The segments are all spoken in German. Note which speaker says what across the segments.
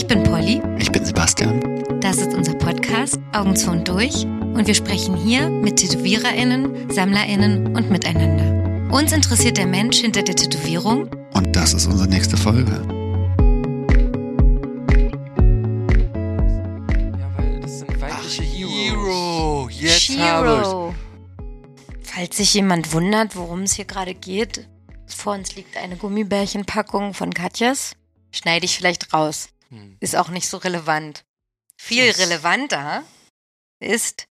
Speaker 1: Ich bin Polly.
Speaker 2: Ich bin Sebastian.
Speaker 1: Das ist unser Podcast Augen zu und durch. Und wir sprechen hier mit TätowiererInnen, SammlerInnen und miteinander. Uns interessiert der Mensch hinter der Tätowierung.
Speaker 2: Und das ist unsere nächste Folge.
Speaker 3: Ja, weil das sind weibliche Heroes.
Speaker 4: Hero, jetzt
Speaker 1: Shiro. Falls sich jemand wundert, worum es hier gerade geht, vor uns liegt eine Gummibärchenpackung von Katjas. Schneide ich vielleicht raus.
Speaker 3: Hm.
Speaker 1: Ist auch nicht so relevant. Viel
Speaker 3: Das-
Speaker 1: relevanter ist,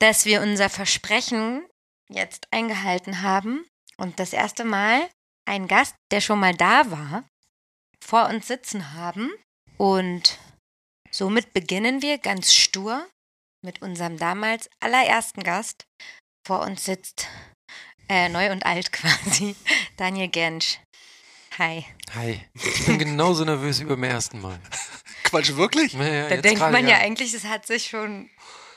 Speaker 1: dass wir unser Versprechen jetzt eingehalten haben und das erste Mal einen Gast, der schon mal da war, vor uns sitzen haben. Und somit beginnen wir ganz stur mit unserem damals allerersten Gast. Vor uns sitzt äh, neu und alt quasi Daniel Gensch. Hi.
Speaker 3: Hi. Ich bin genauso nervös wie beim ersten Mal.
Speaker 4: Quatsch, wirklich?
Speaker 3: Ja, ja,
Speaker 1: Da denkt man ja eigentlich, es hat sich schon.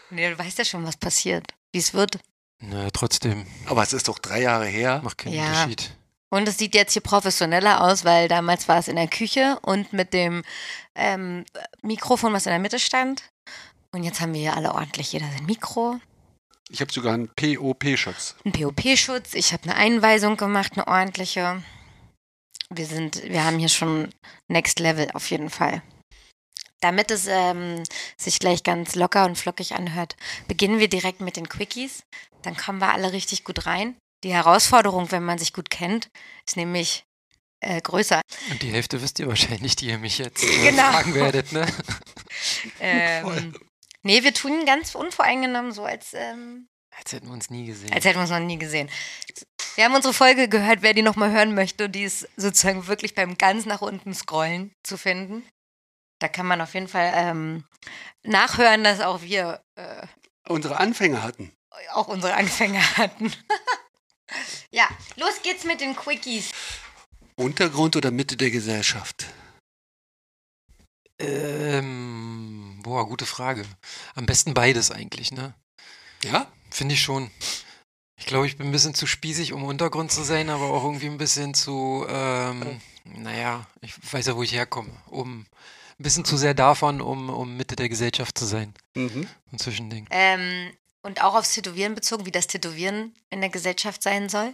Speaker 1: Nee, du weißt ja schon, was passiert, wie es wird.
Speaker 3: Na, trotzdem,
Speaker 4: Aber es ist doch drei Jahre her.
Speaker 3: macht keinen
Speaker 1: Ja.
Speaker 3: Unterschied.
Speaker 1: Und es sieht jetzt hier professioneller aus, weil damals war es in der Küche und mit dem ähm, Mikrofon, was in der Mitte stand. Und jetzt haben wir hier alle ordentlich jeder sein Mikro,
Speaker 4: Ich habe sogar einen POP-Schutz.
Speaker 1: einen POP-Schutz. Ich habe eine Einweisung gemacht, eine ordentliche. Wir sind, wir haben hier schon Next Level auf jeden Fall. Damit es ähm, sich gleich ganz locker und flockig anhört, beginnen wir direkt mit den Quickies. Dann kommen wir alle richtig gut rein. Die Herausforderung, wenn man sich gut kennt, ist nämlich äh, größer.
Speaker 3: Und die Hälfte wisst ihr wahrscheinlich, die ihr mich jetzt äh,
Speaker 1: Genau.
Speaker 3: fragen werdet, ne?
Speaker 1: Ähm, nee, wir tun ganz unvoreingenommen, so als, ähm,
Speaker 3: Als hätten wir uns nie gesehen.
Speaker 1: als hätten wir es noch nie gesehen. Wir haben unsere Folge gehört, wer die nochmal hören möchte, die ist sozusagen wirklich beim ganz nach unten scrollen zu finden. Da kann man auf jeden Fall ähm, nachhören, dass auch wir äh,
Speaker 4: Unsere Anfänger hatten.
Speaker 1: auch unsere Anfänge hatten. ja, los geht's mit den Quickies.
Speaker 4: Untergrund oder Mitte der Gesellschaft?
Speaker 3: ähm, boah, gute Frage. Am besten beides eigentlich, ne?
Speaker 4: Ja?
Speaker 3: Finde ich schon. Ich glaube, ich bin ein bisschen zu spießig, um Untergrund zu sein, aber auch irgendwie ein bisschen zu, ähm, naja, ich weiß ja, wo ich herkomme. Um ein bisschen zu sehr davon, um, um Mitte der Gesellschaft zu sein.
Speaker 4: Mhm.
Speaker 3: Ein Zwischending.
Speaker 1: Ähm, und auch aufs Tätowieren bezogen, wie das Tätowieren in der Gesellschaft sein soll.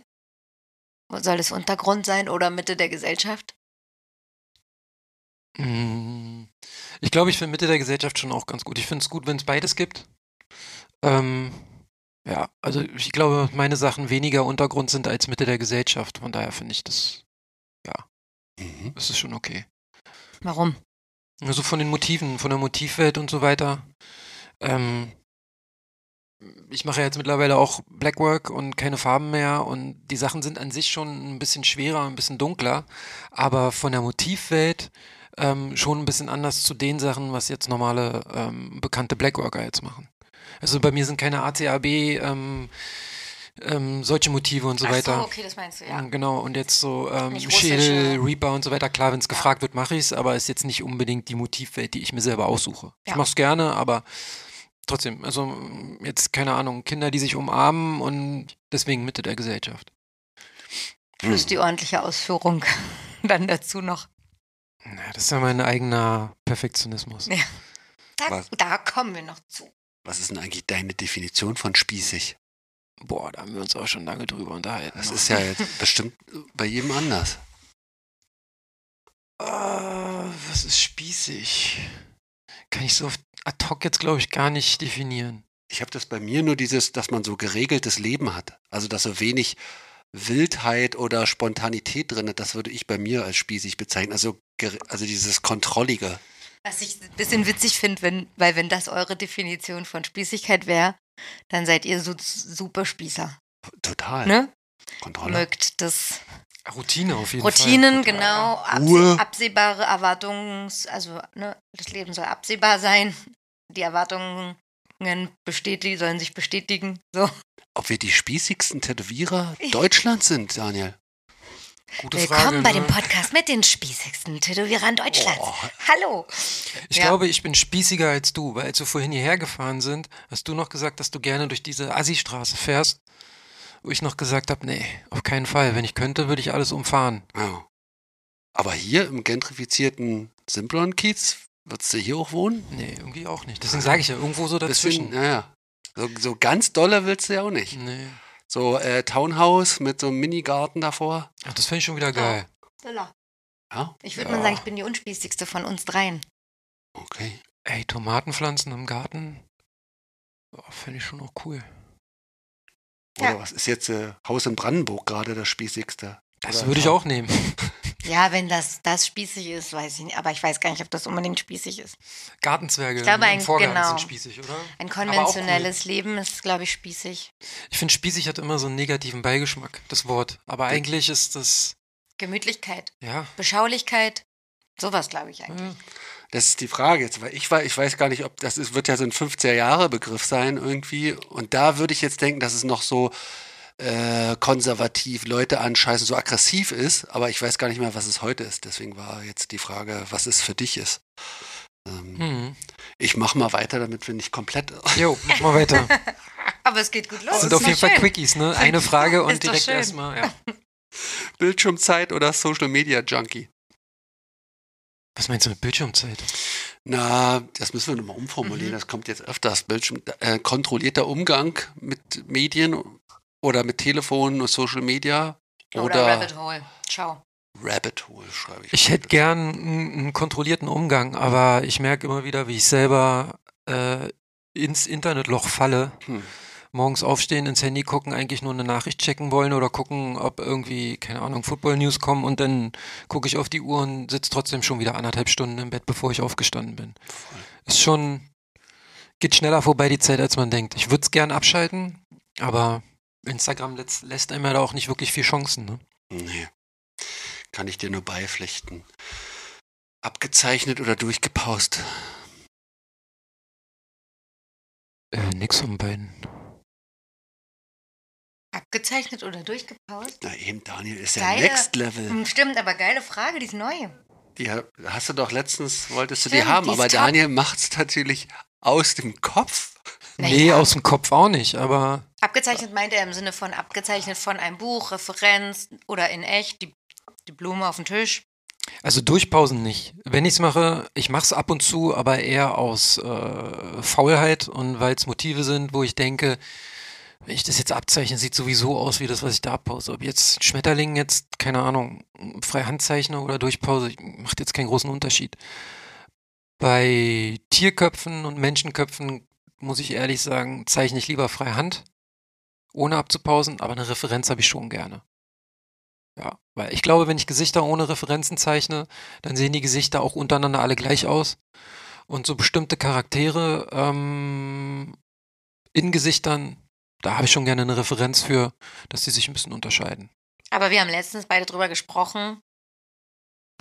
Speaker 1: Soll es Untergrund sein oder Mitte der Gesellschaft?
Speaker 3: Mm, Ich glaube, ich finde Mitte der Gesellschaft schon auch ganz gut. Ich finde es gut, wenn es beides gibt. Ähm, ja, also ich glaube, meine Sachen weniger Untergrund sind als Mitte der Gesellschaft. Von daher finde ich das,
Speaker 4: Mhm.
Speaker 3: das ist schon okay.
Speaker 1: Warum?
Speaker 3: Also von den Motiven, von der Motivwelt und so weiter. Ähm, ich mache ja jetzt mittlerweile auch Blackwork und keine Farben mehr und die Sachen sind an sich schon ein bisschen schwerer, ein bisschen dunkler, aber von der Motivwelt ähm, schon ein bisschen anders zu den Sachen, was jetzt normale ähm, bekannte Blackworker jetzt machen. Also bei mir sind keine ACAB, ähm, ähm, solche Motive und so
Speaker 1: Ach
Speaker 3: weiter.
Speaker 1: so, okay, das meinst du, ja.
Speaker 3: Mm, Genau, und jetzt so ähm. Schädel, Reaper und so weiter. Klar, wenn es gefragt wird, mache ich es, aber ist jetzt nicht unbedingt die Motivwelt, die ich mir selber aussuche. Ich
Speaker 1: Ja.
Speaker 3: mache es gerne, aber trotzdem, also jetzt keine Ahnung, Kinder, die sich umarmen und deswegen Mitte der Gesellschaft.
Speaker 1: Plus die ordentliche Ausführung dann dazu noch.
Speaker 3: Na, das ist ja mein eigener Perfektionismus.
Speaker 1: Ja. Da, da kommen wir noch zu.
Speaker 4: Was ist denn eigentlich deine Definition von spießig?
Speaker 3: Boah, da haben wir uns auch schon lange drüber unterhalten.
Speaker 4: Das ist ja jetzt bestimmt bei jedem anders.
Speaker 3: Ah, was ist spießig? Kann ich so auf ad hoc jetzt, glaube ich, gar nicht definieren.
Speaker 4: Ich habe das bei mir nur dieses, dass man so geregeltes Leben hat. Also, dass so wenig Wildheit oder Spontanität drin ist, das würde ich bei mir als spießig bezeichnen. Also, also dieses Kontrollige.
Speaker 1: Was ich ein bisschen witzig finde, wenn, weil wenn das eure Definition von Spießigkeit wäre, dann seid ihr so super Spießer.
Speaker 4: Total.
Speaker 1: Ne?
Speaker 4: Kontrolle.
Speaker 1: Mögt das
Speaker 3: Routine auf jeden
Speaker 1: Routinen,
Speaker 3: Fall.
Speaker 1: genau, abse
Speaker 4: Ruhe.
Speaker 1: absehbare Erwartungs-, also ne, das Leben soll absehbar sein. Die Erwartungen bestätigen, sollen sich bestätigen. So.
Speaker 4: Ob wir die spießigsten Tätowierer Deutschlands sind, Daniel?
Speaker 3: Gute
Speaker 1: Willkommen
Speaker 3: Frage,
Speaker 1: bei
Speaker 3: ne?
Speaker 1: dem Podcast mit den spießigsten Tätowierern Deutschlands.
Speaker 4: Oh.
Speaker 1: Hallo.
Speaker 3: Ich
Speaker 1: Ja.
Speaker 3: glaube, ich bin spießiger als du, weil als wir vorhin hierher gefahren sind, hast du noch gesagt, dass du gerne durch diese Assi-Straße fährst. Wo ich noch gesagt habe, nee, auf keinen Fall. Wenn ich könnte, würde ich alles umfahren.
Speaker 4: Ja. Aber hier im gentrifizierten Simplon-Kiez Würdest du hier auch wohnen?
Speaker 3: Nee, irgendwie auch nicht. Deswegen sage ich ja, irgendwo so dazwischen.
Speaker 4: Bisschen, ja, ja. So, so ganz dolle willst du ja auch nicht.
Speaker 3: Nee.
Speaker 4: So äh, Townhouse mit so einem Minigarten davor.
Speaker 3: Ach, das fände ich schon wieder geil.
Speaker 1: Villa.
Speaker 4: Ja,
Speaker 1: Ich würde
Speaker 3: Ja.
Speaker 1: mal sagen, ich bin die unspießigste von uns dreien.
Speaker 4: okay.
Speaker 3: Ey, Tomatenpflanzen im Garten. Oh, fände ich schon auch cool.
Speaker 4: Oder
Speaker 1: Ja.
Speaker 4: was ist jetzt äh, Haus in Brandenburg gerade das spießigste?
Speaker 3: Das
Speaker 4: Oder
Speaker 3: würde ich auch nehmen.
Speaker 1: Ja, wenn das, das spießig ist, weiß ich nicht. Aber ich weiß gar nicht, ob das unbedingt spießig ist.
Speaker 3: Gartenzwerge
Speaker 1: Ich glaube,
Speaker 3: im
Speaker 1: ein-
Speaker 3: Vorgarten
Speaker 1: genau.
Speaker 3: sind spießig, oder?
Speaker 1: Ein konventionelles Leben ist, glaube ich, spießig.
Speaker 3: Ich finde, spießig hat immer so einen negativen Beigeschmack, das Wort. Aber eigentlich ist das,
Speaker 1: Gemütlichkeit,
Speaker 3: ja.
Speaker 1: Beschaulichkeit, sowas, glaube ich eigentlich.
Speaker 3: ja.
Speaker 4: Das ist die Frage jetzt, weil ich, wei- ich weiß gar nicht, ob das ist, wird ja so ein 50er-Jahre-Begriff sein irgendwie. Und da würde ich jetzt denken, dass es noch so äh, konservativ Leute anscheißen, so aggressiv ist. Aber ich weiß gar nicht mehr, was es heute ist. Deswegen war jetzt die Frage, was es für dich ist. Ähm,
Speaker 3: Hm.
Speaker 4: Ich mache mal weiter, damit wir nicht komplett.
Speaker 3: Jo, mach mal weiter.
Speaker 1: Aber es geht gut los.
Speaker 3: Das sind auf jeden
Speaker 1: doch
Speaker 3: Fall
Speaker 1: schön.
Speaker 3: Quickies, ne? Eine Frage und direkt
Speaker 1: schön.
Speaker 3: erstmal, ja.
Speaker 4: Bildschirmzeit oder Social Media Junkie?
Speaker 3: Was meinst du mit Bildschirmzeit?
Speaker 4: Na, das müssen wir nochmal umformulieren.
Speaker 1: Mhm.
Speaker 4: Das kommt jetzt öfters. Bildschirm, äh, kontrollierter Umgang mit Medien oder mit Telefon und Social Media
Speaker 1: Oder,
Speaker 4: oder,
Speaker 1: Rabbit Hole. Ciao.
Speaker 4: Rabbit Hole, schreibe ich.
Speaker 3: Ich hätte gern einen, kontrollierten Umgang, aber ich merke immer wieder, wie ich selber äh, ins Internetloch falle.
Speaker 4: Hm.
Speaker 3: Morgens aufstehen, ins Handy gucken, eigentlich nur eine Nachricht checken wollen oder gucken, ob irgendwie, keine Ahnung, Football-News kommen und dann gucke ich auf die Uhr und sitze trotzdem schon wieder anderthalb Stunden im Bett, bevor ich aufgestanden bin. Ist schon, geht schneller vorbei die Zeit, als man denkt. Ich würde es gern abschalten, aber Instagram lässt, lässt einem ja da auch nicht wirklich viel Chancen. Ne?
Speaker 4: Nee. Kann ich dir nur beipflichten. Abgezeichnet oder durchgepaust?
Speaker 3: Äh, nix um beiden.
Speaker 1: Abgezeichnet oder durchgepaust?
Speaker 4: Na eben, Daniel ist ja
Speaker 1: Geile-
Speaker 4: Next Level.
Speaker 1: Hm, Stimmt, aber geile Frage, die ist neu.
Speaker 4: Die ha- hast du doch letztens, wolltest du die haben,
Speaker 1: die
Speaker 4: aber
Speaker 1: top.
Speaker 4: Daniel macht es natürlich aus dem Kopf.
Speaker 3: Nee, aus dem Kopf auch nicht, aber
Speaker 1: Abgezeichnet meint er im Sinne von abgezeichnet von einem Buch, Referenz oder in echt, die, die Blume auf dem Tisch.
Speaker 3: also durchpausen nicht. Wenn ich es mache, ich mache es ab und zu, aber eher aus äh, Faulheit und weil es Motive sind, wo ich denke, wenn ich das jetzt abzeichne, sieht sowieso aus wie das, was ich da abpause. Ob jetzt Schmetterling jetzt, keine Ahnung, frei Handzeichne oder durchpause, macht jetzt keinen großen Unterschied. Bei Tierköpfen und Menschenköpfen muss ich ehrlich sagen, zeichne ich lieber frei Hand, ohne abzupausen, aber eine Referenz habe ich schon gerne. Ja, weil ich glaube, wenn ich Gesichter ohne Referenzen zeichne, dann sehen die Gesichter auch untereinander alle gleich aus. Und so bestimmte Charaktere ähm, in Gesichtern, da habe ich schon gerne eine Referenz für, dass die sich ein bisschen unterscheiden.
Speaker 1: Aber wir haben letztens beide drüber gesprochen.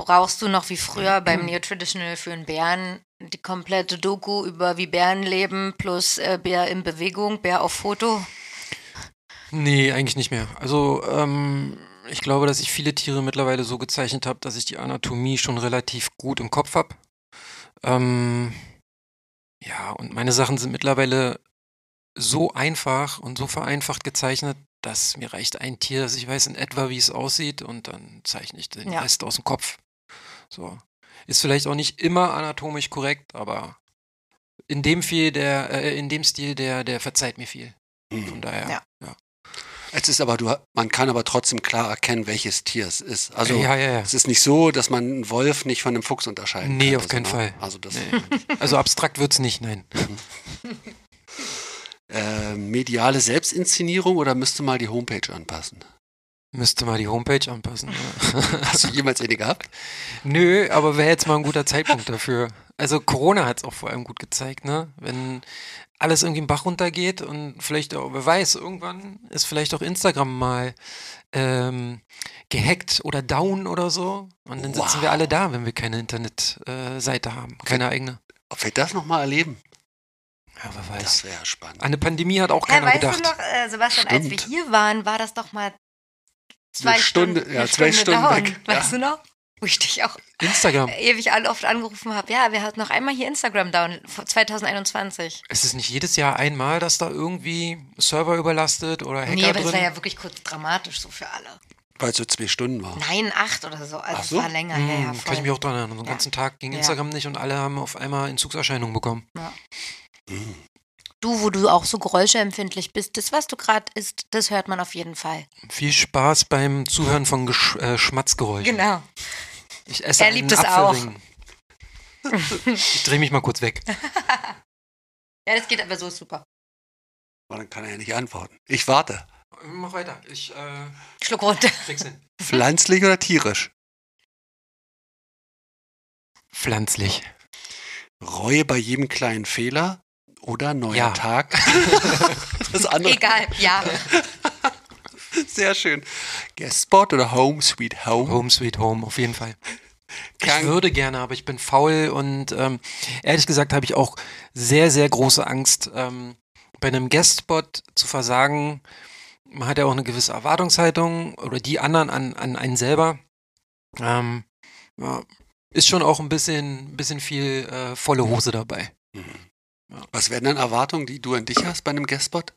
Speaker 1: Brauchst du noch wie früher beim Neo-Traditional für einen Bären die komplette Doku über wie Bären leben plus äh, Bär in Bewegung, Bär auf Foto?
Speaker 3: Nee, eigentlich nicht mehr. Also, ähm, ich glaube, dass ich viele Tiere mittlerweile so gezeichnet habe, dass ich die Anatomie schon relativ gut im Kopf habe. Ähm, ja, und meine Sachen sind mittlerweile so einfach und so vereinfacht gezeichnet, dass mir reicht ein Tier, dass ich weiß in etwa, wie es aussieht und dann zeichne ich den
Speaker 1: Ja.
Speaker 3: Rest aus dem Kopf. So. Ist vielleicht auch nicht immer anatomisch korrekt, aber in dem viel der, äh, in dem Stil, der, der verzeiht mir viel. Von
Speaker 4: Hm.
Speaker 3: daher,
Speaker 1: Ja.
Speaker 3: ja.
Speaker 4: Es ist aber, du, man kann aber trotzdem klar erkennen, welches Tier es ist. Also
Speaker 3: ja, ja, ja.
Speaker 4: es ist nicht so, dass man einen Wolf nicht von einem Fuchs unterscheiden
Speaker 3: Nee,
Speaker 4: kann.
Speaker 3: auf keinen
Speaker 4: ne?
Speaker 3: Fall.
Speaker 4: Also das
Speaker 3: Nee. Also abstrakt wird's nicht, nein.
Speaker 4: äh, mediale Selbstinszenierung oder müsste mal die Homepage anpassen?
Speaker 3: Müsste mal die Homepage anpassen. Ja.
Speaker 4: Hast du jemals eine gehabt?
Speaker 3: Nö, aber wäre jetzt mal ein guter Zeitpunkt dafür. Also Corona hat's auch vor allem gut gezeigt, ne? Wenn alles irgendwie im Bach runtergeht und vielleicht auch, wer weiß, irgendwann ist vielleicht auch Instagram mal ähm, gehackt oder down oder so. Und dann sitzen wir
Speaker 4: Wow.
Speaker 3: alle da, wenn wir keine Internetseite äh, haben, keine eigene.
Speaker 4: Ob wir das nochmal erleben?
Speaker 3: Ja, wer weiß.
Speaker 4: Das wäre spannend.
Speaker 3: An eine Pandemie hat auch
Speaker 1: Hä,
Speaker 3: keiner
Speaker 1: weißt
Speaker 3: gedacht.
Speaker 1: du noch, äh, Sebastian, als wir
Speaker 4: Stimmt.
Speaker 1: hier waren, war das doch mal zwei
Speaker 4: Eine Stunde,
Speaker 1: Stunden,
Speaker 4: ja,
Speaker 1: eine
Speaker 4: zwei
Speaker 1: Stunde
Speaker 4: Stunden
Speaker 1: dauern.
Speaker 4: weg,
Speaker 1: Weißt
Speaker 4: ja.
Speaker 1: du noch? Wo ich dich auch
Speaker 3: Instagram.
Speaker 1: ewig an- oft angerufen habe. Ja, wir hatten noch einmal hier Instagram down, vor 2021.
Speaker 3: Es ist nicht jedes Jahr einmal, dass da irgendwie Server überlastet oder Hacker
Speaker 1: nee, aber
Speaker 3: drin.
Speaker 1: das war ja wirklich kurz dramatisch so für alle.
Speaker 4: Weil es so zwei Stunden war.
Speaker 1: Nein, acht oder so. Also
Speaker 4: Ach
Speaker 1: es
Speaker 4: so?
Speaker 1: war länger
Speaker 3: Hm,
Speaker 1: her. Ja,
Speaker 3: kann ich mich auch dran erinnern. Den
Speaker 1: Ja.
Speaker 3: ganzen Tag ging
Speaker 1: Ja.
Speaker 3: Instagram nicht und alle haben auf einmal Entzugserscheinungen bekommen.
Speaker 1: Du, wo du auch so geräuscheempfindlich bist, das, was du gerade isst, das hört man auf jeden Fall.
Speaker 3: Viel Spaß beim Zuhören von Gesch äh, Schmatzgeräuschen.
Speaker 1: Genau.
Speaker 3: Ich esse
Speaker 1: Er liebt
Speaker 3: einen
Speaker 1: es auch.
Speaker 3: Ich drehe mich mal kurz weg.
Speaker 1: Ja, das geht aber so super.
Speaker 4: Aber dann kann er ja nicht antworten. Ich warte.
Speaker 3: Mach weiter. Ich äh,
Speaker 1: Schluck runter.
Speaker 4: Pflanzlich oder tierisch?
Speaker 3: Pflanzlich.
Speaker 4: Reue bei jedem kleinen Fehler oder neuer
Speaker 3: Ja.
Speaker 4: Tag? das andere.
Speaker 1: Egal, ja.
Speaker 4: Sehr schön. Guestspot oder Home Sweet Home?
Speaker 3: Home Sweet Home, auf jeden Fall. Ich würde gerne, aber ich bin faul und ähm, ehrlich gesagt habe ich auch sehr, sehr große Angst, ähm, bei einem Guestspot zu versagen. Man hat ja auch eine gewisse Erwartungshaltung oder die anderen an, an einen selber. Ähm, ja, ist schon auch ein bisschen, bisschen viel äh, volle Hose dabei.
Speaker 4: Was wären dann Erwartungen, die du an dich hast bei einem Guestspot?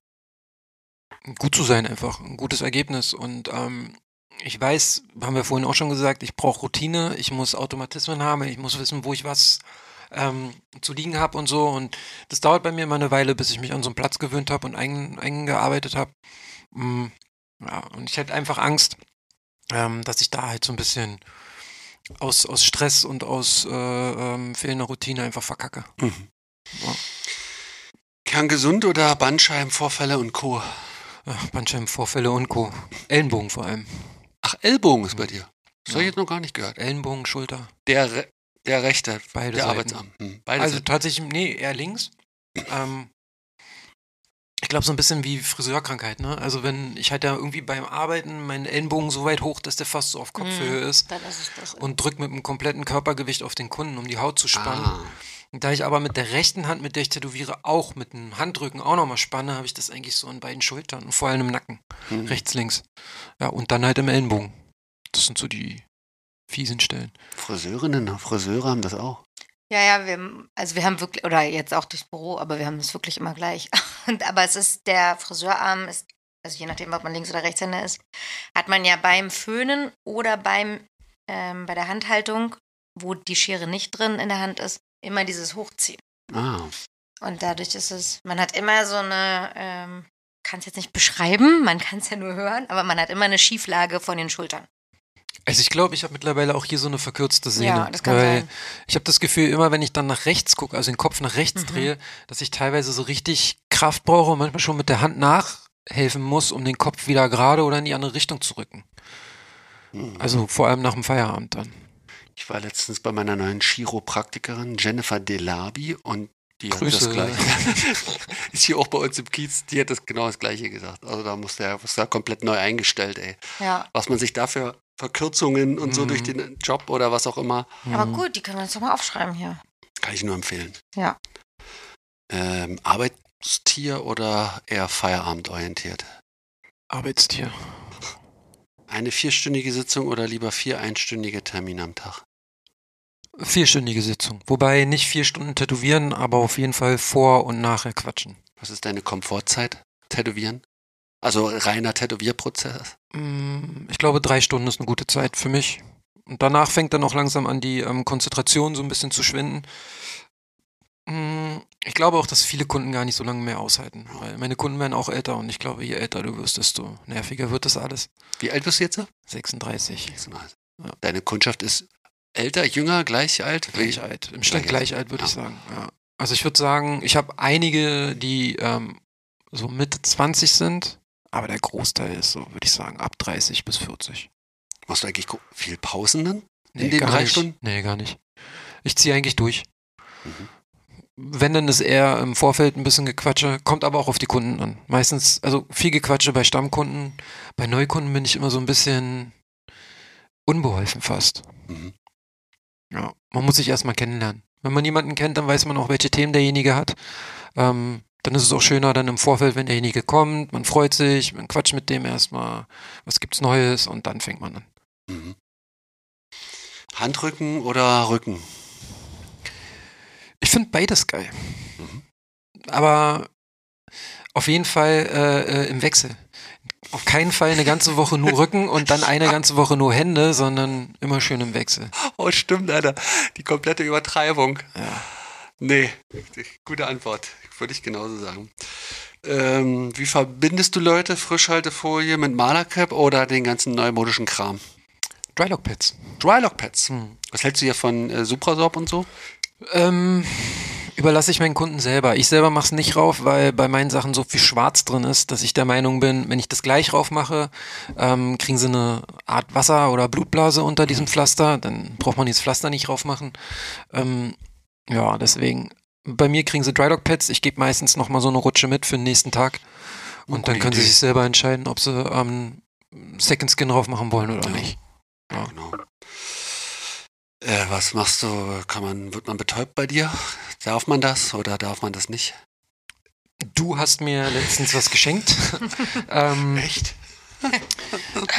Speaker 3: Gut zu sein einfach, ein gutes Ergebnis und ähm, ich weiß, haben wir vorhin auch schon gesagt, ich brauche Routine, ich muss Automatismen haben, ich muss wissen, wo ich was ähm, zu liegen habe und so. Und das dauert bei mir immer eine Weile, bis ich mich an so einen Platz gewöhnt habe und ein, eingearbeitet habe. Mm, ja, und ich hätte einfach Angst, ähm, dass ich da halt so ein bisschen aus, aus Stress und aus äh, ähm, fehlender Routine einfach verkacke.
Speaker 4: Mhm.
Speaker 3: Ja.
Speaker 4: Kerngesund oder Bandscheibenvorfälle und Co.
Speaker 3: Ach, Bandscheibenvorfälle und Co. Ellenbogen vor allem.
Speaker 4: Ach, Ellbogen ist bei dir. Das habe ich
Speaker 3: Ja.
Speaker 4: jetzt noch gar nicht gehört.
Speaker 3: Ellenbogen, Schulter,
Speaker 4: Der, Re der rechte,
Speaker 3: beide
Speaker 4: der
Speaker 3: Seiten.
Speaker 4: Arbeitsarm. Hm, beide
Speaker 3: Also
Speaker 4: Seiten.
Speaker 3: tatsächlich, nee, eher links. Ähm, ich glaube, so ein bisschen wie Friseurkrankheit, ne? Also wenn ich halt da irgendwie beim Arbeiten meinen Ellenbogen so weit hoch, dass der fast so auf Kopfhöhe ist
Speaker 1: Dann ist es das.
Speaker 3: und drück mit dem kompletten Körpergewicht auf den Kunden, um die Haut zu spannen.
Speaker 4: Ah,
Speaker 3: Und da ich aber mit der rechten Hand, mit der ich tätowiere, auch mit dem Handrücken auch nochmal spanne, habe ich das eigentlich so an beiden Schultern und vor allem im Nacken.
Speaker 4: hm.
Speaker 3: Rechts, links. Ja, und dann halt im Ellenbogen. Das sind so die fiesen Stellen.
Speaker 4: Friseurinnen und Friseure haben das auch.
Speaker 1: Ja, ja, wir, also wir haben wirklich, oder jetzt auch durchs Büro, aber wir haben es wirklich immer gleich. Und, aber es ist, der Friseurarm ist, also je nachdem, ob man Links- oder Rechtshänder ist, hat man ja beim Föhnen oder beim, ähm, bei der Handhaltung, wo die Schere nicht drin in der Hand ist, immer dieses Hochziehen.
Speaker 4: Ah,
Speaker 1: Und dadurch ist es, man hat immer so eine, ähm, kann es jetzt nicht beschreiben, man kann es ja nur hören, aber man hat immer eine Schieflage von den Schultern.
Speaker 3: Also ich glaube, ich habe mittlerweile auch hier so eine verkürzte Sehne.
Speaker 1: Ja, das kann
Speaker 3: weil
Speaker 1: sein.
Speaker 3: Ich habe das Gefühl, immer wenn ich dann nach rechts gucke, also den Kopf nach rechts
Speaker 1: Mhm.
Speaker 3: drehe, dass ich teilweise so richtig Kraft brauche und manchmal schon mit der Hand nachhelfen muss, um den Kopf wieder gerade oder in die andere Richtung zu rücken.
Speaker 4: hm.
Speaker 3: Also vor allem nach dem Feierabend dann.
Speaker 4: Ich war letztens bei meiner neuen Chiropraktikerin Jennifer Delabi und die hat
Speaker 3: Grüße.
Speaker 4: das gleiche. ist hier auch bei uns im Kiez, die hat das genau das gleiche gesagt. Also da muss der, ist da komplett neu eingestellt, ey.
Speaker 1: Ja,
Speaker 4: Was man sich dafür Verkürzungen und so
Speaker 3: Mhm.
Speaker 4: durch den Job oder was auch immer,
Speaker 1: aber
Speaker 3: Mhm.
Speaker 1: gut, die können wir uns doch mal aufschreiben hier.
Speaker 4: kann ich nur empfehlen.
Speaker 1: Ja.
Speaker 4: Ähm, Arbeitstier oder eher feierabendorientiert?
Speaker 3: Arbeitstier.
Speaker 4: Eine vierstündige Sitzung oder lieber vier einstündige Termine am Tag?
Speaker 3: Vierstündige Sitzung. Wobei nicht vier Stunden tätowieren, aber auf jeden Fall vor und nachher quatschen.
Speaker 4: Was ist deine Komfortzeit? Tätowieren? Also reiner Tätowierprozess?
Speaker 3: Mm, Ich glaube, drei Stunden ist eine gute Zeit für mich. Und danach fängt dann auch langsam an, die ähm, Konzentration so ein bisschen zu schwinden. Mm, Ich glaube auch, dass viele Kunden gar nicht so lange mehr aushalten. Weil meine Kunden werden auch älter und ich glaube, je älter du wirst, desto nerviger wird das alles.
Speaker 4: Wie alt bist du jetzt?
Speaker 3: 36. Ja.
Speaker 4: Deine Kundschaft ist älter, jünger, gleich alt?
Speaker 3: Gleich alt. Im Schnitt
Speaker 4: Gleich
Speaker 3: gleich alt, würde ich
Speaker 4: Ja.
Speaker 3: sagen. Ja. Also ich würde sagen, ich habe einige, die ähm, so Mitte 20 sind, aber der Großteil ist so, würde ich sagen, ab 30 bis 40.
Speaker 4: Machst du eigentlich viel Pausen dann?
Speaker 3: Nee,
Speaker 4: den
Speaker 3: gar
Speaker 4: drei
Speaker 3: nicht.
Speaker 4: Stunden?
Speaker 3: Nee, gar nicht. Ich ziehe eigentlich durch.
Speaker 4: Mhm.
Speaker 3: Wenn, dann ist eher im Vorfeld ein bisschen Gequatsche, kommt aber auch auf die Kunden an. Meistens, also viel Gequatsche bei Stammkunden. Bei Neukunden bin ich immer so ein bisschen unbeholfen fast.
Speaker 4: Mhm.
Speaker 3: Ja, man muss sich erstmal kennenlernen. Wenn man jemanden kennt, dann weiß man auch, welche Themen derjenige hat. Ähm, dann ist es auch schöner dann im Vorfeld, wenn derjenige kommt, man freut sich, man quatscht mit dem erstmal, was gibt's Neues und dann fängt man an.
Speaker 4: Mhm. Handrücken oder Rücken?
Speaker 3: Ich finde beides geil.
Speaker 4: Mhm.
Speaker 3: Aber auf jeden Fall äh, äh, im Wechsel. Auf keinen Fall eine ganze Woche nur Rücken und dann eine ganze Woche nur Hände, sondern immer schön im Wechsel.
Speaker 4: Oh, stimmt, Alter. Die komplette Übertreibung.
Speaker 3: Ja.
Speaker 4: Nee, gute Antwort. Würde ich genauso sagen. Ähm, wie verbindest du Leute, Frischhaltefolie mit Malercap oder den ganzen neumodischen Kram?
Speaker 3: Drylock Pads.
Speaker 4: Drylock Pads.
Speaker 3: Hm.
Speaker 4: Was hältst du hier von äh, Suprasorb und so?
Speaker 3: Ähm, überlasse ich meinen Kunden selber. Ich selber mache es nicht rauf, weil bei meinen Sachen so viel Schwarz drin ist, dass ich der Meinung bin, wenn ich das gleich rauf mache, ähm, kriegen sie eine Art Wasser- oder Blutblase unter diesem Pflaster. Dann braucht man dieses Pflaster nicht rauf machen. Ähm, ja, deswegen. Bei mir kriegen sie Drylock Pads. Ich gebe meistens nochmal so eine Rutsche mit für den nächsten Tag. Und
Speaker 4: Gute
Speaker 3: dann können sie
Speaker 4: Idee.
Speaker 3: sich selber entscheiden, ob sie ähm, Second Skin drauf machen wollen oder
Speaker 4: Ja.
Speaker 3: nicht. Ja.
Speaker 4: Genau. Äh, was machst du? Kann man, wird man betäubt bei dir? Darf man das oder darf man das nicht?
Speaker 3: Du hast mir letztens was geschenkt. ähm,
Speaker 4: Echt?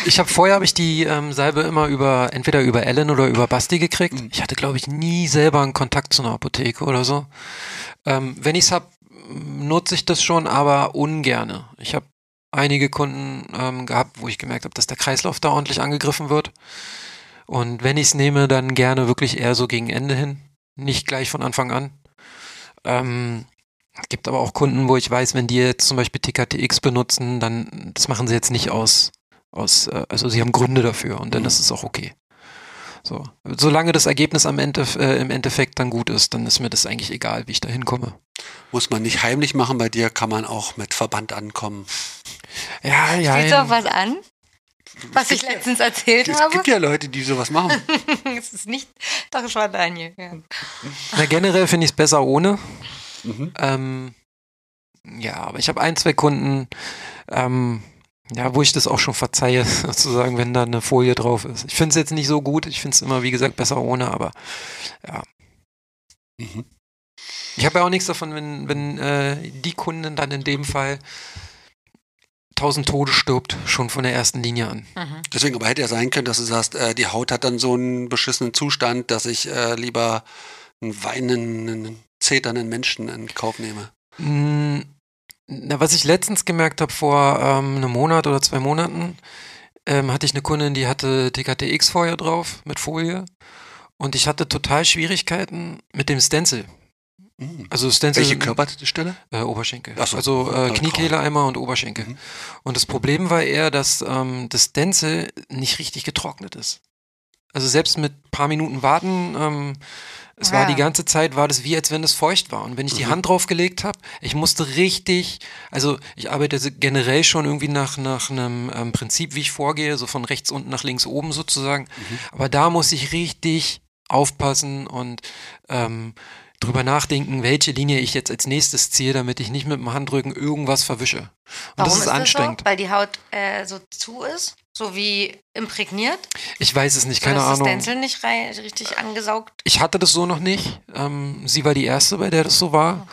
Speaker 3: ich habe vorher habe ich die ähm, Salbe immer über entweder über Ellen oder über Basti gekriegt.
Speaker 4: Mhm.
Speaker 3: Ich hatte glaube ich nie selber einen Kontakt zu einer Apotheke oder so. Ähm, wenn ich es habe, nutze ich das schon, aber ungerne. Ich habe einige Kunden ähm, gehabt, wo ich gemerkt habe, dass der Kreislauf da ordentlich angegriffen wird. Und wenn ich es nehme, dann gerne wirklich eher so gegen Ende hin, nicht gleich von Anfang an. Ähm, gibt aber auch Kunden, wo ich weiß, wenn die jetzt zum Beispiel TKTX benutzen, dann das machen sie jetzt nicht aus, aus äh, also sie haben Gründe dafür und dann
Speaker 4: Mhm.
Speaker 3: ist es auch okay. So, solange das Ergebnis am Ende, äh, im Endeffekt dann gut ist, dann ist mir das eigentlich egal, wie ich da hinkomme.
Speaker 4: Muss man nicht heimlich machen. Bei dir kann man auch mit Verband ankommen.
Speaker 3: Ja, ja.
Speaker 1: Spielst du auf was an? Was ich letztens erzählt
Speaker 4: Es
Speaker 1: habe?
Speaker 4: gibt ja Leute, die sowas machen.
Speaker 1: Es ist nicht. Doch, es war Daniel. Ja.
Speaker 3: Na, generell finde ich es besser ohne.
Speaker 4: Mhm.
Speaker 3: Ähm, ja, aber ich habe ein, zwei Kunden, ähm, ja, wo ich das auch schon verzeihe, sozusagen, wenn da eine Folie drauf ist. Ich finde es jetzt nicht so gut. Ich finde es immer, wie gesagt, besser ohne, aber ja.
Speaker 4: Mhm.
Speaker 3: Ich habe ja auch nichts davon, wenn, wenn äh, die Kundin dann in dem Fall tausend Tode stirbt, schon von der ersten Linie an.
Speaker 1: Mhm.
Speaker 4: Deswegen, aber hätte ja sein können, dass du sagst, äh, die Haut hat dann so einen beschissenen Zustand, dass ich äh, lieber einen weinenden, zeternden Menschen in Kauf nehme.
Speaker 3: Mm, Na, was ich letztens gemerkt habe, vor ähm, einem Monat oder zwei Monaten, ähm, hatte ich eine Kundin, die hatte TKTX vorher drauf mit Folie. Und ich hatte total Schwierigkeiten mit dem Stencil.
Speaker 4: Mhm.
Speaker 3: Also Stencil.
Speaker 4: Welche Körperstelle?
Speaker 3: Äh, Oberschenkel.
Speaker 4: Ach so.
Speaker 3: Also äh, Kniekehle einmal und Oberschenkel.
Speaker 4: Mhm.
Speaker 3: Und das Problem war eher, dass ähm, das Stencil nicht richtig getrocknet ist. Also selbst mit ein paar Minuten warten, ähm, es war
Speaker 1: Ja.
Speaker 3: die ganze Zeit, war das wie, als wenn es feucht war. Und wenn ich die
Speaker 4: Mhm.
Speaker 3: Hand draufgelegt habe, ich musste richtig, also ich arbeite generell schon irgendwie nach, nach einem ähm, Prinzip, wie ich vorgehe, so von rechts unten nach links oben sozusagen.
Speaker 4: Mhm.
Speaker 3: Aber da muss ich richtig aufpassen und ähm, drüber nachdenken, welche Linie ich jetzt als nächstes ziehe, damit ich nicht mit dem Handrücken irgendwas verwische. Und
Speaker 1: Warum
Speaker 3: das ist, anstrengend.
Speaker 1: so? Weil die Haut äh, so zu ist, so wie imprägniert.
Speaker 3: Ich weiß es nicht, keine
Speaker 1: so, dass
Speaker 3: Ahnung.
Speaker 1: das Stencil nicht rei- richtig angesaugt.
Speaker 3: Ich hatte das so noch nicht. Ähm, sie war die erste, bei der das so war.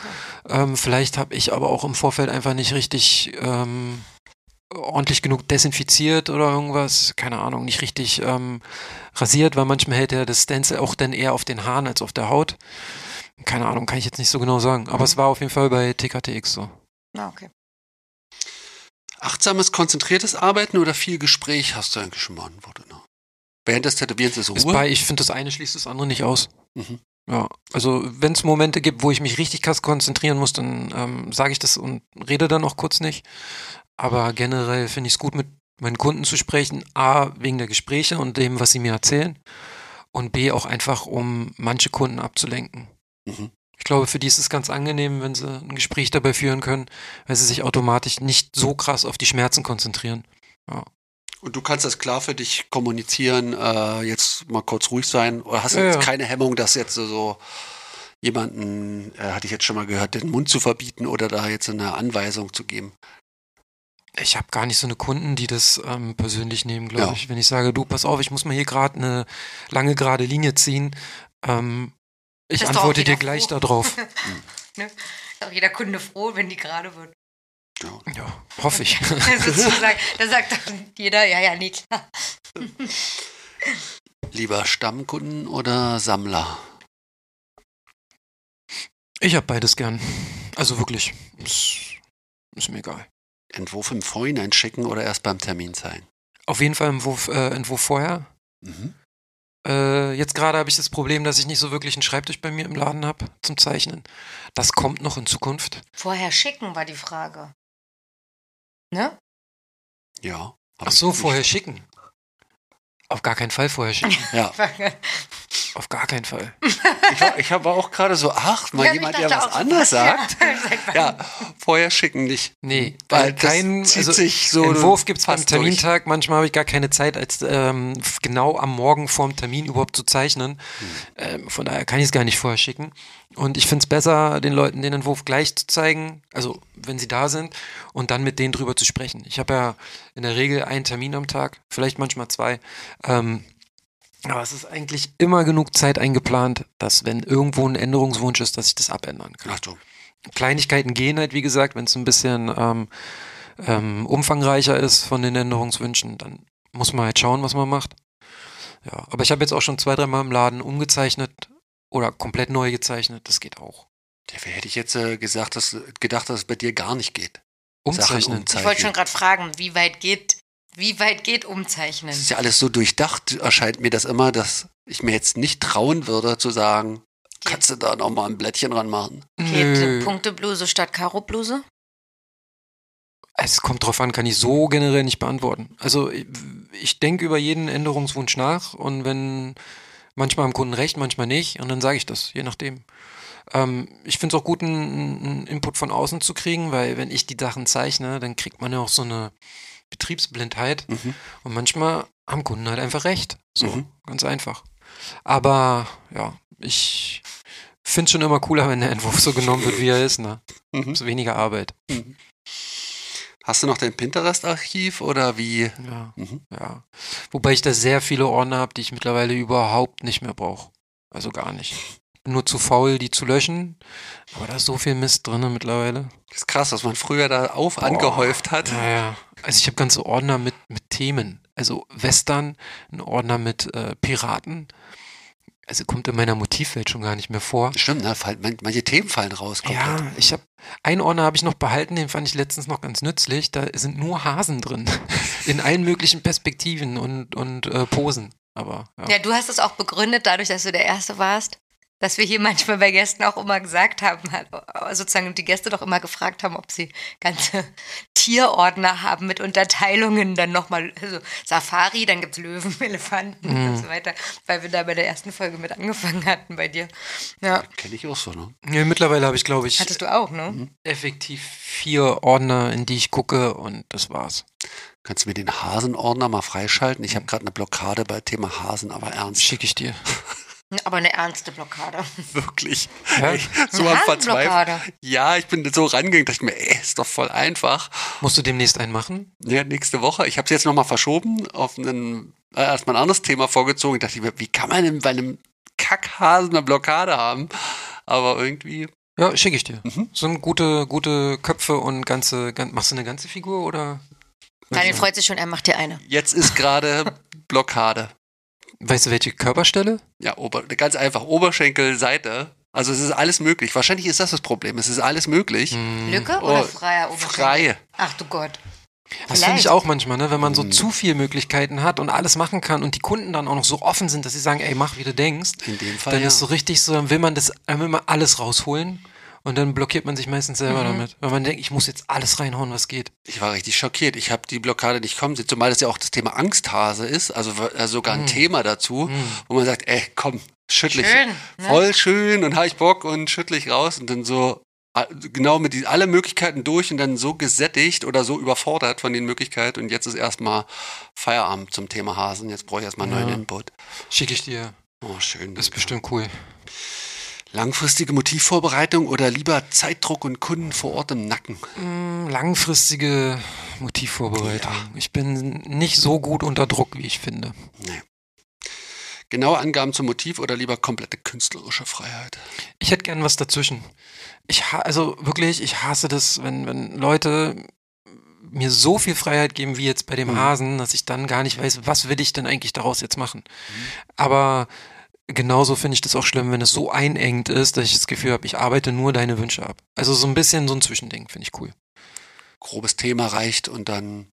Speaker 3: Ähm, vielleicht habe ich aber auch im Vorfeld einfach nicht richtig ähm, ordentlich genug desinfiziert oder irgendwas. Keine Ahnung, nicht richtig ähm, rasiert, weil manchmal hält ja das Stencil auch dann eher auf den Haaren als auf der Haut. Keine Ahnung, kann ich jetzt nicht so genau sagen. Aber es war auf jeden Fall bei TKTX so.
Speaker 1: Na, okay.
Speaker 4: Achtsames, konzentriertes Arbeiten oder viel Gespräch hast du eigentlich schon beantwortet? Ne? Während des Tätowierens ist
Speaker 3: Ist
Speaker 4: Ruhe.
Speaker 3: bei, ich finde, das eine schließt das andere nicht aus.
Speaker 4: Mhm.
Speaker 3: Ja, also wenn es Momente gibt, wo ich mich richtig krass konzentrieren muss, dann ähm, sage ich das und rede dann auch kurz nicht. Aber generell finde ich es gut, mit meinen Kunden zu sprechen. A, wegen der Gespräche und dem, was sie mir erzählen. Und B, auch einfach, um manche Kunden abzulenken.
Speaker 4: Mhm.
Speaker 3: Ich glaube, für die ist es ganz angenehm, wenn sie ein Gespräch dabei führen können, weil sie sich automatisch nicht so krass auf die Schmerzen konzentrieren.
Speaker 4: Und du kannst das klar für dich kommunizieren, äh, jetzt mal kurz ruhig sein. Oder hast du
Speaker 3: Ja,
Speaker 4: jetzt
Speaker 3: ja.
Speaker 4: keine Hemmung, dass jetzt so, so jemanden, äh, hatte ich jetzt schon mal gehört, den Mund zu verbieten oder da jetzt eine Anweisung zu geben?
Speaker 3: Ich habe gar nicht so eine Kunden, die das ähm, persönlich nehmen, glaube
Speaker 4: Ja.
Speaker 3: ich. Wenn ich sage, du, pass auf, ich muss mal hier gerade eine lange gerade Linie ziehen, ähm, ich
Speaker 1: Ist
Speaker 3: antworte dir gleich
Speaker 1: froh.
Speaker 3: darauf.
Speaker 1: ne? Ist auch jeder Kunde froh, wenn die gerade wird.
Speaker 4: Ja.
Speaker 3: Ja, hoffe ich.
Speaker 1: Da sagt doch jeder, ja, ja, nee, klar.
Speaker 4: Lieber Stammkunden oder Sammler?
Speaker 3: Ich habe beides gern. Also wirklich, ist, ist mir egal.
Speaker 4: Entwurf im Vorhinein schicken oder erst beim Termin zeigen?
Speaker 3: Auf jeden Fall Entwurf, äh, Entwurf vorher.
Speaker 4: Mhm.
Speaker 3: Äh, jetzt gerade habe ich das Problem, dass ich nicht so wirklich einen Schreibtisch bei mir im Laden habe zum Zeichnen. Das kommt noch in Zukunft.
Speaker 1: Vorher schicken war die Frage. Ne?
Speaker 4: Ja.
Speaker 3: Ach so,
Speaker 4: nicht.
Speaker 3: vorher schicken. Auf gar keinen Fall vorher schicken.
Speaker 4: Ja,
Speaker 3: Auf gar keinen Fall.
Speaker 4: ich, war, ich habe auch gerade so, ach, mal
Speaker 1: Ja,
Speaker 4: jemand, der was anderes sagt.
Speaker 1: Ja.
Speaker 4: Vorher schicken nicht.
Speaker 3: Nee,
Speaker 4: Weil
Speaker 3: kein
Speaker 4: zieht
Speaker 3: also
Speaker 4: sich so
Speaker 3: Entwurf gibt es beim
Speaker 4: fast durch.
Speaker 3: Termintag. Manchmal habe ich gar keine Zeit, als ähm, genau am Morgen vorm Termin überhaupt zu zeichnen.
Speaker 4: Hm.
Speaker 3: Ähm, von daher kann ich es gar nicht vorher schicken. Und ich finde es besser, den Leuten den Entwurf gleich zu zeigen, also wenn sie da sind, und dann mit denen drüber zu sprechen. Ich habe ja in der Regel einen Termin am Tag, vielleicht manchmal zwei. Ähm, aber es ist eigentlich immer genug Zeit eingeplant, dass wenn irgendwo ein Änderungswunsch ist, dass ich das abändern kann.
Speaker 4: Ach du.
Speaker 3: Kleinigkeiten gehen halt, wie gesagt, wenn es ein bisschen ähm, ähm, umfangreicher ist von den Änderungswünschen, dann muss man halt schauen, was man macht. Ja, aber ich habe jetzt auch schon zwei, dreimal im Laden umgezeichnet oder komplett neu gezeichnet. Das geht auch.
Speaker 4: Dafür hätte ich jetzt äh, gesagt, dass, gedacht, dass es bei dir gar nicht geht.
Speaker 3: Umzeichnen.
Speaker 1: Ich wollte schon gerade fragen, wie weit geht, wie weit geht Umzeichnen?
Speaker 4: Es ist ja alles so durchdacht, erscheint mir das immer, dass ich mir jetzt nicht trauen würde zu sagen, kannst du da nochmal ein Blättchen ranmachen?
Speaker 1: Geht. Punktebluse statt Karo-Bluse?
Speaker 3: Es kommt drauf an, kann ich so generell nicht beantworten. Also ich, ich denke über jeden Änderungswunsch nach und wenn manchmal am Kunden recht, manchmal nicht und dann sage ich das, je nachdem. Ähm, ich finde es auch gut, einen, einen Input von außen zu kriegen, weil wenn ich die Sachen zeichne, dann kriegt man ja auch so eine Betriebsblindheit
Speaker 4: Mhm.
Speaker 3: und manchmal haben Kunden halt einfach recht. So,
Speaker 4: Mhm.
Speaker 3: ganz einfach. Aber ja, ich finde es schon immer cooler, wenn der Entwurf so genommen wird, wie er ist. Ne?
Speaker 4: Mhm.
Speaker 3: Ist weniger Arbeit.
Speaker 4: Hast du noch dein Pinterest-Archiv oder wie?
Speaker 3: Ja.
Speaker 4: Mhm.
Speaker 3: Ja. Wobei ich da sehr viele Ordner habe, die ich mittlerweile überhaupt nicht mehr brauche. Also gar nicht. Nur zu faul, die zu löschen. Aber da ist so viel Mist drin mittlerweile.
Speaker 4: Das ist krass, was man früher da auf angehäuft hat.
Speaker 3: Ja, ja. Also ich habe ganze Ordner mit, mit Themen. Also Western, ein Ordner mit äh, Piraten. Also kommt in meiner Motivwelt schon gar nicht mehr vor.
Speaker 4: Stimmt, ne? Manche Themen fallen raus. Komplett.
Speaker 3: Ja, ich habe einen Ordner habe ich noch behalten, den fand ich letztens noch ganz nützlich. Da sind nur Hasen drin. In allen möglichen Perspektiven und, und äh, Posen. Aber ja.
Speaker 1: Ja, du hast es auch begründet, dadurch, dass du der Erste warst, dass wir hier manchmal bei Gästen auch immer gesagt haben, sozusagen die Gäste doch immer gefragt haben, ob sie ganze Tierordner haben mit Unterteilungen, dann nochmal also Safari, dann gibt es Löwen, Elefanten
Speaker 3: Mhm.
Speaker 1: und so weiter, weil wir da bei der ersten Folge mit angefangen hatten bei dir. Ja,
Speaker 4: Kenne ich auch so, ne?
Speaker 3: Ja, mittlerweile habe ich, glaube ich,
Speaker 1: hattest du auch, ne?
Speaker 3: effektiv vier Ordner, in die ich gucke und das war's.
Speaker 4: Kannst du mir den Hasenordner mal freischalten? Ich habe gerade eine Blockade bei Thema Hasen, aber ernst.
Speaker 3: Schicke ich dir.
Speaker 1: Aber eine ernste Blockade.
Speaker 4: Wirklich.
Speaker 3: Ja?
Speaker 4: Ey, so
Speaker 1: Eine
Speaker 4: am Verzweifeln. Ja, ich bin so rangegangen, dachte ich mir, ey, ist doch voll einfach.
Speaker 3: Musst du demnächst einen machen?
Speaker 4: Ja, nächste Woche. Ich habe es jetzt nochmal verschoben, auf einen, äh, erstmal ein anderes Thema vorgezogen. Ich dachte mir, wie kann man denn bei einem Kackhasen eine Blockade haben? Aber irgendwie,
Speaker 3: Ja, schicke ich dir.
Speaker 4: Mhm.
Speaker 3: So ein gute, gute Köpfe und ganze, gan machst du eine ganze Figur oder?
Speaker 1: Daniel freut sich schon, er macht dir eine.
Speaker 4: jetzt ist gerade Blockade.
Speaker 3: Weißt du welche Körperstelle?
Speaker 4: Ja, Ober, ganz einfach, Oberschenkel, Seite. Also es ist alles möglich. Wahrscheinlich ist das das Problem. Es ist alles möglich.
Speaker 3: Hm.
Speaker 1: Lücke oder
Speaker 4: Oh,
Speaker 1: freier Oberschenkel?
Speaker 4: Freie.
Speaker 1: Ach du Gott.
Speaker 3: Das finde ich auch manchmal, ne? wenn man so
Speaker 4: Mhm.
Speaker 3: zu viele Möglichkeiten hat und alles machen kann und die Kunden dann auch noch so offen sind, dass sie sagen, ey, mach wie du denkst,
Speaker 4: In dem Fall.
Speaker 3: dann
Speaker 4: ja.
Speaker 3: ist so richtig so, dann will man das, dann will man alles rausholen und dann blockiert man sich meistens selber
Speaker 1: Mhm.
Speaker 3: damit, weil man denkt, ich muss jetzt alles reinhauen, was geht.
Speaker 4: Ich war richtig schockiert. Ich habe die Blockade nicht kommen sehen, zumal das ja auch das Thema Angsthase ist, also äh, sogar ein
Speaker 3: Mhm.
Speaker 4: Thema dazu, wo man sagt, ey, komm, schüttel ich.
Speaker 1: Schön. Ne?
Speaker 4: Voll schön und habe ich Bock und schüttel ich raus und dann so genau mit die, alle Möglichkeiten durch und dann so gesättigt oder so überfordert von den Möglichkeiten und jetzt ist erstmal Feierabend zum Thema Hasen. Jetzt brauche ich erstmal einen
Speaker 3: Ja.
Speaker 4: neuen Input.
Speaker 3: Schicke ich dir,
Speaker 4: Oh, schön.
Speaker 3: das ist bestimmt cool.
Speaker 4: Langfristige Motivvorbereitung oder lieber Zeitdruck und Kunden vor Ort im Nacken?
Speaker 3: Mm, Langfristige Motivvorbereitung. Ich bin nicht so gut unter Druck, wie ich finde.
Speaker 4: Nee. Genaue Angaben zum Motiv oder lieber komplette künstlerische Freiheit?
Speaker 3: Ich hätte gern was dazwischen. Ich ha also wirklich, ich hasse das, wenn, wenn Leute mir so viel Freiheit geben wie jetzt bei dem
Speaker 4: Mhm.
Speaker 3: Hasen, dass ich dann gar nicht weiß, was will ich denn eigentlich daraus jetzt machen. Aber genauso finde ich das auch schlimm, wenn es so einengt ist, dass ich das Gefühl habe, ich arbeite nur deine Wünsche ab. Also so ein bisschen so ein Zwischending finde ich cool.
Speaker 4: grobes Thema reicht und dann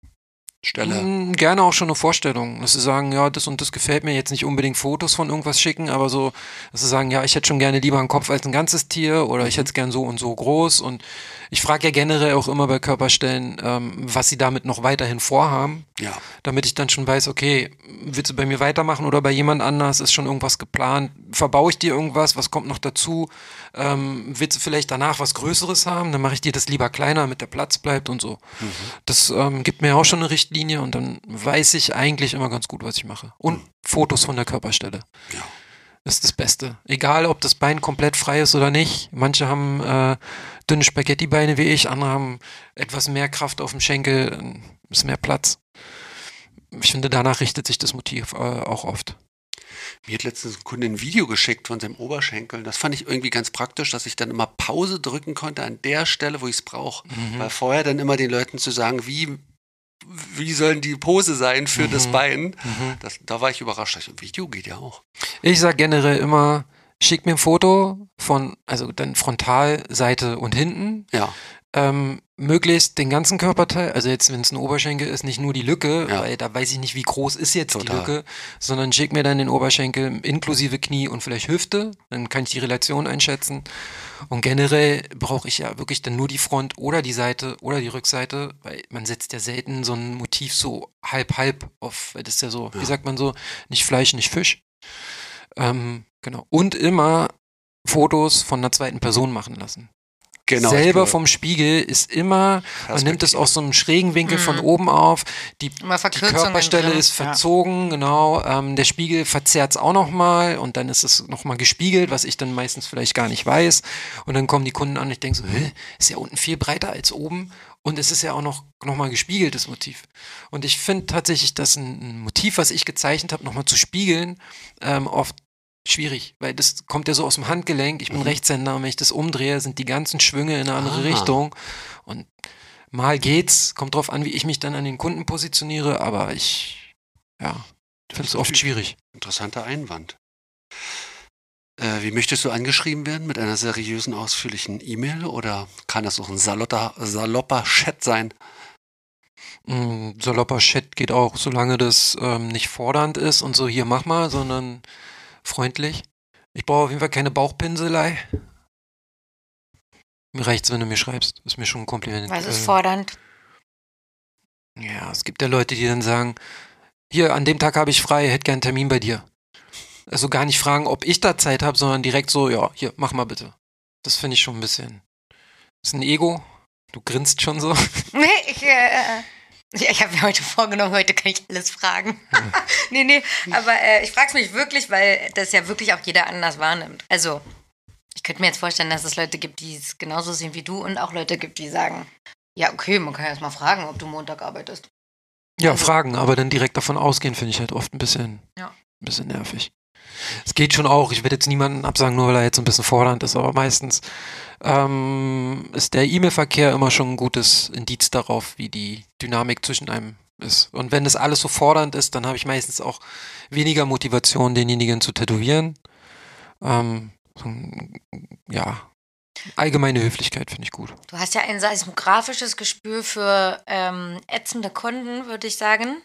Speaker 4: Stelle.
Speaker 3: Mm, Gerne auch schon eine Vorstellung, dass sie sagen, ja, das und das gefällt mir, jetzt nicht unbedingt Fotos von irgendwas schicken, aber so, dass sie sagen, ja, ich hätte schon gerne lieber einen Kopf als ein ganzes Tier oder ich hätte es gern so und so groß und ich frage ja generell auch immer bei Körperstellen, ähm, was sie damit noch weiterhin vorhaben,
Speaker 4: Ja.
Speaker 3: damit ich dann schon weiß, okay, willst du bei mir weitermachen oder bei jemand anders, ist schon irgendwas geplant, verbaue ich dir irgendwas, was kommt noch dazu, ähm, willst du vielleicht danach was Größeres haben, dann mache ich dir das lieber kleiner, damit der Platz bleibt und so. Das ähm, gibt mir auch schon eine Richtlinie und dann weiß ich eigentlich immer ganz gut, was ich mache. Und Fotos von der Körperstelle.
Speaker 4: Ja.
Speaker 3: Ist das Beste. Egal, ob das Bein komplett frei ist oder nicht. Manche haben äh, dünne Spaghetti-Beine wie ich, andere haben etwas mehr Kraft auf dem Schenkel, äh, ist mehr Platz. Ich finde, danach richtet sich das Motiv äh, auch oft.
Speaker 4: Mir hat letztens ein Kunde ein Video geschickt von seinem Oberschenkel. Das fand ich irgendwie ganz praktisch, dass ich dann immer Pause drücken konnte an der Stelle, wo ich es brauche. Weil vorher dann immer den Leuten zu sagen, wie, wie sollen die Pose sein für das Bein, das, da war ich überrascht. Das Video geht ja auch.
Speaker 3: Ich sage generell immer, schick mir ein Foto von, also dann Frontal, Seite und hinten.
Speaker 4: Ja,
Speaker 3: Ähm, möglichst den ganzen Körperteil, also jetzt, wenn es ein Oberschenkel ist, nicht nur die Lücke,
Speaker 4: Ja.
Speaker 3: weil da weiß ich nicht, wie groß ist jetzt die
Speaker 4: Total.
Speaker 3: Lücke, sondern schick mir dann den Oberschenkel inklusive Knie und vielleicht Hüfte, dann kann ich die Relation einschätzen. Und generell brauche ich ja wirklich dann nur die Front oder die Seite oder die Rückseite, weil man setzt ja selten so ein Motiv so halb-halb auf, weil das ist ja so, wie sagt man so, nicht Fleisch, nicht Fisch. Ähm, genau. Und immer Fotos von einer zweiten Person machen lassen
Speaker 4: genau.
Speaker 3: selber vom Spiegel ist immer, man nimmt es aus so einem schrägen Winkel von oben auf, die, die Körperstelle
Speaker 1: drin.
Speaker 3: ist verzogen, genau, ähm, der Spiegel verzerrt es auch nochmal und dann ist es nochmal gespiegelt, was ich dann meistens vielleicht gar nicht weiß. Und dann kommen die Kunden an und ich denke so, hä, ist ja unten viel breiter als oben. Und es ist ja auch noch, noch mal gespiegeltes Motiv. Und ich finde tatsächlich, dass ein, ein Motiv, was ich gezeichnet habe, nochmal zu spiegeln, ähm, oft schwierig, weil das kommt ja so aus dem Handgelenk. Ich bin Rechtshänder und wenn ich das umdrehe, sind die ganzen Schwünge in eine andere
Speaker 4: Ah.
Speaker 3: Richtung. Und mal geht's, kommt drauf an, wie ich mich dann an den Kunden positioniere, aber ich, ja, finde es oft schwierig.
Speaker 4: Interessanter Einwand. Äh, wie möchtest du angeschrieben werden? Mit einer seriösen, ausführlichen E-Mail oder kann das auch ein salotter, salopper Chat sein?
Speaker 3: Mm, Salopper Chat geht auch, solange das ähm, nicht fordernd ist und so, hier mach mal, sondern freundlich. Ich brauche auf jeden Fall keine Bauchpinselei. Mir reicht's, wenn du mir schreibst. Ist mir schon ein Kompliment.
Speaker 1: Was ist
Speaker 3: Äh,
Speaker 1: fordernd?
Speaker 3: Ja, es gibt ja Leute, die dann sagen, hier, an dem Tag habe ich frei, hätte gern einen Termin bei dir. Also gar nicht fragen, ob ich da Zeit habe, sondern direkt so, ja, hier, mach mal bitte. Das finde ich schon ein bisschen. Das ist ein Ego. Du grinst schon so.
Speaker 1: Nee, ich, äh, ja, ich habe mir heute vorgenommen, heute kann ich alles fragen. nee, nee, aber äh, ich frage es mich wirklich, weil das ja wirklich auch jeder anders wahrnimmt. Also, ich könnte mir jetzt vorstellen, dass es Leute gibt, die es genauso sehen wie du und auch Leute gibt, die sagen, ja, okay, man kann ja erst mal fragen, ob du Montag arbeitest.
Speaker 3: Ja,
Speaker 1: Also-
Speaker 3: fragen, aber dann direkt davon ausgehen, finde ich halt oft ein bisschen,
Speaker 1: Ja.
Speaker 3: ein bisschen nervig. Es geht schon auch, ich werde jetzt niemanden absagen, nur weil er jetzt ein bisschen fordernd ist, aber meistens ähm, ist der E-Mail-Verkehr immer schon ein gutes Indiz darauf, wie die Dynamik zwischen einem ist. Und wenn das alles so fordernd ist, dann habe ich meistens auch weniger Motivation, denjenigen zu tätowieren. Ähm, ja, allgemeine Höflichkeit finde ich gut.
Speaker 1: Du hast ja ein seismografisches Gespür für ähm, ätzende Kunden, würde ich sagen.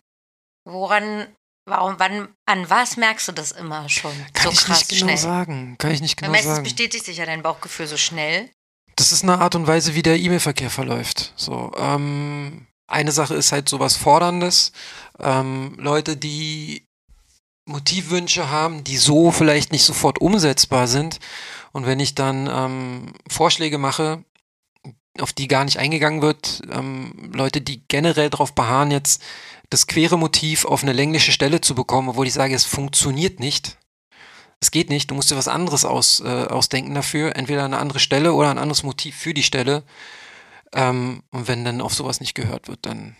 Speaker 1: Woran, warum, wann, an was merkst du das immer schon
Speaker 3: Kann
Speaker 1: so
Speaker 3: ich
Speaker 1: krass
Speaker 3: nicht genau
Speaker 1: schnell?
Speaker 3: sagen. Kann ich nicht genau
Speaker 1: meistens
Speaker 3: sagen.
Speaker 1: bestätigt sich ja dein Bauchgefühl so schnell.
Speaker 3: Das ist eine Art und Weise, wie der E-Mail-Verkehr verläuft. So, ähm, eine Sache ist halt sowas Forderndes. Ähm, Leute, die Motivwünsche haben, die so vielleicht nicht sofort umsetzbar sind. Und wenn ich dann ähm, Vorschläge mache, auf die gar nicht eingegangen wird, ähm, Leute, die generell darauf beharren, jetzt das quere Motiv auf eine längliche Stelle zu bekommen, obwohl ich sage, es funktioniert nicht. Es geht nicht, du musst dir was anderes aus, äh, ausdenken dafür, entweder eine andere Stelle oder ein anderes Motiv für die Stelle. Ähm, und wenn dann auf sowas nicht gehört wird, dann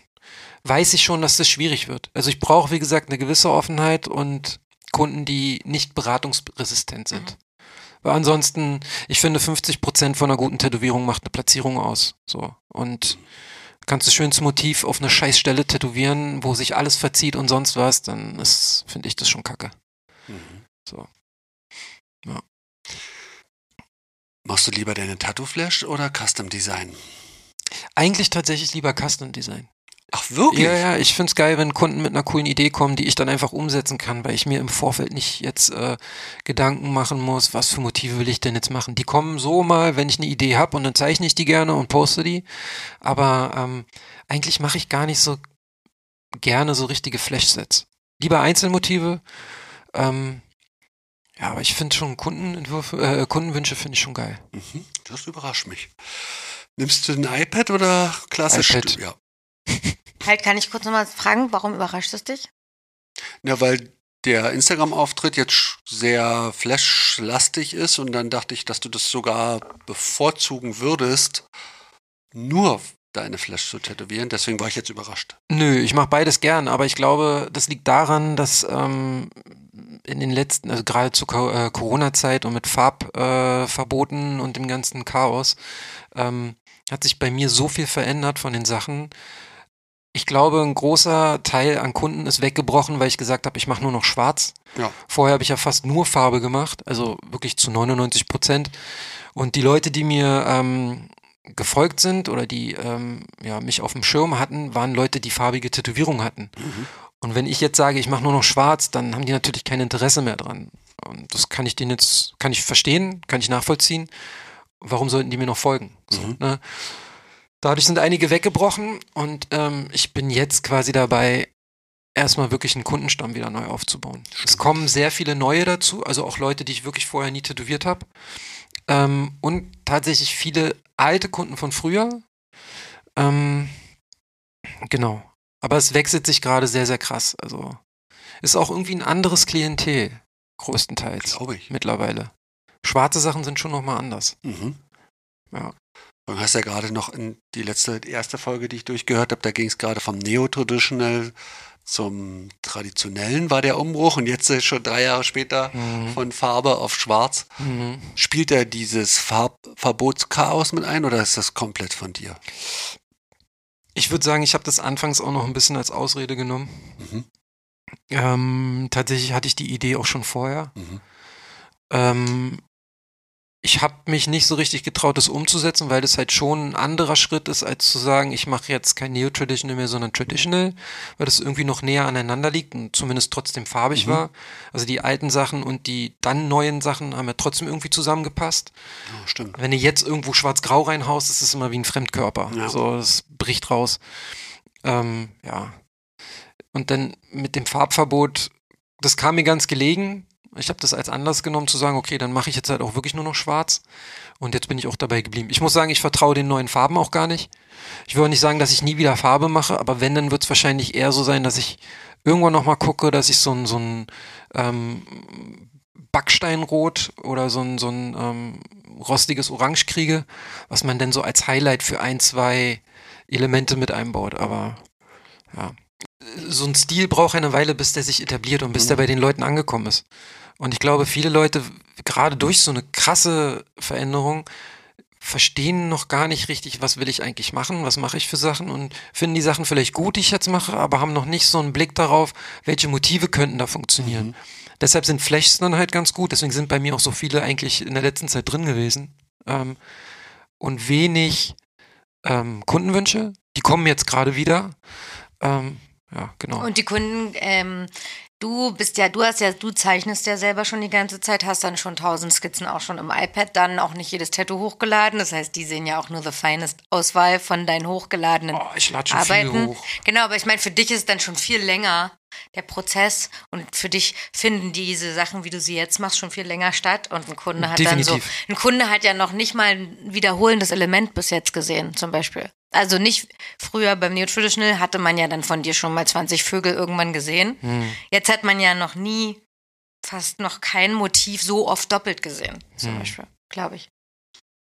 Speaker 3: weiß ich schon, dass das schwierig wird. Also ich brauche, wie gesagt, eine gewisse Offenheit und Kunden, die nicht beratungsresistent sind. Weil ansonsten, ich finde, 50 Prozent von einer guten Tätowierung macht eine Platzierung aus. So. Und kannst du schönes Motiv auf eine scheiß Stelle tätowieren, wo sich alles verzieht und sonst was, dann ist, finde ich das schon kacke. So.
Speaker 4: Machst du lieber deine Tattoo-Flash oder Custom Design?
Speaker 3: Eigentlich tatsächlich lieber Custom Design.
Speaker 4: Ach, wirklich?
Speaker 3: Ja, ja, ich find's geil, wenn Kunden mit einer coolen Idee kommen, die ich dann einfach umsetzen kann, weil ich mir im Vorfeld nicht jetzt äh, Gedanken machen muss, was für Motive will ich denn jetzt machen. Die kommen so mal, wenn ich eine Idee habe und dann zeichne ich die gerne und poste die. Aber ähm, eigentlich mache ich gar nicht so gerne so richtige Flash-Sets. Lieber Einzelmotive. Ähm, ja, aber ich finde schon Kundenentwürfe, äh, Kundenwünsche finde ich schon geil.
Speaker 4: Mhm, das überrascht mich. Nimmst du ein iPad oder klassisch?
Speaker 3: iPad.
Speaker 4: Ja.
Speaker 1: Halt, kann ich kurz nochmal fragen, warum überrascht es dich?
Speaker 4: Ja, weil der Instagram-Auftritt jetzt sehr Flash-lastig ist und dann dachte ich, dass du das sogar bevorzugen würdest, nur deine Flash zu tätowieren. Deswegen war ich jetzt überrascht.
Speaker 3: Nö, ich mache beides gern, aber ich glaube, das liegt daran, dass ähm, in den letzten, also gerade zur Co äh, Corona-Zeit und mit Farbverboten äh, und dem ganzen Chaos, ähm, hat sich bei mir so viel verändert von den Sachen. Ich glaube, ein großer Teil an Kunden ist weggebrochen, weil ich gesagt habe, ich mache nur noch schwarz.
Speaker 4: Ja.
Speaker 3: Vorher habe ich ja fast nur Farbe gemacht, also wirklich zu 99 Prozent. Und die Leute, die mir ähm, gefolgt sind oder die ähm, ja, mich auf dem Schirm hatten, waren Leute, die farbige Tätowierungen hatten. Und wenn ich jetzt sage, ich mache nur noch schwarz, dann haben die natürlich kein Interesse mehr dran. Und das kann ich denen jetzt, kann ich verstehen, kann ich nachvollziehen. Warum sollten die mir noch folgen? So,
Speaker 4: Mhm.
Speaker 3: ne? Dadurch sind einige weggebrochen und ähm, ich bin jetzt quasi dabei, erstmal wirklich einen Kundenstamm wieder neu aufzubauen. Es kommen sehr viele neue dazu, also auch Leute, die ich wirklich vorher nie tätowiert habe. Ähm, und tatsächlich viele alte Kunden von früher. Ähm, genau. Aber es wechselt sich gerade sehr, sehr krass. Also ist auch irgendwie ein anderes Klientel, größtenteils
Speaker 4: Glaube ich.
Speaker 3: mittlerweile. Schwarze Sachen sind schon nochmal anders.
Speaker 4: Mhm.
Speaker 3: Ja.
Speaker 4: Du hast ja gerade noch in die letzte, die erste Folge, die ich durchgehört habe, da ging es gerade vom Neo-Traditional zum Traditionellen war der Umbruch und jetzt ist schon drei Jahre später
Speaker 3: Mhm.
Speaker 4: von Farbe auf Schwarz.
Speaker 3: Mhm.
Speaker 4: Spielt da dieses Farbverbotschaos mit ein oder ist das komplett von dir?
Speaker 3: Ich würde sagen, ich habe das anfangs auch noch ein bisschen als Ausrede genommen.
Speaker 4: Mhm.
Speaker 3: Ähm, tatsächlich hatte ich die Idee auch schon vorher.
Speaker 4: Mhm.
Speaker 3: Ähm, ich habe mich nicht so richtig getraut, das umzusetzen, weil das halt schon ein anderer Schritt ist, als zu sagen, ich mache jetzt kein Neo-Traditional mehr, sondern Traditional, weil das irgendwie noch näher aneinander liegt und zumindest trotzdem farbig
Speaker 4: Mhm.
Speaker 3: war. Also die alten Sachen und die dann neuen Sachen haben ja trotzdem irgendwie zusammengepasst.
Speaker 4: Ja, stimmt.
Speaker 3: Wenn du jetzt irgendwo schwarz-grau reinhaust, ist es immer wie ein Fremdkörper.
Speaker 4: Ja.
Speaker 3: So, es bricht raus. Ähm, ja. Und dann mit dem Farbverbot, das kam mir ganz gelegen. Ich habe das als Anlass genommen zu sagen, okay, dann mache ich jetzt halt auch wirklich nur noch schwarz. Und jetzt bin ich auch dabei geblieben. Ich muss sagen, ich vertraue den neuen Farben auch gar nicht. Ich will auch nicht sagen, dass ich nie wieder Farbe mache, aber wenn, dann wird es wahrscheinlich eher so sein, dass ich irgendwann nochmal gucke, dass ich so ein, so ein ähm, Backsteinrot oder so ein, so ein ähm, rostiges Orange kriege, was man dann so als Highlight für ein, zwei Elemente mit einbaut. Aber ja, so ein Stil braucht eine Weile, bis der sich etabliert und bis der bei den Leuten angekommen ist. Und ich glaube, viele Leute, gerade durch so eine krasse Veränderung, verstehen noch gar nicht richtig, was will ich eigentlich machen, was mache ich für Sachen und finden die Sachen vielleicht gut, die ich jetzt mache, aber haben noch nicht so einen Blick darauf, welche Motive könnten da funktionieren. Deshalb sind Flashs dann halt ganz gut, deswegen sind bei mir auch so viele eigentlich in der letzten Zeit drin gewesen. Ähm, und wenig ähm, Kundenwünsche, die kommen jetzt gerade wieder. Ähm, ja, genau.
Speaker 1: Und die Kunden, ähm, du bist ja, du hast ja, du zeichnest ja selber schon die ganze Zeit, hast dann schon tausend Skizzen auch schon im iPad, dann auch nicht jedes Tattoo hochgeladen. Das heißt, die sehen ja auch nur the finest Auswahl von deinen hochgeladenen
Speaker 3: oh, ich lade schon viel
Speaker 1: Arbeiten.
Speaker 3: hoch.
Speaker 1: Genau, aber ich meine, für dich ist dann schon viel länger der Prozess und für dich finden diese Sachen, wie du sie jetzt machst, schon viel länger statt und ein Kunde hat dann so,
Speaker 3: Definitiv.
Speaker 1: ein Kunde hat ja noch nicht mal ein wiederholendes Element bis jetzt gesehen, zum Beispiel. Also nicht früher beim Neo Traditional hatte man ja dann von dir schon mal 20 Vögel irgendwann gesehen.
Speaker 3: Hm.
Speaker 1: Jetzt hat man ja noch nie, fast noch kein Motiv so oft doppelt gesehen, zum
Speaker 3: Hm.
Speaker 1: Beispiel, glaube ich.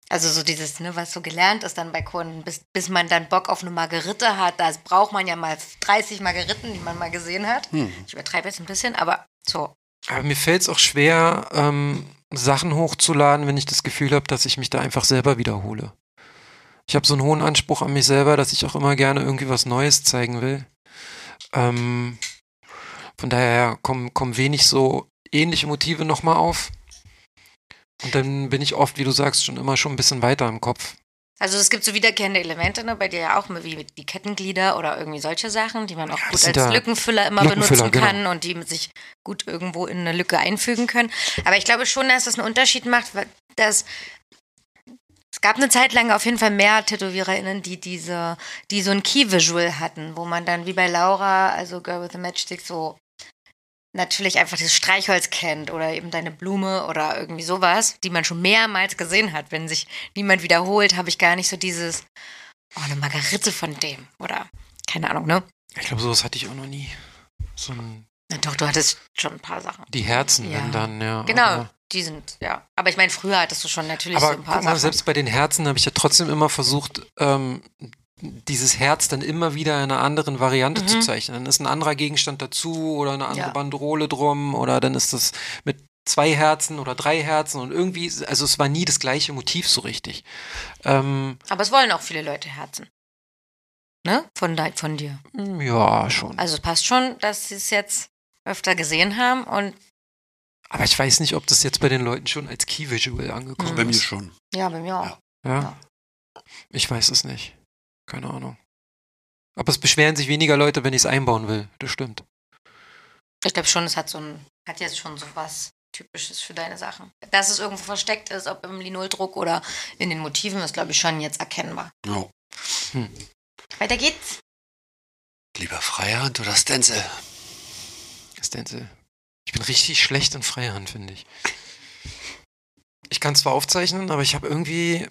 Speaker 1: Also so dieses, ne, was so gelernt ist dann bei Kunden, bis, bis man dann Bock auf eine Margerite hat, da braucht man ja mal 30 Margeriten, die man mal gesehen hat.
Speaker 4: Hm.
Speaker 1: Ich übertreibe jetzt ein bisschen, aber so.
Speaker 3: Aber mir fällt es auch schwer, ähm, Sachen hochzuladen, wenn ich das Gefühl habe, dass ich mich da einfach selber wiederhole. Ich habe so einen hohen Anspruch an mich selber, dass ich auch immer gerne irgendwie was Neues zeigen will. Ähm, von daher kommen, kommen wenig so ähnliche Motive nochmal auf. Und dann bin ich oft, wie du sagst, schon immer schon ein bisschen weiter im Kopf.
Speaker 1: Also es gibt so wiederkehrende Elemente, ne, bei dir ja auch, wie die Kettenglieder oder irgendwie solche Sachen, die man auch
Speaker 3: Ja,
Speaker 1: gut als Lückenfüller immer
Speaker 3: Lückenfüller,
Speaker 1: benutzen
Speaker 3: genau.
Speaker 1: kann und die sich gut irgendwo in eine Lücke einfügen können. Aber ich glaube schon, dass das einen Unterschied macht, weil das es gab eine Zeit lang auf jeden Fall mehr TätowiererInnen, die diese, die so ein Key-Visual hatten, wo man dann wie bei Laura, also Girl with the Matchstick, so natürlich einfach das Streichholz kennt oder eben deine Blume oder irgendwie sowas, die man schon mehrmals gesehen hat. Wenn sich niemand wiederholt, habe ich gar nicht so dieses, oh, eine Margarite von dem oder keine Ahnung, ne?
Speaker 3: Ich glaube, sowas hatte ich auch noch nie. So ein,
Speaker 1: Na doch, du hattest schon ein paar Sachen.
Speaker 3: die Herzen,
Speaker 1: Ja.
Speaker 3: wenn dann, ja.
Speaker 1: Genau,
Speaker 3: Aber,
Speaker 1: die sind, ja. Aber ich meine, früher hattest du schon natürlich
Speaker 3: aber
Speaker 1: so ein paar
Speaker 3: guck mal,
Speaker 1: Sachen.
Speaker 3: selbst bei den Herzen habe ich ja trotzdem immer versucht, ähm, dieses Herz dann immer wieder in einer anderen Variante zu
Speaker 1: Mhm.
Speaker 3: zeichnen. Dann ist ein anderer Gegenstand dazu oder eine andere
Speaker 1: Ja.
Speaker 3: Banderole drum oder dann ist das mit zwei Herzen oder drei Herzen und irgendwie, also es war nie das gleiche Motiv so richtig. Ähm,
Speaker 1: Aber es wollen auch viele Leute Herzen. Ne? Von, de- von dir.
Speaker 3: ja, schon.
Speaker 1: Also es passt schon, dass es jetzt öfter gesehen haben und
Speaker 3: Aber ich weiß nicht, ob das jetzt bei den Leuten schon als Key Visual angekommen
Speaker 4: Bei mir
Speaker 3: ist.
Speaker 4: schon.
Speaker 1: ja, bei mir auch.
Speaker 4: Ja.
Speaker 3: Ja? Ich weiß es nicht. Keine Ahnung. Aber es beschweren sich weniger Leute, wenn ich es einbauen will. Das stimmt.
Speaker 1: Ich glaube schon, es hat so ein, hat jetzt schon so was Typisches für deine Sachen. Dass es irgendwo versteckt ist, ob im Linoldruck oder in den Motiven, ist glaube ich schon jetzt erkennbar.
Speaker 4: Ja.
Speaker 1: Weiter geht's.
Speaker 4: Lieber Freihand oder Stencil?
Speaker 3: Stencil. Ich bin richtig schlecht in Freihand, finde ich. Ich kann zwar aufzeichnen, aber ich habe irgendwie.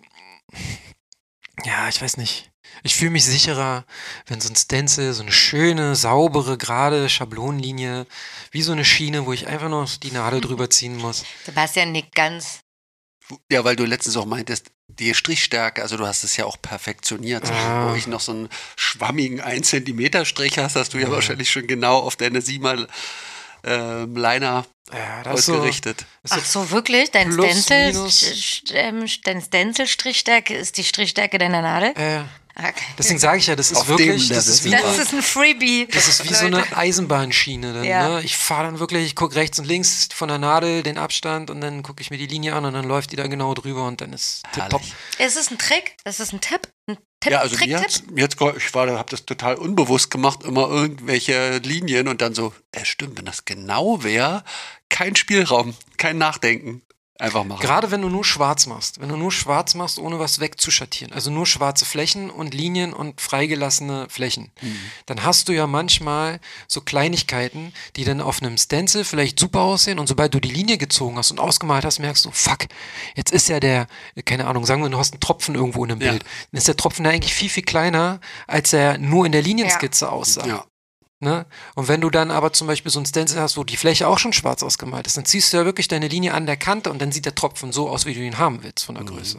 Speaker 3: Ja, ich weiß nicht. Ich fühle mich sicherer, wenn so ein Stencil, so eine schöne, saubere, gerade Schablonenlinie, wie so eine Schiene, wo ich einfach nur die Nadel drüber ziehen muss.
Speaker 1: Sebastian nickt ganz.
Speaker 4: Ja, weil du letztens auch meintest, die Strichstärke, also du hast es ja auch perfektioniert.
Speaker 3: Ah.
Speaker 4: Wo ich noch so einen schwammigen 1 Zentimeter Strich hast, hast du ja
Speaker 3: Ja.
Speaker 4: wahrscheinlich schon genau auf deine Siemer ähm, Liner
Speaker 3: Ja, so,
Speaker 4: ausgerichtet.
Speaker 3: ist
Speaker 1: Ach so, wirklich? Dein Stencil, ähm, dein Stencil-Strichstärke ist die Strichstärke deiner Nadel?
Speaker 3: Äh,
Speaker 1: Okay.
Speaker 3: deswegen sage ich ja, das ist
Speaker 4: Auf
Speaker 3: wirklich, das ist wie,
Speaker 1: Das ist ein Freebie.
Speaker 3: das ist wie so
Speaker 1: Leute.
Speaker 3: eine Eisenbahnschiene. Dann,
Speaker 1: Ja.
Speaker 3: ne? Ich fahre dann wirklich, ich gucke rechts und links von der Nadel den Abstand und dann gucke ich mir die Linie an und dann läuft die da genau drüber und dann ist.
Speaker 4: Herrlich.
Speaker 1: Ist es ein Trick? Ist es ein Tipp? Ein Tipp?
Speaker 4: Ja, also
Speaker 1: Trick,
Speaker 4: mir
Speaker 1: Tipp?
Speaker 4: hat's, mir hat's, ich war, habe das total unbewusst gemacht, immer irgendwelche Linien und dann so, äh, stimmt, wenn das genau wäre, kein Spielraum, kein Nachdenken, einfach machen.
Speaker 3: Gerade wenn du nur schwarz machst, wenn du nur schwarz machst, ohne was wegzuschattieren, also nur schwarze Flächen und Linien und freigelassene Flächen, dann hast du ja manchmal so Kleinigkeiten, die dann auf einem Stencil vielleicht super aussehen und sobald du die Linie gezogen hast und ausgemalt hast, merkst du, fuck, jetzt ist ja der, keine Ahnung, sagen wir, du hast einen Tropfen irgendwo in einem
Speaker 4: Ja.
Speaker 3: Bild, dann ist der Tropfen ja eigentlich viel, viel kleiner, als er nur in der Linienskizze aussah.
Speaker 4: ja.
Speaker 3: Ne? Und wenn du dann aber zum Beispiel so ein Stencil hast, wo die Fläche auch schon schwarz ausgemalt ist, dann ziehst du ja wirklich deine Linie an der Kante und dann sieht der Tropfen so aus, wie du ihn haben willst von der Größe.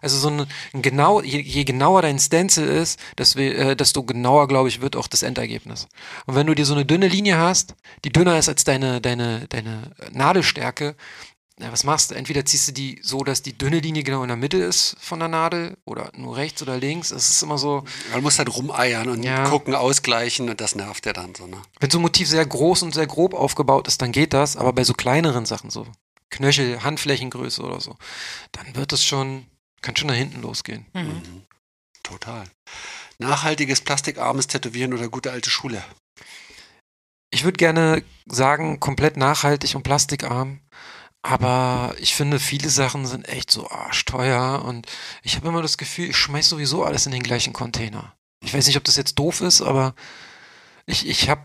Speaker 3: Also so ein, ein genau, je, je genauer dein Stencil ist, desto, äh, desto genauer, glaube ich, wird auch das Endergebnis. Und wenn du dir so eine dünne Linie hast, die dünner ist als deine, deine, deine Nadelstärke, na, was machst du? Entweder ziehst du die so, dass die dünne Linie genau in der Mitte ist von der Nadel oder nur rechts oder links. Es ist immer so,
Speaker 4: Man muss halt rumeiern und
Speaker 3: Ja.
Speaker 4: gucken, ausgleichen und das nervt ja dann so, ne?
Speaker 3: Wenn so ein Motiv sehr groß und sehr grob aufgebaut ist, dann geht das, aber bei so kleineren Sachen, so Knöchel, Handflächengröße oder so, dann wird es schon, kann schon nach hinten losgehen.
Speaker 1: Mhm.
Speaker 4: Mhm. Total. Nachhaltiges, plastikarmes Tätowieren oder gute alte Schule.
Speaker 3: Ich würde gerne sagen, komplett nachhaltig und plastikarm, aber ich finde, viele Sachen sind echt so arschteuer und ich habe immer das Gefühl, ich schmeiß sowieso alles in den gleichen Container. Ich weiß nicht, ob das jetzt doof ist, aber ich, ich habe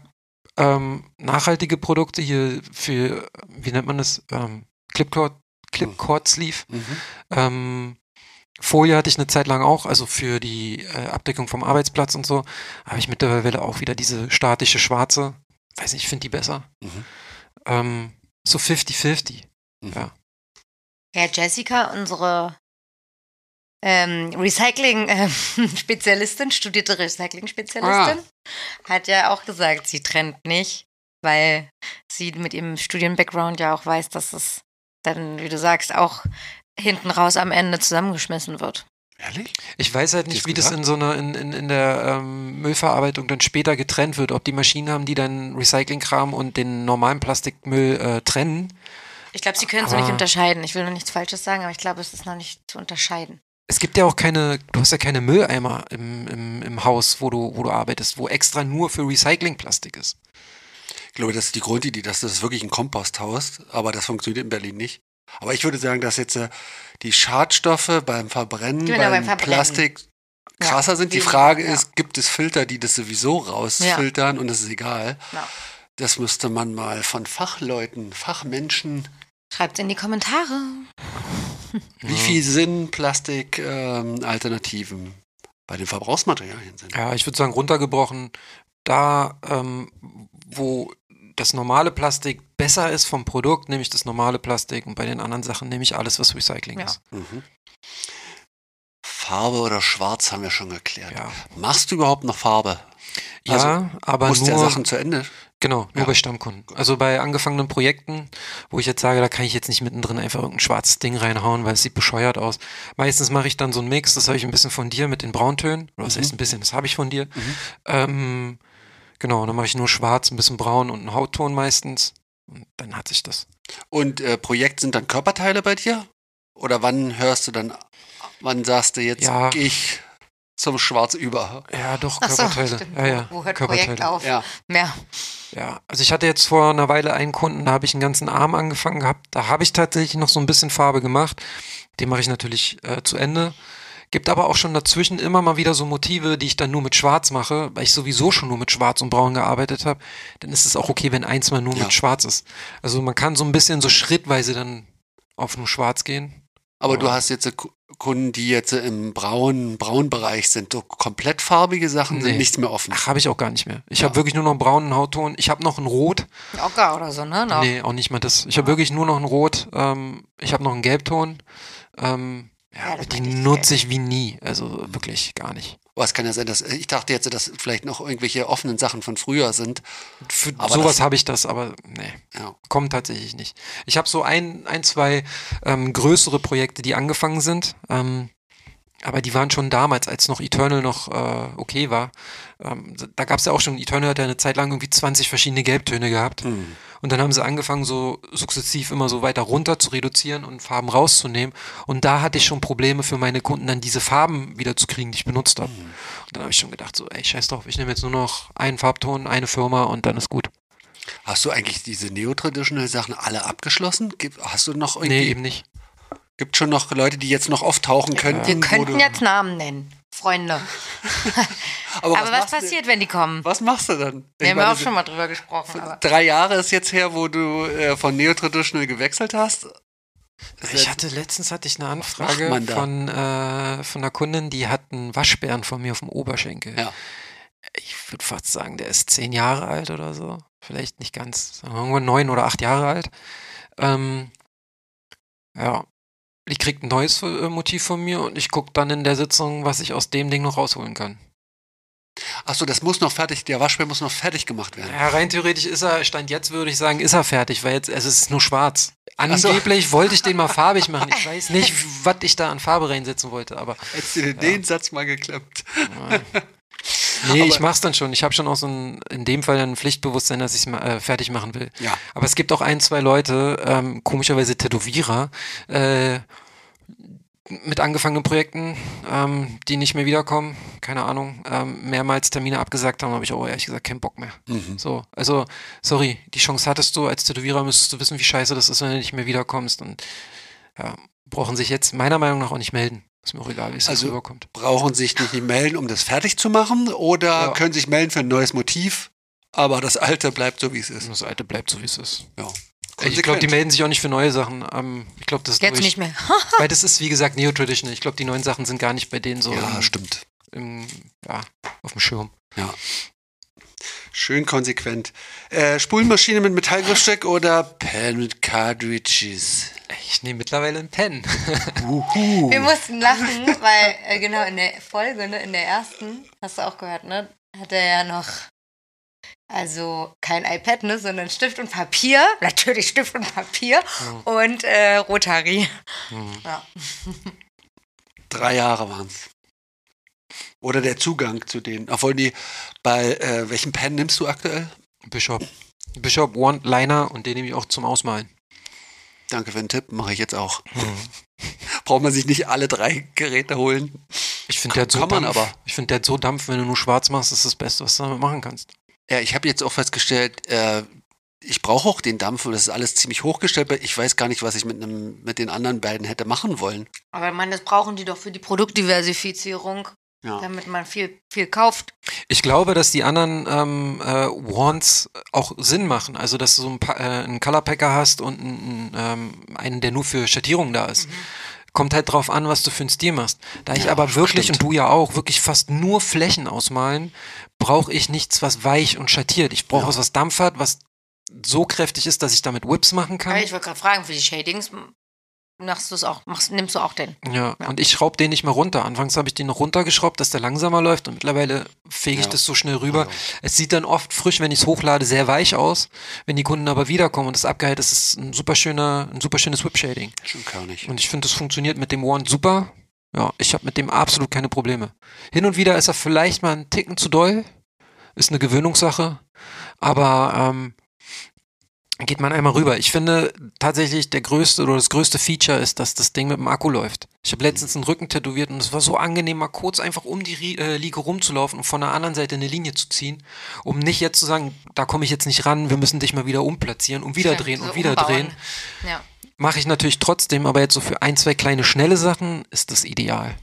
Speaker 3: ähm, nachhaltige Produkte hier für, wie nennt man das, ähm, Clipcord, Clipcord Sleeve.
Speaker 4: Mhm.
Speaker 3: Ähm, Folie hatte ich eine Zeit lang auch, also für die äh, Abdeckung vom Arbeitsplatz und so. Habe ich mittlerweile auch wieder diese statische schwarze. Weiß nicht, ich finde die besser.
Speaker 4: Mhm.
Speaker 3: Ähm, so 50-50.
Speaker 4: Mhm.
Speaker 3: Ja.
Speaker 1: Ja, Jessica, unsere ähm, Recycling-Spezialistin, studierte Recycling-Spezialistin, hat ja auch gesagt, sie trennt nicht, weil sie mit ihrem Studien-Background ja auch weiß, dass es dann, wie du sagst, auch hinten raus am Ende zusammengeschmissen wird.
Speaker 4: Ehrlich?
Speaker 3: Ich weiß halt nicht,
Speaker 4: ich
Speaker 3: wie das
Speaker 4: gedacht.
Speaker 3: in so einer, in, in, in der ähm, Müllverarbeitung dann später getrennt wird. Ob die Maschinen haben, die dann Recyclingkram und den normalen Plastikmüll äh, trennen.
Speaker 1: Ich glaube, sie können es nicht unterscheiden. Ich will noch nichts Falsches sagen, aber ich glaube, es ist noch nicht zu unterscheiden.
Speaker 3: es gibt ja auch keine, du hast ja keine Mülleimer im, im, im Haus, wo du, wo du arbeitest, wo extra nur für Recyclingplastik ist.
Speaker 4: Ich glaube, das ist die Grundidee, dass das wirklich ein Komposthaus, aber das funktioniert in Berlin nicht. Aber ich würde sagen, dass jetzt äh, die Schadstoffe beim Verbrennen,
Speaker 1: Genau,
Speaker 4: beim,
Speaker 1: beim Verbrennen.
Speaker 4: Plastik krasser sind. Die Frage
Speaker 1: ja.
Speaker 4: ist, gibt es Filter, die das sowieso rausfiltern und es ist egal.
Speaker 1: Ja.
Speaker 4: Das müsste man mal von Fachleuten, Fachmenschen,
Speaker 1: Schreibt in die Kommentare.
Speaker 4: wie viel Sinn Plastik-Alternativen ähm, bei den Verbrauchsmaterialien sind.
Speaker 3: Ja, ich würde sagen, runtergebrochen, da, ähm, wo das normale Plastik besser ist vom Produkt, nehme ich das normale Plastik und bei den anderen Sachen nehme ich alles, was Recycling
Speaker 1: Ja.
Speaker 3: ist.
Speaker 4: Mhm. Farbe oder Schwarz haben wir schon geklärt.
Speaker 3: Ja,
Speaker 4: Machst du überhaupt noch Farbe?
Speaker 3: ja aber
Speaker 4: Musst
Speaker 3: nur,
Speaker 4: ja Sachen zu Ende.
Speaker 3: Genau, nur
Speaker 4: Ja.
Speaker 3: bei Stammkunden. Also bei angefangenen Projekten, wo ich jetzt sage, da kann ich jetzt nicht mittendrin einfach irgendein schwarzes Ding reinhauen, weil es sieht bescheuert aus. Meistens mache ich dann so einen Mix, das habe ich ein bisschen von dir mit den Brauntönen, oder was
Speaker 4: Mhm.
Speaker 3: heißt ein bisschen, das habe ich von dir. Ähm, genau, dann mache ich nur schwarz, ein bisschen braun und einen Hautton meistens. Und dann hat sich das.
Speaker 4: Und äh, Projekt sind dann Körperteile bei dir? Oder wann hörst du dann, wann sagst du jetzt,
Speaker 3: Ja.
Speaker 4: ich zum Schwarz über?
Speaker 3: Ja, doch,
Speaker 1: Ach so,
Speaker 3: Körperteile.
Speaker 1: stimmt.
Speaker 3: Ja, ja,
Speaker 1: Wo hört
Speaker 3: Körperteile.
Speaker 1: Projekt auf?
Speaker 4: Ja.
Speaker 1: Ja.
Speaker 3: Ja, also ich hatte jetzt vor einer Weile einen Kunden, da habe ich einen ganzen Arm angefangen gehabt. Da habe ich tatsächlich noch so ein bisschen Farbe gemacht. Den mache ich natürlich äh, zu Ende. Gibt aber auch schon dazwischen immer mal wieder so Motive, die ich dann nur mit Schwarz mache, weil ich sowieso schon nur mit Schwarz und Braun gearbeitet habe. Dann ist es auch okay, wenn eins mal nur
Speaker 4: Ja.
Speaker 3: mit Schwarz ist. Also man kann so ein bisschen so schrittweise dann auf nur Schwarz gehen.
Speaker 4: Aber
Speaker 3: Ja.
Speaker 4: du hast jetzt Kunden, die jetzt im braunen Braunbereich sind. So komplett farbige Sachen sind
Speaker 3: Nee.
Speaker 4: nichts mehr offen.
Speaker 3: Ach, habe ich auch gar nicht mehr. Ich
Speaker 4: Ja.
Speaker 3: habe wirklich nur noch einen braunen Hautton. Ich habe noch einen Rot.
Speaker 1: Ocker oder so, ne? Noch.
Speaker 3: Nee, auch nicht mal das. Ich habe wirklich nur noch ein Rot. Ähm, ich habe noch einen Gelbton. Ähm, ja,
Speaker 1: Ja,
Speaker 3: die nutze ich wie nie. Also wirklich gar nicht.
Speaker 4: Aber es kann ja sein, dass ich dachte jetzt, dass vielleicht noch irgendwelche offenen Sachen von früher sind.
Speaker 3: Für
Speaker 4: Aber
Speaker 3: sowas habe ich das, aber nee,
Speaker 4: Ja.
Speaker 3: kommt tatsächlich nicht. Ich habe so ein, ein zwei ähm, größere Projekte, die angefangen sind. Ähm, aber die waren schon damals, als noch Eternal noch äh, okay war. Ähm, da gab es ja auch schon, Eternal hat ja eine Zeit lang irgendwie 20 verschiedene Gelbtöne gehabt.
Speaker 4: Hm.
Speaker 3: Und dann haben sie angefangen, so sukzessiv immer so weiter runter zu reduzieren und Farben rauszunehmen. Und da hatte ich schon Probleme für meine Kunden, dann diese Farben wieder zu kriegen, die ich benutzt habe. Und dann habe ich schon gedacht, so, ey, scheiß drauf, ich nehme jetzt nur noch einen Farbton, eine Firma und dann ist gut.
Speaker 4: Hast du eigentlich diese Neo-Traditional-Sachen alle abgeschlossen? Hast du noch irgendwie,
Speaker 3: Nee, eben nicht.
Speaker 4: Gibt schon noch Leute, die jetzt noch auftauchen könnten?
Speaker 1: Wir könnten
Speaker 4: du,
Speaker 1: jetzt Namen nennen. Freunde.
Speaker 4: aber,
Speaker 1: Aber was
Speaker 4: du-
Speaker 1: passiert, wenn die kommen?
Speaker 4: Was machst du dann?
Speaker 1: Wir
Speaker 4: Ich
Speaker 1: haben ja
Speaker 4: meine,
Speaker 1: auch schon mal drüber gesprochen. Aber
Speaker 4: Drei Jahre ist jetzt her, wo du äh, von Neo-Traditional gewechselt hast. Das
Speaker 3: Ich hatte letztens hatte ich eine Anfrage von, äh, von einer Kundin, die hat einen Waschbären von mir auf dem Oberschenkel.
Speaker 4: Ja.
Speaker 3: Ich würde fast sagen, der ist zehn Jahre alt oder so. Vielleicht nicht ganz. Sagen wir neun oder acht Jahre alt. Ähm, ja. Die kriegt ein neues äh, Motiv von mir und ich gucke dann in der Sitzung, was ich aus dem Ding noch rausholen kann.
Speaker 4: Achso, das muss noch fertig, der Waschbär muss noch fertig gemacht werden.
Speaker 3: Ja, rein theoretisch ist er, Stand jetzt würde ich sagen, ist er fertig, weil jetzt, es ist nur schwarz.
Speaker 4: Ach so.
Speaker 3: Angeblich wollte ich den mal farbig machen. Ich weiß nicht, was ich da an Farbe reinsetzen wollte, aber
Speaker 4: Hättest du dir den Satz mal geklemmt.
Speaker 3: Nee,
Speaker 4: Aber-
Speaker 3: ich mach's dann schon. Ich habe schon auch so ein, in dem Fall ein Pflichtbewusstsein, dass ich es äh, fertig machen will.
Speaker 4: Ja.
Speaker 3: Aber es gibt auch ein, zwei Leute, ähm, komischerweise Tätowierer, äh, mit angefangenen Projekten, ähm, die nicht mehr wiederkommen, keine Ahnung, ähm, mehrmals Termine abgesagt haben, habe ich auch ehrlich gesagt keinen Bock mehr.
Speaker 4: Mhm.
Speaker 3: So, also, sorry, die Chance hattest du, als Tätowierer müsstest du wissen, wie scheiße das ist, wenn du nicht mehr wiederkommst und ja, brauchen sich jetzt meiner Meinung nach auch nicht melden. Ist mir auch egal, wie es
Speaker 4: Also-
Speaker 3: jetzt rüberkommt.
Speaker 4: Brauchen sich nicht melden, um das fertig zu machen oder
Speaker 3: Ja.
Speaker 4: können sich melden für ein neues Motiv, aber das alte bleibt so, wie es ist.
Speaker 3: Das alte bleibt so, wie es ist.
Speaker 4: Ja.
Speaker 3: Ich glaube, die melden sich auch nicht für neue Sachen. Ähm, ich glaube, das ist
Speaker 1: jetzt
Speaker 3: durch,
Speaker 1: nicht mehr.
Speaker 3: Weil das ist, wie gesagt, Neo-Traditional. Ich glaube, die neuen Sachen sind gar nicht bei denen so
Speaker 4: Ja,
Speaker 3: im,
Speaker 4: stimmt.
Speaker 3: im, ja, auf dem Schirm.
Speaker 4: Ja. Schön konsequent. Äh, Spulmaschine mit Metallgriffstück oder Pen mit Cartridges?
Speaker 3: Ich nehme mittlerweile einen Pen.
Speaker 4: Uhu.
Speaker 1: Wir mussten lachen, weil äh, genau in der Folge, ne, in der ersten, hast du auch gehört, ne, hat er ja noch, also kein iPad, ne, sondern Stift und Papier, natürlich Stift und Papier und äh, Rotary.
Speaker 3: Hm.
Speaker 1: Ja.
Speaker 4: Drei Jahre waren es. Oder der Zugang zu denen. Obwohl die, bei äh, welchem Pen nimmst du aktuell?
Speaker 3: Bishop. Bishop One-Liner und den nehme ich auch zum Ausmalen.
Speaker 4: Danke für den Tipp, mache ich jetzt auch. braucht man sich nicht alle drei Geräte holen.
Speaker 3: Ich finde, der hat so
Speaker 4: Kann man
Speaker 3: Dampf.
Speaker 4: aber.
Speaker 3: Ich finde, der hat so Dampf, wenn du nur schwarz machst, ist das Beste, was du damit machen kannst.
Speaker 4: Ja, ich habe jetzt auch festgestellt, äh, ich brauche auch den Dampf und das ist alles ziemlich hochgestellt. Ich weiß gar nicht, was ich mit, einem, mit den anderen beiden hätte machen wollen.
Speaker 1: Aber man, das brauchen die doch für die Produktdiversifizierung,
Speaker 4: Ja.
Speaker 1: damit man viel, viel kauft.
Speaker 3: Ich glaube, dass die anderen ähm, äh, Wands auch Sinn machen. Also, dass du so ein pa äh, einen Color Packer hast und einen, ähm, einen, der nur für Schattierungen da ist. Kommt halt drauf an, was du für einen Stil machst. Da ich
Speaker 4: Ja,
Speaker 3: aber wirklich,
Speaker 4: stimmt.
Speaker 3: und du ja auch, wirklich fast nur Flächen ausmalen, brauche ich nichts, was weich und schattiert. Ich brauche
Speaker 4: Ja.
Speaker 3: was, was Dampf hat, was so kräftig ist, dass ich damit Whips machen kann.
Speaker 1: Ich wollte gerade fragen, für die Shadings machst du es auch, machst, nimmst du auch den.
Speaker 3: Ja,
Speaker 1: Ja.
Speaker 3: und ich schraube den nicht mehr runter. Anfangs habe ich den noch runtergeschraubt, dass der langsamer läuft und mittlerweile fege ich
Speaker 4: Ja.
Speaker 3: das so schnell rüber.
Speaker 4: Also.
Speaker 3: Es sieht dann oft frisch, wenn ich es hochlade, sehr weich aus. Wenn die Kunden aber wiederkommen und das abgeheilt ist, ist es ein super schöner, ein super schönes Whip-Shading.
Speaker 4: Schon körnig.
Speaker 3: Und ich finde, das funktioniert mit dem One super. Ja, ich habe mit dem absolut keine Probleme. Hin und wieder ist er vielleicht mal einen Ticken zu doll. Ist eine Gewöhnungssache. Aber ähm, geht man einmal rüber. Ich finde tatsächlich der größte oder das größte Feature ist, dass das Ding mit dem Akku läuft. Ich habe letztens einen Rücken tätowiert und es war so angenehm, mal kurz einfach um die äh, Liege rumzulaufen und von der anderen Seite eine Linie zu ziehen, um nicht jetzt zu sagen, da komme ich jetzt nicht ran, wir müssen dich mal wieder umplatzieren und wieder drehen
Speaker 1: So
Speaker 3: und wieder
Speaker 1: umbauen.
Speaker 3: drehen.
Speaker 1: Ja.
Speaker 3: Mache ich natürlich trotzdem, aber jetzt so für ein, zwei kleine schnelle Sachen ist das ideal.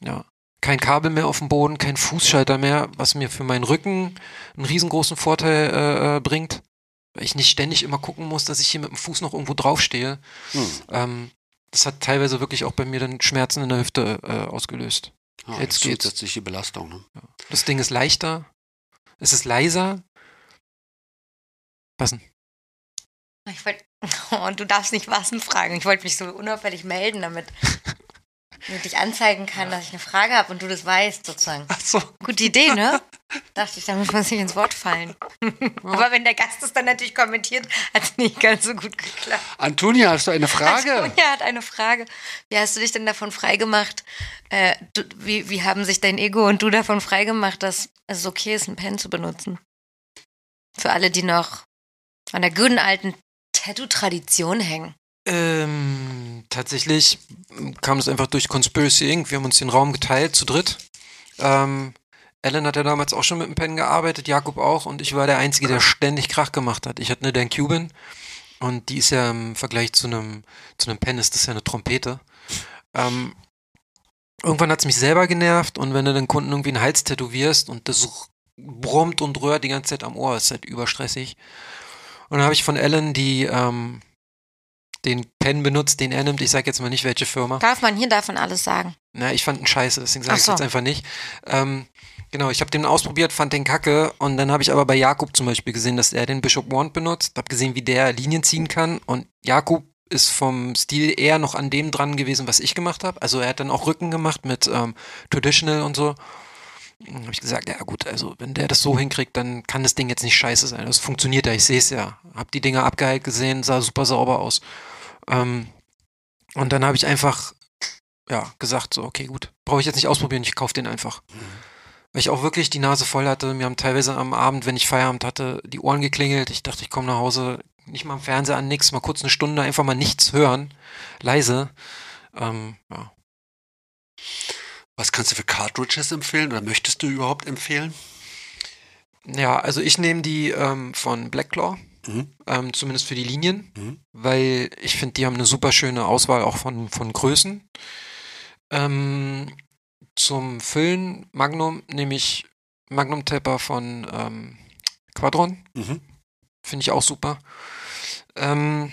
Speaker 3: Ja. Kein Kabel mehr auf dem Boden, kein Fußschalter mehr, was mir für meinen Rücken einen riesengroßen Vorteil äh, äh, bringt. Weil ich nicht ständig immer gucken muss, dass ich hier mit dem Fuß noch irgendwo draufstehe.
Speaker 4: Hm.
Speaker 3: Ähm, das hat teilweise wirklich auch bei mir dann Schmerzen in der Hüfte äh, ausgelöst.
Speaker 4: Ja,
Speaker 3: Jetzt
Speaker 4: das ist
Speaker 3: geht's.
Speaker 4: Zusätzliche Belastung. Ne?
Speaker 3: Das Ding ist leichter, es ist leiser. Was denn?
Speaker 1: Ich wollte, oh, du darfst nicht was fragen. Ich wollte mich so unauffällig melden, damit dich anzeigen kann, dass ich eine Frage habe und du das weißt, sozusagen.
Speaker 4: Ach so.
Speaker 1: Gute Idee, ne? Dachte ich, damit muss ich ins Wort fallen. Aber wenn der Gast es dann natürlich kommentiert, hat es nicht ganz so gut geklappt.
Speaker 4: Antonia, hast du eine Frage?
Speaker 1: Antonia hat eine Frage. Wie hast du dich denn davon freigemacht? Äh, du, wie, wie haben sich dein Ego und du davon freigemacht, dass es okay ist, einen Pen zu benutzen? Für alle, die noch an der guten alten Tattoo-Tradition hängen.
Speaker 3: Ähm, tatsächlich kam das einfach durch Conspiracy Inc. Wir haben uns den Raum geteilt, zu dritt. Ähm, Alan hat ja damals auch schon mit dem Pen gearbeitet, Jakob auch, und ich war der Einzige, der ständig Krach gemacht hat. Ich hatte eine Dan Cuban und die ist ja im Vergleich zu einem, zu einem Pen ist das ja eine Trompete. Ähm, irgendwann hat es mich selber genervt und wenn du den Kunden irgendwie einen Hals tätowierst und das brummt und rührt die ganze Zeit am Ohr, ist halt überstressig. Und dann habe ich von Alan die, ähm, den Pen benutzt, den er nimmt. Ich sage jetzt mal nicht, welche Firma.
Speaker 1: Darf man hier davon alles sagen?
Speaker 3: Na, ich fand ihn scheiße, deswegen sage ich
Speaker 1: so.
Speaker 3: jetzt einfach nicht. Ähm, genau, ich habe den ausprobiert, fand den kacke und dann habe ich aber bei Jakob zum Beispiel gesehen, dass er den Bishop Wand benutzt, habe gesehen, wie der Linien ziehen kann und Jakob ist vom Stil eher noch an dem dran gewesen, was ich gemacht habe. Also er hat dann auch Rücken gemacht mit ähm, Traditional und so. Dann habe ich gesagt, ja gut, also wenn der das so hinkriegt, dann kann das Ding jetzt nicht scheiße sein. Das funktioniert ja, ich sehe es ja. Hab die Dinger abgeheilt gesehen, sah super sauber aus. Ähm, und dann habe ich einfach ja, gesagt, so, okay, gut, brauche ich jetzt nicht ausprobieren, ich kaufe den einfach. Weil ich auch wirklich die Nase voll hatte. Mir haben teilweise am Abend, wenn ich Feierabend hatte, die Ohren geklingelt. Ich dachte, ich komme nach Hause, nicht mal am Fernseher an, nix, mal kurz eine Stunde, einfach mal nichts hören, leise. Ähm, ja.
Speaker 4: Was kannst du für Cartridges empfehlen oder möchtest du überhaupt empfehlen?
Speaker 3: ja, also ich nehme die ähm, von Blackclaw,
Speaker 4: Mhm.
Speaker 3: ähm, zumindest für die Linien,
Speaker 4: Mhm.
Speaker 3: weil ich finde, die haben eine super schöne Auswahl auch von, von Größen. Ähm, zum Füllen Magnum nehme ich Magnum Tapper von ähm, Quadron.
Speaker 4: Mhm.
Speaker 3: Finde ich auch super. Ähm,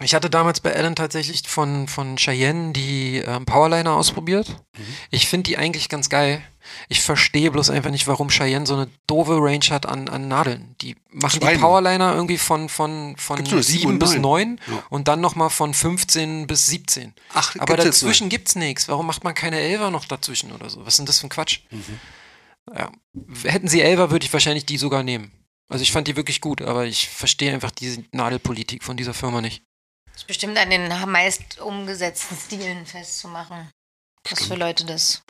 Speaker 3: ich hatte damals bei Alan tatsächlich von, von Cheyenne die ähm, Powerliner ausprobiert.
Speaker 4: Mhm.
Speaker 3: Ich finde die eigentlich ganz geil. Ich verstehe bloß einfach nicht, warum Cheyenne so eine doofe Range hat an, an Nadeln. Die machen
Speaker 4: Zwei
Speaker 3: die. Powerliner irgendwie von, von, von
Speaker 4: Gibt's nur sieben
Speaker 3: 7
Speaker 4: und
Speaker 3: bis
Speaker 4: neun.
Speaker 3: 9
Speaker 4: Ja.
Speaker 3: und dann nochmal von 15 bis 17.
Speaker 4: Ach,
Speaker 3: Aber
Speaker 4: gibt's jetzt
Speaker 3: dazwischen gibt's nichts. Warum macht man keine Elfer noch dazwischen oder so? Was ist denn das für ein Quatsch?
Speaker 4: Mhm.
Speaker 3: Ja. Hätten sie Elfer, würde ich wahrscheinlich die sogar nehmen. Also ich fand die wirklich gut, aber ich verstehe einfach diese Nadelpolitik von dieser Firma nicht.
Speaker 1: Das ist bestimmt an den meist umgesetzten Stilen festzumachen. Was für Leute das,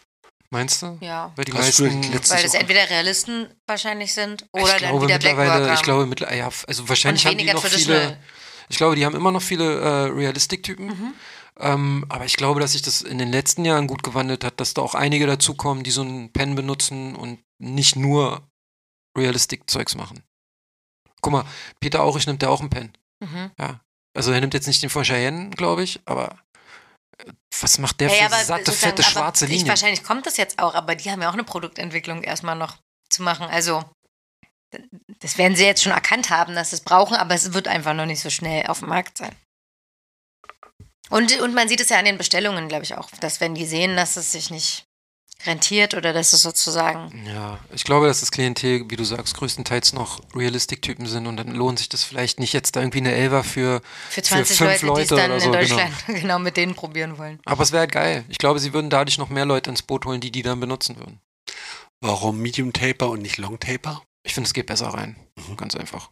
Speaker 3: Meinst du?
Speaker 1: ja.
Speaker 3: Weil die
Speaker 4: Hast du
Speaker 3: meisten.
Speaker 1: Weil das entweder Realisten wahrscheinlich sind
Speaker 3: ich
Speaker 1: oder dann
Speaker 3: glaube
Speaker 1: wieder
Speaker 3: mittlerweile,
Speaker 1: Blackworker.
Speaker 3: ich glaube mittlerweile, ja, also wahrscheinlich haben die noch viele. Ich glaube, die haben immer noch viele äh, Realistic-Typen.
Speaker 1: Mhm.
Speaker 3: Ähm, aber ich glaube, dass sich das in den letzten Jahren gut gewandelt hat, dass da auch einige dazukommen, die so einen Pen benutzen und nicht nur Realistic-Zeugs machen. Guck mal, Peter Aurich nimmt ja auch einen Pen.
Speaker 1: Mhm.
Speaker 3: Ja. Also er nimmt jetzt nicht den von Cheyenne, glaube ich, aber äh, was macht der
Speaker 1: Ja, ja,
Speaker 3: für satte, fette, schwarze
Speaker 1: ich,
Speaker 3: Linien?
Speaker 1: Wahrscheinlich kommt das jetzt auch, aber die haben ja auch eine Produktentwicklung erstmal noch zu machen. Also, das werden sie jetzt schon erkannt haben, dass sie es brauchen, aber es wird einfach noch nicht so schnell auf dem Markt sein. Und, und man sieht es ja an den Bestellungen, glaube ich, auch, dass wenn die sehen, dass es sich nicht rentiert oder dass es sozusagen.
Speaker 3: Ja, ich glaube, dass das Klientel, wie du sagst, größtenteils noch Realistic-Typen sind und dann lohnt sich das vielleicht nicht jetzt da irgendwie eine Elfer für,
Speaker 1: Für 20
Speaker 3: fünf
Speaker 1: Leute, die es
Speaker 3: Leute
Speaker 1: dann
Speaker 3: oder
Speaker 1: in
Speaker 3: so, genau.
Speaker 1: Deutschland genau. mit denen probieren wollen.
Speaker 3: Aber es wäre halt geil. Ich glaube, sie würden dadurch noch mehr Leute ins Boot holen, die die dann benutzen würden.
Speaker 4: Warum Medium Taper und nicht Long Taper?
Speaker 3: Ich finde, es geht besser rein.
Speaker 4: Mhm.
Speaker 3: Ganz einfach.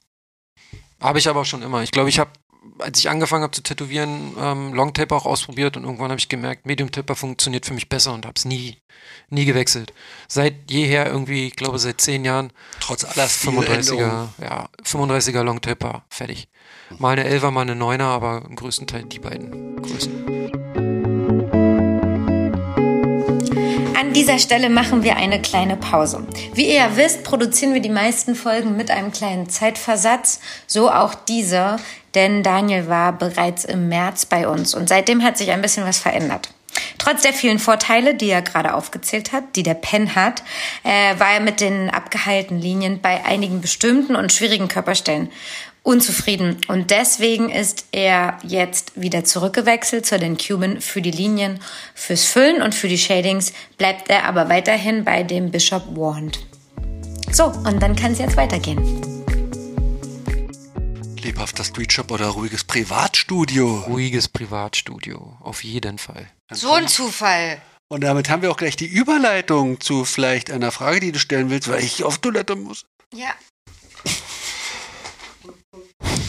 Speaker 3: Habe ich aber auch schon immer. Ich glaube, ich habe, als ich angefangen habe zu tätowieren, ähm, Long Taper auch ausprobiert und irgendwann habe ich gemerkt, Medium Taper funktioniert für mich besser und habe es nie, nie gewechselt. Seit jeher irgendwie, ich glaube seit zehn Jahren,
Speaker 4: Trotz aller Stiländerungen.
Speaker 3: 35er, ja, 35er Long Taper, fertig. Mal eine 11er, mal eine 9er, aber im größten Teil die beiden Größen.
Speaker 1: Dieser Stelle machen wir eine kleine Pause. Wie ihr ja wisst, produzieren wir die meisten Folgen mit einem kleinen Zeitversatz, so auch diese, denn Daniel war bereits im März bei uns und seitdem hat sich ein bisschen was verändert. Trotz der vielen Vorteile, die er gerade aufgezählt hat, die der Pen hat, äh, war er mit den abgeheilten Linien bei einigen bestimmten und schwierigen Körperstellen unzufrieden. Und deswegen ist er jetzt wieder zurückgewechselt zu den Cuban für die Linien. Fürs Füllen und für die Shadings bleibt er aber weiterhin bei dem Bishop Wand. So, und dann kann es jetzt weitergehen.
Speaker 4: Lebhafter Streetshop oder ruhiges Privatstudio.
Speaker 3: Ruhiges Privatstudio, auf jeden Fall.
Speaker 1: So ein Zufall.
Speaker 4: Und damit haben wir auch gleich die Überleitung zu vielleicht einer Frage, die du stellen willst, weil ich auf Toilette muss.
Speaker 1: Ja.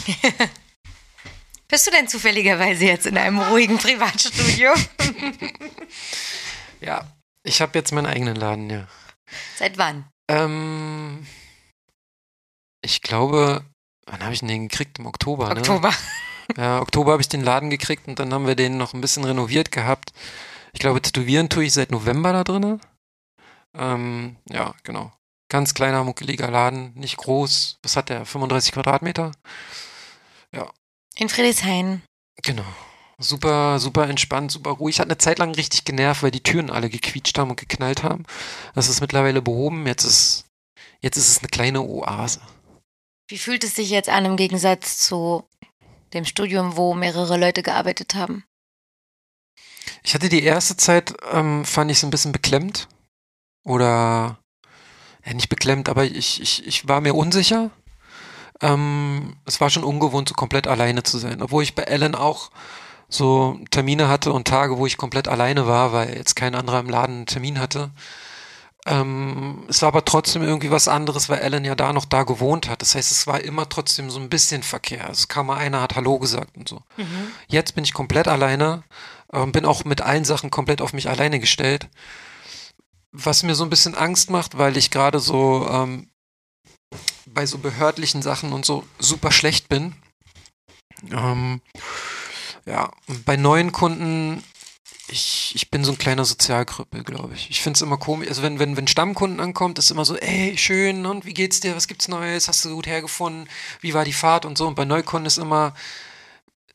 Speaker 1: Bist du denn zufälligerweise jetzt in einem ruhigen Privatstudio?
Speaker 3: Ja, ich habe jetzt meinen eigenen Laden, ja.
Speaker 1: Seit wann?
Speaker 3: Ähm, ich glaube, wann habe ich den gekriegt? Im Oktober, ne?
Speaker 1: Oktober.
Speaker 3: Ja, Oktober habe ich den Laden gekriegt und dann haben wir den noch ein bisschen renoviert gehabt. Ich glaube, tätowieren tue ich seit November da drin. Ähm, ja, genau. Ganz kleiner, muckeliger Laden, nicht groß. Was hat der? 35 Quadratmeter?
Speaker 1: In Friedrichshain.
Speaker 3: Genau. Super, super entspannt, super ruhig. Hat eine Zeit lang richtig genervt, weil die Türen alle gequietscht haben und geknallt haben. Das ist mittlerweile behoben. Jetzt ist, jetzt ist es eine kleine Oase.
Speaker 1: Wie fühlt es sich jetzt an im Gegensatz zu dem Studium, wo mehrere Leute gearbeitet haben?
Speaker 3: Ich hatte die erste Zeit, ähm, fand ich es ein bisschen beklemmt. Oder, ja, nicht beklemmt, aber ich, ich, ich war mir unsicher. Ähm, es war schon ungewohnt, so komplett alleine zu sein. Obwohl ich bei Ellen auch so Termine hatte und Tage, wo ich komplett alleine war, weil jetzt kein anderer im Laden einen Termin hatte. Ähm, es war aber trotzdem irgendwie was anderes, weil Ellen ja da noch da gewohnt hat. Das heißt, es war immer trotzdem so ein bisschen Verkehr. Also es kam mal einer, hat Hallo gesagt und so. Jetzt bin ich komplett alleine, ähm, bin auch mit allen Sachen komplett auf mich alleine gestellt. Was mir so ein bisschen Angst macht, weil ich gerade so ähm, bei so behördlichen Sachen und so super schlecht bin. Ähm, ja, bei neuen Kunden, ich, ich bin so ein kleiner Sozialkrüppel, glaube ich. Ich finde es immer komisch. Also wenn, wenn, wenn Stammkunden ankommt, ist immer so, ey, schön, und wie geht's dir? Was gibt's Neues? Hast du gut hergefunden? Wie war die Fahrt und so? Und bei Neukunden ist immer,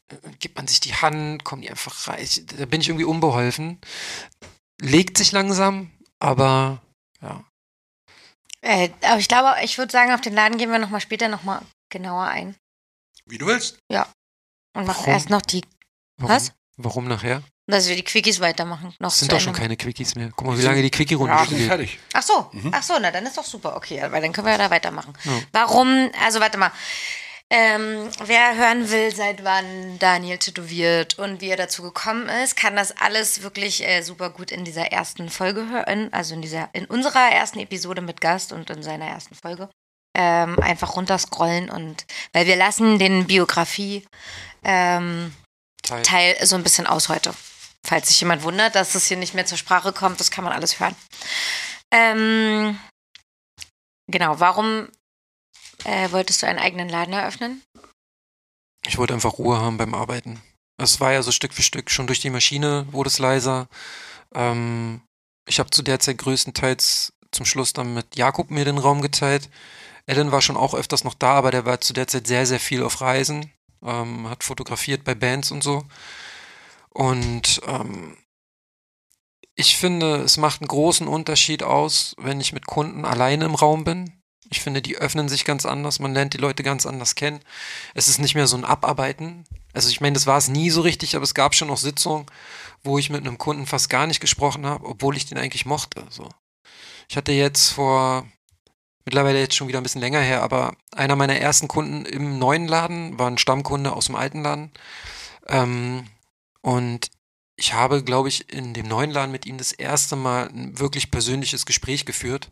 Speaker 3: äh, gibt man sich die Hand, kommen die einfach rein. Da bin ich irgendwie unbeholfen. Legt sich langsam, aber ja.
Speaker 1: Äh, aber ich glaube, ich würde sagen, auf den Laden gehen wir nochmal später nochmal genauer ein.
Speaker 4: Wie du willst.
Speaker 1: Und machen
Speaker 3: Warum?
Speaker 1: erst noch die,
Speaker 3: Warum,
Speaker 1: Was?
Speaker 3: Warum nachher?
Speaker 1: dass wir die Quickies weitermachen. Noch
Speaker 3: Es sind doch schon keine Quickies mehr. Guck mal, wie lange die Quickie-Runde
Speaker 4: Ja,
Speaker 3: geht.
Speaker 4: fertig.
Speaker 1: Ach so,
Speaker 4: Mhm.
Speaker 1: ach so, na dann ist doch super. Okay, weil dann können wir ja da weitermachen.
Speaker 3: Ja.
Speaker 1: Warum, also warte mal. Ähm, wer hören will, seit wann Daniel tätowiert und wie er dazu gekommen ist, kann das alles wirklich äh, super gut in dieser ersten Folge hören, also in dieser, in unserer ersten Episode mit Gast und in seiner ersten Folge. Ähm, einfach runterscrollen und weil wir lassen den Biografie ähm,
Speaker 3: Teil.
Speaker 1: Teil so ein bisschen aus heute. Falls sich jemand wundert, dass es hier nicht mehr zur Sprache kommt, das kann man alles hören. Ähm, genau, warum äh, wolltest du einen eigenen Laden eröffnen?
Speaker 3: Ich wollte einfach Ruhe haben beim Arbeiten. Es war ja so Stück für Stück, schon durch die Maschine wurde es leiser. Ähm, ich habe zu der Zeit größtenteils zum Schluss dann mit Jakob mir den Raum geteilt. Ellen war schon auch öfters noch da, aber der war zu der Zeit sehr, sehr viel auf Reisen, ähm, hat fotografiert bei Bands und so. Und ähm, ich finde, es macht einen großen Unterschied aus, wenn ich mit Kunden alleine im Raum bin. Ich finde, die öffnen sich ganz anders, man lernt die Leute ganz anders kennen. Es ist nicht mehr so ein Abarbeiten. Also ich meine, das war es nie so richtig, aber es gab schon noch Sitzungen, wo ich mit einem Kunden fast gar nicht gesprochen habe, obwohl ich den eigentlich mochte. So. Ich hatte jetzt vor, mittlerweile jetzt schon wieder ein bisschen länger her, aber einer meiner ersten Kunden im neuen Laden war ein Stammkunde aus dem alten Laden. Ähm, und ich habe, glaube ich, in dem neuen Laden mit ihm das erste Mal ein wirklich persönliches Gespräch geführt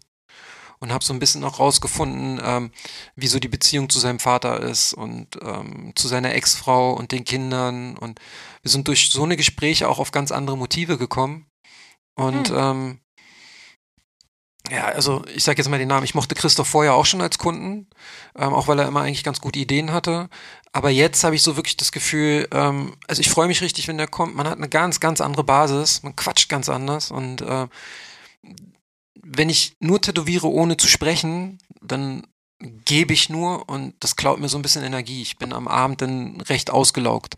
Speaker 3: und habe so ein bisschen auch rausgefunden, ähm, wie so die Beziehung zu seinem Vater ist und ähm, zu seiner Ex-Frau und den Kindern. Und wir sind durch so eine Gespräche auch auf ganz andere Motive gekommen. Und hm. ähm, ja, also ich sage jetzt mal den Namen. Ich mochte Christoph vorher auch schon als Kunden, ähm, auch weil er immer eigentlich ganz gute Ideen hatte. Aber jetzt habe ich so wirklich das Gefühl, ähm, also ich freue mich richtig, wenn der kommt. Man hat eine ganz, ganz andere Basis, man quatscht ganz anders und äh, wenn ich nur tätowiere, ohne zu sprechen, dann gebe ich nur und das klaut mir so ein bisschen Energie. Ich bin am Abend dann recht ausgelaugt.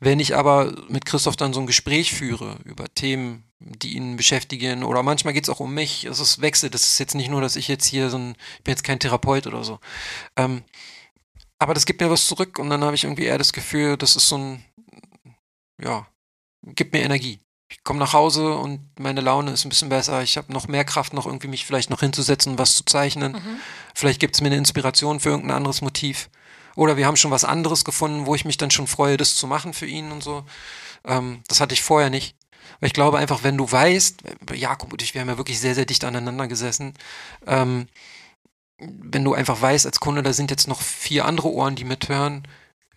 Speaker 3: Wenn ich aber mit Christoph dann so ein Gespräch führe über Themen, die ihn beschäftigen oder manchmal geht es auch um mich, es ist Wechsel, das ist jetzt nicht nur, dass ich jetzt hier so ein, ich bin jetzt kein Therapeut oder so. Ähm, aber das gibt mir was zurück und dann habe ich irgendwie eher das Gefühl, das ist so ein, ja, gibt mir Energie ich komme nach Hause und meine Laune ist ein bisschen besser. Ich habe noch mehr Kraft, noch irgendwie mich vielleicht noch hinzusetzen, was zu zeichnen. Mhm. Vielleicht gibt es mir eine Inspiration für irgendein anderes Motiv. Oder wir haben schon was anderes gefunden, wo ich mich dann schon freue, das zu machen für ihn und so. Ähm, das hatte ich vorher nicht. Weil ich glaube einfach, wenn du weißt, Jakob und ich, wir haben ja wirklich sehr, sehr dicht aneinander gesessen, ähm, wenn du einfach weißt als Kunde, da sind jetzt noch vier andere Ohren, die mithören,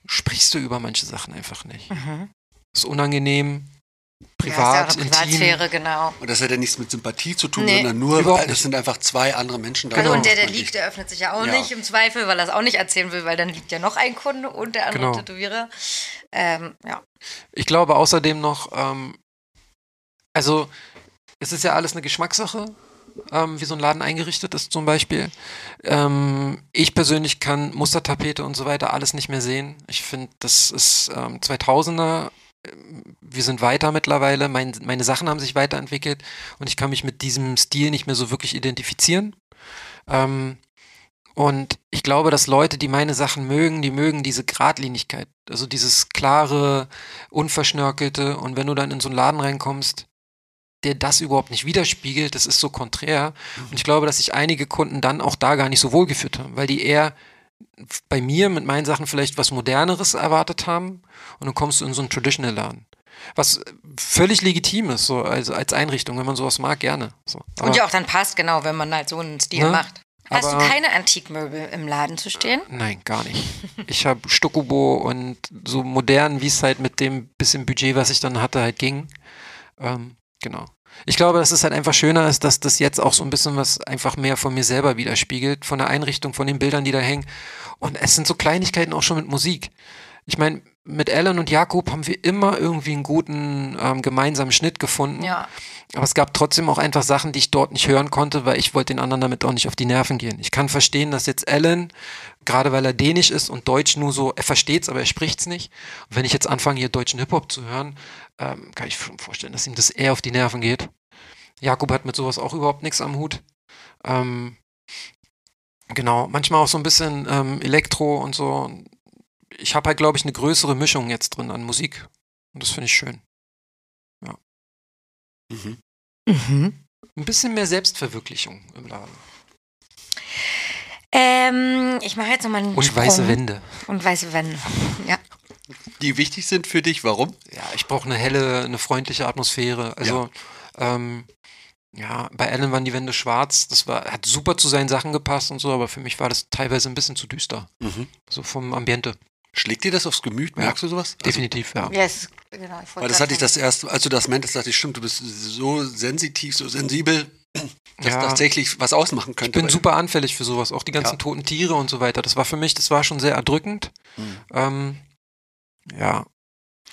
Speaker 3: sprichst du über manche Sachen einfach nicht. Mhm. Ist unangenehm, privat, ja,
Speaker 1: Privatsphäre, genau.
Speaker 4: Und das hat ja nichts mit Sympathie zu tun, nee. sondern nur, weil das sind einfach zwei andere Menschen da.
Speaker 1: Genau. Und der, der liegt, der öffnet sich ja auch ja. nicht im Zweifel, weil er es auch nicht erzählen will, weil dann liegt ja noch ein Kunde und der andere genau. Tätowierer. Ähm, ja.
Speaker 3: Ich glaube außerdem noch, ähm, also es ist ja alles eine Geschmackssache. Ähm, wie so ein Laden eingerichtet ist zum Beispiel. Ähm, ich persönlich kann Mustertapete und so weiter alles nicht mehr sehen. Ich finde, das ist ähm, 2000er wir sind weiter mittlerweile, mein, meine Sachen haben sich weiterentwickelt und ich kann mich mit diesem Stil nicht mehr so wirklich identifizieren. Ähm, und ich glaube, dass Leute, die meine Sachen mögen, die mögen diese Gradlinigkeit, also dieses klare, unverschnörkelte. Und wenn du dann in so einen Laden reinkommst, der das überhaupt nicht widerspiegelt, das ist so konträr. Und ich glaube, dass sich einige Kunden dann auch da gar nicht so wohl gefühlt haben, weil die eher bei mir mit meinen Sachen vielleicht was Moderneres erwartet haben und dann kommst du in so einen Traditional-Laden. Was völlig legitim ist, so also als Einrichtung, wenn man sowas mag, gerne. So.
Speaker 1: Aber, und ja auch dann passt, genau, wenn man halt so einen Stil ne? macht. Hast aber, du keine Antikmöbel im Laden zu stehen?
Speaker 3: Nein, gar nicht. Ich habe Stuckubo und so modern, wie es halt mit dem bisschen Budget, was ich dann hatte, halt ging. Ähm, genau. Ich glaube, dass es halt einfach schöner ist, dass das jetzt auch so ein bisschen was einfach mehr von mir selber widerspiegelt, von der Einrichtung, von den Bildern, die da hängen. Und es sind so Kleinigkeiten auch schon mit Musik. Ich meine, mit Ellen und Jakob haben wir immer irgendwie einen guten ähm, gemeinsamen Schnitt gefunden.
Speaker 1: Ja.
Speaker 3: Aber es gab trotzdem auch einfach Sachen, die ich dort nicht hören konnte, weil ich wollte den anderen damit auch nicht auf die Nerven gehen. Ich kann verstehen, dass jetzt Ellen, gerade weil er dänisch ist und Deutsch nur so, er versteht's, aber er spricht's nicht. Und wenn ich jetzt anfange, hier deutschen Hip-Hop zu hören, ähm, kann ich mir vorstellen, dass ihm das eher auf die Nerven geht. Jakob hat mit sowas auch überhaupt nichts am Hut. Ähm, genau, manchmal auch so ein bisschen ähm, Elektro und so ich habe halt, glaube ich, eine größere Mischung jetzt drin an Musik. Und das finde ich schön. Mhm. Mhm. Ein bisschen mehr Selbstverwirklichung im Laden.
Speaker 1: Ähm, ich mache jetzt nochmal einen
Speaker 3: Und Sprung. weiße Wände.
Speaker 1: Und weiße Wände, ja.
Speaker 4: Die wichtig sind für dich, warum?
Speaker 3: Ja, ich brauche eine helle, eine freundliche Atmosphäre. Also, ja. Ähm, ja, bei Alan waren die Wände schwarz. Das war, hat super zu seinen Sachen gepasst und so, aber für mich war das teilweise ein bisschen zu düster. Mhm. So vom Ambiente.
Speaker 4: Schlägt dir das aufs Gemüt? Merkst du sowas?
Speaker 3: Also, Definitiv, ja.
Speaker 1: Yes, genau,
Speaker 4: Weil das hatte ich das erst, als du das meintest, dachte ich, stimmt, du bist so sensitiv, so sensibel, dass ja. tatsächlich was ausmachen könnte.
Speaker 3: Ich bin super anfällig für sowas, auch die ganzen ja. toten Tiere und so weiter. Das war für mich, das war schon sehr erdrückend. Mhm. Ähm, ja.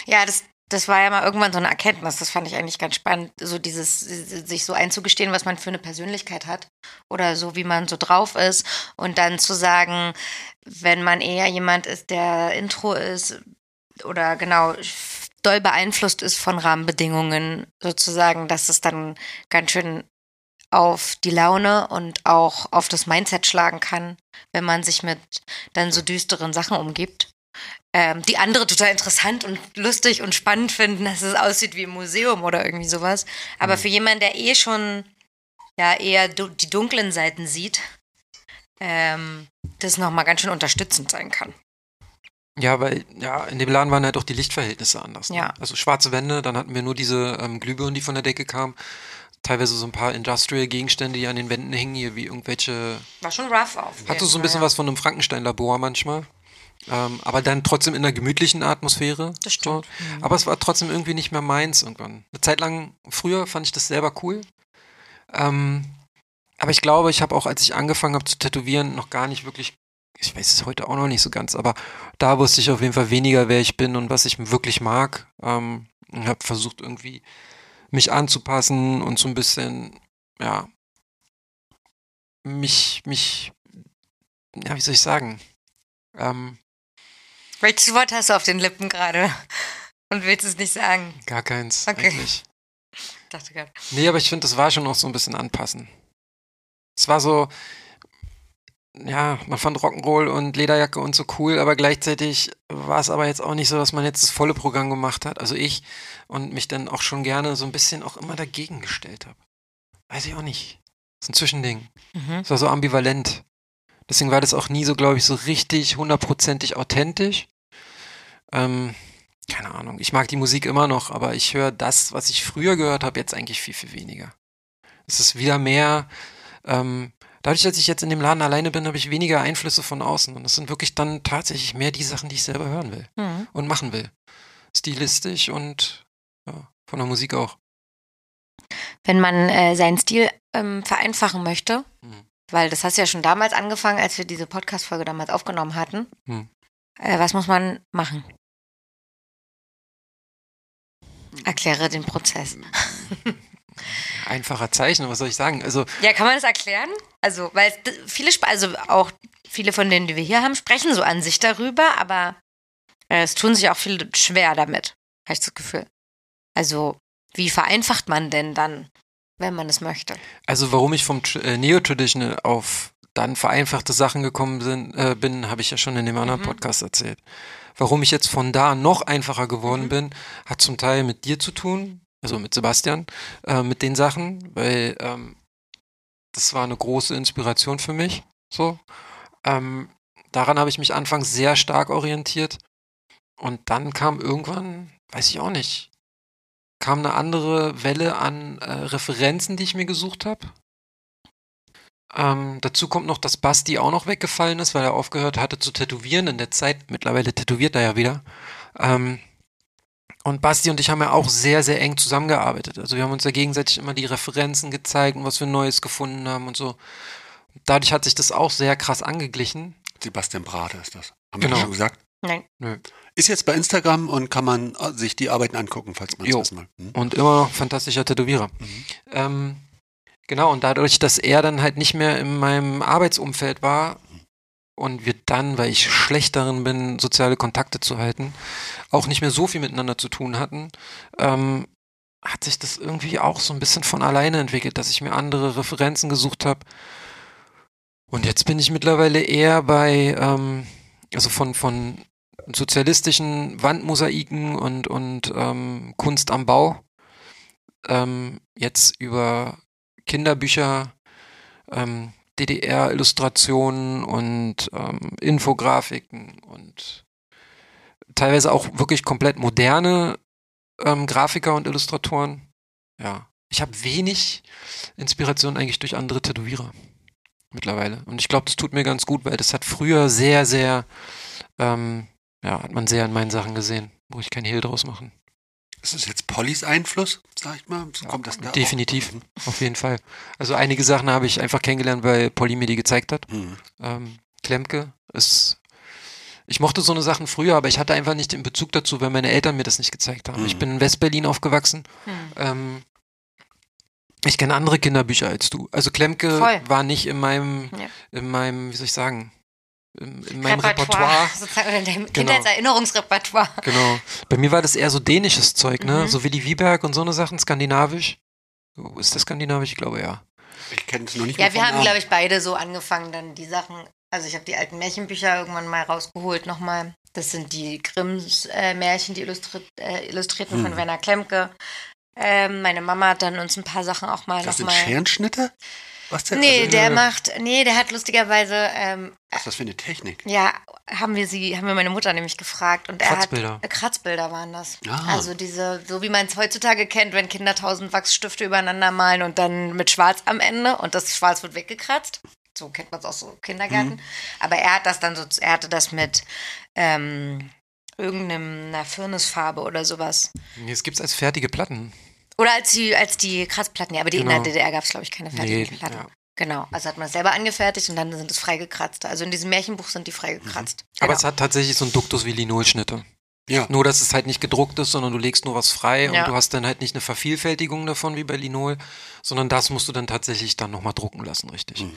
Speaker 1: Ja, das, das war ja mal irgendwann so eine Erkenntnis. Das fand ich eigentlich ganz spannend, so dieses, sich so einzugestehen, was man für eine Persönlichkeit hat oder so, wie man so drauf ist und dann zu sagen, wenn man eher jemand ist, der Intro ist oder genau doll beeinflusst ist von Rahmenbedingungen sozusagen, dass es dann ganz schön auf die Laune und auch auf das Mindset schlagen kann, wenn man sich mit dann so düsteren Sachen umgibt. Ähm, die andere total interessant und lustig und spannend finden, dass es aussieht wie ein Museum oder irgendwie sowas. Aber mhm. für jemanden, der eh schon ja eher die dunklen Seiten sieht, ähm, das nochmal ganz schön unterstützend sein kann.
Speaker 3: Ja, weil ja, in dem Laden waren halt auch die Lichtverhältnisse anders. Ne?
Speaker 1: Ja.
Speaker 3: Also schwarze Wände, dann hatten wir nur diese ähm, Glühbirnen, die von der Decke kamen teilweise so ein paar Industrial-Gegenstände, die an den Wänden hängen, hier wie irgendwelche.
Speaker 1: War schon rough auf.
Speaker 3: Hatte so ein bisschen ja. was von einem Frankenstein-Labor manchmal. Ähm, aber dann trotzdem in einer gemütlichen Atmosphäre.
Speaker 1: Das stimmt.
Speaker 3: So. Mhm. Aber es war trotzdem irgendwie nicht mehr meins irgendwann. Eine Zeit lang, früher fand ich das selber cool. Ähm, aber ich glaube, ich habe auch, als ich angefangen habe zu tätowieren, noch gar nicht wirklich, ich weiß es heute auch noch nicht so ganz, aber da wusste ich auf jeden Fall weniger, wer ich bin und was ich wirklich mag. Ähm, und habe versucht irgendwie mich anzupassen und so ein bisschen, ja, mich, mich, ja, wie soll ich sagen? Ähm,
Speaker 1: Welches Wort hast du auf den Lippen gerade und willst es nicht sagen?
Speaker 3: Gar keins,
Speaker 1: okay.
Speaker 3: eigentlich.
Speaker 1: Dachte gerade.
Speaker 3: Nee, aber ich finde, das war schon auch so ein bisschen anpassen. Es war so, ja, man fand Rock'n'Roll und Lederjacke und so cool, aber gleichzeitig war es aber jetzt auch nicht so, dass man jetzt das volle Programm gemacht hat. Also ich und mich dann auch schon gerne so ein bisschen auch immer dagegen gestellt habe. Weiß ich auch nicht. Das ist ein Zwischending. Mhm. Es war so ambivalent. Deswegen war das auch nie so, glaube ich, so richtig hundertprozentig authentisch. Ähm, keine Ahnung. Ich mag die Musik immer noch, aber ich höre das, was ich früher gehört habe, jetzt eigentlich viel, viel weniger. Es ist wieder mehr ähm, dadurch, dass ich jetzt in dem Laden alleine bin, habe ich weniger Einflüsse von außen. Und das sind wirklich dann tatsächlich mehr die Sachen, die ich selber hören will mhm. und machen will. Stilistisch und ja, von der Musik auch.
Speaker 1: Wenn man äh, seinen Stil ähm, vereinfachen möchte, mhm. weil das hast du ja schon damals angefangen, als wir diese Podcast-Folge damals aufgenommen hatten, mhm. äh, was muss man machen? Erkläre den Prozess.
Speaker 3: Einfacher Zeichen, was soll ich sagen? Also
Speaker 1: ja, kann man das erklären? Also, weil viele, also auch viele von denen, die wir hier haben, sprechen so an sich darüber, aber äh, es tun sich auch viele schwer damit, habe ich das Gefühl. Also, wie vereinfacht man denn dann, wenn man es möchte?
Speaker 3: Also, warum ich vom äh, Neo-Traditional auf dann vereinfachte Sachen gekommen sind, äh, bin, habe ich ja schon in dem anderen mhm. Podcast erzählt. Warum ich jetzt von da noch einfacher geworden mhm. bin, hat zum Teil mit dir zu tun, also mit Sebastian, äh, mit den Sachen, weil ähm, das war eine große Inspiration für mich. So. Ähm, daran habe ich mich anfangs sehr stark orientiert. Und dann kam irgendwann, weiß ich auch nicht, kam eine andere Welle an äh, Referenzen, die ich mir gesucht habe. Ähm, dazu kommt noch, dass Basti auch noch weggefallen ist, weil er aufgehört hatte zu tätowieren in der Zeit. Mittlerweile tätowiert er ja wieder. Ähm, und Basti und ich haben ja auch sehr, sehr eng zusammengearbeitet. Also wir haben uns ja gegenseitig immer die Referenzen gezeigt und was wir Neues gefunden haben und so. Dadurch hat sich das auch sehr krass angeglichen.
Speaker 4: Sebastian Brate ist das. Haben
Speaker 3: genau.
Speaker 4: wir schon gesagt?
Speaker 1: Nein.
Speaker 3: Nö.
Speaker 4: Ist jetzt bei Instagram und kann man äh, sich die Arbeiten angucken, falls man es wissen will.
Speaker 3: Mhm. Und immer noch fantastischer Tätowierer. Mhm. Ähm, genau, und dadurch, dass er dann halt nicht mehr in meinem Arbeitsumfeld war, und wir dann, weil ich schlecht darin bin, soziale Kontakte zu halten, auch nicht mehr so viel miteinander zu tun hatten, ähm, hat sich das irgendwie auch so ein bisschen von alleine entwickelt, dass ich mir andere Referenzen gesucht habe. Und jetzt bin ich mittlerweile eher bei, ähm, also von, von sozialistischen Wandmosaiken und, und ähm, Kunst am Bau, ähm, jetzt über Kinderbücher, ähm, DDR-Illustrationen und ähm, Infografiken und teilweise auch wirklich komplett moderne ähm, Grafiker und Illustratoren. Ja, ich habe wenig Inspiration eigentlich durch andere Tätowierer mittlerweile. Und ich glaube, das tut mir ganz gut, weil das hat früher sehr, sehr, ähm, ja, hat man sehr in meinen Sachen gesehen. Muss ich kein Hehl draus machen.
Speaker 4: Ist das jetzt Pollys Einfluss, sag ich mal?
Speaker 3: So kommt das da Definitiv, mhm. auf jeden Fall. Also einige Sachen habe ich einfach kennengelernt, weil Polly mir die gezeigt hat. Mhm. Ähm, Klemke ist Ich mochte so eine Sachen früher, aber ich hatte einfach nicht den Bezug dazu, weil meine Eltern mir das nicht gezeigt haben.
Speaker 4: Mhm.
Speaker 3: Ich bin in Westberlin aufgewachsen.
Speaker 1: Hm.
Speaker 3: Ähm, ich kenne andere Kinderbücher als du. Also Klemke
Speaker 1: Voll.
Speaker 3: war nicht in meinem,
Speaker 1: Ja.
Speaker 3: in meinem, wie soll ich sagen, in, in meinem Repertoire.
Speaker 1: Sozusagen, oder in deinem
Speaker 3: Genau.
Speaker 1: Kindheitserinnerungsrepertoire.
Speaker 3: Genau. Bei mir war das eher so dänisches Zeug, ne?
Speaker 1: Mhm.
Speaker 3: So Willi Wieberg und so eine Sachen, skandinavisch. Ist das skandinavisch? Ich glaube ja.
Speaker 4: Ich kenne es noch nicht
Speaker 1: Ja,
Speaker 4: mal
Speaker 1: wir haben, glaube ich, beide so angefangen, dann die Sachen. Also ich habe die alten Märchenbücher irgendwann mal rausgeholt nochmal. Das sind die Grimms äh, Märchen, die illustri äh, Illustrierten
Speaker 4: Hm.
Speaker 1: von Werner Klemke. Ähm, meine Mama hat dann uns ein paar Sachen auch mal
Speaker 4: Das sind
Speaker 1: nochmal.
Speaker 4: Scherenschnitte? Was denn?
Speaker 1: Nee,
Speaker 4: Also,
Speaker 1: der
Speaker 4: äh,
Speaker 1: macht, nee, der hat lustigerweise, ähm,
Speaker 4: Was ist das für eine Technik?
Speaker 1: ja, haben wir sie, haben wir meine Mutter nämlich gefragt und er
Speaker 3: Kratzbilder.
Speaker 1: hat äh, Kratzbilder waren das.
Speaker 4: Ah.
Speaker 1: Also diese, so wie man es heutzutage kennt, wenn Kinder tausend Wachsstifte übereinander malen und dann mit Schwarz am Ende und das Schwarz wird weggekratzt. So kennt man es auch so im Kindergarten.
Speaker 4: Mhm.
Speaker 1: Aber er hat das dann so, er hatte das mit ähm, irgendeiner Firnisfarbe oder sowas.
Speaker 3: Jetzt gibt es als fertige Platten.
Speaker 1: Oder als die, als die Kratzplatten, ja, aber die in
Speaker 3: Genau.
Speaker 1: der DDR gab es, glaube ich, keine fertigen
Speaker 3: Nee,
Speaker 1: Platten.
Speaker 3: ja.
Speaker 1: Genau, also hat man es selber angefertigt und dann sind es freigekratzt. Also in diesem Märchenbuch sind die freigekratzt.
Speaker 3: Aber
Speaker 1: Genau.
Speaker 3: es hat tatsächlich so einen Duktus wie Linolschnitte.
Speaker 4: Ja.
Speaker 3: Nur, dass es halt nicht gedruckt ist, sondern du legst nur was frei
Speaker 1: Ja.
Speaker 3: und du hast dann halt nicht eine Vervielfältigung davon wie bei Linol, sondern das musst du dann tatsächlich dann nochmal drucken lassen, richtig.
Speaker 4: Mhm.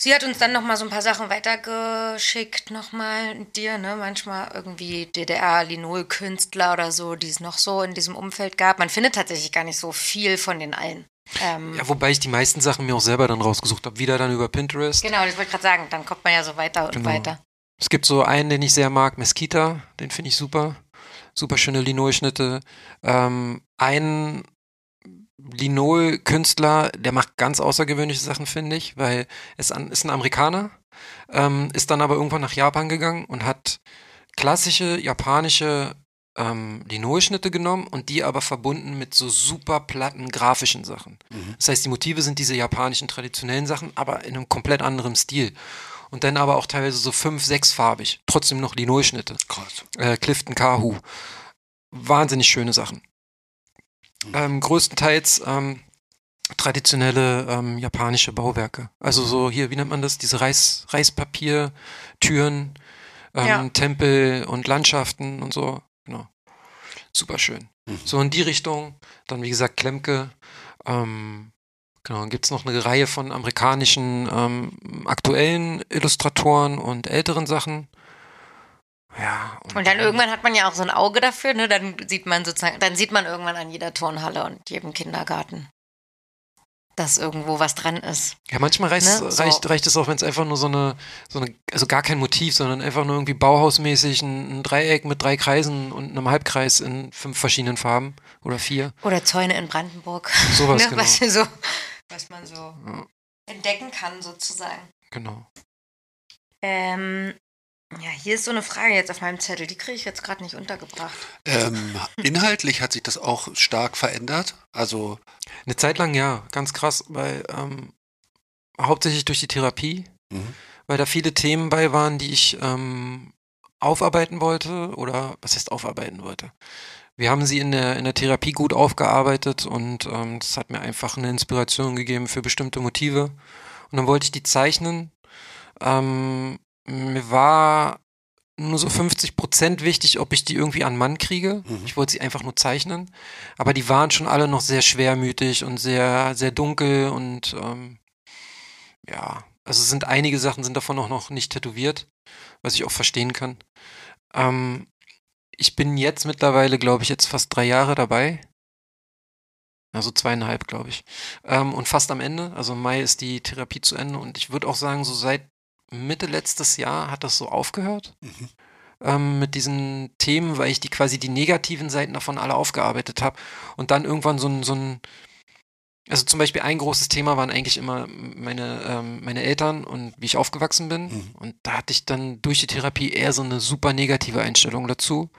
Speaker 1: Sie hat uns dann noch mal so ein paar Sachen weitergeschickt, nochmal dir, ne? Manchmal irgendwie DDR-Linol-Künstler oder so, die es noch so in diesem Umfeld gab. Man findet tatsächlich gar nicht so viel von den allen. Ähm,
Speaker 3: Ja, wobei ich die meisten Sachen mir auch selber dann rausgesucht habe. Wieder dann über Pinterest.
Speaker 1: Genau, das wollte ich gerade sagen. Dann kommt man ja so weiter und
Speaker 3: Genau.
Speaker 1: weiter.
Speaker 3: Es gibt so einen, den ich sehr mag, Mesquita, den finde ich super. Super schöne Linol-Schnitte. Ähm, ein Linol-Künstler, der macht ganz außergewöhnliche Sachen, finde ich, weil es an, ist ein Amerikaner, ähm, ist dann aber irgendwann nach Japan gegangen und hat klassische japanische ähm, Linol-Schnitte genommen und die aber verbunden mit so super platten grafischen Sachen.
Speaker 4: Mhm.
Speaker 3: Das heißt, die Motive sind diese japanischen traditionellen Sachen, aber in einem komplett anderen Stil. Und dann aber auch teilweise so fünf, sechsfarbig. Trotzdem noch Linolschnitte.
Speaker 4: Krass.
Speaker 3: Äh, Clifton Kahu. Wahnsinnig schöne Sachen. Ähm, größtenteils ähm, traditionelle ähm, japanische Bauwerke. Also so hier, wie nennt man das? Diese Reis, Reispapiertüren, ähm,
Speaker 1: Ja.
Speaker 3: Tempel und Landschaften und so. Genau. Super schön.
Speaker 4: Mhm.
Speaker 3: So in die Richtung. Dann, wie gesagt, Klemke. Ähm, genau, dann gibt es noch eine Reihe von amerikanischen ähm, aktuellen Illustratoren und älteren Sachen. Ja.
Speaker 1: Und dann irgendwann hat man ja auch so ein Auge dafür, ne? Dann sieht man sozusagen, dann sieht man irgendwann an jeder Turnhalle und jedem Kindergarten, dass irgendwo was dran ist.
Speaker 3: Ja, manchmal reicht,
Speaker 1: Ne,
Speaker 3: es,
Speaker 1: so.
Speaker 3: reicht, reicht es auch, wenn es einfach nur so eine, so eine, also gar kein Motiv, sondern einfach nur irgendwie bauhausmäßig ein, ein Dreieck mit drei Kreisen und einem Halbkreis in fünf verschiedenen Farben oder vier.
Speaker 1: Oder Zäune in Brandenburg.
Speaker 3: Sowas,
Speaker 1: ne?
Speaker 3: genau.
Speaker 1: was, so, was man so
Speaker 3: Ja.
Speaker 1: entdecken kann, sozusagen.
Speaker 3: Genau.
Speaker 1: Ähm, ja, hier ist so eine Frage jetzt auf meinem Zettel, die kriege ich jetzt gerade nicht untergebracht.
Speaker 4: Ähm, inhaltlich hat sich das auch stark verändert. Also,
Speaker 3: Eine Zeit lang ja, ganz krass, weil ähm, hauptsächlich durch die Therapie,
Speaker 4: mhm.
Speaker 3: weil da viele Themen bei waren, die ich ähm, aufarbeiten wollte oder was heißt aufarbeiten wollte. Wir haben sie in der, in der Therapie gut aufgearbeitet und ähm, das hat mir einfach eine Inspiration gegeben für bestimmte Motive. Und dann wollte ich die zeichnen. Ähm, mir war nur so 50 Prozent wichtig, ob ich die irgendwie an Mann kriege.
Speaker 4: Mhm.
Speaker 3: Ich wollte sie einfach nur zeichnen. Aber die waren schon alle noch sehr schwermütig und sehr, sehr dunkel und ähm, ja, also sind einige Sachen sind davon auch noch nicht tätowiert, was ich auch verstehen kann. Ähm, ich bin jetzt mittlerweile, glaube ich, jetzt fast drei Jahre dabei. Also zweieinhalb, glaube ich. Ähm, und fast am Ende. Also im Mai ist die Therapie zu Ende. Und ich würde auch sagen, so seit Mitte letztes Jahr hat das so aufgehört
Speaker 4: Mhm.
Speaker 3: ähm, mit diesen Themen, weil ich die quasi die negativen Seiten davon alle aufgearbeitet habe. Und dann irgendwann so ein, so ein also zum Beispiel ein großes Thema waren eigentlich immer meine, ähm, meine Eltern und wie ich aufgewachsen bin.
Speaker 4: Mhm.
Speaker 3: Und da hatte ich dann durch die Therapie eher so eine super negative Einstellung dazu.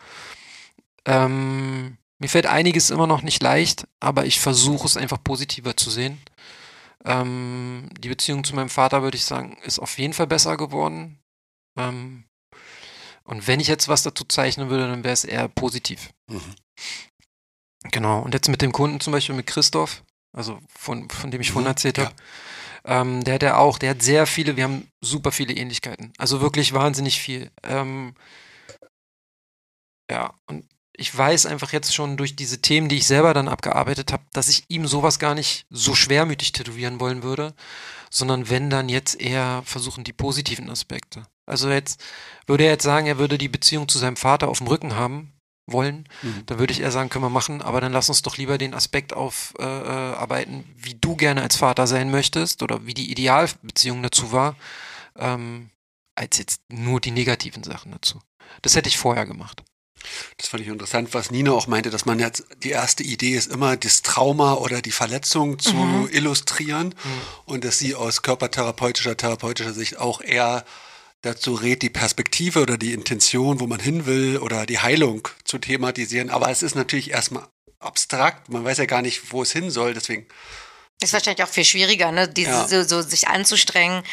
Speaker 3: Ähm, mir fällt einiges immer noch nicht leicht, aber ich versuche es einfach positiver zu sehen. Ähm, die Beziehung zu meinem Vater, würde ich sagen, ist auf jeden Fall besser geworden. Ähm, und wenn ich jetzt was dazu zeichnen würde, dann wäre es eher positiv.
Speaker 4: Mhm.
Speaker 3: Genau. Und jetzt mit dem Kunden zum Beispiel, mit Christoph, also von, von dem ich vorhin
Speaker 4: Mhm,
Speaker 3: erzählt
Speaker 4: ja.
Speaker 3: habe, Ähm, der hat ja auch, der hat sehr viele, wir haben super viele Ähnlichkeiten. Also wirklich wahnsinnig viel. Ähm, ja, und ich weiß einfach jetzt schon durch diese Themen, die ich selber dann abgearbeitet habe, dass ich ihm sowas gar nicht so schwermütig tätowieren wollen würde, sondern wenn dann jetzt eher versuchen die positiven Aspekte. Also jetzt würde er jetzt sagen, er würde die Beziehung zu seinem Vater auf dem Rücken haben wollen, mhm. dann würde ich eher sagen, können wir machen, aber dann lass uns doch lieber den Aspekt aufarbeiten, äh, wie du gerne als Vater sein möchtest oder wie die Idealbeziehung dazu war, ähm, als jetzt nur die negativen Sachen dazu. Das hätte ich vorher gemacht.
Speaker 4: Das fand ich interessant, was Nina auch meinte, dass man jetzt, die erste Idee ist immer, das Trauma oder die Verletzung zu mhm. illustrieren mhm. und dass sie aus körpertherapeutischer, therapeutischer Sicht auch eher dazu rät, die Perspektive oder die Intention, wo man hin will oder die Heilung zu thematisieren. Aber es ist natürlich erstmal abstrakt, man weiß ja gar nicht, wo es hin soll, deswegen.
Speaker 1: Ist wahrscheinlich auch viel schwieriger, ne? Diese, ja. so, so sich anzustrengen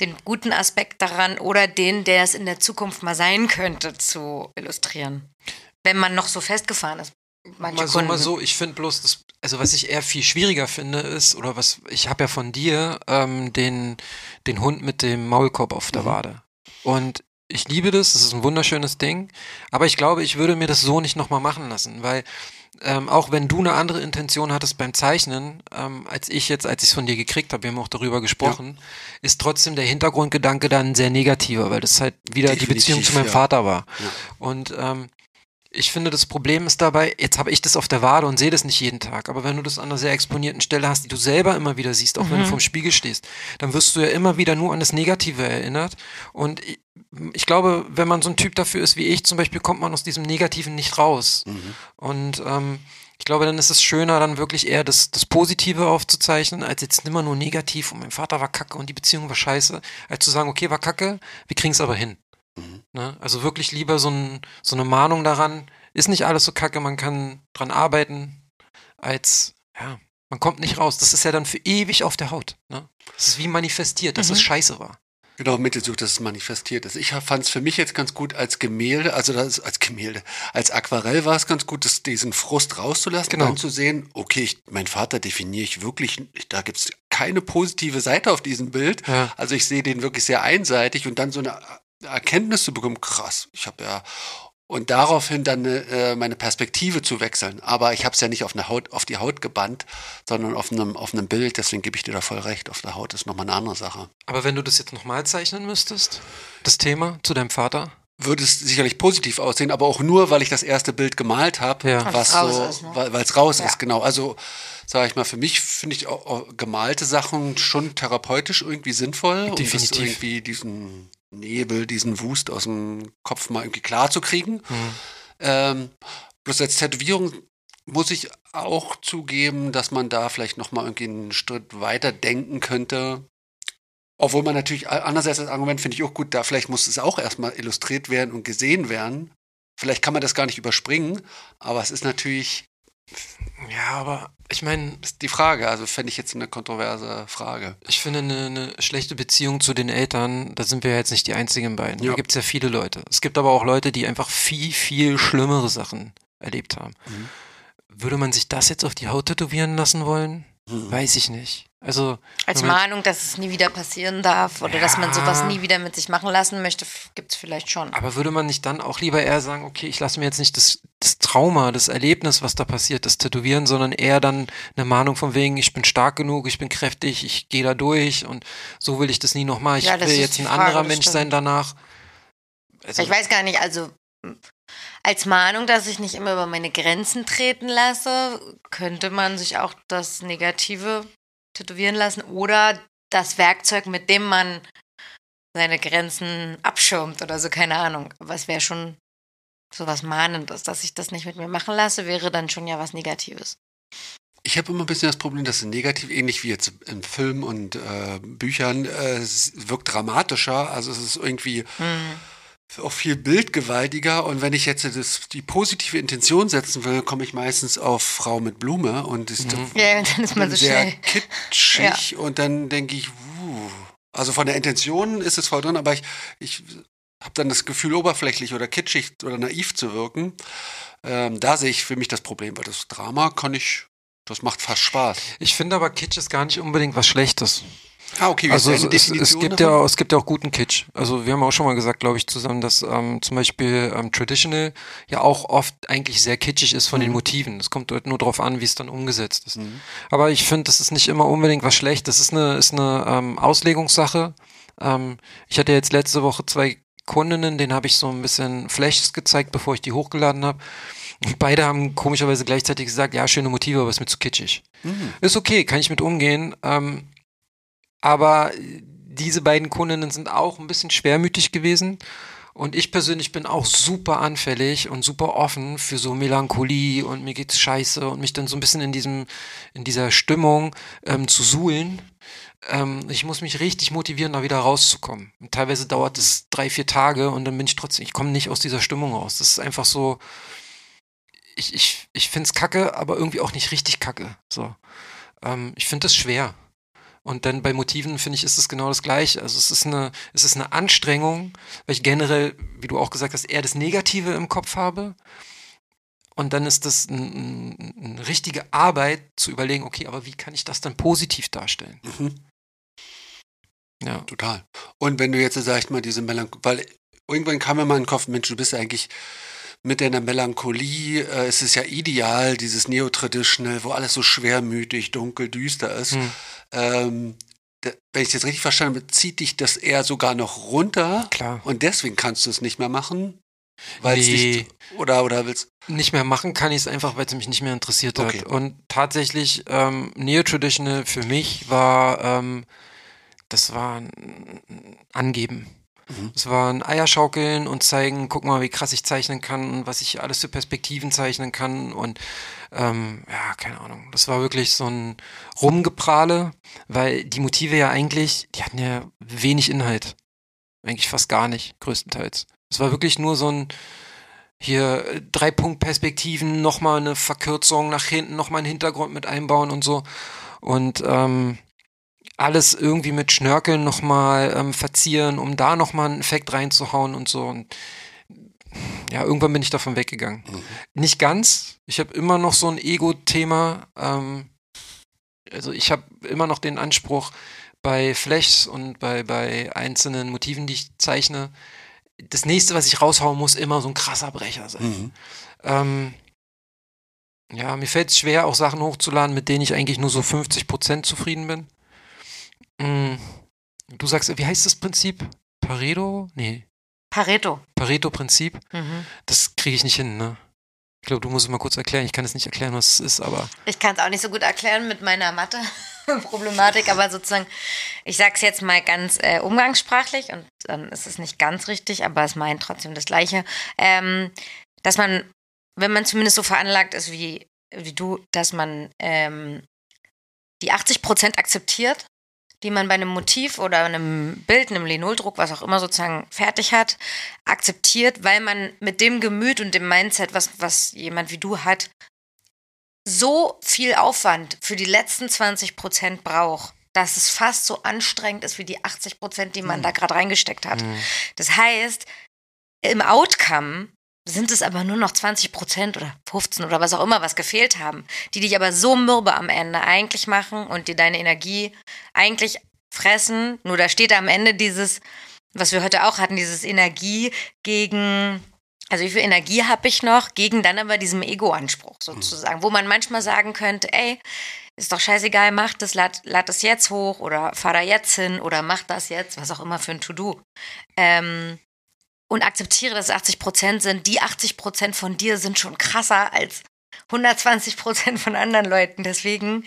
Speaker 1: den guten Aspekt daran oder den, der es in der Zukunft mal sein könnte, zu illustrieren. Wenn man noch so festgefahren ist.
Speaker 3: Manche mal so, Kunden. mal so, ich finde bloß, das, also was ich eher viel schwieriger finde, ist, oder was, ich habe ja von dir ähm, den, den Hund mit dem Maulkorb auf der mhm. Wade. Und ich liebe das, das ist ein wunderschönes Ding, aber ich glaube, ich würde mir das so nicht nochmal machen lassen, weil ähm, auch wenn du eine andere Intention hattest beim Zeichnen, ähm, als ich jetzt, als ich es von dir gekriegt habe, wir haben auch darüber gesprochen, ja. ist trotzdem der Hintergrundgedanke dann sehr negativer, weil das halt wieder Definitiv, die Beziehung zu meinem ja. Vater war. Ja. Und ähm, ich finde, das Problem ist dabei, jetzt habe ich das auf der Wade und sehe das nicht jeden Tag, aber wenn du das an einer sehr exponierten Stelle hast, die du selber immer wieder siehst, auch mhm. wenn du mhm. vorm Spiegel stehst, dann wirst du ja immer wieder nur an das Negative erinnert. Und ich, ich glaube, wenn man so ein Typ dafür ist wie ich, zum Beispiel, kommt man aus diesem Negativen nicht raus. Mhm. Und ähm, ich glaube, dann ist es schöner, dann wirklich eher das, das Positive aufzuzeichnen, als jetzt immer nur negativ und mein Vater war kacke und die Beziehung war scheiße, als zu sagen, okay, war kacke, wir kriegen es aber hin. Mhm. Ne? Also wirklich lieber so, ein, so eine Mahnung daran, ist nicht alles so kacke, man kann dran arbeiten, als, ja, man kommt nicht raus. Das ist ja dann für ewig auf der Haut. Ne? Das ist wie manifestiert, dass mhm. es scheiße war.
Speaker 4: Genau, Mittelsuch, dass es manifestiert ist. Ich fand es für mich jetzt ganz gut als Gemälde, also das, als Gemälde, als Aquarell war es ganz gut, das, diesen Frust rauszulassen genau. und zu sehen, okay, ich, mein Vater definiere ich wirklich, da gibt es keine positive Seite auf diesem Bild. Ja. Also ich sehe den wirklich sehr einseitig und dann so eine Erkenntnis zu bekommen, krass, ich habe ja und daraufhin dann äh, meine Perspektive zu wechseln. Aber ich habe es ja nicht auf, eine Haut, auf die Haut gebannt, sondern auf einem, auf einem Bild. Deswegen gebe ich dir da voll recht. Auf der Haut ist nochmal eine andere Sache.
Speaker 3: Aber wenn du das jetzt nochmal zeichnen müsstest, das Thema zu deinem Vater?
Speaker 4: Würde es sicherlich positiv aussehen, aber auch nur, weil ich das erste Bild gemalt habe, ja. was so, ist, ne? weil es raus ja. ist, genau. Also sage ich mal, für mich finde ich auch, auch, gemalte Sachen schon therapeutisch irgendwie sinnvoll.
Speaker 3: Definitiv.
Speaker 4: Um irgendwie diesen Nebel, diesen Wust aus dem Kopf mal irgendwie klar zu kriegen. Mhm. Ähm, bloß als Tätowierung muss ich auch zugeben, dass man da vielleicht noch mal irgendwie einen Schritt weiter denken könnte. Obwohl man natürlich, andererseits das Argument finde ich auch gut, da vielleicht muss es auch erstmal illustriert werden und gesehen werden. Vielleicht kann man das gar nicht überspringen, aber es ist natürlich
Speaker 3: ja, aber ich meine.
Speaker 4: Ist die Frage, also fände ich jetzt eine kontroverse Frage.
Speaker 3: Ich finde, eine, eine, schlechte Beziehung zu den Eltern, da sind wir jetzt nicht die einzigen beiden. Ja. Da gibt es ja viele Leute. Es gibt aber auch Leute, die einfach viel, viel schlimmere Sachen erlebt haben. Mhm. Würde man sich das jetzt auf die Haut tätowieren lassen wollen? Mhm. Weiß ich nicht. Also
Speaker 1: als Mahnung, dass es nie wieder passieren darf oder ja, dass man sowas nie wieder mit sich machen lassen möchte, gibt es vielleicht schon.
Speaker 3: Aber würde man nicht dann auch lieber eher sagen, okay, ich lasse mir jetzt nicht das, das Trauma, das Erlebnis, was da passiert, das tätowieren, sondern eher dann eine Mahnung von wegen, ich bin stark genug, ich bin kräftig, ich gehe da durch und so will ich das nie nochmal. Ich ja, will jetzt ein Frage, anderer Mensch sein danach.
Speaker 1: Also, ich weiß gar nicht, also als Mahnung, dass ich nicht immer über meine Grenzen treten lasse, könnte man sich auch das Negative tätowieren lassen oder das Werkzeug, mit dem man seine Grenzen abschirmt oder so, keine Ahnung. Aber es wäre schon so was Mahnendes, dass ich das nicht mit mir machen lasse, wäre dann schon ja was Negatives.
Speaker 4: Ich habe immer ein bisschen das Problem, dass es negativ, ähnlich wie jetzt in Filmen und äh, Büchern, äh, es wirkt dramatischer. Also es ist irgendwie. Mhm auch viel bildgewaltiger. Und wenn ich jetzt das, die positive Intention setzen will, komme ich meistens auf Frau mit Blume und ist mhm.
Speaker 1: ja, dann ist man so
Speaker 4: sehr schnell. kitschig. Ja. Und dann denke ich, wuh. also von der Intention ist es voll drin, aber ich, ich habe dann das Gefühl, oberflächlich oder kitschig oder naiv zu wirken. Ähm, da sehe ich für mich das Problem, weil das Drama kann ich, das macht fast Spaß.
Speaker 3: Ich finde aber, Kitsch ist gar nicht unbedingt was Schlechtes.
Speaker 4: Ah, okay,
Speaker 3: Also es, es, gibt
Speaker 4: davon?
Speaker 3: ja, es gibt ja auch guten Kitsch. Also wir haben auch schon mal gesagt, glaube ich, zusammen, dass ähm, zum Beispiel ähm, Traditional ja auch oft eigentlich sehr kitschig ist von
Speaker 4: Mhm.
Speaker 3: den Motiven. Es kommt halt nur darauf an, wie es dann umgesetzt ist. Aber ich finde, das ist nicht immer unbedingt was schlecht. Das ist eine, ist eine ähm, Auslegungssache. Ähm, ich hatte jetzt letzte Woche zwei Kundinnen, denen habe ich so ein bisschen Flashes gezeigt, bevor ich die hochgeladen habe. Beide haben komischerweise gleichzeitig gesagt, ja, schöne Motive, aber ist mir zu kitschig. Ist okay, kann ich mit umgehen. Ähm, aber diese beiden Kundinnen sind auch ein bisschen schwermütig gewesen. Und ich persönlich bin auch super anfällig und super offen für so Melancholie und mir geht's scheiße und mich dann so ein bisschen in diesem, in dieser Stimmung ähm, zu suhlen. Ähm, ich muss mich richtig motivieren, da wieder rauszukommen. Und teilweise dauert es drei, vier Tage und dann bin ich trotzdem, ich komme nicht aus dieser Stimmung raus. Das ist einfach so, ich, ich, ich finde es kacke, aber irgendwie auch nicht richtig kacke. So. Ähm, ich finde das schwer. Und dann bei Motiven finde ich, ist es genau das Gleiche. Also es ist eine, es ist eine Anstrengung, weil ich generell, wie du auch gesagt hast, eher das Negative im Kopf habe. Und dann ist das ein, ein, eine richtige Arbeit zu überlegen, okay, aber wie kann ich das dann positiv darstellen?
Speaker 4: Mhm.
Speaker 3: Ja.
Speaker 4: Total. Und wenn du jetzt, sag ich mal, diese Melancholie, weil irgendwann kam mir mal in den Kopf, Mensch, du bist eigentlich mit deiner Melancholie, äh, es ist ja ideal, dieses Neo-Traditional, wo alles so schwermütig, dunkel, düster ist.
Speaker 3: Hm.
Speaker 4: Ähm, wenn ich es jetzt richtig verstanden habe, zieht dich das eher sogar noch runter
Speaker 3: Klar.
Speaker 4: und deswegen kannst du es nicht mehr machen? Weil es
Speaker 3: Nee.
Speaker 4: nicht, oder, oder willst
Speaker 3: Nicht mehr machen kann ich es einfach, weil es mich nicht mehr interessiert
Speaker 4: Okay.
Speaker 3: hat. Und tatsächlich, ähm, Neo-Traditional für mich war, ähm, das war ein Angeben.
Speaker 4: Mhm.
Speaker 3: Es war ein Eierschaukeln und zeigen, guck mal, wie krass ich zeichnen kann und was ich alles für Perspektiven zeichnen kann. Und ähm, ja, keine Ahnung. Das war wirklich so ein Rumgeprahle, weil die Motive ja eigentlich, die hatten ja wenig Inhalt. Eigentlich fast gar nicht, größtenteils. Es war wirklich nur so ein, hier drei Punktperspektiven, nochmal eine Verkürzung nach hinten, nochmal einen Hintergrund mit einbauen und so. Und ähm, alles irgendwie mit Schnörkeln nochmal ähm, verzieren, um da nochmal einen Effekt reinzuhauen und so. Und ja, irgendwann bin ich davon weggegangen. Nicht ganz. Ich habe immer noch so ein Ego-Thema. Ähm, also ich habe immer noch den Anspruch bei Flashs und bei, bei einzelnen Motiven, die ich zeichne, das nächste, was ich raushauen muss, immer so ein krasser Brecher sein.
Speaker 4: Mhm.
Speaker 3: Ähm, ja, mir fällt es schwer, auch Sachen hochzuladen, mit denen ich eigentlich nur so 50% zufrieden bin. Mm, Du sagst, wie heißt das Prinzip? Pareto? Nee,
Speaker 1: Pareto.
Speaker 3: Pareto-Prinzip.
Speaker 1: Mhm.
Speaker 3: Das kriege ich nicht hin, ne? Ich glaube, du musst es mal kurz erklären. Ich kann es nicht erklären, was es ist, aber
Speaker 1: Ich kann es auch nicht so gut erklären mit meiner Mathe-Problematik, aber sozusagen, ich sage es jetzt mal ganz äh, umgangssprachlich und dann ist es nicht ganz richtig, aber es meint trotzdem das Gleiche, ähm, dass man, wenn man zumindest so veranlagt ist wie, wie du, dass man ähm, die 80 Prozent akzeptiert, die man bei einem Motiv oder einem Bild, einem Linoldruck, was auch immer sozusagen fertig hat, akzeptiert, weil man mit dem Gemüt und dem Mindset, was, was jemand wie du hat, so viel Aufwand für die letzten 20 Prozent braucht, dass es fast so anstrengend ist wie die 80 Prozent, die man da gerade reingesteckt hat.
Speaker 3: hm,
Speaker 1: Das heißt, im Outcome sind es aber nur noch 20 Prozent oder 15 oder was auch immer, was gefehlt haben, die dich aber so mürbe am Ende eigentlich machen und dir deine Energie eigentlich fressen. Nur da steht am Ende dieses, was wir heute auch hatten, dieses Energie gegen, also wie viel Energie habe ich noch, gegen dann aber diesem Ego-Anspruch sozusagen, wo man manchmal sagen könnte, ey, ist doch scheißegal, mach das, lad, lad das jetzt hoch oder fahr da jetzt hin oder mach das jetzt, was auch immer für ein To-Do. Ähm, und akzeptiere, dass es 80 Prozent sind. Die 80 Prozent von dir sind schon krasser als 120 Prozent von anderen Leuten. Deswegen,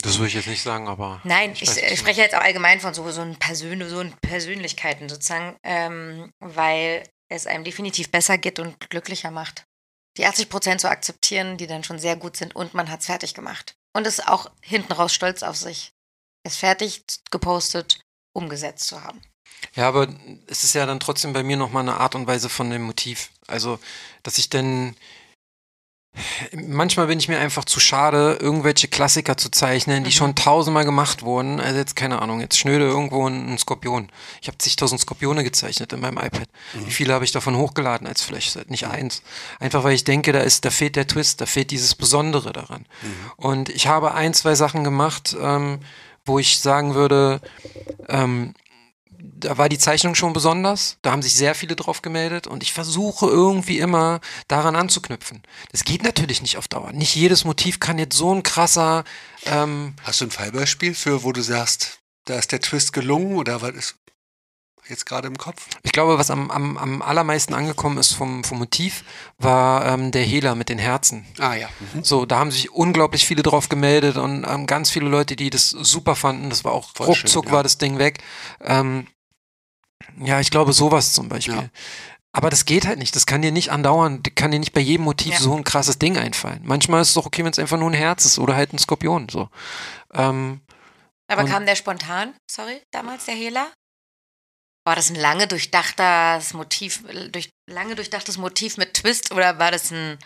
Speaker 3: das würde ich jetzt nicht sagen, aber.
Speaker 1: nein, ich, ich,
Speaker 3: du
Speaker 1: spreche jetzt auch allgemein von so, so, ein Persön so ein Persönlichkeiten sozusagen, ähm, weil es einem definitiv besser geht und glücklicher macht. Die 80 Prozent zu akzeptieren, die dann schon sehr gut sind und man hat es fertig gemacht. Und ist auch hinten raus stolz auf sich, es fertig gepostet, umgesetzt zu haben.
Speaker 3: Ja, aber es ist ja dann trotzdem bei mir nochmal eine Art und Weise von dem Motiv. Also, dass ich denn. Manchmal bin ich mir einfach zu schade, irgendwelche Klassiker zu zeichnen, die
Speaker 1: Mhm.
Speaker 3: schon tausendmal gemacht wurden. Also jetzt keine Ahnung, jetzt schnöde irgendwo ein, Skorpion. Ich habe zigtausend Skorpione gezeichnet in meinem iPad. Wie viele habe ich davon hochgeladen als Flashset? Nicht eins. Einfach weil ich denke, da ist, da fehlt der Twist, da fehlt dieses Besondere daran. Und ich habe ein, zwei Sachen gemacht, ähm, wo ich sagen würde, ähm, da war die Zeichnung schon besonders. Da haben sich sehr viele drauf gemeldet und ich versuche irgendwie immer daran anzuknüpfen. Das geht natürlich nicht auf Dauer. Nicht jedes Motiv kann jetzt so ein krasser. Ähm,
Speaker 4: Hast du ein Fallbeispiel für, wo du sagst, da ist der Twist gelungen oder was ist jetzt gerade im Kopf?
Speaker 3: Ich glaube, was am, am, am allermeisten angekommen ist vom, vom Motiv, war ähm, der Hehler mit den Herzen.
Speaker 4: Ah ja. Mhm.
Speaker 3: So, da haben sich unglaublich viele drauf gemeldet und ähm, ganz viele Leute, die das super fanden. Das war auch
Speaker 4: Voll
Speaker 3: ruckzuck
Speaker 4: schön, ja.
Speaker 3: war das Ding weg. Ähm, ja, ich glaube sowas zum Beispiel.
Speaker 4: Ja.
Speaker 3: Aber das geht halt nicht. Das kann dir nicht andauern. Kann dir nicht bei jedem Motiv
Speaker 1: Ja.
Speaker 3: so ein krasses Ding einfallen. Manchmal ist es doch okay, wenn es einfach nur ein Herz ist oder halt ein Skorpion. So. Ähm,
Speaker 1: Aber kam der spontan, sorry, damals der Hehler? War das ein lange durchdachtes Motiv, durch, lange durchdachtes Motiv mit Twist oder war das ein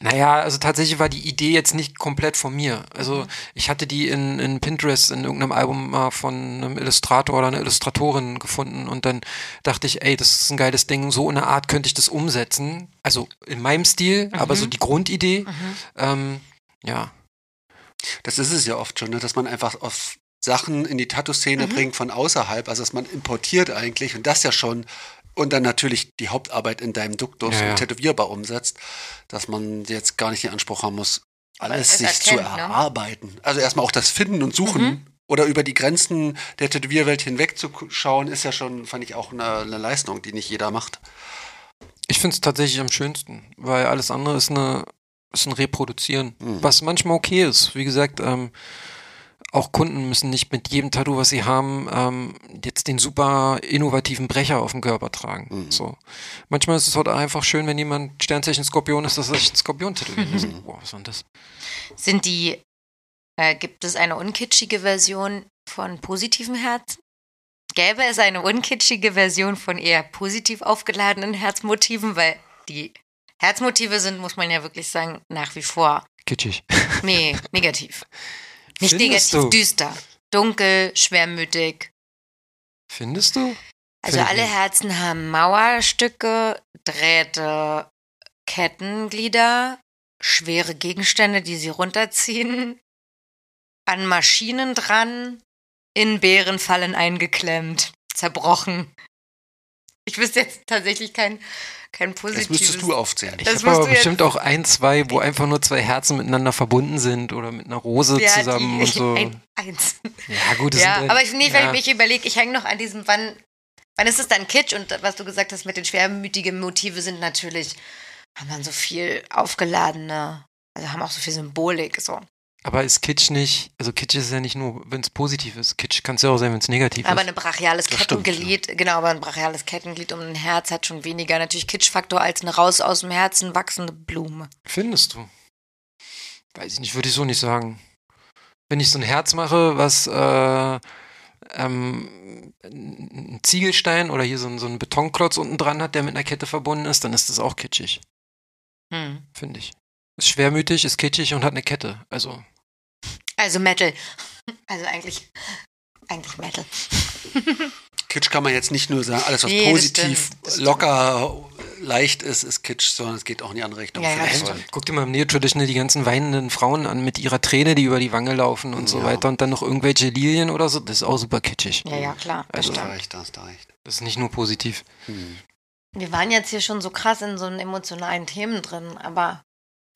Speaker 3: Naja, also tatsächlich war die Idee jetzt nicht komplett von mir.
Speaker 1: Mhm.
Speaker 3: Also ich hatte die in, in Pinterest in irgendeinem Album mal von einem Illustrator oder einer Illustratorin gefunden und dann dachte ich, ey, das ist ein geiles Ding, so in einer Art könnte ich das umsetzen. Also in meinem Stil, aber
Speaker 1: Mhm.
Speaker 3: so die Grundidee. Ähm, ja.
Speaker 4: Das ist es ja oft schon, ne? dass man einfach auf Sachen in die Tattoo-Szene
Speaker 1: Mhm.
Speaker 4: bringt von außerhalb, also dass man importiert eigentlich und das ja schon und dann natürlich die Hauptarbeit in deinem Duktus
Speaker 3: Ja, ja.
Speaker 4: und tätowierbar umsetzt, dass man jetzt gar nicht den Anspruch haben muss, alles
Speaker 1: es
Speaker 4: sich zu
Speaker 1: erkennt, ne?
Speaker 4: erarbeiten. Also erstmal auch das Finden und Suchen
Speaker 1: Mhm.
Speaker 4: oder über die Grenzen der Tätowierwelt hinwegzuschauen, ist ja schon, fand ich, auch eine, eine Leistung, die nicht jeder macht.
Speaker 3: Ich finde es tatsächlich am schönsten, weil alles andere ist eine ist ein Reproduzieren,
Speaker 4: Mhm.
Speaker 3: was manchmal okay ist. Wie gesagt, ähm, auch Kunden müssen nicht mit jedem Tattoo, was sie haben, ähm, jetzt den super innovativen Brecher auf dem Körper tragen.
Speaker 4: Mhm.
Speaker 3: So. Manchmal ist es halt einfach schön, wenn jemand Sternzeichen Skorpion ist, dass er sich einen Skorpion tätowieren lässt.
Speaker 4: Mhm.
Speaker 3: Boah, was war denn das?
Speaker 1: Sind die, äh, gibt es eine unkitschige Version von positiven Herzen? Gäbe es eine unkitschige Version von eher positiv aufgeladenen Herzmotiven? Weil die Herzmotive sind, muss man ja wirklich sagen, nach wie vor
Speaker 3: Kitschig.
Speaker 1: nee, negativ. Nicht
Speaker 3: Findest
Speaker 1: negativ,
Speaker 3: du?
Speaker 1: düster. Dunkel, schwermütig.
Speaker 3: Findest du?
Speaker 1: Also
Speaker 3: Find
Speaker 1: alle. Herzen haben Mauerstücke, Drähte, Kettenglieder, schwere Gegenstände, die sie runterziehen, an Maschinen dran, in Bärenfallen eingeklemmt, zerbrochen. Ich wüsste jetzt tatsächlich kein, kein
Speaker 4: Das
Speaker 1: positives.
Speaker 4: müsstest du aufzählen.
Speaker 3: Ich
Speaker 1: Das
Speaker 3: habe aber bestimmt auch ein, zwei, wo einfach nur zwei Herzen miteinander verbunden sind oder mit einer Rose
Speaker 1: Ja,
Speaker 3: zusammen
Speaker 1: die-
Speaker 3: und so.
Speaker 1: Ein, eins.
Speaker 3: ja, gut, das
Speaker 1: Ja,
Speaker 3: sind halt-
Speaker 1: aber ich, nee,
Speaker 3: ja.
Speaker 1: ich überlege, ich hänge noch an diesem, wann, wann ist es dann Kitsch? Und was du gesagt hast mit den schwermütigen Motive sind natürlich, haben dann so viel aufgeladene, also haben auch so viel Symbolik, so.
Speaker 3: Aber ist Kitsch nicht, also Kitsch ist ja nicht nur, wenn es positiv ist. Kitsch kann es ja auch sein, wenn es negativ
Speaker 1: Aber
Speaker 3: ist.
Speaker 1: ein brachiales
Speaker 4: Das stimmt,
Speaker 1: Kettenglied, genau, aber ein brachiales Kettenglied um ein Herz hat schon weniger natürlich Kitschfaktor als eine raus aus dem Herzen wachsende Blume.
Speaker 3: Findest du? Weiß ich nicht, würde ich so nicht sagen. Wenn ich so ein Herz mache, was äh, ähm, ein Ziegelstein oder hier so ein, so ein Betonklotz unten dran hat, der mit einer Kette verbunden ist, dann ist das auch kitschig,
Speaker 1: Hm.
Speaker 3: finde ich. Ist schwermütig, ist kitschig und hat eine Kette. Also,
Speaker 1: Also Metal. Also eigentlich, eigentlich Metal.
Speaker 4: Kitsch kann man jetzt nicht nur sagen, alles was
Speaker 1: Nee, das
Speaker 4: positiv,
Speaker 1: stimmt, das stimmt.
Speaker 4: locker, leicht ist, ist Kitsch, sondern es geht auch in die andere Richtung.
Speaker 1: Ja, ja, das
Speaker 3: guck dir mal im Neo-Traditional die ganzen weinenden Frauen an mit ihrer Träne, die über die Wange laufen und so
Speaker 4: Ja.
Speaker 3: weiter und dann noch irgendwelche Lilien oder so. Das ist auch super kitschig.
Speaker 1: Ja, ja, klar.
Speaker 4: Da hast
Speaker 3: Also,
Speaker 4: du recht, da hast du recht.
Speaker 3: das ist nicht nur positiv.
Speaker 4: Hm.
Speaker 1: Wir waren jetzt hier schon so krass in so einen emotionalen Themen drin, aber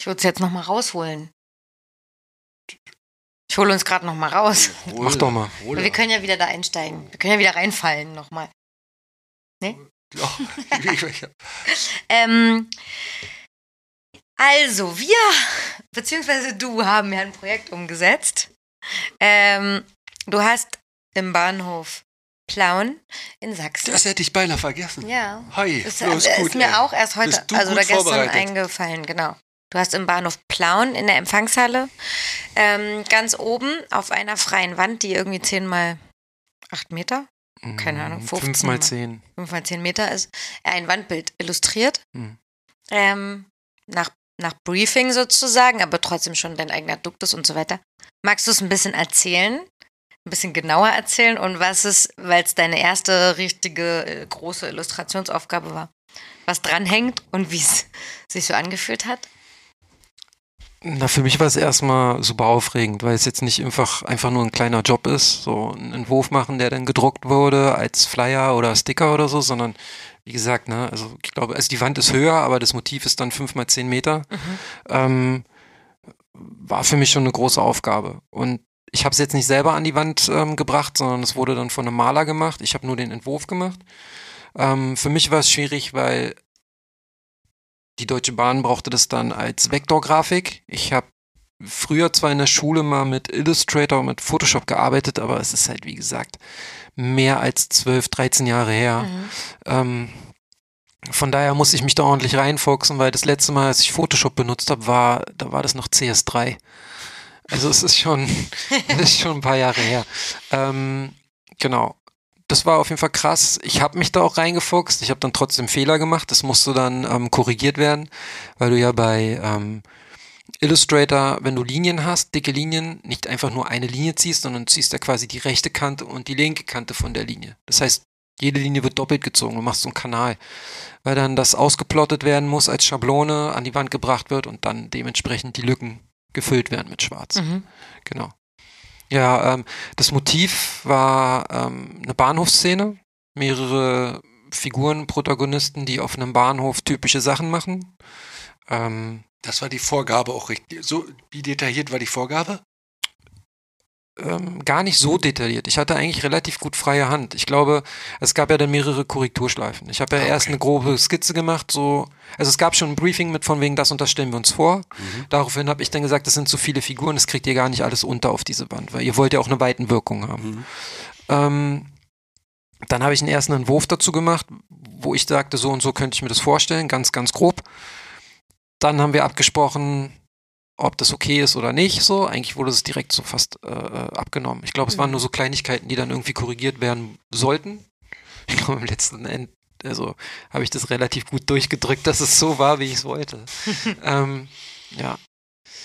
Speaker 1: ich würde es jetzt nochmal rausholen. Ich hole uns gerade nochmal raus.
Speaker 3: Mach doch mal.
Speaker 4: Hol
Speaker 1: Wir können ja wieder da einsteigen. Wir können ja wieder reinfallen nochmal.
Speaker 4: Ja, ich, ich,
Speaker 1: Ähm, also, wir, beziehungsweise du, haben ja ein Projekt umgesetzt. Ähm, du hast im Bahnhof Plauen in Sachsen.
Speaker 4: das hätte ich beinahe vergessen.
Speaker 1: ja.
Speaker 4: Hi,
Speaker 1: Ist,
Speaker 4: los,
Speaker 1: äh,
Speaker 4: gut.
Speaker 1: ist mir
Speaker 4: ey.
Speaker 1: auch erst heute, also oder gestern eingefallen, genau. Du hast im Bahnhof Plauen in der Empfangshalle ähm, ganz oben auf einer freien Wand, die irgendwie 10 mal 8 Meter, Keine Ahnung, 15
Speaker 3: 5 mal
Speaker 1: mal.
Speaker 3: 10.
Speaker 1: 5 mal 10 Meter ist, ein Wandbild illustriert.
Speaker 3: Mhm.
Speaker 1: Ähm, nach, nach Briefing sozusagen, aber trotzdem schon dein eigener Duktus und so weiter. Magst du es ein bisschen erzählen? Ein bisschen genauer erzählen und was es, weil es deine erste richtige äh, große Illustrationsaufgabe war, was dranhängt und wie es sich so angefühlt hat?
Speaker 3: Na, für mich war es erstmal super aufregend, weil es jetzt nicht einfach, einfach nur ein kleiner Job ist, so einen Entwurf machen, der dann gedruckt wurde als Flyer oder Sticker oder so, sondern wie gesagt, ne, also ich glaube, also die Wand ist höher, aber das Motiv ist dann fünf mal zehn Meter. Mhm. Ähm, war für mich schon eine große Aufgabe. Und ich habe es jetzt nicht selber an die Wand ähm, gebracht, sondern es wurde dann von einem Maler gemacht. Ich habe nur den Entwurf gemacht. Ähm, für mich war es schwierig, weil die Deutsche Bahn brauchte das dann als Vektorgrafik. Ich habe früher zwar in der Schule mal mit Illustrator und mit Photoshop gearbeitet, aber es ist halt, wie gesagt, mehr als 12, 13 Jahre her. Mhm. Ähm, von daher muss ich mich da ordentlich reinfuchsen, weil das letzte Mal, als ich Photoshop benutzt habe, war, da war das noch CS3. Also es ist schon, ist schon ein paar Jahre her. Ähm, genau das war auf jeden Fall krass. Ich habe mich da auch reingefuchst. Ich habe dann trotzdem Fehler gemacht. Das musste dann ähm, korrigiert werden, weil du ja bei ähm, Illustrator, wenn du Linien hast, dicke Linien, nicht einfach nur eine Linie ziehst, sondern ziehst da quasi die rechte Kante und die linke Kante von der Linie. Das heißt, jede Linie wird doppelt gezogen. Du machst so einen Kanal, weil dann das ausgeplottet werden muss als Schablone an die Wand gebracht wird und dann dementsprechend die Lücken gefüllt werden mit Schwarz. Mhm. Genau. Ja, ähm, das Motiv war ähm, eine Bahnhofsszene, mehrere Figuren, Protagonisten, die auf einem Bahnhof typische Sachen machen.
Speaker 4: Ähm, das war die Vorgabe auch richtig. So, wie detailliert war die Vorgabe?
Speaker 3: Ähm, gar nicht so detailliert. Ich hatte eigentlich relativ gut freie Hand. Ich glaube, es gab ja dann mehrere Korrekturschleifen. Ich habe ja okay. erst eine grobe Skizze gemacht, so, also es gab schon ein Briefing mit von wegen das und das stellen wir uns vor. Mhm. Daraufhin habe ich dann gesagt, das sind zu viele Figuren, das kriegt ihr gar nicht alles unter auf diese Wand, weil ihr wollt ja auch eine Weitenwirkung haben. Mhm. Ähm, dann habe ich einen ersten Entwurf dazu gemacht, wo ich sagte, so und so könnte ich mir das vorstellen, ganz, ganz grob. Dann haben wir abgesprochen, ob das okay ist oder nicht. So, eigentlich wurde es direkt so fast äh, äh abgenommen. Ich glaube, es waren nur so Kleinigkeiten, die dann irgendwie korrigiert werden sollten. Ich glaube, im letzten Ende, also habe ich das relativ gut durchgedrückt, dass es so war, wie ich es wollte. ähm, ja.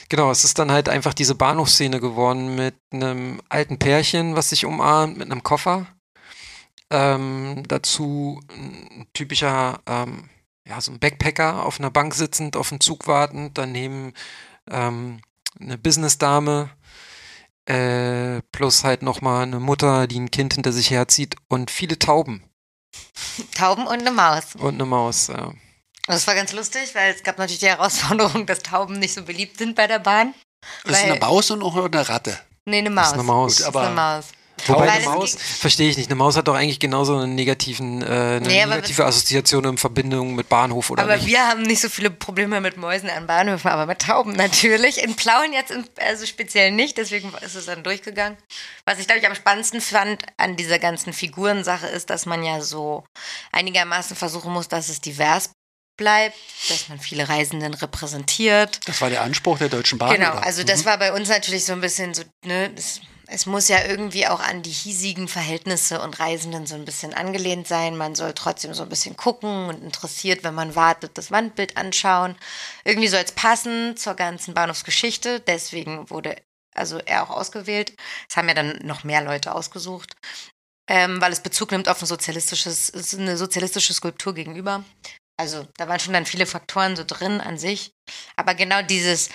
Speaker 3: Genau, es ist dann halt einfach diese Bahnhofsszene geworden mit einem alten Pärchen, was sich umarmt, mit einem Koffer. Ähm, dazu ein typischer, ähm, ja, so ein Backpacker auf einer Bank sitzend, auf dem Zug wartend, daneben ähm, eine Businessdame, äh, plus halt nochmal eine Mutter, die ein Kind hinter sich herzieht und viele Tauben.
Speaker 1: Tauben und eine Maus.
Speaker 3: Und eine Maus, ja.
Speaker 1: Das war ganz lustig, weil es gab natürlich die Herausforderung, dass Tauben nicht so beliebt sind bei der Bahn.
Speaker 4: Das ist eine Maus und auch eine Ratte.
Speaker 1: Nee, eine Maus. Das
Speaker 3: ist eine Maus.
Speaker 4: Gut, aber
Speaker 1: ist eine Maus.
Speaker 3: Wobei eine Maus, verstehe ich nicht, eine Maus hat doch eigentlich genauso einen negativen, äh, eine nee, negative Assoziation in Verbindung mit Bahnhof oder
Speaker 1: Aber
Speaker 3: nicht?
Speaker 1: wir haben nicht so viele Probleme mit Mäusen an Bahnhöfen, aber mit Tauben natürlich. In Plauen jetzt in, also speziell nicht, deswegen ist es dann durchgegangen. Was ich, glaube ich, am spannendsten fand an dieser ganzen Figurensache ist, dass man ja so einigermaßen versuchen muss, dass es divers bleibt, dass man viele Reisenden repräsentiert.
Speaker 4: Das war der Anspruch der Deutschen Bahn.
Speaker 1: Genau, also das mhm. war bei uns natürlich so ein bisschen so, ne, das es muss ja irgendwie auch an die hiesigen Verhältnisse und Reisenden so ein bisschen angelehnt sein. Man soll trotzdem so ein bisschen gucken und interessiert, wenn man wartet, das Wandbild anschauen. Irgendwie soll es passen zur ganzen Bahnhofsgeschichte. Deswegen wurde also er auch ausgewählt. Es haben ja dann noch mehr Leute ausgesucht, ähm, weil es Bezug nimmt auf ein sozialistisches, eine sozialistische Skulptur gegenüber. Also da waren schon dann viele Faktoren so drin an sich. Aber genau dieses,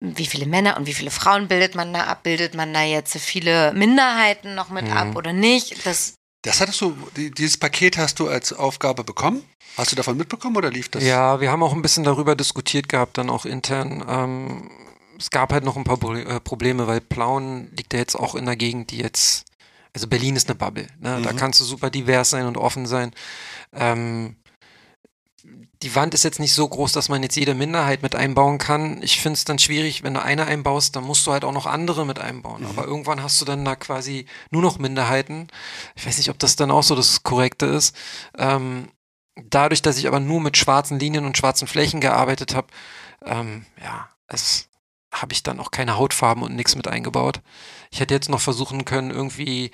Speaker 1: wie viele Männer und wie viele Frauen bildet man da ab? Bildet man da jetzt viele Minderheiten noch mit mhm. ab oder nicht?
Speaker 4: Das, das hattest du, dieses Paket hast du als Aufgabe bekommen? Hast du davon mitbekommen oder lief das?
Speaker 3: Ja, wir haben auch ein bisschen darüber diskutiert gehabt, dann auch intern. Ähm, es gab halt noch ein paar äh, Probleme, weil Plauen liegt ja jetzt auch in der Gegend, die jetzt, also Berlin ist eine Bubble. Ne? Mhm. Da kannst du super divers sein und offen sein. Ähm, die Wand ist jetzt nicht so groß, dass man jetzt jede Minderheit mit einbauen kann. Ich finde es dann schwierig, wenn du eine einbaust, dann musst du halt auch noch andere mit einbauen. Mhm. Aber irgendwann hast du dann da quasi nur noch Minderheiten. Ich weiß nicht, ob das dann auch so das Korrekte ist. Ähm, dadurch, dass ich aber nur mit schwarzen Linien und schwarzen Flächen gearbeitet habe, ähm, ja, es habe ich dann auch keine Hautfarben und nichts mit eingebaut. Ich hätte jetzt noch versuchen können, irgendwie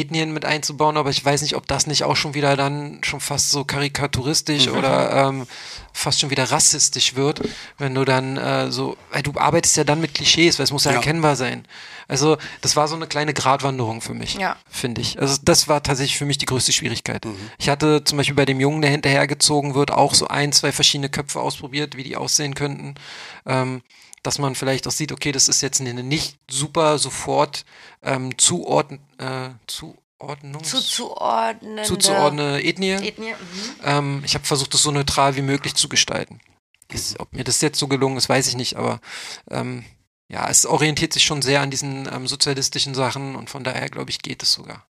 Speaker 3: Ethnien mit einzubauen, aber ich weiß nicht, ob das nicht auch schon wieder dann schon fast so karikaturistisch mhm. oder ähm, fast schon wieder rassistisch wird, wenn du dann äh, so, weil du arbeitest ja dann mit Klischees, weil es muss ja, ja, erkennbar sein. Also das war so eine kleine Gratwanderung für mich, ja. finde ich. Also das war tatsächlich für mich die größte Schwierigkeit. Mhm. Ich hatte zum Beispiel bei dem Jungen, der hinterhergezogen wird, auch so ein, zwei verschiedene Köpfe ausprobiert, wie die aussehen könnten. Ähm, dass man vielleicht auch sieht, okay, das ist jetzt eine nicht super sofort ähm, zuordn äh, Zuordnungs
Speaker 1: zuzuordnende,
Speaker 3: zuzuordnende Ethnie. Ethnie mhm. ähm, ich habe versucht, das so neutral wie möglich zu gestalten. Ist, ob mir das jetzt so gelungen ist, weiß ich nicht, aber ähm, ja, es orientiert sich schon sehr an diesen ähm, sozialistischen Sachen und von daher, glaube ich, geht es sogar.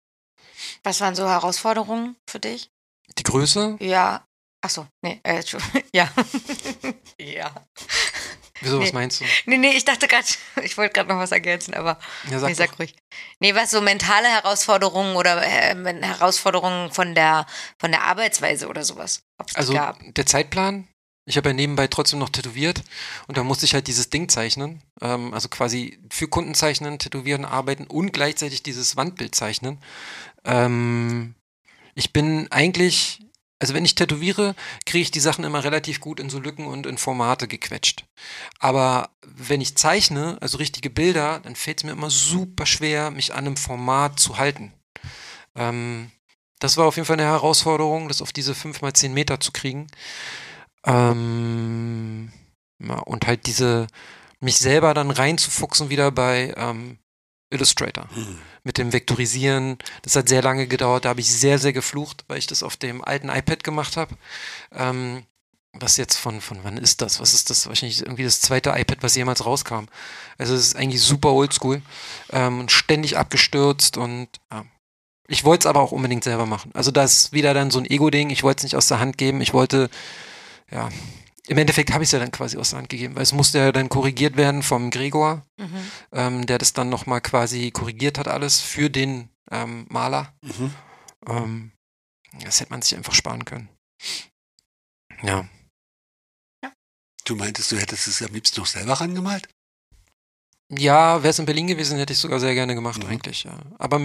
Speaker 1: Was waren so Herausforderungen für dich?
Speaker 3: Die Größe?
Speaker 1: Ja. Ach so, nee, äh, ja. ja.
Speaker 3: Wieso, nee. was meinst du?
Speaker 1: Nee, nee, ich dachte gerade, ich wollte gerade noch was ergänzen, aber ja, sag, nee, sag ruhig. Nee, was so mentale Herausforderungen oder äh, Herausforderungen von der, von der Arbeitsweise oder sowas?
Speaker 3: Also gab. der Zeitplan, ich habe ja nebenbei trotzdem noch tätowiert und da musste ich halt dieses Ding zeichnen, ähm, also quasi für Kunden zeichnen, tätowieren, arbeiten und gleichzeitig dieses Wandbild zeichnen. Ähm, ich bin eigentlich also wenn ich tätowiere, kriege ich die Sachen immer relativ gut in so Lücken und in Formate gequetscht. Aber wenn ich zeichne, also richtige Bilder, dann fällt es mir immer super schwer, mich an einem Format zu halten. Ähm, das war auf jeden Fall eine Herausforderung, das auf diese 5 mal 10 Meter zu kriegen. Ähm, ja, und halt diese, mich selber dann reinzufuchsen wieder bei ähm, Illustrator. Hm. Mit dem Vektorisieren. Das hat sehr lange gedauert. Da habe ich sehr, sehr geflucht, weil ich das auf dem alten iPad gemacht habe. Ähm, was jetzt von, von wann ist das? Was ist das? Wahrscheinlich irgendwie das zweite iPad, was jemals rauskam. Also es ist eigentlich super oldschool ähm, und ständig abgestürzt und ja. Ich wollte es aber auch unbedingt selber machen. Also das ist wieder dann so ein Ego-Ding. Ich wollte es nicht aus der Hand geben. Ich wollte, ja, im Endeffekt habe ich es ja dann quasi aus der Hand gegeben, weil es musste ja dann korrigiert werden vom Gregor, mhm. ähm, der das dann nochmal quasi korrigiert hat, alles für den ähm, Maler. Mhm. Ähm, das hätte man sich einfach sparen können. Ja.
Speaker 4: Du meintest, du hättest es am liebsten noch selber rangemalt?
Speaker 3: Ja, wäre es in Berlin gewesen, hätte ich sogar sehr gerne gemacht, mhm. eigentlich, ja. Aber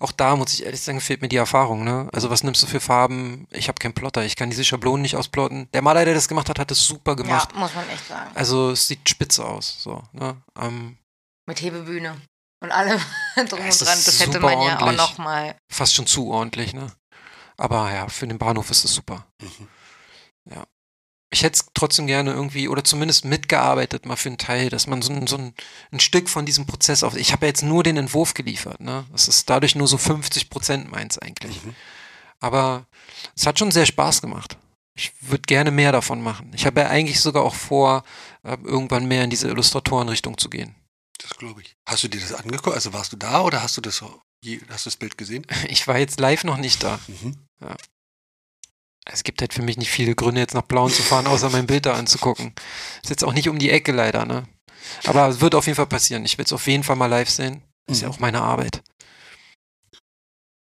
Speaker 3: auch da muss ich ehrlich sagen, fehlt mir die Erfahrung, ne? Also was nimmst du für Farben? Ich habe keinen Plotter, ich kann diese Schablonen nicht ausplotten. Der Maler, der das gemacht hat, hat es super gemacht.
Speaker 1: Ja, muss man echt sagen.
Speaker 3: Also es sieht spitze aus, so, ne? Ähm,
Speaker 1: Mit Hebebühne und allem drum und dran. Das hätte man ja auch noch mal.
Speaker 3: Fast schon zu ordentlich, ne? Aber ja, für den Bahnhof ist es super. Mhm. Ja ich hätte es trotzdem gerne irgendwie oder zumindest mitgearbeitet mal für einen Teil, dass man so ein, so ein, ein Stück von diesem Prozess auf. Ich habe ja jetzt nur den Entwurf geliefert, ne? Das ist dadurch nur so 50 Prozent meins eigentlich. Mhm. Aber es hat schon sehr Spaß gemacht. Ich würde gerne mehr davon machen. Ich habe ja eigentlich sogar auch vor, äh, irgendwann mehr in diese Illustratorenrichtung zu gehen.
Speaker 4: Das glaube ich. Hast du dir das angeguckt? Also warst du da oder hast du das, hast du das Bild gesehen?
Speaker 3: Ich war jetzt live noch nicht da. Mhm. Ja es gibt halt für mich nicht viele Gründe, jetzt nach Blauen zu fahren, außer mein Bild da anzugucken. Ist jetzt auch nicht um die Ecke leider, ne? Aber es wird auf jeden Fall passieren. Ich will es auf jeden Fall mal live sehen. Ist mhm. ja auch meine Arbeit.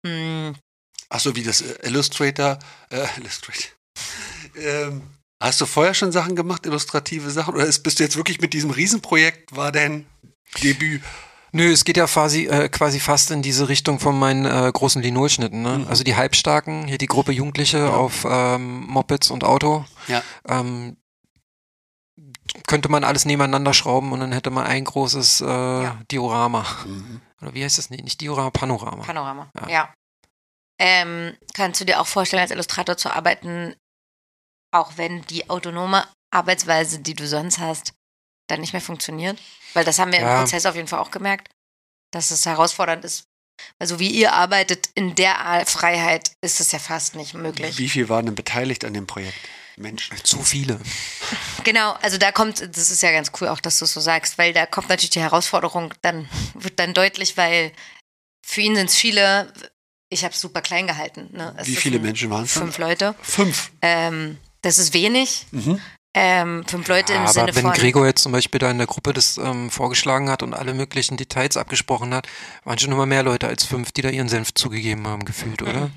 Speaker 4: Mhm. Achso, wie das äh, Illustrator, äh, Illustrator. ähm, hast du vorher schon Sachen gemacht, illustrative Sachen? Oder bist du jetzt wirklich mit diesem Riesenprojekt, war dein Debüt?
Speaker 3: Nö, es geht ja quasi, äh, quasi fast in diese Richtung von meinen äh, großen Linolschnitten. Ne? Mhm. Also die Halbstarken, hier die Gruppe Jugendliche ja. auf ähm, Mopeds und Auto. Ja. Ähm, könnte man alles nebeneinander schrauben und dann hätte man ein großes äh, ja. Diorama. Mhm. Oder wie heißt das? Nee, nicht Diorama, Panorama.
Speaker 1: Panorama, ja. ja. Ähm, kannst du dir auch vorstellen, als Illustrator zu arbeiten, auch wenn die autonome Arbeitsweise, die du sonst hast, dann nicht mehr funktioniert? Weil das haben wir ja. im Prozess auf jeden Fall auch gemerkt, dass es herausfordernd ist. Also wie ihr arbeitet in der Freiheit, ist es ja fast nicht möglich.
Speaker 4: Wie viel waren denn beteiligt an dem Projekt? Menschen.
Speaker 3: Zu viele.
Speaker 1: Genau, also da kommt, das ist ja ganz cool auch, dass du es so sagst, weil da kommt natürlich die Herausforderung, dann wird dann deutlich, weil für ihn sind es viele, ich habe es super klein gehalten. Ne?
Speaker 4: Wie viele Menschen waren es?
Speaker 1: Fünf Leute.
Speaker 4: Fünf.
Speaker 1: Ähm, das ist wenig. Mhm ähm, fünf Leute ja, im Sinne
Speaker 3: wenn von. Wenn Gregor jetzt zum Beispiel da in der Gruppe das ähm, vorgeschlagen hat und alle möglichen Details abgesprochen hat, waren schon immer mehr Leute als fünf, die da ihren Senf zugegeben haben, gefühlt, oder?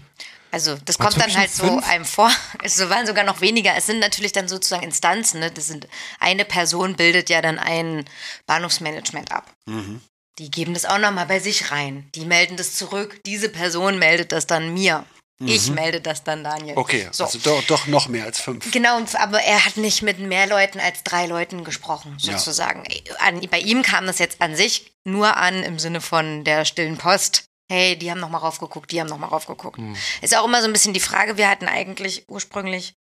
Speaker 1: Also das
Speaker 3: War's
Speaker 1: kommt dann halt so
Speaker 3: fünf?
Speaker 1: einem vor. Es waren sogar noch weniger. Es sind natürlich dann sozusagen Instanzen. Ne? Das sind eine Person bildet ja dann ein Bahnhofsmanagement ab.
Speaker 3: Mhm.
Speaker 1: Die geben das auch nochmal bei sich rein. Die melden das zurück. Diese Person meldet das dann mir. Ich melde das dann Daniel.
Speaker 4: Mhm. Okay,
Speaker 1: So.
Speaker 4: also doch, doch noch mehr als fünf.
Speaker 1: Genau, aber er hat nicht mit mehr Leuten als drei Leuten gesprochen,
Speaker 4: Ja.
Speaker 1: sozusagen. An, bei ihm kam das jetzt an sich nur an im Sinne von der stillen Post. Hey, die haben noch mal raufgeguckt, die haben noch mal raufgeguckt. Ist auch immer so ein bisschen die Frage, wir hatten eigentlich ursprünglich,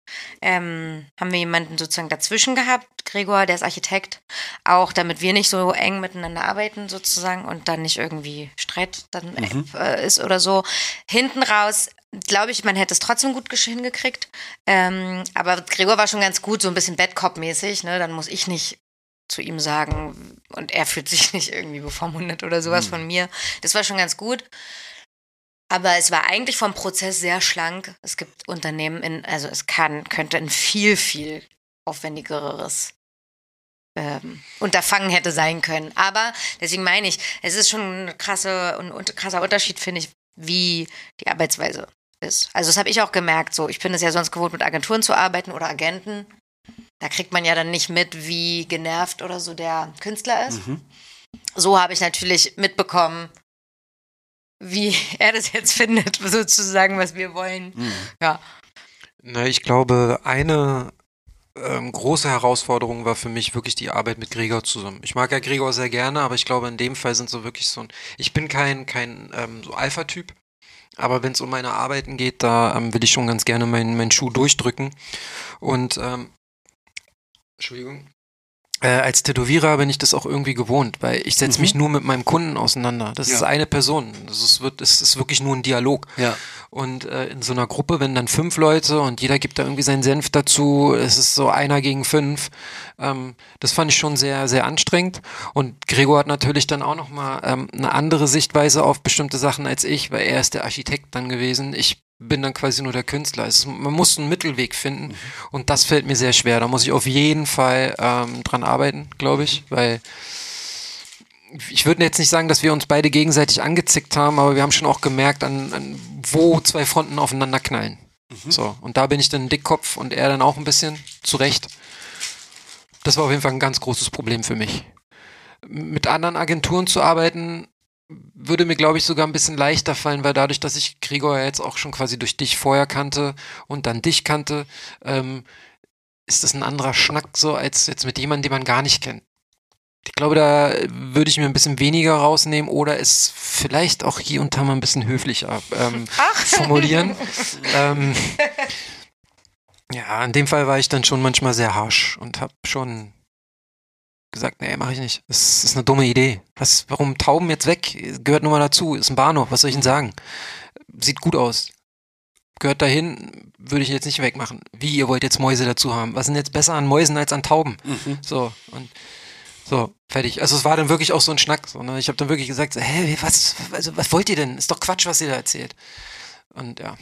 Speaker 1: ähm, haben wir jemanden sozusagen dazwischen gehabt, Gregor, der ist Architekt, auch damit wir nicht so eng miteinander arbeiten sozusagen und dann nicht irgendwie Streit dann äh, ist oder so. Hinten raus glaube ich, man hätte es trotzdem gut hingekriegt. Ähm, aber Gregor war schon ganz gut, so ein bisschen Badcop-mäßig. Ne? Dann muss ich nicht zu ihm sagen und er fühlt sich nicht irgendwie bevormundet oder sowas von mir. Das war schon ganz gut. Aber es war eigentlich vom Prozess sehr schlank. Es gibt Unternehmen in, also es kann, könnte ein viel, viel aufwendigeres ähm, Unterfangen hätte sein können. Aber deswegen meine ich, es ist schon ein krasse, ein, un- krasser Unterschied, finde ich, wie die Arbeitsweise ist. Also das habe ich auch gemerkt. So, ich bin es ja sonst gewohnt, mit Agenturen zu arbeiten oder Agenten. Da kriegt man ja dann nicht mit, wie genervt oder so der Künstler ist. So habe ich natürlich mitbekommen, wie er das jetzt findet, sozusagen, was wir wollen. Ja.
Speaker 3: Na, ich glaube, eine ähm, große Herausforderung war für mich wirklich die Arbeit mit Gregor zusammen. Ich mag ja Gregor sehr gerne, aber ich glaube, in dem Fall sind so wirklich so ein. Ich bin kein, kein ähm, so Alpha-Typ, aber wenn es um meine Arbeiten geht, da ähm, will ich schon ganz gerne meinen meinen Schuh durchdrücken. Und ähm, Entschuldigung. Äh, als Tätowierer bin ich das auch irgendwie gewohnt, weil ich setze mich nur mit meinem Kunden auseinander. Das ist
Speaker 4: Ja.
Speaker 3: eine Person. Das ist, wird, das ist wirklich nur ein Dialog.
Speaker 4: Ja.
Speaker 3: Und äh, in so einer Gruppe, wenn dann fünf Leute und jeder gibt da irgendwie seinen Senf dazu, es ist so einer gegen fünf. Ähm, das fand ich schon sehr, sehr anstrengend. Und Gregor hat natürlich dann auch nochmal ähm, eine andere Sichtweise auf bestimmte Sachen als ich, weil er ist der Architekt dann gewesen. Ich bin dann quasi nur der Künstler. Ist, man muss einen Mittelweg finden und das fällt mir sehr schwer. Da muss ich auf jeden Fall ähm, dran arbeiten, glaube ich, weil ich würde jetzt nicht sagen, dass wir uns beide gegenseitig angezickt haben, aber wir haben schon auch gemerkt, an, an wo zwei Fronten aufeinander knallen. So, und da bin ich dann ein Dickkopf und er dann auch ein bisschen zurecht. Das war auf jeden Fall ein ganz großes Problem für mich. Mit anderen Agenturen zu arbeiten, würde mir, glaube ich, sogar ein bisschen leichter fallen, weil dadurch, dass ich Gregor ja jetzt auch schon quasi durch dich vorher kannte und dann dich kannte, ähm, ist das ein anderer Schnack so als jetzt mit jemandem, den man gar nicht kennt. Ich glaube, da würde ich mir ein bisschen weniger rausnehmen oder es vielleicht auch hier und da mal ein bisschen höflicher ähm, formulieren. ähm, ja, in dem Fall war ich dann schon manchmal sehr harsh und habe schon gesagt, nee, mache ich nicht. Das ist eine dumme Idee. Was, warum Tauben jetzt weg? Gehört nur mal dazu. Ist ein Bahnhof. Was soll ich denn sagen? Sieht gut aus. Gehört dahin, würde ich jetzt nicht wegmachen. Wie, ihr wollt jetzt Mäuse dazu haben? Was sind jetzt besser an Mäusen als an Tauben? So, und so, fertig. Also es war dann wirklich auch so ein Schnack. So, ne? Ich habe dann wirklich gesagt, so, hä, was, also, was wollt ihr denn? Ist doch Quatsch, was ihr da erzählt. Und ja.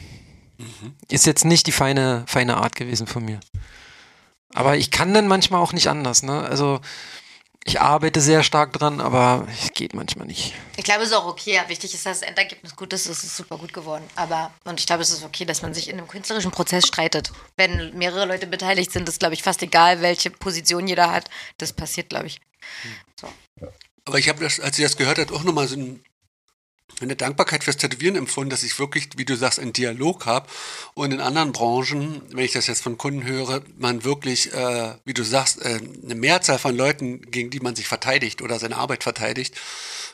Speaker 3: Ist jetzt nicht die feine, feine Art gewesen von mir. Aber ich kann dann manchmal auch nicht anders, ne? Also ich arbeite sehr stark dran, aber es geht manchmal nicht.
Speaker 1: Ich glaube, es ist auch okay. Wichtig ist, dass das Endergebnis gut ist. Es ist super gut geworden. Aber, und ich glaube, es ist okay, dass man sich in einem künstlerischen Prozess streitet. Wenn mehrere Leute beteiligt sind, ist, glaube ich, fast egal, welche Position jeder hat. Das passiert, glaube ich. So.
Speaker 4: Aber ich habe das, als ich das gehört habe, auch nochmal so ein, eine Dankbarkeit fürs Tätowieren empfunden, dass ich wirklich, wie du sagst, einen Dialog habe. Und in anderen Branchen, wenn ich das jetzt von Kunden höre, man wirklich, äh, wie du sagst, äh, eine Mehrzahl von Leuten, gegen die man sich verteidigt oder seine Arbeit verteidigt,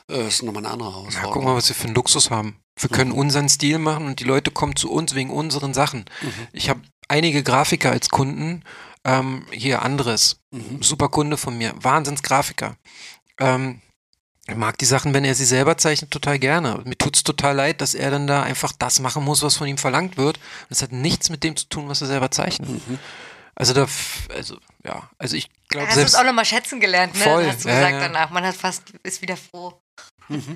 Speaker 4: äh, ist nochmal eine andere
Speaker 3: Ja,
Speaker 4: Herausforderung.
Speaker 3: guck mal, was wir für einen Luxus haben. Wir können unseren Stil machen und die Leute kommen zu uns wegen unseren Sachen. Ich habe einige Grafiker als Kunden. Ähm, hier anderes. Super Kunde von mir. Wahnsinnsgrafiker. Ähm, ich mag die Sachen, wenn er sie selber zeichnet, total gerne. Mir tut's total leid, dass er dann da einfach das machen muss, was von ihm verlangt wird. Und es hat nichts mit dem zu tun, was er selber zeichnet. Also da, also ja, also ich glaube
Speaker 1: Hast du es
Speaker 3: selbst.
Speaker 1: auch nochmal schätzen gelernt, ne?
Speaker 3: Voll,
Speaker 1: Hast du
Speaker 3: ja,
Speaker 1: gesagt
Speaker 3: ja.
Speaker 1: danach. Man hat fast, ist wieder froh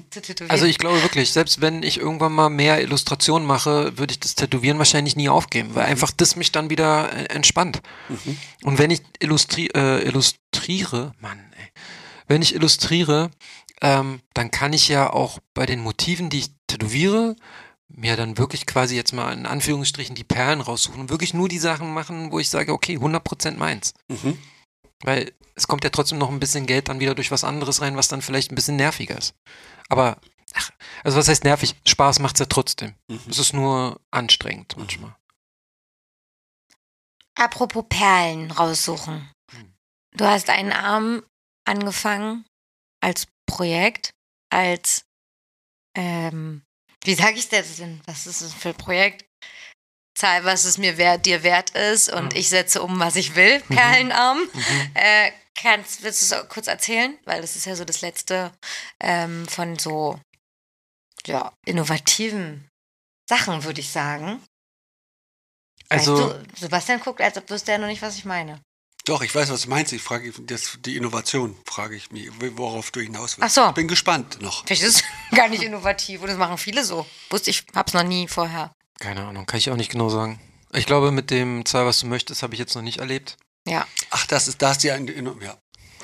Speaker 1: zu tätowieren.
Speaker 3: Also ich glaube wirklich, selbst wenn ich irgendwann mal mehr Illustrationen mache, würde ich das Tätowieren wahrscheinlich nie aufgeben, weil einfach das mich dann wieder äh, entspannt. Und wenn ich illustri äh, illustriere, Mann, ey, wenn ich illustriere, ähm, dann kann ich ja auch bei den Motiven, die ich tätowiere, mir dann wirklich quasi jetzt mal in Anführungsstrichen die Perlen raussuchen und wirklich nur die Sachen machen, wo ich sage, okay, 100% meins.
Speaker 4: Mhm.
Speaker 3: Weil es kommt ja trotzdem noch ein bisschen Geld dann wieder durch was anderes rein, was dann vielleicht ein bisschen nerviger ist. Aber, ach, also was heißt nervig? Spaß macht's ja trotzdem.
Speaker 4: Mhm.
Speaker 3: Es ist nur anstrengend manchmal.
Speaker 1: Apropos Perlen raussuchen.
Speaker 3: Hm.
Speaker 1: Du hast einen Arm angefangen als Projekt, als, ähm, wie sage ich das denn? Was ist das für ein Projekt? Zahl, was es mir wert, dir wert ist und
Speaker 3: Mhm.
Speaker 1: ich setze um, was ich will.
Speaker 3: Mhm.
Speaker 1: Perlenarm.
Speaker 3: Mhm.
Speaker 1: Äh, kannst, willst du es kurz erzählen? Weil das ist ja so das letzte ähm, von so, ja, innovativen Sachen, würde ich sagen.
Speaker 3: Also,
Speaker 1: weißt du, Sebastian guckt, als ob wüsste er noch nicht, was ich meine.
Speaker 4: Doch, ich weiß, was du meinst. Ich frage das, die Innovation, frage ich mich, worauf du hinaus willst.
Speaker 1: Ach so.
Speaker 4: Ich bin gespannt noch.
Speaker 1: Vielleicht ist es gar nicht innovativ und das machen viele so. Wusste ich, hab's noch nie vorher.
Speaker 3: keine Ahnung, kann ich auch nicht genau sagen. Ich glaube, mit dem Zahl, was du möchtest, habe ich jetzt noch nicht erlebt.
Speaker 1: Ja.
Speaker 4: Ach, das ist, da ist die, ja.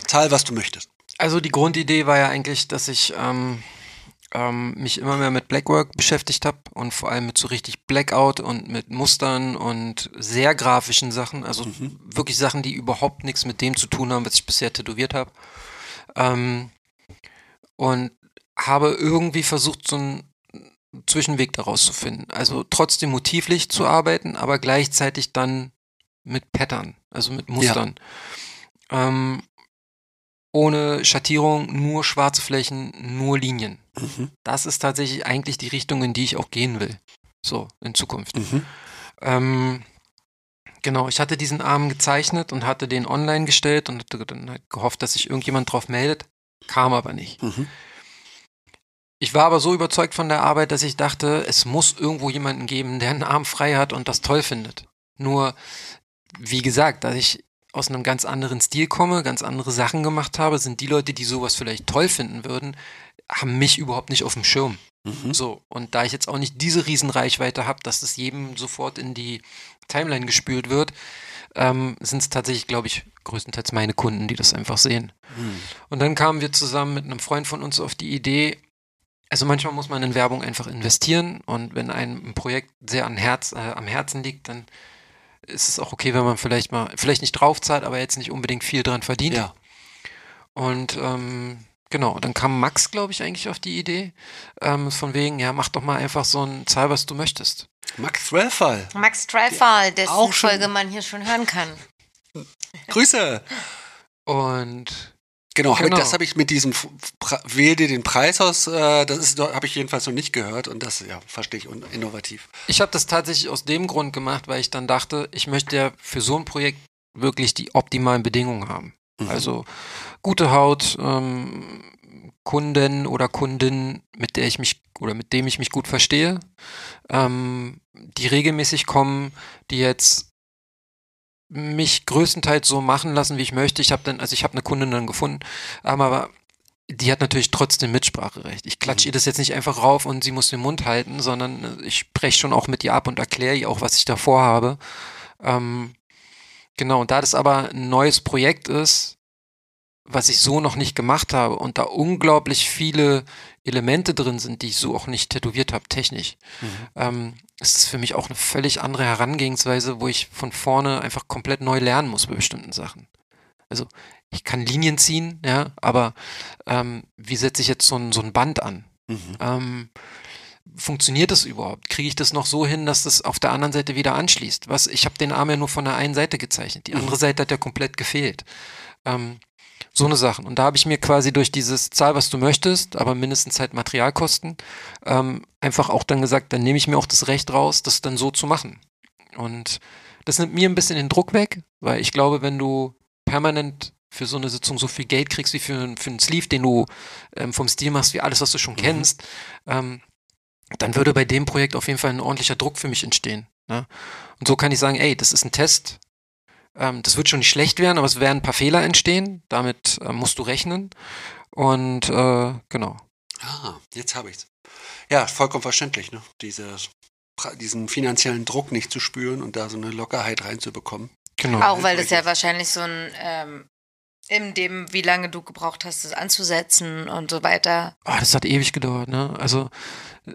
Speaker 4: Zahl, was du möchtest.
Speaker 3: Also die Grundidee war ja eigentlich, dass ich ähm, ähm, mich immer mehr mit Blackwork beschäftigt habe und vor allem mit so richtig Blackout und mit Mustern und sehr grafischen Sachen, also
Speaker 4: Mhm.
Speaker 3: wirklich Sachen, die überhaupt nichts mit dem zu tun haben, was ich bisher tätowiert habe. Ähm, und habe irgendwie versucht, so einen Zwischenweg daraus zu finden. Also trotzdem motivlich zu arbeiten, aber gleichzeitig dann mit Pattern, also mit Mustern. Ähm, ohne Schattierung, nur schwarze Flächen, nur Linien.
Speaker 4: Mhm.
Speaker 3: Das ist tatsächlich eigentlich die Richtung, in die ich auch gehen will. So, in Zukunft.
Speaker 4: Mhm.
Speaker 3: Ähm, genau, ich hatte diesen Arm gezeichnet und hatte den online gestellt und hatte dann halt gehofft, dass sich irgendjemand drauf meldet. Kam aber nicht.
Speaker 4: Mhm.
Speaker 3: Ich war aber so überzeugt von der Arbeit, dass ich dachte, es muss irgendwo jemanden geben, der einen Arm frei hat und das toll findet. Nur, wie gesagt, da ich aus einem ganz anderen Stil komme, ganz andere Sachen gemacht habe, sind die Leute, die sowas vielleicht toll finden würden, haben mich überhaupt nicht auf dem Schirm.
Speaker 4: Mhm.
Speaker 3: So, und da ich jetzt auch nicht diese Riesenreichweite habe, dass das jedem sofort in die Timeline gespült wird, ähm, sind es tatsächlich, glaube ich, größtenteils meine Kunden, die das einfach sehen.
Speaker 4: Mhm.
Speaker 3: Und dann kamen wir zusammen mit einem Freund von uns auf die Idee, also manchmal muss man in Werbung einfach investieren und wenn einem ein Projekt sehr an Herz, äh, am Herzen liegt, dann ist es auch okay, wenn man vielleicht mal, vielleicht nicht draufzahlt, aber jetzt nicht unbedingt viel dran verdient.
Speaker 4: Ja.
Speaker 3: Und ähm, genau, dann kam Max, glaube ich, eigentlich auf die Idee, ähm, von wegen, ja, mach doch mal einfach so ein Zahl, was du möchtest.
Speaker 4: Max Zwölfall.
Speaker 1: Max Dreifall, dessen
Speaker 4: Auch schon-
Speaker 1: Folge man hier schon hören kann.
Speaker 4: Grüße.
Speaker 3: Und
Speaker 4: Genau, hab-
Speaker 3: Genau.
Speaker 4: das habe ich mit diesem Wähl dir den Preis aus, äh, das ist, habe ich jedenfalls noch nicht gehört und das, ja, verstehe ich, und innovativ.
Speaker 3: ich habe das tatsächlich aus dem Grund gemacht, weil ich dann dachte, ich möchte ja für so ein Projekt wirklich die optimalen Bedingungen haben.
Speaker 4: Mhm.
Speaker 3: Also gute Haut, ähm, Kunden oder Kundin, mit der ich mich oder mit dem ich mich gut verstehe, ähm, die regelmäßig kommen, die jetzt mich größtenteils so machen lassen, wie ich möchte. Ich habe dann, also ich habe eine Kundin dann gefunden, ähm, aber die hat natürlich trotzdem Mitspracherecht. Ich klatsche
Speaker 4: Mhm.
Speaker 3: ihr das jetzt nicht einfach rauf und sie muss den Mund halten, sondern äh, ich spreche schon auch mit ihr ab und erkläre ihr auch, was ich da vorhabe. Ähm, genau, und da das aber ein neues Projekt ist, was ich so noch nicht gemacht habe und da unglaublich viele Elemente drin sind, die ich so auch nicht tätowiert habe, technisch,
Speaker 4: Mhm.
Speaker 3: ähm, ist es für mich auch eine völlig andere Herangehensweise, wo ich von vorne einfach komplett neu lernen muss bei bestimmten Sachen. Also ich kann Linien ziehen, ja, aber ähm, wie setze ich jetzt so ein, so ein Band an?
Speaker 4: Mhm.
Speaker 3: Ähm, funktioniert das überhaupt? Kriege ich das noch so hin, dass das auf der anderen Seite wieder anschließt? Was? Ich habe den Arm ja nur von der einen Seite gezeichnet. Die andere Seite hat ja komplett gefehlt. Ähm, so eine Sachen. Und da habe ich mir quasi durch dieses Zahl, was du möchtest, aber mindestens halt Materialkosten, ähm, einfach auch dann gesagt, dann nehme ich mir auch das Recht raus, das dann so zu machen. Und das nimmt mir ein bisschen den Druck weg, weil ich glaube, wenn du permanent für so eine Sitzung so viel Geld kriegst wie für, einen- für einen Sleeve, den du ähm, vom Stil machst, wie alles, was du schon kennst, ähm, dann würde bei dem Projekt auf jeden Fall ein ordentlicher Druck für mich entstehen. Ne? Und so kann ich sagen, ey, das ist ein Test. Ähm, das wird schon nicht schlecht werden, aber es werden ein paar Fehler entstehen. Damit äh, musst du rechnen. Und äh, genau.
Speaker 4: Ah, jetzt habe ich's. Ja, vollkommen verständlich, ne? Diese, diesen finanziellen Druck nicht zu spüren und da so eine Lockerheit reinzubekommen.
Speaker 3: Genau.
Speaker 1: Auch weil das ja wahrscheinlich so ein ähm, In dem, wie lange du gebraucht hast, es anzusetzen und so weiter.
Speaker 3: Oh, das hat ewig gedauert, ne? Also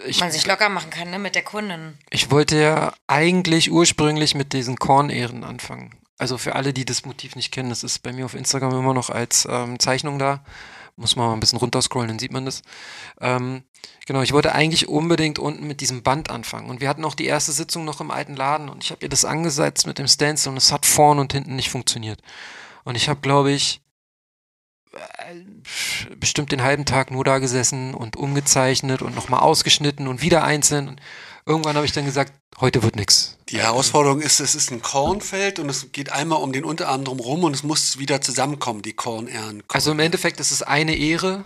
Speaker 3: ich,
Speaker 1: Man sich locker machen kann, ne, mit der Kundin.
Speaker 3: ich wollte ja eigentlich ursprünglich mit diesen Kornehren anfangen. Also für alle, die das Motiv nicht kennen, das ist bei mir auf Instagram immer noch als ähm, Zeichnung da. Muss man mal ein bisschen runterscrollen, dann sieht man das. Ähm, genau, ich wollte eigentlich unbedingt unten mit diesem Band anfangen. Und wir hatten auch die erste Sitzung noch im alten Laden und ich habe ihr das angesetzt mit dem Stencil und es hat vorn und hinten nicht funktioniert. Und ich habe, glaube ich, äh, bestimmt den halben Tag nur da gesessen und umgezeichnet und nochmal ausgeschnitten und wieder einzeln. Irgendwann habe ich dann gesagt, heute wird nix.
Speaker 4: Die Herausforderung ist, es ist ein Kornfeld und es geht einmal um den Unterarm drumherum und es muss wieder zusammenkommen, die Kornähren.
Speaker 3: Also im Endeffekt ist es eine Ehre,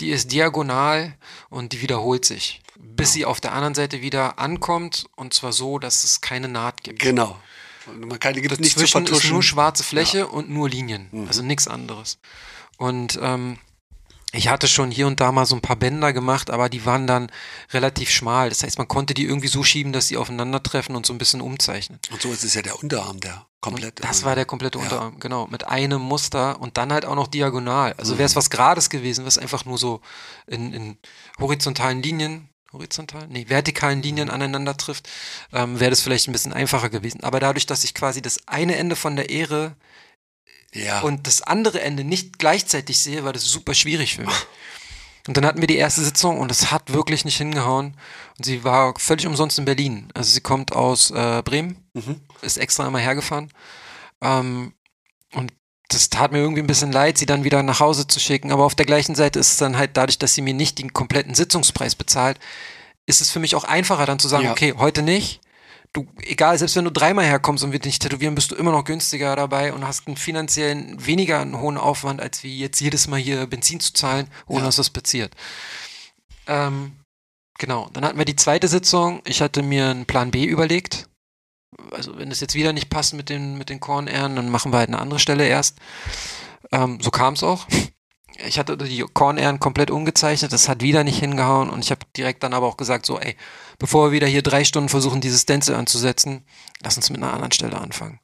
Speaker 3: die ist diagonal und die wiederholt sich, bis sie auf der anderen Seite wieder ankommt und zwar so, dass es keine Naht gibt.
Speaker 4: Genau. Und man kann gibt nicht zu
Speaker 3: Dazwischen ist
Speaker 4: vertuschen.
Speaker 3: nur schwarze Fläche und nur Linien, also nichts anderes. Und ähm, ich hatte schon hier und da mal so ein paar Bänder gemacht, aber die waren dann relativ schmal. Das heißt, man konnte die irgendwie so schieben, dass sie aufeinandertreffen und so ein bisschen umzeichnen.
Speaker 4: Und so ist es ja der Unterarm, der komplett.
Speaker 3: Das
Speaker 4: äh,
Speaker 3: war der komplette
Speaker 4: ja.
Speaker 3: Unterarm, genau, mit einem Muster und dann halt auch noch diagonal. Also
Speaker 4: Mhm.
Speaker 3: wäre es was Gerades gewesen, was einfach nur so in, in horizontalen Linien, horizontal? Nee, vertikalen Linien aneinander trifft, ähm, wäre das vielleicht ein bisschen einfacher gewesen. Aber dadurch, dass ich quasi das eine Ende von der Ehre
Speaker 4: Ja.
Speaker 3: und das andere Ende nicht gleichzeitig sehe, war das super schwierig für mich. Und dann hatten wir die erste Sitzung und es hat wirklich nicht hingehauen. Und sie war völlig umsonst in Berlin. Also sie kommt aus äh, Bremen,
Speaker 4: Mhm.
Speaker 3: ist extra einmal hergefahren. Ähm, und das tat mir irgendwie ein bisschen leid, sie dann wieder nach Hause zu schicken. Aber auf der gleichen Seite ist es dann halt dadurch, dass sie mir nicht den kompletten Sitzungspreis bezahlt, ist es für mich auch einfacher dann zu sagen,
Speaker 4: Ja.
Speaker 3: okay, heute nicht. Du, egal, selbst wenn du dreimal herkommst und wir dich tätowieren, bist du immer noch günstiger dabei und hast einen finanziellen weniger einen hohen Aufwand, als wie jetzt jedes Mal hier Benzin zu zahlen, ohne
Speaker 4: Ja.
Speaker 3: dass was passiert. Ähm, genau, dann hatten wir die zweite Sitzung. Ich hatte mir einen Plan B überlegt. Also wenn es jetzt wieder nicht passt mit den, mit den Kornähren, dann machen wir halt eine andere Stelle erst. Ähm, so kam es auch. Ich hatte die Kornähren komplett umgezeichnet, das hat wieder nicht hingehauen und ich habe direkt dann aber auch gesagt, so ey, bevor wir wieder hier drei Stunden versuchen, dieses Stencil anzusetzen, lass uns mit einer anderen Stelle anfangen.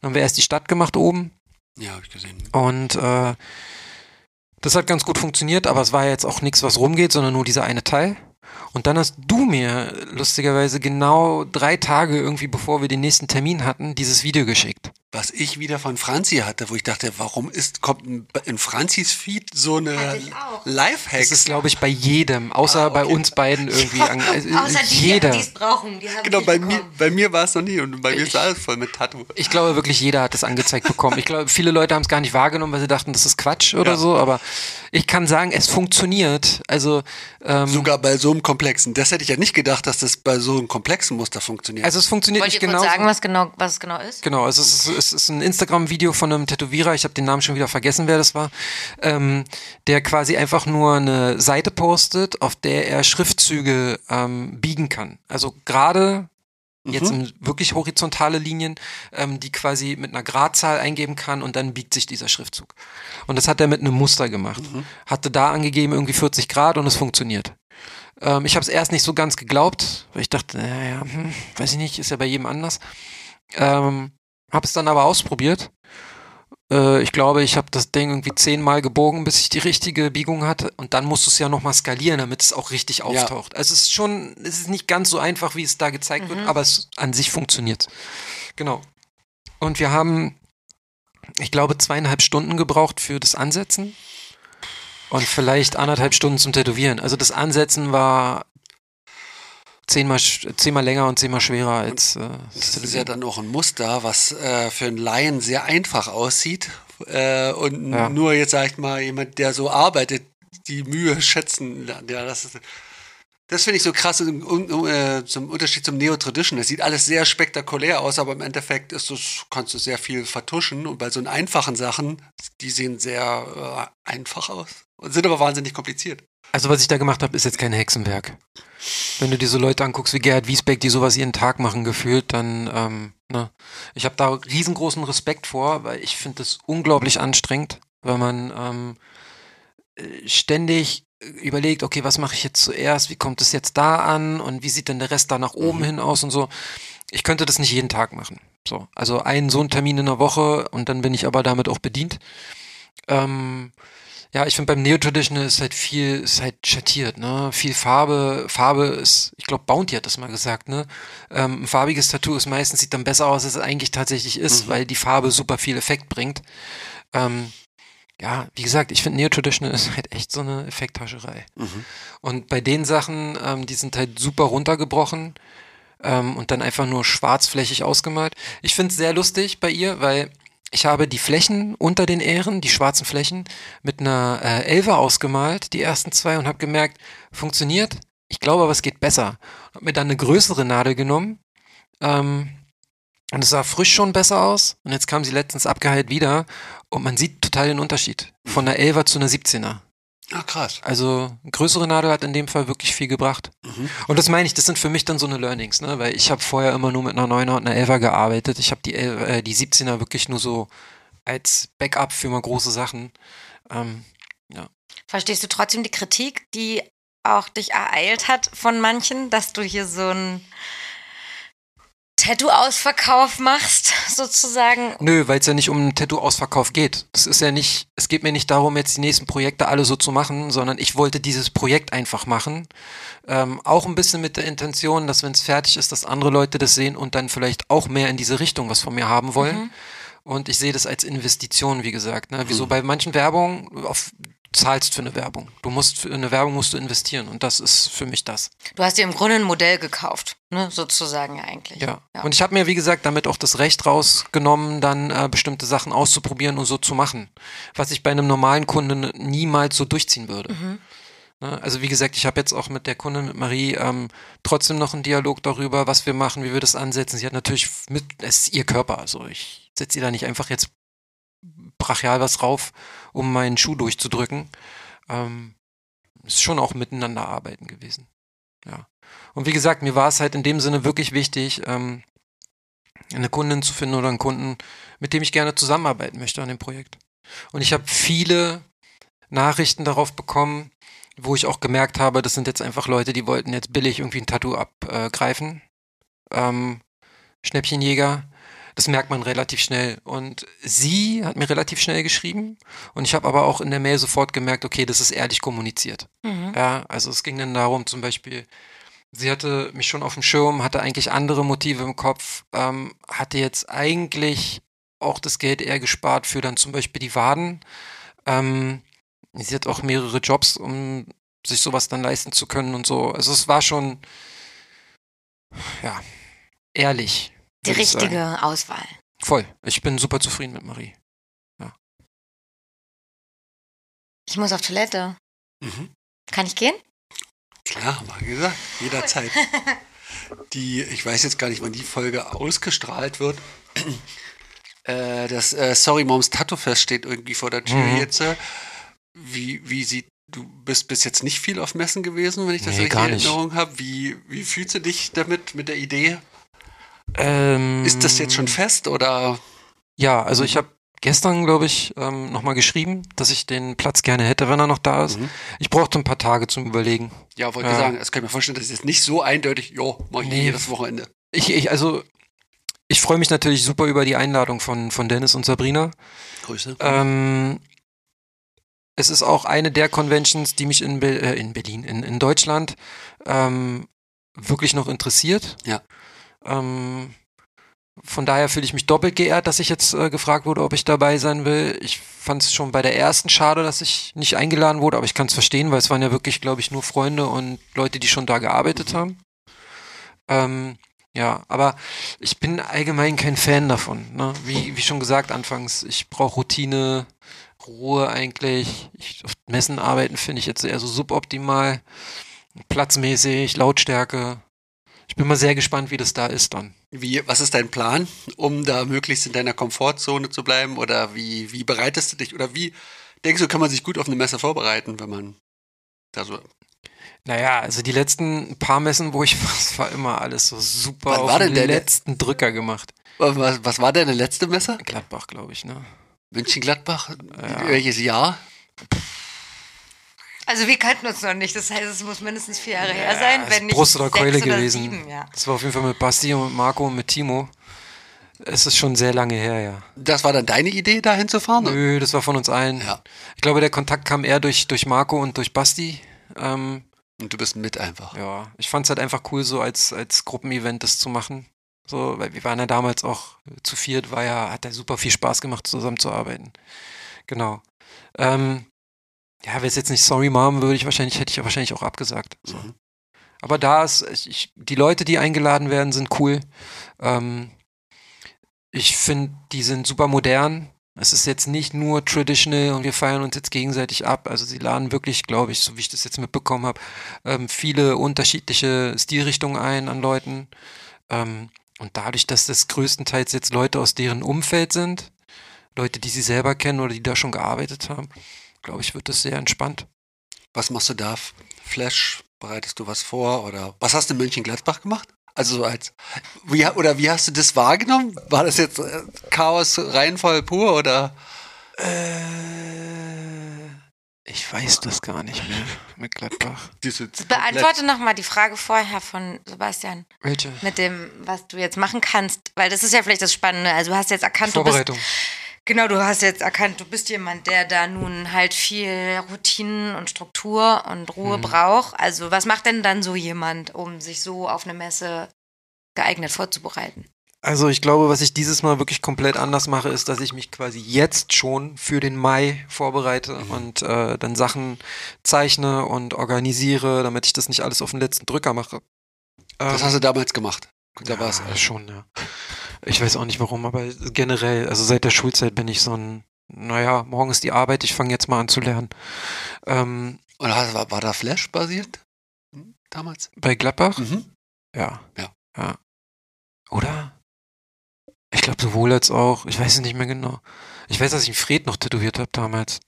Speaker 3: Dann haben wir erst die Stadt gemacht oben,
Speaker 4: Ja, habe ich gesehen.
Speaker 3: und äh, das hat ganz gut funktioniert, aber es war jetzt auch nichts, was rumgeht, sondern nur dieser eine Teil. Und dann hast du mir lustigerweise genau drei Tage irgendwie, bevor wir den nächsten Termin hatten, dieses Video geschickt.
Speaker 4: Was ich wieder von Franzi hatte, wo ich dachte, warum ist, kommt in- Franzis Feed so eine
Speaker 1: auch.
Speaker 3: Das ist, glaube ich, bei jedem, außer
Speaker 4: Ah,
Speaker 3: bei
Speaker 4: okay.
Speaker 3: uns beiden irgendwie. an- also
Speaker 1: Außer die,
Speaker 3: jeder.
Speaker 1: die es brauchen. Die haben
Speaker 4: Genau, bei mir, bei mir war es noch nie und bei mir ist alles voll mit Tattoo.
Speaker 3: Ich glaube wirklich, jeder hat das angezeigt bekommen. Ich glaube, viele Leute haben es gar nicht wahrgenommen, weil sie dachten, das ist Quatsch oder
Speaker 4: Ja.
Speaker 3: so. Aber ich kann sagen, es funktioniert. Also, ähm,
Speaker 4: Sogar bei so einem komplexen. Das hätte ich ja nicht gedacht, dass das bei so einem komplexen Muster funktioniert.
Speaker 3: also es funktioniert
Speaker 1: Wollt ihr
Speaker 3: nicht
Speaker 1: kurz
Speaker 3: genau.
Speaker 1: sagen, was genau, was es genau ist?
Speaker 3: Genau, es ist, es ist ein Instagram-Video von einem Tätowierer, ich habe den Namen schon wieder vergessen, wer das war, ähm, der quasi einfach nur eine Seite postet, auf der er Schriftzüge ähm, biegen kann. Also gerade jetzt in wirklich horizontale Linien, ähm, die quasi mit einer Gradzahl eingeben kann und dann biegt sich dieser Schriftzug. Und das hat er mit einem Muster gemacht. Hatte da angegeben irgendwie 40 Grad und es funktioniert. Ähm, ich habe es erst nicht so ganz geglaubt, weil ich dachte, naja, hm, weiß ich nicht, ist ja bei jedem anders. Ähm, habe es dann aber ausprobiert. Äh, ich glaube, ich habe das Ding irgendwie zehnmal gebogen, bis ich die richtige Biegung hatte. Und dann musst du es ja nochmal skalieren, damit es auch richtig auftaucht. Also es ist schon, es ist nicht ganz so einfach, wie es da gezeigt wird, aber es an sich funktioniert. Genau. Und wir haben, ich glaube, zweieinhalb Stunden gebraucht für das Ansetzen. Und vielleicht anderthalb Stunden zum Tätowieren. Also das Ansetzen war zehnmal, zehnmal länger und zehnmal schwerer als äh, das
Speaker 4: ist ja dann auch ein Muster, was äh, für einen Laien sehr einfach aussieht. Äh, und
Speaker 3: Ja.
Speaker 4: nur jetzt, sag ich mal, jemand, der so arbeitet, die Mühe schätzen. Ja, das ist. Das finde ich so krass im, um, äh, zum Unterschied zum Neo-Tradition. Es sieht alles sehr spektakulär aus, aber im Endeffekt ist das, kannst du sehr viel vertuschen. Und bei so einfachen Sachen, die sehen sehr äh, einfach aus und sind aber wahnsinnig kompliziert.
Speaker 3: Also was ich da gemacht habe, ist jetzt kein Hexenwerk. Wenn du dir so Leute anguckst wie Gerhard Wiesbeck, die sowas jeden Tag machen gefühlt, dann, ähm, ne. Ich habe da riesengroßen Respekt vor, weil ich finde das unglaublich anstrengend, weil man ähm, äh, ständig überlegt, okay, was mache ich jetzt zuerst, wie kommt es jetzt da an und wie sieht denn der Rest da nach oben hin aus und so. Ich könnte das nicht jeden Tag machen. So, also einen so einen Termin in der Woche und dann bin ich aber damit auch bedient. Ähm, ja, ich finde beim Neo-Traditional ist halt viel, ist halt schattiert, ne? Viel Farbe. Farbe ist, ich glaube, Bounty hat das mal gesagt, ne? Ähm, ein farbiges Tattoo ist meistens, sieht dann besser aus, als es eigentlich tatsächlich ist,
Speaker 4: Mhm.
Speaker 3: weil die Farbe super viel Effekt bringt. Ähm, ja, wie gesagt, ich finde Neo-Traditional ist halt echt so eine Effekthascherei.
Speaker 4: Mhm.
Speaker 3: Und bei den Sachen, ähm, die sind halt super runtergebrochen ähm, und dann einfach nur schwarzflächig ausgemalt. Ich finde es sehr lustig bei ihr, weil ich habe die Flächen unter den Ähren, die schwarzen Flächen, mit einer äh, Elfer ausgemalt, die ersten zwei, und habe gemerkt, funktioniert. Ich glaube aber, es geht besser. Habe mir dann eine größere Nadel genommen ähm, und es sah frisch schon besser aus. Und jetzt kam sie letztens abgeheilt wieder und man sieht total den Unterschied. Von einer 11er zu einer 17er.
Speaker 4: Ah, krass.
Speaker 3: Also eine größere Nadel hat in dem Fall wirklich viel gebracht.
Speaker 4: Mhm.
Speaker 3: Und das meine ich, das sind für mich dann so eine Learnings, ne? Weil ich habe vorher immer nur mit einer 9er und einer 11er gearbeitet. Ich habe die, 11, äh, die 17er wirklich nur so als Backup für mal große Sachen. Ähm,
Speaker 1: Verstehst du trotzdem die Kritik, die auch dich ereilt hat von manchen, dass du hier so einen Tattoo-Ausverkauf machst, sozusagen?
Speaker 3: nö, weil es ja nicht um einen Tattoo-Ausverkauf geht. Es ist ja nicht, es geht mir nicht darum, jetzt die nächsten Projekte alle so zu machen, sondern ich wollte dieses Projekt einfach machen. Ähm, auch ein bisschen mit der Intention, dass wenn es fertig ist, dass andere Leute das sehen und dann vielleicht auch mehr in diese Richtung was von mir haben wollen. Und ich sehe das als Investition, wie gesagt. Ne? Wieso bei manchen Werbungen auf zahlst für eine Werbung. Du musst für eine Werbung musst du investieren und das ist für mich das.
Speaker 1: Du hast dir im Grunde ein Modell gekauft, ne? sozusagen ja eigentlich.
Speaker 3: Ja.
Speaker 1: Ja.
Speaker 3: Und ich habe mir, wie gesagt, damit auch das Recht rausgenommen, dann äh, bestimmte Sachen auszuprobieren und so zu machen. Was ich bei einem normalen Kunden niemals so durchziehen würde.
Speaker 1: Mhm.
Speaker 3: Ne? Also wie gesagt, ich habe jetzt auch mit der Kundin, mit Marie, ähm, trotzdem noch einen Dialog darüber, was wir machen, wie wir das ansetzen. Sie hat natürlich mit, es ist ihr Körper, also ich setze ihr da nicht einfach jetzt brachial was drauf, um meinen Schuh durchzudrücken. Ähm, ist schon auch miteinander arbeiten gewesen. Ja. Und wie gesagt, mir war es halt in dem Sinne wirklich wichtig, ähm, eine Kundin zu finden oder einen Kunden, mit dem ich gerne zusammenarbeiten möchte an dem Projekt. Und ich habe viele Nachrichten darauf bekommen, wo ich auch gemerkt habe, das sind jetzt einfach Leute, die wollten jetzt billig irgendwie ein Tattoo abgreifen. Ähm, Schnäppchenjäger. Das merkt man relativ schnell. Und sie hat mir relativ schnell geschrieben. Und ich habe aber auch in der Mail sofort gemerkt, okay, das ist ehrlich kommuniziert.
Speaker 1: Mhm.
Speaker 3: Ja, also es ging dann darum, zum Beispiel, sie hatte mich schon auf dem Schirm, hatte eigentlich andere Motive im Kopf, ähm, hatte jetzt eigentlich auch das Geld eher gespart für dann zum Beispiel die Waden. Ähm, sie hat auch mehrere Jobs, um sich sowas dann leisten zu können und so. Also es war schon, ja, ehrlich.
Speaker 1: Die
Speaker 3: ich sagen.
Speaker 1: richtige Auswahl.
Speaker 3: Voll. Ich bin super zufrieden mit Marie.
Speaker 1: Ich muss auf Toilette.
Speaker 4: Mhm.
Speaker 1: Kann ich gehen?
Speaker 4: Klar, wir gesagt. Jederzeit. Die, ich weiß jetzt gar nicht, wann die Folge ausgestrahlt wird. Äh, das äh, Sorry Moms Tattoo Fest steht irgendwie vor der Tür
Speaker 3: Mhm.
Speaker 4: jetzt. äh. Wie, wie sieht, du bist bis jetzt nicht viel auf Messen gewesen, wenn ich das
Speaker 3: Nee,
Speaker 4: richtig
Speaker 3: gar
Speaker 4: in
Speaker 3: nicht.
Speaker 4: Erinnerung habe. Wie, wie fühlst du dich damit, mit der Idee?
Speaker 3: Ähm,
Speaker 4: Ist das jetzt schon fest oder?
Speaker 3: Ja, also ich habe gestern, glaube ich, ähm, nochmal geschrieben, dass ich den Platz gerne hätte, wenn er noch da ist.
Speaker 4: Mhm.
Speaker 3: Ich brauchte ein paar Tage zum Überlegen.
Speaker 4: Ja, wollte
Speaker 3: Ja.
Speaker 4: sagen, das kann ich mir vorstellen, das ist jetzt nicht so eindeutig, jo, mach ich
Speaker 3: Nee.
Speaker 4: jedes Wochenende.
Speaker 3: Ich, ich also, ich freue mich natürlich super über die Einladung von, von Dennis und Sabrina.
Speaker 4: Grüße.
Speaker 3: Ähm, es ist auch eine der Conventions, die mich in, Be äh, in Berlin, in, in Deutschland ähm, wirklich noch interessiert.
Speaker 4: Ja.
Speaker 3: Ähm, von daher fühle ich mich doppelt geehrt, dass ich jetzt äh, gefragt wurde, ob ich dabei sein will. Ich fand es schon bei der ersten schade, dass ich nicht eingeladen wurde, aber ich kann es verstehen, weil es waren ja wirklich, glaube ich, nur Freunde und Leute, die schon da gearbeitet haben. Ähm, ja, aber ich bin allgemein kein Fan davon. Ne? Wie, wie schon gesagt anfangs, ich brauche Routine, Ruhe eigentlich. Ich, auf Messen arbeiten finde ich jetzt eher so suboptimal. Platzmäßig, Lautstärke. Ich bin mal sehr gespannt, wie das da ist dann.
Speaker 4: Wie, was ist dein Plan, um da möglichst in deiner Komfortzone zu bleiben? Oder wie, wie bereitest du dich? Oder wie denkst du, kann man sich gut auf eine Messe vorbereiten, wenn man da so.
Speaker 3: Naja, also die letzten paar Messen, wo ich war, es war immer alles so super
Speaker 4: Wann
Speaker 3: auf
Speaker 4: war denn
Speaker 3: den
Speaker 4: der-
Speaker 3: letzten Drücker gemacht.
Speaker 4: Was, was war deine letzte Messe?
Speaker 3: Gladbach, glaube ich, ne?
Speaker 4: München-Gladbach?
Speaker 3: Ja.
Speaker 4: Welches Jahr?
Speaker 1: Also wir kannten uns noch nicht. Das heißt, es muss mindestens vier Jahre her
Speaker 3: Ja,
Speaker 1: sein,
Speaker 3: ist
Speaker 1: wenn nicht
Speaker 3: Brust oder
Speaker 1: sechs
Speaker 3: Keule
Speaker 1: oder
Speaker 3: gewesen.
Speaker 1: Sieben, ja.
Speaker 3: Das war auf jeden Fall mit Basti und mit Marco und mit Timo. Es ist schon sehr lange her, ja.
Speaker 4: Das war dann deine Idee, da hinzufahren?
Speaker 3: Nö, das war von uns allen.
Speaker 4: Ja.
Speaker 3: Ich glaube, der Kontakt kam eher durch, durch Marco und durch Basti. Ähm,
Speaker 4: Und du bist mit einfach.
Speaker 3: ja, ich fand es halt einfach cool, so als, als Gruppenevent das zu machen. So, weil wir waren ja damals auch zu viert, war ja, hat ja super viel Spaß gemacht, zusammenzuarbeiten. Genau. Ähm, ja, wäre es jetzt nicht Sorry Mom, würde ich wahrscheinlich, hätte ich wahrscheinlich auch abgesagt. So.
Speaker 4: Mhm.
Speaker 3: Aber da ist, ich, die Leute, die eingeladen werden, sind cool. Ähm, ich finde, die sind super modern. Es ist jetzt nicht nur traditional und wir feiern uns jetzt gegenseitig ab. Also sie laden wirklich, glaube ich, so wie ich das jetzt mitbekommen habe, ähm, viele unterschiedliche Stilrichtungen ein an Leuten. Ähm, und dadurch, dass das größtenteils jetzt Leute aus deren Umfeld sind, Leute, die sie selber kennen oder die da schon gearbeitet haben, glaube ich, wird das sehr entspannt.
Speaker 4: Was machst du da? Flash? Bereitest du was vor? Oder was hast du in Mönchengladbach gemacht? Also so als wie, oder wie hast du das wahrgenommen? War das jetzt äh, Chaos Reihenfall pur oder?
Speaker 3: Äh, ich weiß das gar nicht mehr mit Gladbach.
Speaker 1: Beantworte nochmal die Frage vorher von Sebastian
Speaker 3: Welche?
Speaker 1: mit dem, was du jetzt machen kannst, weil das ist ja vielleicht das Spannende. Also du hast jetzt erkannt, du bist
Speaker 3: Vorbereitung.
Speaker 1: Genau, du hast jetzt erkannt, du bist jemand, der da nun halt viel Routinen und Struktur und Ruhe
Speaker 3: Mhm.
Speaker 1: braucht. Also was macht denn dann so jemand, um sich so auf eine Messe geeignet vorzubereiten?
Speaker 3: Also ich glaube, was ich dieses Mal wirklich komplett anders mache, ist, dass ich mich quasi jetzt schon für den Mai vorbereite und äh, dann Sachen zeichne und organisiere, damit ich das nicht alles auf den letzten Drücker mache.
Speaker 4: Das
Speaker 3: Ähm,
Speaker 4: hast du damals gemacht. Da
Speaker 3: ja,
Speaker 4: war's.
Speaker 3: schon, ja. Ich weiß auch nicht warum, aber generell, also seit der Schulzeit bin ich so ein, naja, morgen ist die Arbeit, ich fange jetzt mal an zu lernen. Ähm,
Speaker 4: Und war, war da Flash basiert? Hm, Damals?
Speaker 3: bei Gladbach?
Speaker 4: Mhm.
Speaker 3: Ja.
Speaker 4: Ja.
Speaker 3: Ja. Oder? Ich glaube sowohl als auch. Ich weiß es nicht mehr genau. Ich weiß, dass ich einen Fred noch tätowiert habe damals.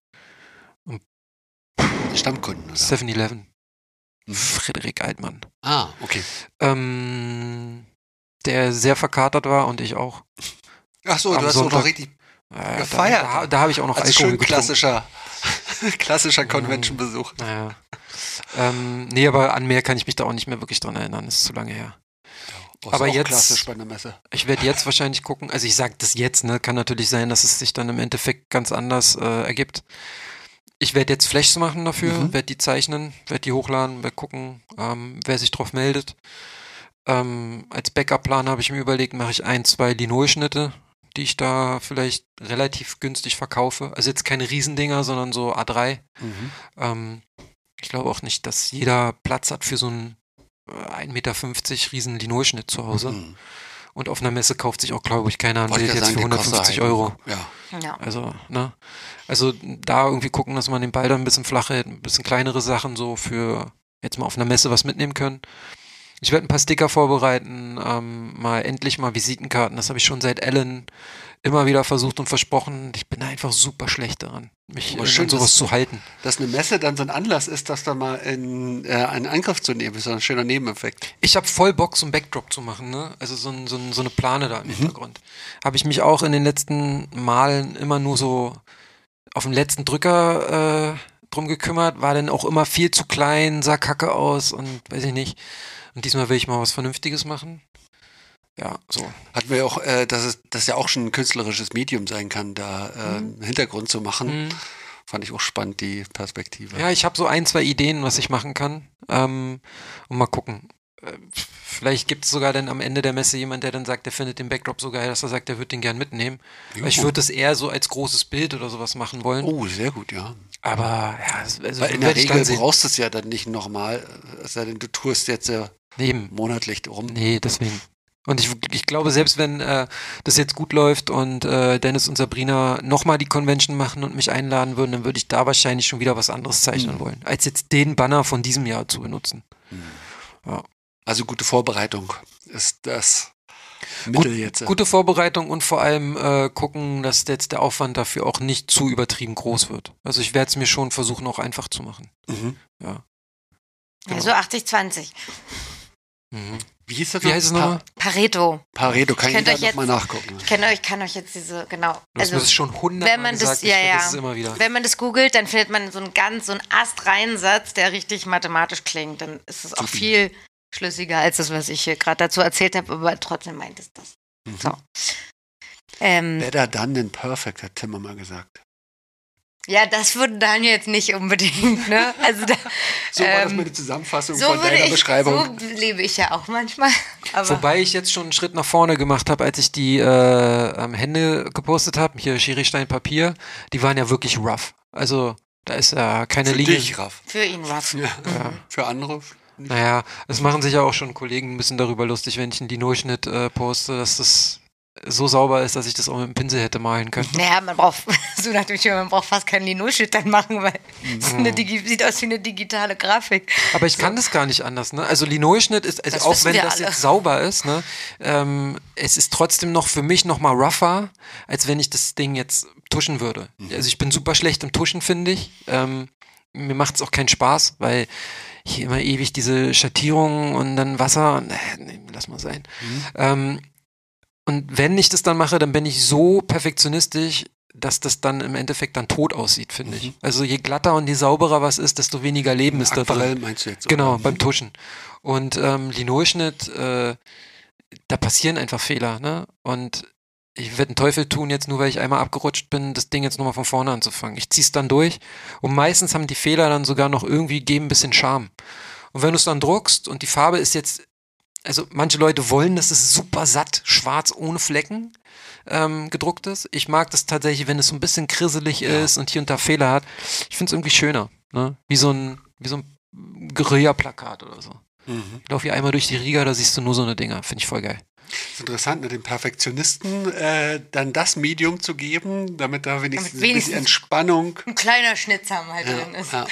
Speaker 4: Stammkunden. Oder?
Speaker 3: 7-Eleven.
Speaker 4: Mhm.
Speaker 3: Frederik Altmann.
Speaker 4: Ah, okay.
Speaker 3: Ähm, der sehr verkatert war und ich auch.
Speaker 4: Ach so,
Speaker 3: Am
Speaker 4: du hast auch
Speaker 3: Sonntag.
Speaker 4: noch richtig
Speaker 3: Äh,
Speaker 4: Gefeiert.
Speaker 3: Da, da, da habe ich auch noch
Speaker 4: also
Speaker 3: Alkohol
Speaker 4: schön
Speaker 3: getrunken.
Speaker 4: klassischer klassischer Convention-Besuch.
Speaker 3: Naja. Ähm, nee, aber an mehr kann ich mich da auch nicht mehr wirklich dran erinnern. Ist zu lange her.
Speaker 4: Oh,
Speaker 3: Aber
Speaker 4: auch
Speaker 3: jetzt-. Ich werde jetzt wahrscheinlich gucken, also ich sage das jetzt, ne, kann natürlich sein, dass es sich dann im Endeffekt ganz anders äh, ergibt. Ich werde jetzt Flashs machen dafür,
Speaker 4: Mhm.
Speaker 3: werde die zeichnen, werde die hochladen, werde gucken, ähm, wer sich drauf meldet. Ähm, als Backup-Plan habe ich mir überlegt, mache ich ein, zwei Linolschnitte, die ich da vielleicht relativ günstig verkaufe. Also jetzt keine Riesendinger, sondern so A3.
Speaker 4: Mhm.
Speaker 3: Ähm, ich glaube auch nicht, dass jeder Platz hat für so einen äh, 1,50 Meter riesen Linolschnitt zu Hause.
Speaker 4: Mhm.
Speaker 3: Und auf einer Messe kauft sich auch, glaube ich, keiner ein Bild jetzt für
Speaker 4: sagen, kostet
Speaker 3: 150
Speaker 4: halt-
Speaker 3: Euro.
Speaker 4: Ja.
Speaker 1: Ja.
Speaker 3: Also, ne? Also da irgendwie gucken, dass man den Ball dann ein bisschen flach hält, ein bisschen kleinere Sachen so für jetzt mal auf einer Messe was mitnehmen können. Ich werde ein paar Sticker vorbereiten, ähm, mal endlich mal Visitenkarten. Das habe ich schon seit Ellen immer wieder versucht und versprochen. Ich bin einfach super schlecht daran, mich äh,
Speaker 4: schön,
Speaker 3: an sowas
Speaker 4: dass-
Speaker 3: zu halten.
Speaker 4: Dass eine Messe dann so ein Anlass ist, das da mal in äh, einen Angriff zu nehmen, ist so ein schöner Nebeneffekt.
Speaker 3: Ich habe voll Bock, so ein Backdrop zu machen, ne? Also so, ein, so, ein, so eine Plane da im
Speaker 4: Mhm.
Speaker 3: Hintergrund. Habe ich mich auch in den letzten Malen immer nur so auf den letzten Drücker äh, drum gekümmert, war dann auch immer viel zu klein, sah kacke aus und weiß ich nicht. Und diesmal will ich mal was Vernünftiges machen. Ja, so.
Speaker 4: Hatten wir ja auch, äh, dass es das ja auch schon ein künstlerisches Medium sein kann, da äh, einen Hintergrund zu machen.
Speaker 3: Mhm.
Speaker 4: Fand ich auch spannend, die Perspektive.
Speaker 3: Ja, ich habe so ein, zwei Ideen, was ich machen kann. Ähm, und mal gucken. Äh, Vielleicht gibt es sogar dann am Ende der Messe jemand, der dann sagt, der findet den Backdrop so geil, dass er sagt, der wird den gern mitnehmen. Weil ich
Speaker 4: Juhu.
Speaker 3: würde das eher so als großes Bild oder sowas machen wollen.
Speaker 4: Oh, sehr gut, ja.
Speaker 3: Aber ja, also
Speaker 4: Weil in der Regel brauchst du es ja dann nicht nochmal, es sei denn, du tust jetzt ja
Speaker 3: Neben.
Speaker 4: monatlich rum.
Speaker 3: Nee, deswegen. Und ich, ich glaube, selbst wenn äh, das jetzt gut läuft und äh, Dennis und Sabrina nochmal die Convention machen und mich einladen würden, dann würde ich da wahrscheinlich schon wieder was anderes zeichnen
Speaker 4: Mhm.
Speaker 3: wollen, als jetzt den Banner von diesem Jahr zu benutzen.
Speaker 4: Also gute Vorbereitung ist das Mittel jetzt.
Speaker 3: Gute Vorbereitung und vor allem äh, gucken, dass jetzt der Aufwand dafür auch nicht zu übertrieben groß wird. Also ich werde es mir schon versuchen, auch einfach zu machen.
Speaker 4: Mhm.
Speaker 3: Ja.
Speaker 1: Also 80-20.
Speaker 3: Mhm.
Speaker 4: Wie hieß das
Speaker 3: Wie
Speaker 4: noch?
Speaker 3: heißt es
Speaker 4: Pa-
Speaker 3: nochmal?
Speaker 1: Pareto.
Speaker 4: Pareto, kann ich
Speaker 1: Könnt
Speaker 4: da
Speaker 1: euch jetzt-
Speaker 4: nochmal nachgucken.
Speaker 1: Ich kann euch, kann euch jetzt diese, genau.
Speaker 3: Du hast mir das schon hundertmal
Speaker 1: wenn man das-
Speaker 3: gesagt, ich
Speaker 1: ja, ja.
Speaker 3: immer wieder.
Speaker 1: Wenn man das googelt, dann findet man so einen ganz, so einen astreinen Satz, der richtig mathematisch klingt. Dann ist es auch
Speaker 4: Supi.
Speaker 1: viel schlüssiger als das, was ich hier gerade dazu erzählt habe, aber trotzdem meint es das.
Speaker 4: Mhm.
Speaker 1: So. Ähm,
Speaker 4: Better done than perfect, hat Timmer mal gesagt.
Speaker 1: Ja, das würde Daniel jetzt nicht unbedingt, ne? Also da,
Speaker 4: So war das
Speaker 1: ähm,
Speaker 4: meine Zusammenfassung
Speaker 1: so
Speaker 4: von
Speaker 1: würde
Speaker 4: deiner
Speaker 1: ich,
Speaker 4: Beschreibung.
Speaker 1: so lebe ich ja auch manchmal. Aber
Speaker 3: Wobei ich jetzt schon einen Schritt nach vorne gemacht habe, als ich die äh, ähm, Hände gepostet habe, hier Schiristein Papier, die waren ja wirklich rough. Also da ist ja keine
Speaker 4: Für
Speaker 3: Linie.
Speaker 4: dich, Raff.
Speaker 1: für ihn rough.
Speaker 4: Ja. Für andere.
Speaker 3: Naja, es machen sich ja auch schon Kollegen ein bisschen darüber lustig, wenn ich einen Linoschnitt äh, poste, dass das so sauber ist, dass ich das auch mit dem Pinsel hätte malen können.
Speaker 1: Naja, man braucht, so nach dem Schema, man braucht fast keinen Linoschnitt dann machen, weil
Speaker 3: Mhm.
Speaker 1: es Digi sieht aus wie eine digitale Grafik.
Speaker 3: Aber ich kann das gar nicht anders, ne? Also Linolschnitt ist, also auch wenn das
Speaker 1: alle.
Speaker 3: jetzt sauber ist, ne? Ähm, es ist trotzdem noch für mich noch mal rougher, als wenn ich das Ding jetzt tuschen würde. Also ich bin super schlecht im Tuschen, finde ich. Ähm, mir macht es auch keinen Spaß, weil hier immer ewig diese Schattierungen und dann Wasser und äh, nee, lass mal sein. Ähm, und wenn ich das dann mache, dann bin ich so perfektionistisch, dass das dann im Endeffekt dann tot aussieht, finde ich. Also je glatter und je sauberer was ist, desto weniger Leben ist da drin.
Speaker 4: meinst du jetzt?
Speaker 3: Genau,
Speaker 4: oder?
Speaker 3: beim Tuschen. Und ähm, Linolschnitt, äh, da passieren einfach Fehler, ne? Und ich werde einen Teufel tun, jetzt nur weil ich einmal abgerutscht bin, das Ding jetzt nochmal von vorne anzufangen. Ich zieh's dann durch und meistens haben die Fehler dann sogar noch irgendwie, geben ein bisschen Charme. Und wenn du es dann druckst und die Farbe ist jetzt, also manche Leute wollen, dass es super satt, schwarz, ohne Flecken ähm, gedruckt ist. Ich mag das tatsächlich, wenn es so ein bisschen krisselig ist und hier und da Fehler hat. Ich finde es irgendwie schöner, ne? Wie so ein, wie so ein Guerilla-Plakat oder so.
Speaker 4: Mhm.
Speaker 3: Ich laufe hier einmal durch die Riga, da siehst du nur so eine Dinger. Finde ich voll geil.
Speaker 4: ist interessant, ne, dem Perfektionisten äh, dann das Medium zu geben, damit da wenigstens,
Speaker 1: Damit wenigstens-
Speaker 4: ein bisschen Entspannung
Speaker 1: Ein kleiner Schnitzer halt
Speaker 4: ja,
Speaker 1: drin ist.
Speaker 4: ja.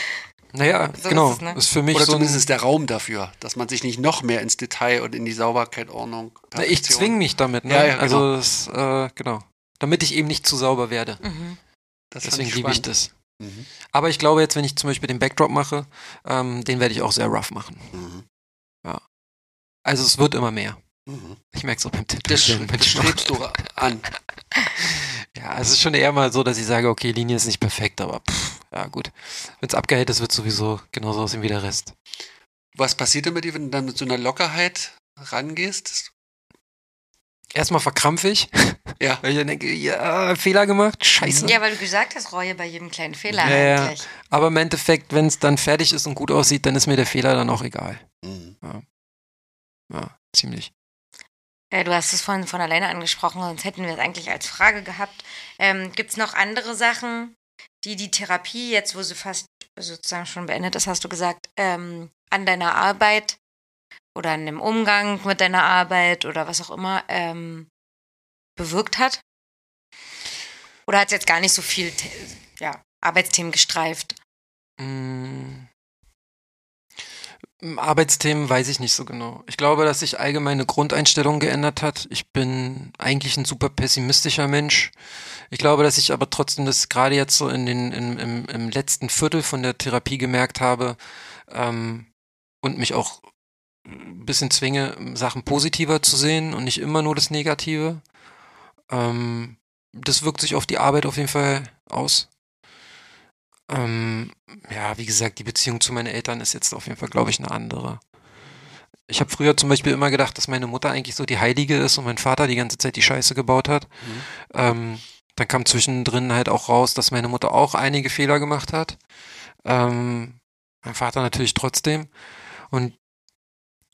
Speaker 3: Naja,
Speaker 1: So
Speaker 3: genau.
Speaker 1: ist es, ne?
Speaker 3: ist für mich
Speaker 4: Oder
Speaker 3: so
Speaker 4: zumindest ist der Raum dafür, dass man sich nicht noch mehr ins Detail und in die Sauberkeit, Ordnung.
Speaker 3: Na, ich zwinge mich damit, ne?
Speaker 4: Ja, ja, genau.
Speaker 3: Also, das, äh, genau. Damit ich eben nicht zu sauber werde.
Speaker 1: Mhm.
Speaker 4: Das
Speaker 3: Deswegen liebe ich das.
Speaker 4: Mhm.
Speaker 3: Aber ich glaube jetzt, wenn ich zum Beispiel den Backdrop mache, ähm, den werde ich auch sehr rough machen.
Speaker 4: Mhm.
Speaker 3: Also es wird immer mehr.
Speaker 4: Mhm.
Speaker 3: Ich merke es auch beim
Speaker 4: Das,
Speaker 3: wenn
Speaker 4: das
Speaker 3: mache.
Speaker 4: strebst du an.
Speaker 3: Ja, es ist schon eher mal so, dass ich sage, okay, Linie ist nicht perfekt, aber pff, ja gut. Wenn es abgehellt ist, wird sowieso genauso aussehen wie der Rest.
Speaker 4: Was passiert denn mit dir, wenn du dann mit so einer Lockerheit rangehst?
Speaker 3: Erstmal verkrampfe ich,
Speaker 4: Ja.
Speaker 3: weil ich dann denke, ja, Fehler gemacht, scheiße.
Speaker 1: Ja, weil du gesagt hast, Reue bei jedem kleinen Fehler
Speaker 3: Ja, ja.
Speaker 1: eigentlich.
Speaker 3: Aber im Endeffekt, wenn es dann fertig ist und gut aussieht, dann ist mir der Fehler dann auch egal.
Speaker 4: Mhm.
Speaker 3: Ja, ziemlich.
Speaker 1: Äh, du hast es vorhin von alleine angesprochen, sonst hätten wir es eigentlich als Frage gehabt. Ähm, Gibt es noch andere Sachen, die die Therapie, jetzt wo sie fast sozusagen schon beendet ist, hast du gesagt, ähm, an deiner Arbeit oder an dem Umgang mit deiner Arbeit oder was auch immer ähm, bewirkt hat? Oder hat es jetzt gar nicht so viel ja, Arbeitsthemen gestreift?
Speaker 3: Mm. Arbeitsthemen weiß ich nicht so genau. Ich glaube, dass sich allgemeine Grundeinstellung geändert hat. Ich bin eigentlich ein super pessimistischer Mensch. Ich glaube, dass ich aber trotzdem das gerade jetzt so in den, im, im, im letzten Viertel von der Therapie gemerkt habe ähm, und mich auch ein bisschen zwinge, Sachen positiver zu sehen und nicht immer nur das Negative. Ähm, das wirkt sich auf die Arbeit auf jeden Fall aus. Ähm, ja, wie gesagt, die Beziehung zu meinen Eltern ist jetzt auf jeden Fall, glaube ich, eine andere. Ich habe früher zum Beispiel immer gedacht, dass meine Mutter eigentlich so die Heilige ist und mein Vater die ganze Zeit die Scheiße gebaut hat.
Speaker 4: Mhm.
Speaker 3: Ähm, dann kam zwischendrin halt auch raus, dass meine Mutter auch einige Fehler gemacht hat. Ähm, mein Vater natürlich trotzdem. Und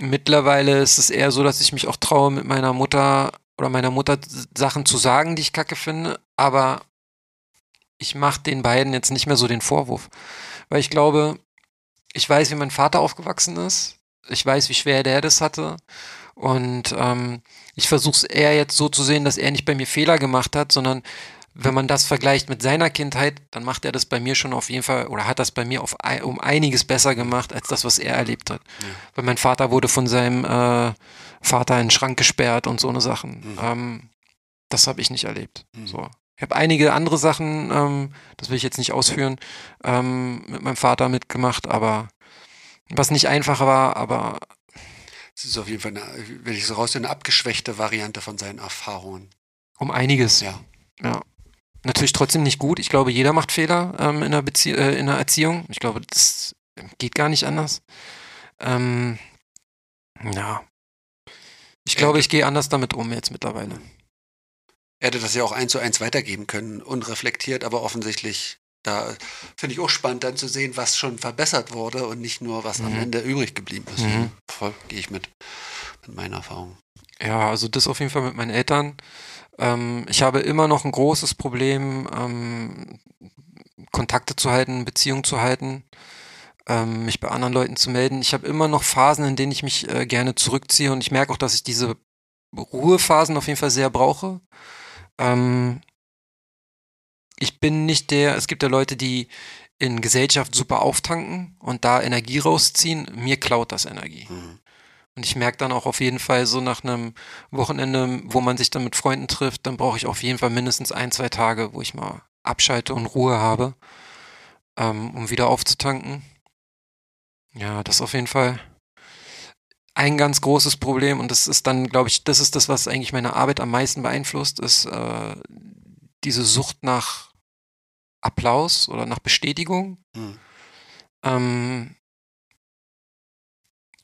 Speaker 3: mittlerweile ist es eher so, dass ich mich auch traue, mit meiner Mutter oder meiner Mutter Sachen zu sagen, die ich kacke finde, aber ich mache den beiden jetzt nicht mehr so den Vorwurf. Weil ich glaube, ich weiß, wie mein Vater aufgewachsen ist. Ich weiß, wie schwer der das hatte. Und ähm, ich versuche es eher jetzt so zu sehen, dass er nicht bei mir Fehler gemacht hat, sondern wenn man das vergleicht mit seiner Kindheit, dann macht er das bei mir schon auf jeden Fall oder hat das bei mir auf, um einiges besser gemacht als das, was er erlebt hat. Weil mein Vater wurde von seinem äh, Vater in den Schrank gesperrt und so eine Sachen.
Speaker 4: Mhm.
Speaker 3: Ähm, das habe ich nicht erlebt.
Speaker 4: Mhm.
Speaker 3: So. Ich habe einige andere Sachen, ähm, das will ich jetzt nicht ausführen, ähm, mit meinem Vater mitgemacht, aber was nicht einfach war, aber
Speaker 4: Es ist auf jeden Fall, eine, wenn ich so raushöre, eine abgeschwächte Variante von seinen Erfahrungen.
Speaker 3: um einiges.
Speaker 4: Ja.
Speaker 3: Ja. Natürlich trotzdem nicht gut. Ich glaube, jeder macht Fehler ähm, in, der Bezie äh, in der Erziehung. Ich glaube, das geht gar nicht anders. Ähm, ja. Ich glaube, ich gehe anders damit um jetzt mittlerweile.
Speaker 4: Er hätte das ja auch eins zu eins weitergeben können, unreflektiert, aber offensichtlich, da finde ich auch spannend dann zu sehen, was schon verbessert wurde und nicht nur, was am
Speaker 3: Mhm.
Speaker 4: Ende übrig geblieben ist.
Speaker 3: Mhm.
Speaker 4: Voll, gehe ich mit, mit meiner Erfahrung.
Speaker 3: Ja, also das auf jeden Fall mit meinen Eltern. Ähm, ich habe immer noch ein großes Problem, ähm, Kontakte zu halten, Beziehungen zu halten, ähm, mich bei anderen Leuten zu melden. Ich habe immer noch Phasen, in denen ich mich äh, gerne zurückziehe und ich merke auch, dass ich diese Ruhephasen auf jeden Fall sehr brauche. Ähm, ich bin nicht der, es gibt ja Leute, die in Gesellschaft super auftanken und da Energie rausziehen. Mir klaut das Energie.
Speaker 4: Mhm.
Speaker 3: Und ich merke dann auch auf jeden Fall so nach einem Wochenende, wo man sich dann mit Freunden trifft, dann brauche ich auf jeden Fall mindestens ein, zwei Tage, wo ich mal abschalte und Ruhe habe, ähm, um wieder aufzutanken. Ja, das auf jeden Fall ein ganz großes Problem und das ist dann, glaube ich, das ist das, was eigentlich meine Arbeit am meisten beeinflusst, ist äh, diese Sucht nach Applaus oder nach Bestätigung.
Speaker 4: Mhm.
Speaker 3: Ähm,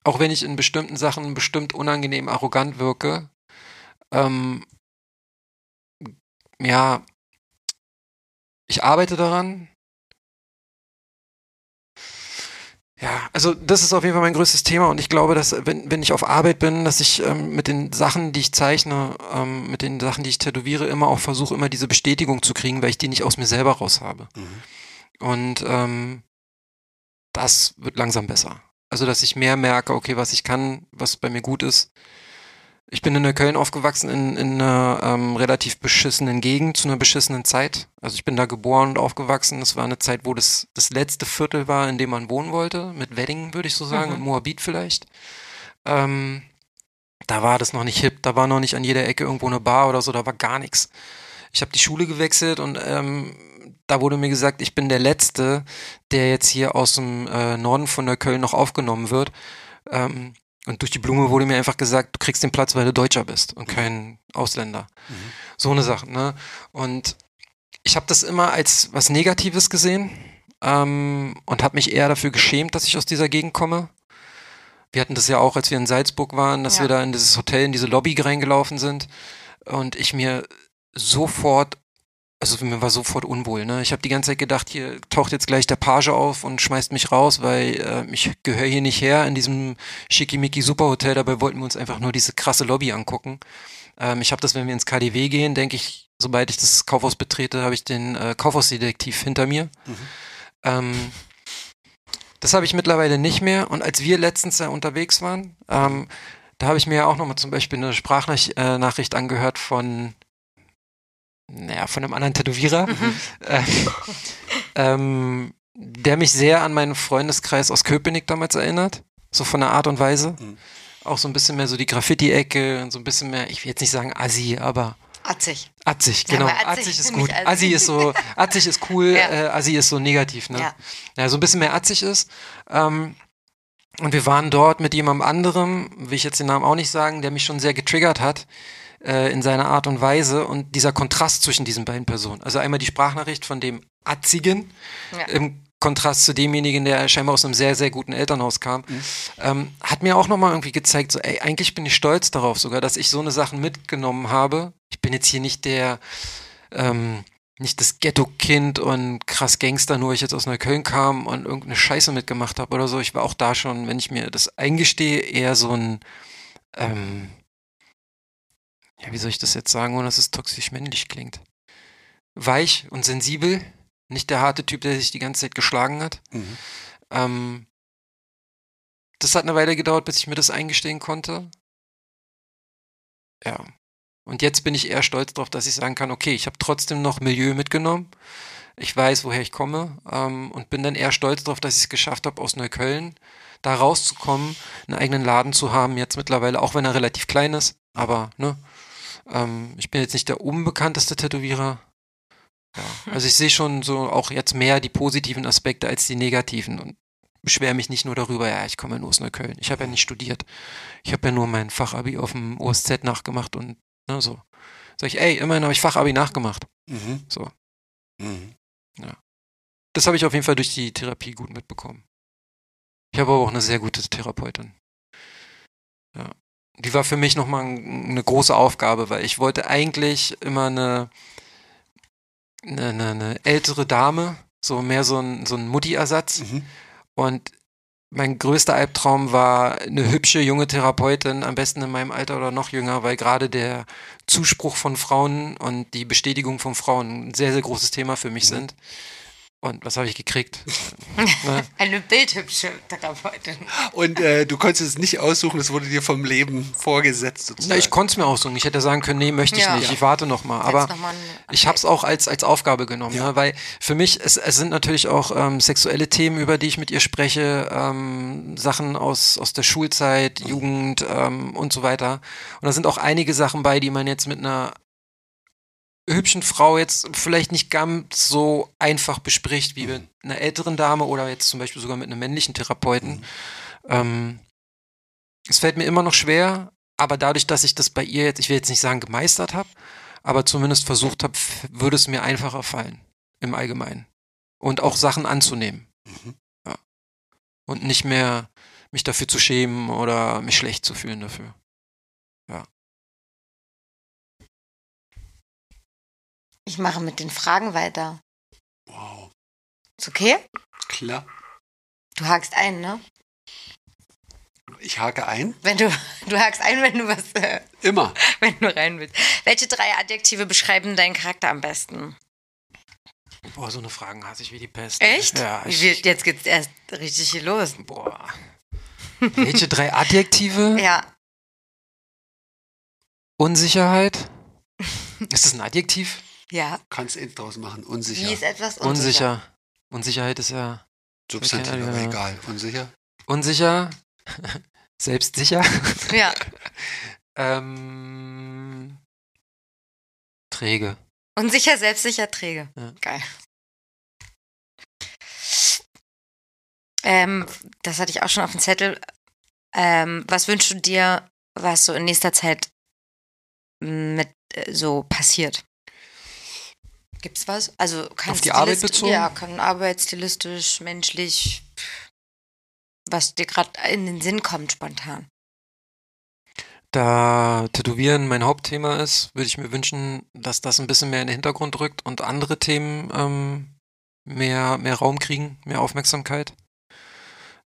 Speaker 3: auch wenn ich in bestimmten Sachen bestimmt unangenehm arrogant wirke, ähm, ja, ich arbeite daran. Ja, also das ist auf jeden Fall mein größtes Thema und ich glaube, dass wenn, wenn ich auf Arbeit bin, dass ich ähm, mit den Sachen, die ich zeichne, ähm, mit den Sachen, die ich tätowiere, immer auch versuche, immer diese Bestätigung zu kriegen, weil ich die nicht aus mir selber raus habe.
Speaker 4: Mhm.
Speaker 3: Und ähm, das wird langsam besser. Also, dass ich mehr merke, okay, was ich kann, was bei mir gut ist. Ich bin in Neukölln aufgewachsen, in, in einer ähm, relativ beschissenen Gegend, zu einer beschissenen Zeit. Also ich bin da geboren und aufgewachsen. Das war eine Zeit, wo das das letzte Viertel war, in dem man wohnen wollte. Mit Wedding, würde ich so sagen,
Speaker 1: Mhm.
Speaker 3: und Moabit vielleicht. Ähm, da war das noch nicht hip, da war noch nicht an jeder Ecke irgendwo eine Bar oder so, da war gar nichts. Ich habe die Schule gewechselt und ähm, da wurde mir gesagt, ich bin der Letzte, der jetzt hier aus dem äh, Norden von Neukölln noch aufgenommen wird. Ähm, und durch die Blume wurde mir einfach gesagt, du kriegst den Platz, weil du Deutscher bist und kein Ausländer.
Speaker 4: Mhm.
Speaker 3: So eine Sache, ne? Und ich habe das immer als was Negatives gesehen ähm, und habe mich eher dafür geschämt, dass ich aus dieser Gegend komme. Wir hatten das ja auch, als wir in Salzburg waren, dass
Speaker 1: Ja.
Speaker 3: wir da in dieses Hotel, in diese Lobby reingelaufen sind und ich mir sofort, also mir war sofort unwohl. Ne? Ich habe die ganze Zeit gedacht, hier taucht jetzt gleich der Page auf und schmeißt mich raus, weil äh, ich gehöre hier nicht her in diesem schickimicki Superhotel. Dabei wollten wir uns einfach nur diese krasse Lobby angucken. Ähm, ich habe das, wenn wir ins KDW gehen, denke ich, sobald ich das Kaufhaus betrete, habe ich den äh, Kaufhausdetektiv hinter mir.
Speaker 4: Mhm.
Speaker 3: Ähm, das habe ich mittlerweile nicht mehr. Und als wir letztens da unterwegs waren, ähm, da habe ich mir ja auch nochmal zum Beispiel eine Sprachnachricht äh, angehört von, naja, von einem anderen Tätowierer,
Speaker 1: Mhm.
Speaker 3: ähm, ähm, der mich sehr an meinen Freundeskreis aus Köpenick damals erinnert. So von der Art und Weise.
Speaker 4: Mhm.
Speaker 3: Auch so ein bisschen mehr so die Graffiti-Ecke und so ein bisschen mehr, ich will jetzt nicht sagen Assi, aber
Speaker 1: Atzig.
Speaker 3: Atzig,
Speaker 1: Ja,
Speaker 3: genau.
Speaker 1: aber Atzig
Speaker 3: Atzig ist gut.
Speaker 1: Assi
Speaker 3: ist so, Atzig ist cool,
Speaker 1: Ja.
Speaker 3: äh, Assi ist so negativ, ne?
Speaker 1: Ja.
Speaker 3: Ja, so ein bisschen mehr Atzig ist. Ähm, und wir waren dort mit jemandem anderem, will ich jetzt den Namen auch nicht sagen, der mich schon sehr getriggert hat äh, in seiner Art und Weise und dieser Kontrast zwischen diesen beiden Personen. Also einmal die Sprachnachricht von dem Atzigen
Speaker 1: Ja.
Speaker 3: im Kontrast zu demjenigen, der scheinbar aus einem sehr, sehr guten Elternhaus kam,
Speaker 4: Mhm.
Speaker 3: ähm, hat mir auch nochmal irgendwie gezeigt, so, ey, eigentlich bin ich stolz darauf sogar, dass ich so eine Sachen mitgenommen habe. Ich bin jetzt hier nicht der, ähm, nicht das Ghetto-Kind und krass Gangster, nur weil ich jetzt aus Neukölln kam und irgendeine Scheiße mitgemacht habe oder so. Ich war auch da schon, wenn ich mir das eingestehe, eher so ein, ähm, ja, wie soll ich das jetzt sagen, ohne dass es toxisch männlich klingt? Weich und sensibel, nicht der harte Typ, der sich die ganze Zeit geschlagen hat.
Speaker 4: Mhm.
Speaker 3: Ähm, das hat eine Weile gedauert, bis ich mir das eingestehen konnte. Ja. Und jetzt bin ich eher stolz darauf, dass ich sagen kann, okay, ich habe trotzdem noch Milieu mitgenommen. Ich weiß, woher ich komme ähm, und bin dann eher stolz darauf, dass ich es geschafft habe, aus Neukölln da rauszukommen, einen eigenen Laden zu haben, jetzt mittlerweile, auch wenn er relativ klein ist, aber ne, ähm, ich bin jetzt nicht der unbekannteste Tätowierer. Ja, also ich sehe schon so auch jetzt mehr die positiven Aspekte als die negativen und beschwere mich nicht nur darüber, ja, ich komme ja nur aus Neukölln. Ich habe ja nicht studiert. Ich habe ja nur mein Fachabi auf dem OSZ nachgemacht und ne, so. Sag ich, ey, immerhin habe ich Fachabi nachgemacht.
Speaker 4: Mhm.
Speaker 3: So.
Speaker 4: Mhm.
Speaker 3: Das habe ich auf jeden Fall durch die Therapie gut mitbekommen. Ich habe aber auch eine sehr gute Therapeutin. Ja. Die war für mich nochmal eine große Aufgabe, weil ich wollte eigentlich immer eine, eine, eine, ältere Dame, so mehr so ein, so ein Mutti-Ersatz.
Speaker 4: Mhm.
Speaker 3: Und mein größter Albtraum war eine hübsche junge Therapeutin, am besten in meinem Alter oder noch jünger, weil gerade der Zuspruch von Frauen und die Bestätigung von Frauen ein sehr, sehr großes Thema für mich sind. Und was habe ich gekriegt? Ne?
Speaker 1: Eine bildhübsche Therapeutin.
Speaker 4: Und äh, du konntest es nicht aussuchen, es wurde dir vom Leben vorgesetzt.
Speaker 3: Na,
Speaker 4: Sozusagen.
Speaker 3: ich konnte es mir aussuchen. Ich hätte sagen können, nee, möchte ich
Speaker 1: Ja.
Speaker 3: nicht.
Speaker 1: Ja.
Speaker 3: Ich warte noch mal. Aber
Speaker 1: noch mal
Speaker 3: ich habe es auch als, als Aufgabe genommen,
Speaker 4: Ja.
Speaker 3: ne? weil für mich, es, es sind natürlich auch ähm, sexuelle Themen, über die ich mit ihr spreche, ähm, Sachen aus, aus der Schulzeit, Jugend ähm, und so weiter. Und da sind auch einige Sachen bei, die man jetzt mit einer hübschen Frau jetzt vielleicht nicht ganz so einfach bespricht wie mit einer älteren Dame oder jetzt zum Beispiel sogar mit einem männlichen Therapeuten. Ähm, es fällt mir immer noch schwer, aber dadurch, dass ich das bei ihr jetzt, ich will jetzt nicht sagen gemeistert habe, aber zumindest versucht habe, würde es mir einfacher fallen im Allgemeinen. Und auch Sachen anzunehmen.
Speaker 4: Mhm.
Speaker 3: Ja. Und nicht mehr mich dafür zu schämen oder mich schlecht zu fühlen dafür.
Speaker 1: Ich mache mit den Fragen weiter.
Speaker 4: Wow,
Speaker 1: Ist okay?
Speaker 4: klar.
Speaker 1: Du hakst ein, ne?
Speaker 4: Ich hake ein.
Speaker 1: Wenn du, du hakst ein, wenn du was, äh,
Speaker 4: Immer.
Speaker 1: wenn du rein willst. Welche drei Adjektive beschreiben deinen Charakter am besten?
Speaker 3: Boah, so eine Fragen hasse ich wie die Pest.
Speaker 1: Echt?
Speaker 3: Ja,
Speaker 1: Wie
Speaker 3: ich,
Speaker 1: viel- Jetzt geht's erst richtig hier los.
Speaker 3: boah. Welche drei Adjektive?
Speaker 1: Ja,
Speaker 3: Unsicherheit? Ist das ein Adjektiv?
Speaker 1: Ja.
Speaker 4: Kannst ins draus machen.
Speaker 1: Wie
Speaker 4: Unsicher.
Speaker 1: ist etwas unsicher?
Speaker 3: Unsicher. Unsicherheit ist ja
Speaker 4: Substantiv,
Speaker 3: Okay,
Speaker 4: aber
Speaker 3: ja.
Speaker 4: egal. Unsicher.
Speaker 3: unsicher, selbstsicher,
Speaker 1: Ja.
Speaker 3: ähm, träge.
Speaker 1: Unsicher, selbstsicher, träge.
Speaker 3: Ja.
Speaker 1: Geil. Ähm, das hatte ich auch schon auf dem Zettel. Ähm, was wünschst du dir, was so in nächster Zeit mit äh, so passiert? Gibt's was? Also kann
Speaker 3: Auf die Arbeit bezogen?
Speaker 1: Ja, kann arbeitsstilistisch, menschlich, was dir gerade in den Sinn kommt spontan.
Speaker 3: Da Tätowieren mein Hauptthema ist, würde ich mir wünschen, dass das ein bisschen mehr in den Hintergrund rückt und andere Themen ähm, mehr, mehr Raum kriegen, mehr Aufmerksamkeit.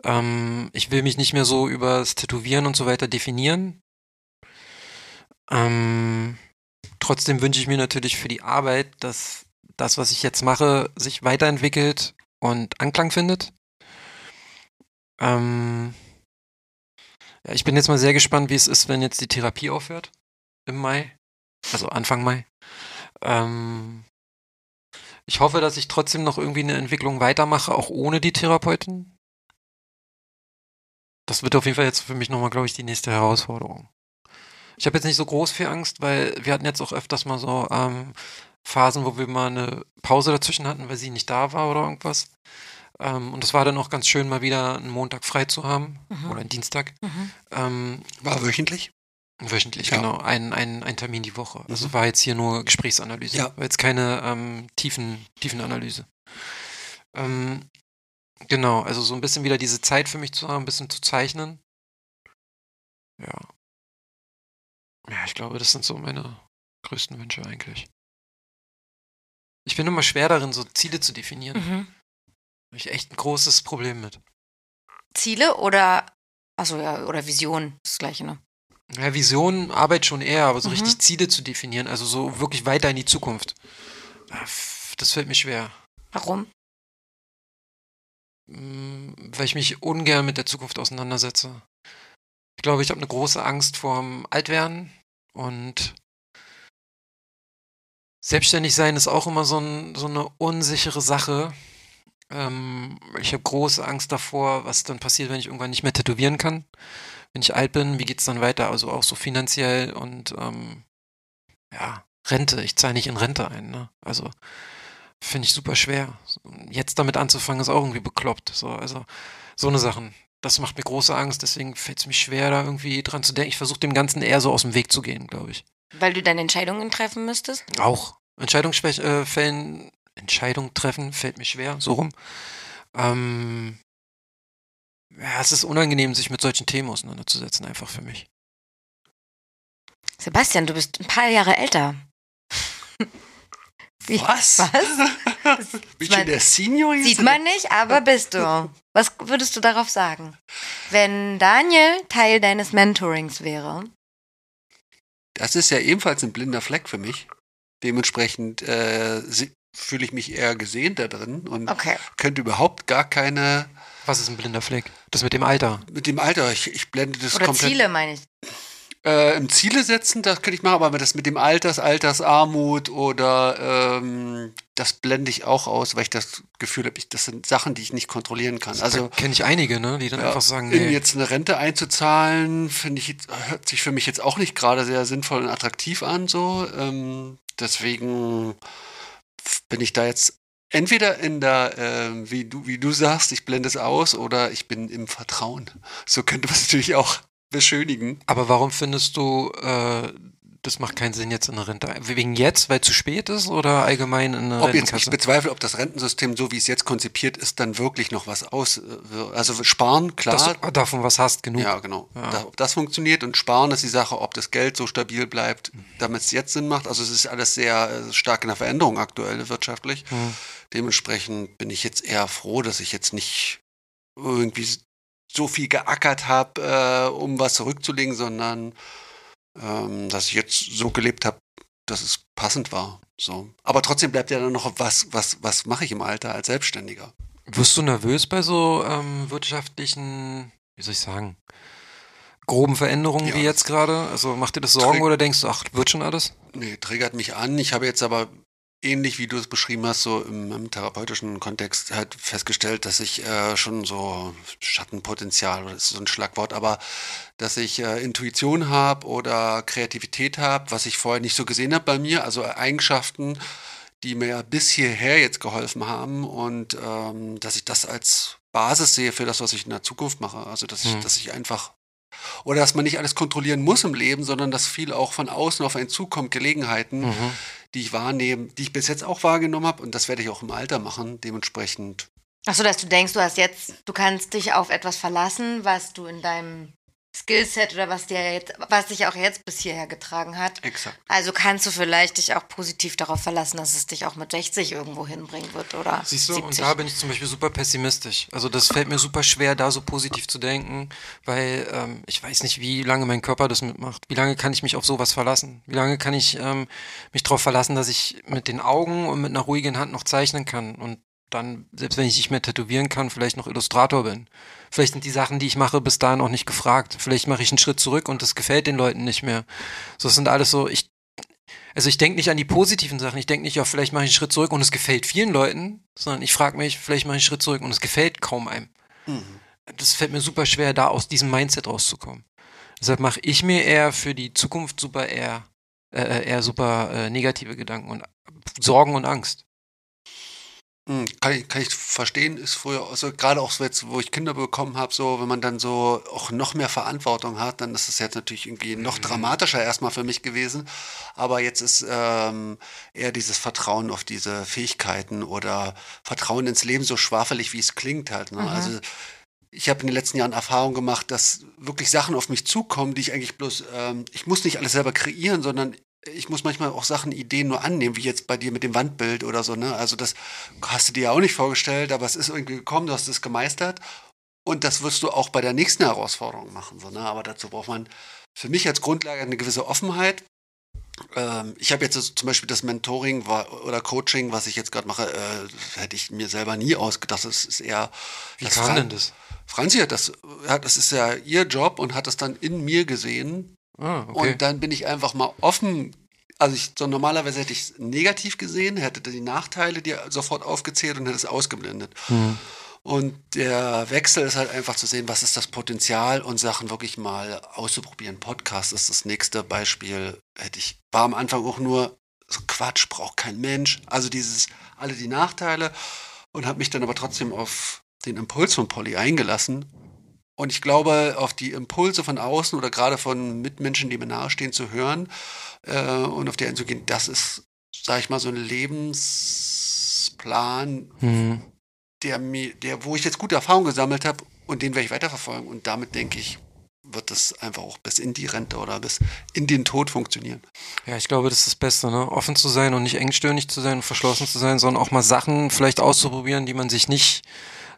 Speaker 3: Ähm, ich will mich nicht mehr so über das Tätowieren und so weiter definieren. Ähm, trotzdem wünsche ich mir natürlich für die Arbeit, dass das, was ich jetzt mache, sich weiterentwickelt und Anklang findet. Ähm, ja, ich bin jetzt mal sehr gespannt, wie es ist, wenn jetzt die Therapie aufhört. Im Mai. Also Anfang Mai. Ähm, ich hoffe, dass ich trotzdem noch irgendwie eine Entwicklung weitermache, auch ohne die Therapeutin. Das wird auf jeden Fall jetzt für mich nochmal, glaube ich, die nächste Herausforderung. Ich habe jetzt nicht so groß viel Angst, weil wir hatten jetzt auch öfters mal so ähm, Phasen, wo wir mal eine Pause dazwischen hatten, weil sie nicht da war oder irgendwas. Ähm, und es war dann auch ganz schön, mal wieder einen Montag frei zu haben
Speaker 1: Mhm.
Speaker 3: oder einen Dienstag.
Speaker 1: Mhm.
Speaker 3: Ähm,
Speaker 4: War wöchentlich?
Speaker 3: wöchentlich,
Speaker 4: Ja.
Speaker 3: genau. Ein, ein, ein Termin die Woche. Also
Speaker 4: Mhm.
Speaker 3: war jetzt hier nur Gesprächsanalyse.
Speaker 4: Ja.
Speaker 3: War jetzt keine ähm, tiefen, Tiefenanalyse. Ähm, genau, also so ein bisschen wieder diese Zeit für mich zu haben, ein bisschen zu zeichnen. Ja. Ja, ich glaube, das sind so meine größten Wünsche eigentlich. Ich bin immer schwer darin, so Ziele zu definieren.
Speaker 1: Mhm.
Speaker 3: Habe ich echt ein großes Problem mit.
Speaker 1: Ziele oder, achso, ja, oder Vision, das gleiche, ne?
Speaker 3: Ja, Vision, Arbeit schon eher, aber so
Speaker 1: Mhm.
Speaker 3: richtig Ziele zu definieren, also so wirklich weiter in die Zukunft. Ah, Das fällt mir schwer.
Speaker 1: Warum?
Speaker 3: Mm, Weil ich mich ungern mit der Zukunft auseinandersetze. Ich glaube, ich habe eine große Angst vorm Altwerden und selbstständig sein ist auch immer so, ein, so eine unsichere Sache. Ähm, ich habe große Angst davor, was dann passiert, wenn ich irgendwann nicht mehr tätowieren kann. Wenn ich alt bin, wie geht's dann weiter? Also auch so finanziell und ähm, ja, Rente. Ich zahle nicht in Rente ein. Ne? Also finde ich super schwer. Jetzt damit anzufangen ist auch irgendwie bekloppt. So, also so eine Sachen. Das macht mir große Angst, deswegen fällt es mir schwer, da irgendwie dran zu denken. Ich versuche dem Ganzen eher so aus dem Weg zu gehen, glaube ich.
Speaker 1: Weil du deine Entscheidungen treffen müsstest?
Speaker 3: Auch. Entscheidungsfällen, äh, Fällen- Entscheidung treffen fällt mir schwer, so rum. Ähm, ja, es ist unangenehm, sich mit solchen Themen auseinanderzusetzen, einfach für mich.
Speaker 1: Sebastian, du bist ein paar Jahre älter.
Speaker 4: Was?
Speaker 1: Was?
Speaker 4: Bin ich der Senior jetzt?
Speaker 1: Sieht man nicht, aber bist du. Was würdest du darauf sagen? Wenn Daniel Teil deines Mentorings wäre.
Speaker 4: Das ist ja ebenfalls ein blinder Fleck für mich. Dementsprechend äh, fühle ich mich eher gesehen da drin und
Speaker 1: Okay.
Speaker 4: könnte überhaupt gar keine
Speaker 3: Was ist ein blinder Fleck? Das mit dem Alter.
Speaker 4: mit dem Alter, ich, ich blende das
Speaker 1: Oder
Speaker 4: komplett.
Speaker 1: Ziele, meine ich.
Speaker 4: Äh, Im Ziele setzen, das könnte ich machen, aber das mit dem Alters, Altersarmut oder ähm, das blende ich auch aus, weil ich das Gefühl habe, ich, das sind Sachen, die ich nicht kontrollieren kann. Also
Speaker 3: kenne ich einige, ne, die dann
Speaker 4: ja,
Speaker 3: einfach sagen, nee,
Speaker 4: jetzt eine Rente einzuzahlen, finde ich, hört sich für mich jetzt auch nicht gerade sehr sinnvoll und attraktiv an. So, ähm, deswegen bin ich da jetzt entweder in der, ähm, wie du, wie du sagst, ich blende es aus, oder ich bin im Vertrauen. So könnte man es natürlich auch beschönigen.
Speaker 3: aber warum findest du, äh, das macht keinen Sinn jetzt in eine Rente? Wegen jetzt, weil zu spät ist oder allgemein in eine
Speaker 4: Ob jetzt, ich bezweifle, ob das Rentensystem, so wie es jetzt konzipiert ist, dann wirklich noch was aus. äh, Also sparen, klar.
Speaker 3: Dass du davon was hast, genug.
Speaker 4: Ja, genau.
Speaker 3: Ja.
Speaker 4: Da, ob das funktioniert und sparen ist die Sache, ob das Geld so stabil bleibt, damit es jetzt Sinn macht. Also es ist alles sehr äh, stark in der Veränderung aktuell wirtschaftlich.
Speaker 3: Hm.
Speaker 4: Dementsprechend bin ich jetzt eher froh, dass ich jetzt nicht irgendwie so viel geackert habe, äh, um was zurückzulegen, sondern ähm, dass ich jetzt so gelebt habe, dass es passend war. So. Aber trotzdem bleibt ja dann noch was, was, was mache ich im Alter als Selbstständiger?
Speaker 3: Wirst du nervös bei so ähm, wirtschaftlichen, wie soll ich sagen, groben Veränderungen
Speaker 4: Ja.
Speaker 3: wie jetzt gerade? Also macht dir das Sorgen
Speaker 4: Träg-
Speaker 3: oder denkst du, ach, wird schon alles?
Speaker 4: Nee, triggert mich an. Ich habe jetzt aber ähnlich wie du es beschrieben hast, so im, im therapeutischen Kontext halt festgestellt, dass ich äh, schon so Schattenpotenzial, das ist so ein Schlagwort, aber dass ich äh, Intuition habe oder Kreativität habe, was ich vorher nicht so gesehen habe bei mir, also Eigenschaften, die mir ja bis hierher jetzt geholfen haben und ähm, dass ich das als Basis sehe für das, was ich in der Zukunft mache. Also dass ich,
Speaker 3: Hm.
Speaker 4: dass ich einfach oder dass man nicht alles kontrollieren muss im Leben, sondern dass viel auch von außen auf einen zukommt, Gelegenheiten,
Speaker 3: Mhm.
Speaker 4: Die ich wahrnehme, die ich bis jetzt auch wahrgenommen habe und das werde ich auch im Alter machen, dementsprechend.
Speaker 1: Achso, dass du denkst, du hast jetzt, du kannst dich auf etwas verlassen, was du in deinem Skillset oder was dir jetzt, was dich auch jetzt bis hierher getragen hat.
Speaker 4: Exakt.
Speaker 1: Also kannst du vielleicht dich auch positiv darauf verlassen, dass es dich auch mit 60 irgendwo hinbringen wird, oder?
Speaker 3: Siehst du,
Speaker 1: 70.
Speaker 3: und da bin ich zum Beispiel super pessimistisch. Also das fällt mir super schwer, da so positiv zu denken, weil ähm, ich weiß nicht, wie lange mein Körper das mitmacht. Wie lange kann ich mich auf sowas verlassen? Wie lange kann ich ähm, mich darauf verlassen, dass ich mit den Augen und mit einer ruhigen Hand noch zeichnen kann und dann, selbst wenn ich nicht mehr tätowieren kann, vielleicht noch Illustrator bin. Vielleicht sind die Sachen, die ich mache, bis dahin auch nicht gefragt. Vielleicht mache ich einen Schritt zurück und das gefällt den Leuten nicht mehr. So, das sind alles so, ich, also ich denke nicht an die positiven Sachen. Ich denke nicht, ja, vielleicht mache ich einen Schritt zurück und es gefällt vielen Leuten, sondern ich frage mich, vielleicht mache ich einen Schritt zurück und es gefällt kaum einem.
Speaker 4: Mhm.
Speaker 3: Das fällt mir super schwer, da aus diesem Mindset rauszukommen. Deshalb mache ich mir eher für die Zukunft super eher, äh, eher super äh, negative Gedanken und Sorgen und Angst.
Speaker 4: Hm, Kann ich, kann ich verstehen, ist früher, also gerade auch so jetzt, wo ich Kinder bekommen habe, so, wenn man dann so auch noch mehr Verantwortung hat, dann ist es jetzt natürlich irgendwie noch dramatischer erstmal für mich gewesen. Aber jetzt ist ähm, eher dieses Vertrauen auf diese Fähigkeiten oder Vertrauen ins Leben, so schwafelig wie es klingt halt. Ne?
Speaker 1: Mhm.
Speaker 4: Also ich habe in den letzten Jahren Erfahrung gemacht, dass wirklich Sachen auf mich zukommen, die ich eigentlich bloß, ähm, ich muss nicht alles selber kreieren, sondern ich muss manchmal auch Sachen, Ideen nur annehmen, wie jetzt bei dir mit dem Wandbild oder so, ne? Also das hast du dir ja auch nicht vorgestellt, aber es ist irgendwie gekommen, du hast es gemeistert und das wirst du auch bei der nächsten Herausforderung machen, so, ne? Aber dazu braucht man für mich als Grundlage eine gewisse Offenheit. Ähm, ich habe jetzt zum Beispiel das Mentoring oder Coaching, was ich jetzt gerade mache, äh, hätte ich mir selber nie ausgedacht. Das ist eher
Speaker 3: Wie kam
Speaker 4: Fran-
Speaker 3: denn das?
Speaker 4: Franzi hat das, ja, das ist ja ihr Job und hat das dann in mir gesehen.
Speaker 3: Ah, okay.
Speaker 4: Und dann bin ich einfach mal offen. Also ich, so normalerweise hätte ich es negativ gesehen, hätte die Nachteile dir sofort aufgezählt und hätte es ausgeblendet.
Speaker 3: Hm.
Speaker 4: Und der Wechsel ist halt einfach zu sehen, was ist das Potenzial und Sachen wirklich mal auszuprobieren. Podcast ist das nächste Beispiel. Hätte ich, war am Anfang auch nur so Quatsch, braucht kein Mensch. Also dieses, alle die Nachteile und habe mich dann aber trotzdem auf den Impuls von Polly eingelassen. Und ich glaube, auf die Impulse von außen oder gerade von Mitmenschen, die mir nahestehen, zu hören äh, und auf die einzugehen, das ist, sag ich mal, so ein Lebensplan,
Speaker 3: Hm.
Speaker 4: der mir, der, wo ich jetzt gute Erfahrungen gesammelt habe und den werde ich weiterverfolgen. Und damit denke ich, wird das einfach auch bis in die Rente oder bis in den Tod funktionieren.
Speaker 3: Ja, ich glaube, das ist das Beste, ne? Offen zu sein und nicht engstirnig zu sein und verschlossen zu sein, sondern auch mal Sachen vielleicht auszuprobieren, die man sich nicht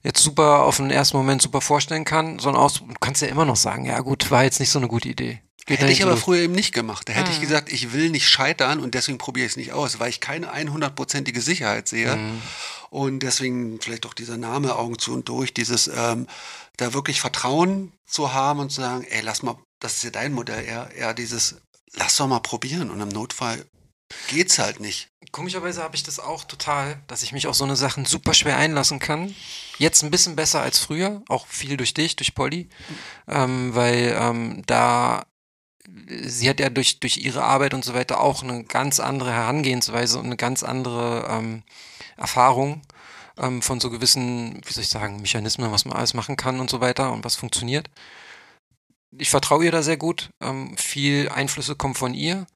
Speaker 3: jetzt super auf den ersten Moment super vorstellen kann, sondern aus, du kannst ja immer noch sagen, ja gut, war jetzt nicht so eine gute Idee.
Speaker 4: Geht hätte ich aber früher eben nicht gemacht. Da hätte mhm. ich gesagt, ich will nicht scheitern und deswegen probiere ich es nicht aus, weil ich keine 100%ige Sicherheit sehe. Mhm. Und deswegen vielleicht auch dieser Name Augen zu und durch, dieses ähm, da wirklich Vertrauen zu haben und zu sagen, ey, lass mal, das ist ja dein Modell, eher, eher dieses, lass doch mal probieren und im Notfall geht's halt nicht.
Speaker 3: Komischerweise habe ich das auch total, dass ich mich auf so eine Sachen super schwer einlassen kann. Jetzt ein bisschen besser als früher, auch viel durch dich, durch Polly, ähm, weil ähm, da sie hat ja durch, durch ihre Arbeit und so weiter auch eine ganz andere Herangehensweise und eine ganz andere ähm, Erfahrung ähm, von so gewissen, wie soll ich sagen, Mechanismen, was man alles machen kann und so weiter und was funktioniert. Ich vertraue ihr da sehr gut. Ähm, viel Einflüsse kommen von ihr.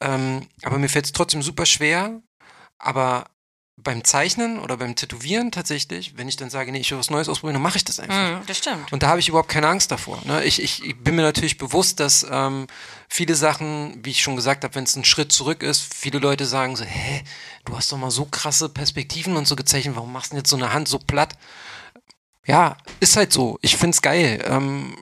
Speaker 3: Ähm, aber mir fällt es trotzdem super schwer. Aber beim Zeichnen oder beim Tätowieren tatsächlich, wenn ich dann sage, nee, ich will was Neues ausprobieren, dann mache ich das einfach.
Speaker 1: Mm, das stimmt.
Speaker 3: Und da habe ich überhaupt keine Angst davor. Ne? Ich, ich, ich, bin mir natürlich bewusst, dass ähm, viele Sachen, wie ich schon gesagt habe, wenn es ein Schritt zurück ist, viele Leute sagen so, hä, du hast doch mal so krasse Perspektiven und so gezeichnet, warum machst du denn jetzt so eine Hand so platt? Ja, ist halt so. Ich finde es geil. Ähm,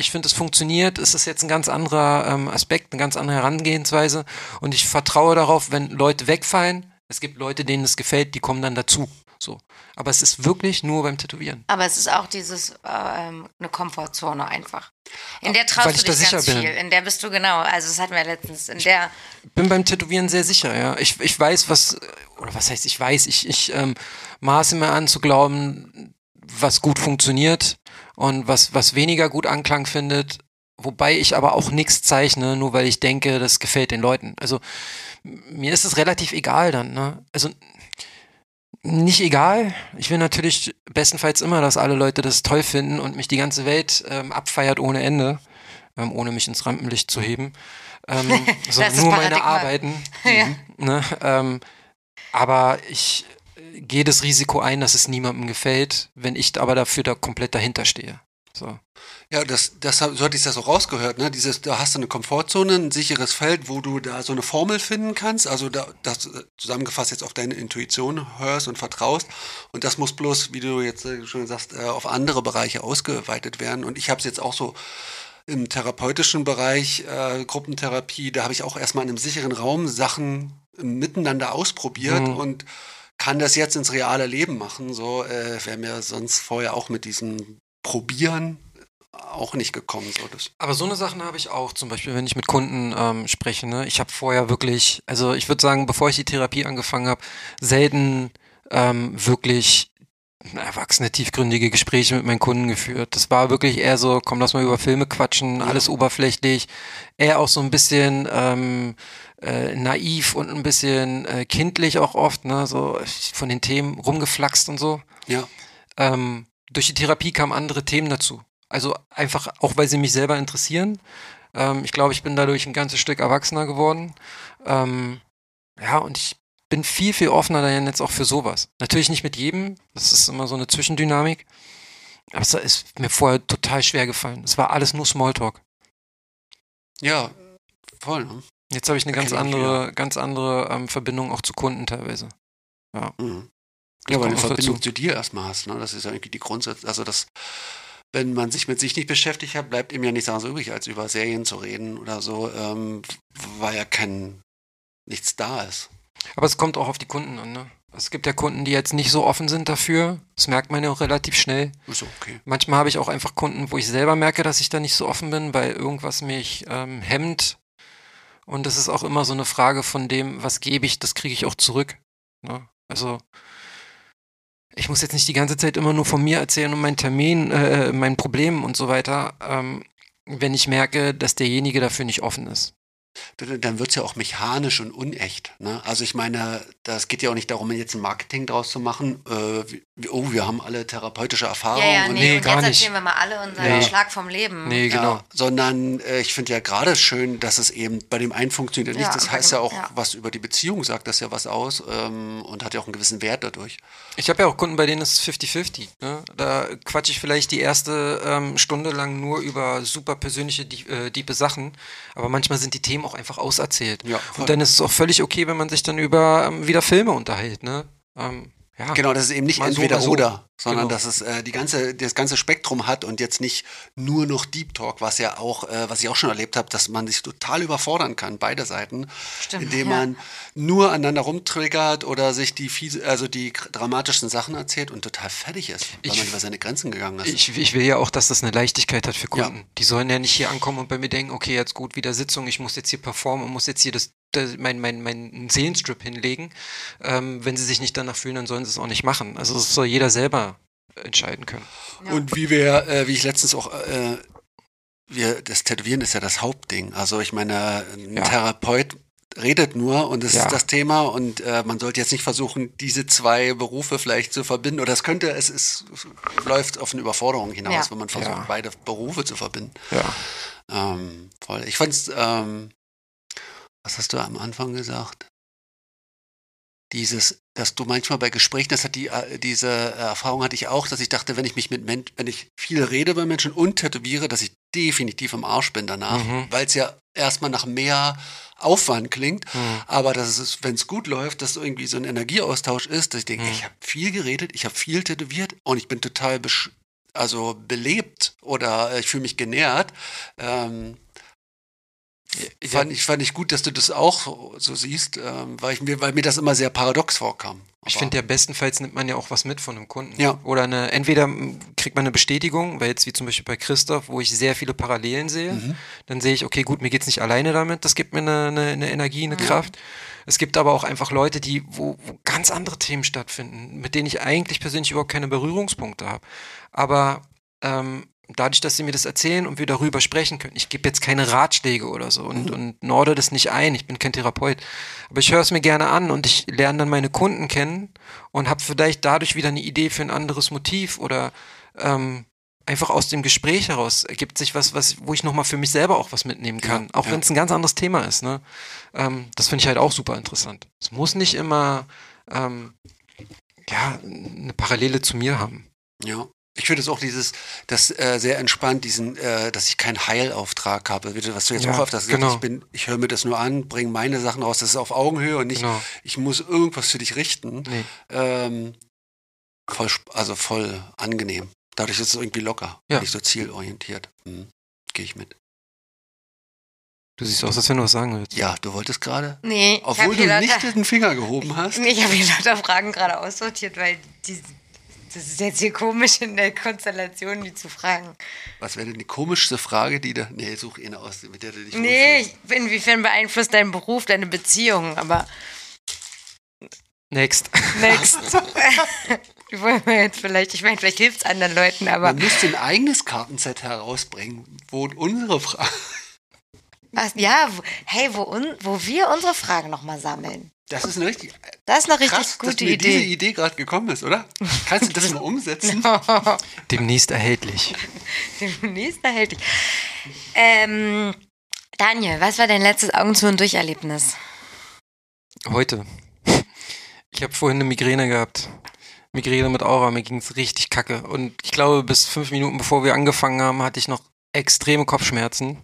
Speaker 3: ich finde, es funktioniert. Es ist jetzt ein ganz anderer ähm, Aspekt, eine ganz andere Herangehensweise. Und ich vertraue darauf, wenn Leute wegfallen, es gibt Leute, denen es gefällt, die kommen dann dazu. So. Aber es ist wirklich nur beim Tätowieren.
Speaker 1: Aber es ist auch dieses, äh, eine Komfortzone einfach. In der traust
Speaker 3: Weil
Speaker 1: du dich ganz bin. viel. In der bist du genau. Also das hatten wir letztens. In der
Speaker 3: ich bin beim Tätowieren sehr sicher, ja. Ich, ich weiß, was, oder was heißt, ich weiß, ich, ich ähm, maße mir an zu glauben, was gut funktioniert und was, was weniger gut Anklang findet. Wobei ich aber auch nichts zeichne, nur weil ich denke, das gefällt den Leuten. Also mir ist es relativ egal dann. Ne? Also nicht egal. Ich will natürlich bestenfalls immer, dass alle Leute das toll finden und mich die ganze Welt ähm, abfeiert ohne Ende, ähm, ohne mich ins Rampenlicht zu heben. Ähm, sondern nur meine Arbeiten. ja. ne? ähm, aber ich gehe das Risiko ein, dass es niemandem gefällt, wenn ich aber dafür da komplett dahinter stehe. So.
Speaker 4: Ja, das, das, so hatte ich das so rausgehört, ne? Dieses, da hast du eine Komfortzone, ein sicheres Feld, wo du da so eine Formel finden kannst. Also da, das zusammengefasst jetzt auf deine Intuition hörst und vertraust. Und das muss bloß, wie du jetzt äh, schon sagst, äh, auf andere Bereiche ausgeweitet werden. Und ich habe es jetzt auch so im therapeutischen Bereich, äh, Gruppentherapie, da habe ich auch erstmal in einem sicheren Raum Sachen miteinander ausprobiert mhm. und kann das jetzt ins reale Leben machen. So äh, wäre mir sonst vorher auch mit diesem Probieren auch nicht gekommen. So. Das
Speaker 3: Aber so eine Sachen habe ich auch, zum Beispiel, wenn ich mit Kunden ähm, spreche. Ne? Ich habe vorher wirklich, also ich würde sagen, bevor ich die Therapie angefangen habe, selten ähm, wirklich erwachsene, tiefgründige Gespräche mit meinen Kunden geführt. Das war wirklich eher so, komm, lass mal über Filme quatschen, alles oberflächlich. Eher auch so ein bisschen ähm, äh, naiv und ein bisschen äh, kindlich auch oft, ne? so von den Themen rumgeflaxt und so.
Speaker 4: Ja.
Speaker 3: Ähm, durch die Therapie kamen andere Themen dazu. Also einfach, auch weil sie mich selber interessieren. Ähm, ich glaube, ich bin dadurch ein ganzes Stück erwachsener geworden. Ähm, ja, und ich bin viel, viel offener dann jetzt auch für sowas. Natürlich nicht mit jedem, das ist immer so eine Zwischendynamik. Aber es ist mir vorher total schwer gefallen. Es war alles nur Smalltalk.
Speaker 4: Ja, voll. Ne?
Speaker 3: Jetzt habe ich eine ganz andere, ganz andere ähm, Verbindung auch zu Kunden teilweise. Ja.
Speaker 4: Mhm. Ja, weil du eine Verbindung dazu. zu dir erstmal hast, ne? Das ist ja irgendwie die Grundsatz, also das wenn man sich mit sich nicht beschäftigt hat, bleibt ihm ja nichts anderes übrig, als über Serien zu reden oder so, ähm, weil ja kein nichts da ist.
Speaker 3: Aber es kommt auch auf die Kunden an, ne? Es gibt ja Kunden, die jetzt nicht so offen sind dafür. Das merkt man ja auch relativ schnell.
Speaker 4: Ist okay.
Speaker 3: Manchmal habe ich auch einfach Kunden, wo ich selber merke, dass ich da nicht so offen bin, weil irgendwas mich ähm, hemmt. Und das ist auch immer so eine Frage von dem, was gebe ich, das kriege ich auch zurück. Ne? Also ich muss jetzt nicht die ganze Zeit immer nur von mir erzählen und meinen Termin, äh, äh, meinen Problemen und so weiter, ähm, wenn ich merke, dass derjenige dafür nicht offen ist.
Speaker 4: Dann, wird es ja auch mechanisch und unecht. Ne? Also ich meine, das geht ja auch nicht darum, jetzt ein Marketing draus zu machen. Äh, wie, oh, wir haben alle therapeutische Erfahrungen.
Speaker 1: Ja, ja,
Speaker 4: und
Speaker 1: nee,
Speaker 3: Nee,
Speaker 1: und
Speaker 3: gar
Speaker 1: jetzt
Speaker 3: nicht.
Speaker 1: erzählen wir mal alle unseren
Speaker 3: Nee.
Speaker 1: Schlag vom Leben.
Speaker 3: Nee, genau.
Speaker 4: Ja, sondern äh, ich finde ja gerade schön, dass es eben bei dem einen funktioniert nicht.
Speaker 1: Ja,
Speaker 4: das heißt
Speaker 1: dem-
Speaker 4: ja auch
Speaker 1: ja.
Speaker 4: was über die Beziehung, sagt das ja was aus ähm, und hat ja auch einen gewissen Wert dadurch.
Speaker 3: Ich habe ja auch Kunden, bei denen ist es 50-50. Ne? Da quatsche ich vielleicht die erste ähm, Stunde lang nur über super persönliche, die, äh, diepe Sachen, aber manchmal sind die Themen auch einfach auserzählt.
Speaker 4: Ja.
Speaker 3: Und dann ist es auch völlig okay, wenn man sich dann über ähm, wieder Filme unterhält. Ne? Ähm, ja.
Speaker 4: Genau, dass es eben nicht
Speaker 3: so,
Speaker 4: entweder
Speaker 3: mal so.
Speaker 4: oder, sondern
Speaker 3: Genau.
Speaker 4: dass es äh, die ganze, das ganze Spektrum hat und jetzt nicht nur noch Deep Talk, was ja auch, äh, was ich auch schon erlebt habe, dass man sich total überfordern kann, beide Seiten,
Speaker 1: Stimmt,
Speaker 4: indem
Speaker 1: ja.
Speaker 4: man nur aneinander rumtriggert oder sich die fiese, also die dramatischen Sachen erzählt und total fertig ist, weil
Speaker 3: Ich-
Speaker 4: man über seine Grenzen gegangen ist.
Speaker 3: Ich, ich will ja auch, dass das eine Leichtigkeit hat für
Speaker 4: Ja.
Speaker 3: Kunden. Die sollen ja nicht hier ankommen und bei mir denken, okay, jetzt gut, wieder Sitzung, ich muss jetzt hier performen und muss jetzt hier das, das, mein, mein, mein Seelenstrip hinlegen. Ähm, wenn sie sich nicht danach fühlen, dann sollen sie es auch nicht machen. Also das soll jeder selber entscheiden können.
Speaker 1: Ja.
Speaker 4: Und wie wir, äh, wie ich letztens auch, äh, wir, das Tätowieren ist ja das Hauptding. Also ich meine, ein
Speaker 3: Ja.
Speaker 4: Therapeut redet nur und das
Speaker 3: Ja.
Speaker 4: ist das Thema und äh, man sollte jetzt nicht versuchen, diese zwei Berufe vielleicht zu verbinden. Oder es könnte, es ist, es läuft auf eine Überforderung hinaus,
Speaker 1: Ja.
Speaker 4: wenn man versucht,
Speaker 3: Ja.
Speaker 4: beide Berufe zu verbinden.
Speaker 3: Ja.
Speaker 4: Ähm, voll. Ich fand's, ähm, was hast du am Anfang gesagt? Dieses, dass du manchmal bei Gesprächen, das hat die, äh, diese Erfahrung hatte ich auch, dass ich dachte, wenn ich mich mit Menschen, wenn ich viel rede bei Menschen und tätowiere, dass ich definitiv im Arsch bin danach,
Speaker 3: Mhm.
Speaker 4: weil es ja erstmal nach mehr Aufwand klingt,
Speaker 3: Hm.
Speaker 4: aber dass es, wenn es gut läuft, dass irgendwie so ein Energieaustausch ist, dass ich denke,
Speaker 3: Mhm.
Speaker 4: ich habe viel geredet, ich habe viel tätowiert und ich bin total besch also belebt oder äh, ich fühle mich genährt. Ähm,
Speaker 3: Ja.
Speaker 4: Fand ich, fand ich gut, dass du das auch so siehst, ähm, weil, ich mir, weil mir das immer sehr paradox vorkam.
Speaker 3: Ich
Speaker 4: Aber-
Speaker 3: finde ja bestenfalls nimmt man ja auch was mit von einem Kunden.
Speaker 4: Ja.
Speaker 3: Oder eine, entweder kriegt man eine Bestätigung, weil jetzt wie zum Beispiel bei Christoph, wo ich sehr viele Parallelen sehe,
Speaker 4: Mhm.
Speaker 3: dann sehe ich, okay, gut, mir geht's nicht alleine damit, das gibt mir eine, eine, eine Energie, eine Kraft. Es gibt aber auch einfach Leute, die, wo, wo ganz andere Themen stattfinden, mit denen ich eigentlich persönlich überhaupt keine Berührungspunkte habe. Aber ähm, dadurch, dass sie mir das erzählen und wir darüber sprechen können, ich gebe jetzt keine Ratschläge oder so und, und norde das nicht ein, ich bin kein Therapeut, aber ich höre es mir gerne an und ich lerne dann meine Kunden kennen und habe vielleicht dadurch wieder eine Idee für ein anderes Motiv oder ähm, einfach aus dem Gespräch heraus ergibt sich was, was wo ich nochmal für mich selber auch was mitnehmen kann,
Speaker 4: Ja,
Speaker 3: auch
Speaker 4: ja.
Speaker 3: wenn es ein ganz anderes Thema ist. Ne? Ähm, das finde ich halt auch super interessant. Es muss nicht immer ähm, ja, eine Parallele zu mir haben.
Speaker 4: Ja. Ich finde es auch dieses, das äh, sehr entspannt, diesen, äh, dass ich keinen Heilauftrag habe, was du jetzt
Speaker 3: Ja,
Speaker 4: auch öfters
Speaker 3: genau.
Speaker 4: gesagt hast, ich bin, ich höre mir das nur an, bringe meine Sachen raus, das ist auf Augenhöhe und nicht,
Speaker 3: Genau.
Speaker 4: ich muss irgendwas für dich richten.
Speaker 3: Nee.
Speaker 4: Ähm, voll, also voll angenehm. Dadurch ist es irgendwie locker,
Speaker 3: Ja.
Speaker 4: nicht so zielorientiert. Mhm. Gehe ich mit.
Speaker 3: Du siehst aus, als wenn du was sagen willst.
Speaker 4: Ja, du wolltest gerade,
Speaker 1: Nee, ich
Speaker 4: obwohl
Speaker 1: habe
Speaker 4: du nicht den Finger gehoben hast.
Speaker 1: nee, ich hab hier lauter Fragen gerade aussortiert, weil die, das ist jetzt hier komisch in der Konstellation, die zu fragen.
Speaker 4: Was wäre denn die komischste Frage, die da. Nee, such eine aus, mit der du dich
Speaker 1: Nee, ich- inwiefern beeinflusst dein Beruf deine Beziehung? Aber
Speaker 3: Next.
Speaker 1: next. Die wollen wir jetzt vielleicht, ich meine, vielleicht hilft es anderen Leuten, aber
Speaker 4: Man müsste ein eigenes Kartenset herausbringen, wo unsere Fragen.
Speaker 1: was, ja, hey, wo, un, wo wir unsere Fragen nochmal sammeln.
Speaker 4: Das ist eine richtig
Speaker 1: Das ist eine richtig
Speaker 4: krass,
Speaker 1: gute
Speaker 4: dass mir diese
Speaker 1: Idee.
Speaker 4: Idee gerade gekommen ist, oder? Kannst du das mal umsetzen?
Speaker 3: Demnächst erhältlich.
Speaker 1: Demnächst erhält dich. Ähm, Daniel, was war dein letztes Augen zu und Durcherlebnis?
Speaker 3: Heute. Ich habe vorhin eine Migräne gehabt. Migräne mit Aura, mir ging's richtig kacke. Und ich glaube, bis fünf Minuten bevor wir angefangen haben, hatte ich noch extreme Kopfschmerzen.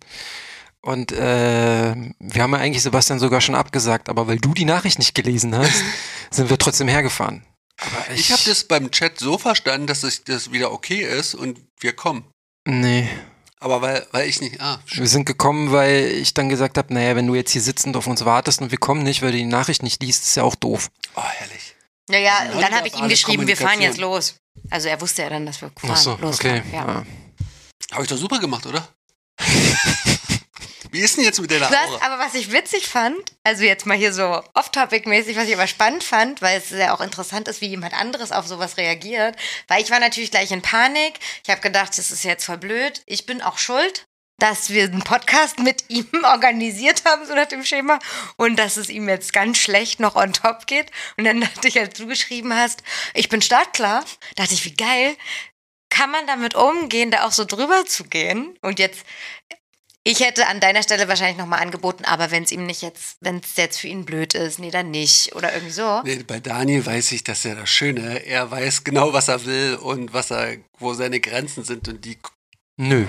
Speaker 3: Und äh, wir haben ja eigentlich Sebastian sogar schon abgesagt, aber weil du die Nachricht nicht gelesen hast, sind wir trotzdem hergefahren. Aber
Speaker 4: Ich habe das beim Chat so verstanden, dass es, das wieder okay ist und wir kommen.
Speaker 3: Nee.
Speaker 4: Aber weil, weil ich nicht. Ah,
Speaker 3: Wir sind gekommen, weil ich dann gesagt habe, naja, wenn du jetzt hier sitzend auf uns wartest und wir kommen nicht, weil du die Nachricht nicht liest, ist ja auch doof.
Speaker 4: oh, herrlich.
Speaker 1: Ja, ja, und dann
Speaker 4: Nonverbale
Speaker 1: habe ich ihm geschrieben, wir fahren jetzt los. Also er wusste ja dann, dass wir fahren,
Speaker 3: Ach so,
Speaker 1: losfahren.
Speaker 3: okay.
Speaker 1: Ja.
Speaker 3: Ja.
Speaker 4: Habe ich doch super gemacht, oder? Wie ist denn jetzt mit der
Speaker 1: Das,
Speaker 4: Aura?
Speaker 1: aber was ich witzig fand, also jetzt mal hier so off-topic-mäßig, was ich aber spannend fand, weil es ja auch interessant ist, wie jemand anderes auf sowas reagiert, weil ich war natürlich gleich in Panik. Ich habe gedacht, das ist jetzt voll blöd. Ich bin auch schuld. dass wir einen Podcast mit ihm organisiert haben, so nach dem Schema, und dass es ihm jetzt ganz schlecht noch on top geht. Und dann dachte ich, als du geschrieben hast, ich bin startklar, dachte ich, wie geil, kann man damit umgehen, da auch so drüber zu gehen? Und jetzt, ich hätte an deiner Stelle wahrscheinlich nochmal angeboten, aber wenn es ihm nicht jetzt, wenn es jetzt für ihn blöd ist, nee, dann nicht. Oder irgendwie so.
Speaker 4: Nee, bei Daniel weiß ich, dass er das Schöne, er weiß genau, was er will und was er, wo seine Grenzen sind und die
Speaker 3: Nö.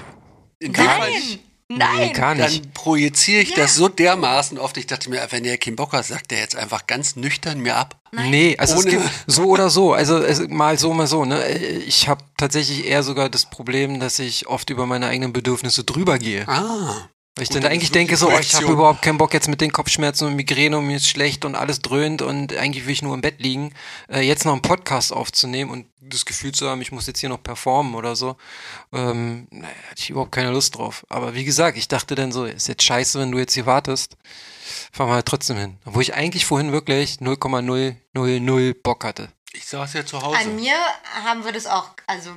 Speaker 4: in
Speaker 1: Nein! Nein!
Speaker 3: Nee, gar nicht.
Speaker 4: Dann projiziere ich
Speaker 1: Ja.
Speaker 4: das so dermaßen oft. Ich dachte mir, wenn der keinen Bock hat, sagt er jetzt einfach ganz nüchtern mir ab.
Speaker 1: Nein.
Speaker 3: Nee, also es
Speaker 4: Ohne-
Speaker 3: gibt so oder so. Also es, mal so, mal so. Ne? Ich habe tatsächlich eher sogar das Problem, dass ich oft über meine eigenen Bedürfnisse drüber gehe.
Speaker 4: Ah.
Speaker 3: Weil ich
Speaker 4: Gut,
Speaker 3: dann eigentlich denke so, oh, ich habe überhaupt keinen Bock jetzt mit den Kopfschmerzen und Migräne und mir ist schlecht und alles dröhnt und eigentlich will ich nur im Bett liegen, äh, jetzt noch einen Podcast aufzunehmen und das Gefühl zu haben, ich muss jetzt hier noch performen oder so. Ähm, naja, hatte ich überhaupt keine Lust drauf. Aber wie gesagt, ich dachte dann so, ist jetzt scheiße, wenn du jetzt hier wartest. Fahren wir halt trotzdem hin. Obwohl ich eigentlich vorhin wirklich 0,000 Bock hatte.
Speaker 4: Ich saß ja zu Hause.
Speaker 1: An mir haben wir das auch, also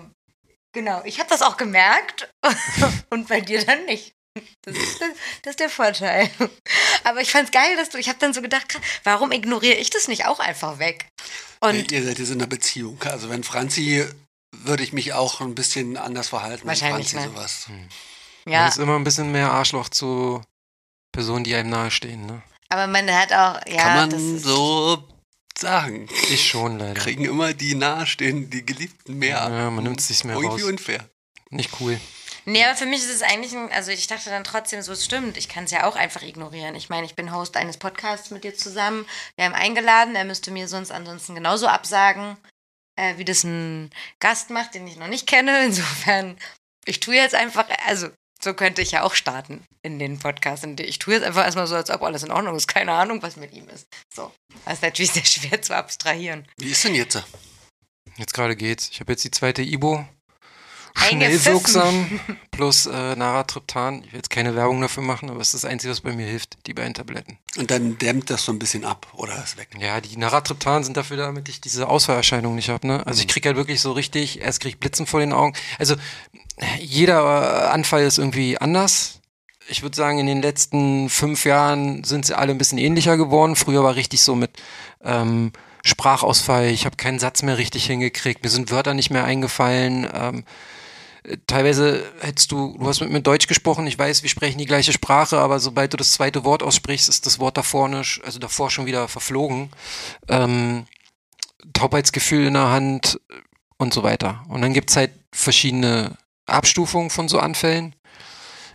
Speaker 1: genau, ich habe das auch gemerkt und bei dir dann nicht. Das ist, das, das ist der Vorteil. Aber ich fand's geil, dass du, ich habe dann so gedacht, warum ignoriere ich das nicht auch einfach weg? Und
Speaker 4: ihr seid jetzt in einer Beziehung. Also wenn Franzi, würde ich mich auch ein bisschen anders verhalten. wenn
Speaker 1: Wahrscheinlich,
Speaker 4: Franzi
Speaker 1: ne?
Speaker 4: sowas.
Speaker 3: Man
Speaker 1: ja,
Speaker 3: ist immer ein bisschen mehr Arschloch zu Personen, die einem nahestehen. Ne?
Speaker 1: aber man hat auch, ja,
Speaker 4: Kann
Speaker 1: das
Speaker 4: man
Speaker 1: ist,
Speaker 4: so sagen.
Speaker 3: Ich schon leider.
Speaker 4: Kriegen immer die nahestehenden, die Geliebten mehr ab.
Speaker 3: Ja, man nimmt es sich mehr
Speaker 4: Irgendwie
Speaker 3: raus.
Speaker 4: unfair.
Speaker 3: Nicht cool.
Speaker 1: Nee, aber für mich ist es eigentlich ein, also ich dachte dann trotzdem, so es stimmt, ich kann es ja auch einfach ignorieren. Ich meine, ich bin Host eines Podcasts mit dir zusammen. Wir haben eingeladen, er müsste mir sonst ansonsten genauso absagen, äh, wie das ein Gast macht, den ich noch nicht kenne. Insofern, ich tue jetzt einfach, also so könnte ich ja auch starten in den Podcast. Und Ich tue jetzt einfach erstmal so, als ob alles in Ordnung ist. Keine Ahnung, was mit ihm ist. So. Das ist natürlich sehr schwer zu abstrahieren.
Speaker 4: Wie ist denn jetzt?
Speaker 3: Jetzt gerade geht's. Ich habe jetzt die zweite Ibo. Schnellwirksam plus äh, Naratriptan. Ich will jetzt keine Werbung dafür machen, aber es ist das Einzige, was bei mir hilft, die beiden Tabletten.
Speaker 4: Und dann dämmt das so ein bisschen ab oder ist weg.
Speaker 3: Ja, die Naratriptan sind dafür da, damit ich diese Ausfallerscheinung nicht habe. Ne? Also ich
Speaker 4: Mhm.
Speaker 3: krieg halt wirklich so richtig, erst krieg ich Blitzen vor den Augen. Also jeder äh, Anfall ist irgendwie anders. Ich würde sagen, in den letzten fünf Jahren sind sie alle ein bisschen ähnlicher geworden. Früher war richtig so mit ähm, Sprachausfall, ich habe keinen Satz mehr richtig hingekriegt, mir sind Wörter nicht mehr eingefallen. Ähm, äh, teilweise hättest du, du hast mit mir Deutsch gesprochen, ich weiß, wir sprechen die gleiche Sprache, aber sobald du das zweite Wort aussprichst, ist das Wort davor, nicht, also davor schon wieder verflogen. Ähm, Taubheitsgefühl in der Hand und so weiter. Und dann gibt's halt verschiedene Abstufungen von so Anfällen.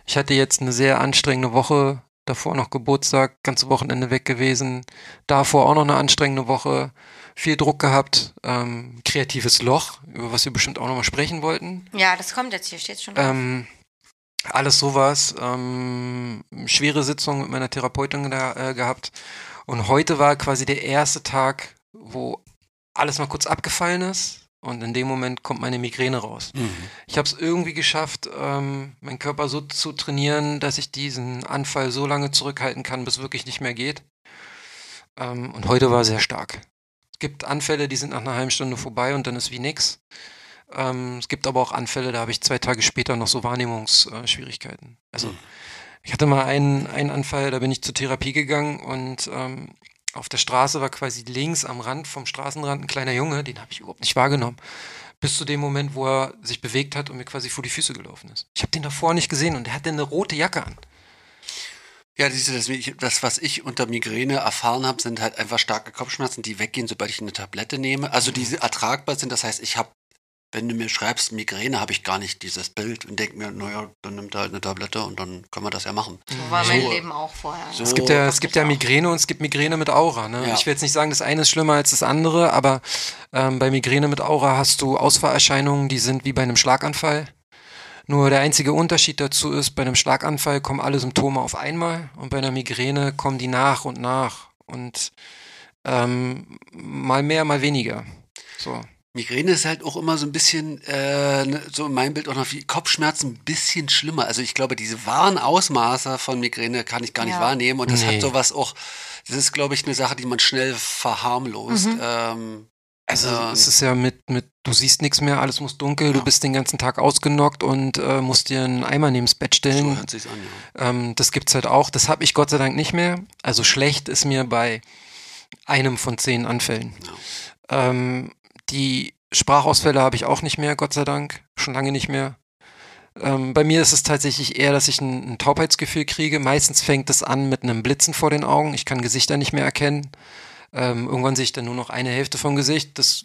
Speaker 3: Ich hatte jetzt eine sehr anstrengende Woche, davor noch Geburtstag, ganze Wochenende weg gewesen, davor auch noch eine anstrengende Woche, viel Druck gehabt, ähm, kreatives Loch, über was wir bestimmt auch nochmal sprechen wollten.
Speaker 1: Ja, das kommt jetzt hier, steht schon.
Speaker 3: Ähm, alles sowas. Ähm, schwere Sitzung mit meiner Therapeutin da, äh, gehabt. Und heute war quasi der erste Tag, wo alles mal kurz abgefallen ist. Und in dem Moment kommt meine Migräne raus. Ich habe es irgendwie geschafft, ähm, meinen Körper so zu trainieren, dass ich diesen Anfall so lange zurückhalten kann, bis wirklich nicht mehr geht. Ähm, und heute war sehr stark. Es gibt Anfälle, die sind nach einer halben Stunde vorbei und dann ist wie nix. Ähm, es gibt aber auch Anfälle, da habe ich zwei Tage später noch so Wahrnehmungsschwierigkeiten. Also
Speaker 4: Mhm.
Speaker 3: ich hatte mal einen, einen Anfall, da bin ich zur Therapie gegangen und ähm, auf der Straße war quasi links am Rand vom Straßenrand ein kleiner Junge, den habe ich überhaupt nicht wahrgenommen. Bis zu dem Moment, wo er sich bewegt hat und mir quasi vor die Füße gelaufen ist. Ich habe den davor nicht gesehen und er hatte eine rote Jacke an.
Speaker 4: Ja, diese, das, das, was ich unter Migräne erfahren habe, sind halt einfach starke Kopfschmerzen, die weggehen, sobald ich eine Tablette nehme. Also die ertragbar sind. Das heißt, ich habe, wenn du mir schreibst Migräne, habe ich gar nicht dieses Bild und denke mir, naja, dann nimmt er halt eine Tablette und dann können wir das ja machen.
Speaker 1: so war mein
Speaker 4: so-
Speaker 1: Leben auch vorher.
Speaker 4: so-
Speaker 3: Es gibt ja, es gibt ja Migräne und es gibt Migräne mit Aura. Ne?
Speaker 4: Ja.
Speaker 3: Ich will jetzt nicht sagen, das eine ist schlimmer als das andere, aber ähm, bei Migräne mit Aura hast du Ausfallerscheinungen, die sind wie bei einem Schlaganfall. Nur der einzige Unterschied dazu ist, bei einem Schlaganfall kommen alle Symptome auf einmal und bei einer Migräne kommen die nach und nach und ähm, mal mehr, mal weniger. So.
Speaker 4: Migräne ist halt auch immer so ein bisschen, äh, ne, so in meinem Bild auch noch wie Kopfschmerzen ein bisschen schlimmer. Also ich glaube, diese wahren Ausmaße von Migräne kann ich gar nicht
Speaker 1: Ja.
Speaker 4: wahrnehmen. Und das
Speaker 3: Nee.
Speaker 4: hat sowas auch, das ist, glaube ich, eine Sache, die man schnell verharmlost.
Speaker 1: Mhm.
Speaker 4: Ähm,
Speaker 3: Also
Speaker 4: Ja.
Speaker 3: es ist ja mit, mit, du siehst nichts mehr, alles muss dunkel, du
Speaker 4: Ja.
Speaker 3: bist den ganzen Tag ausgenockt und äh, musst dir einen Eimer neben das Bett
Speaker 4: So
Speaker 3: stellen.
Speaker 4: hört sich's an, ja.
Speaker 3: Ähm, das gibt's halt auch. Das habe ich Gott sei Dank nicht mehr. Also schlecht ist mir bei einem von zehn Anfällen. Ähm, die Sprachausfälle habe ich auch nicht mehr, Gott sei Dank. Schon lange nicht mehr. Ähm, bei mir ist es tatsächlich eher, dass ich ein, ein Taubheitsgefühl kriege. Meistens fängt es an mit einem Blitzen vor den Augen. Ich kann Gesichter nicht mehr erkennen. Ähm, irgendwann sehe ich dann nur noch eine Hälfte vom Gesicht. Das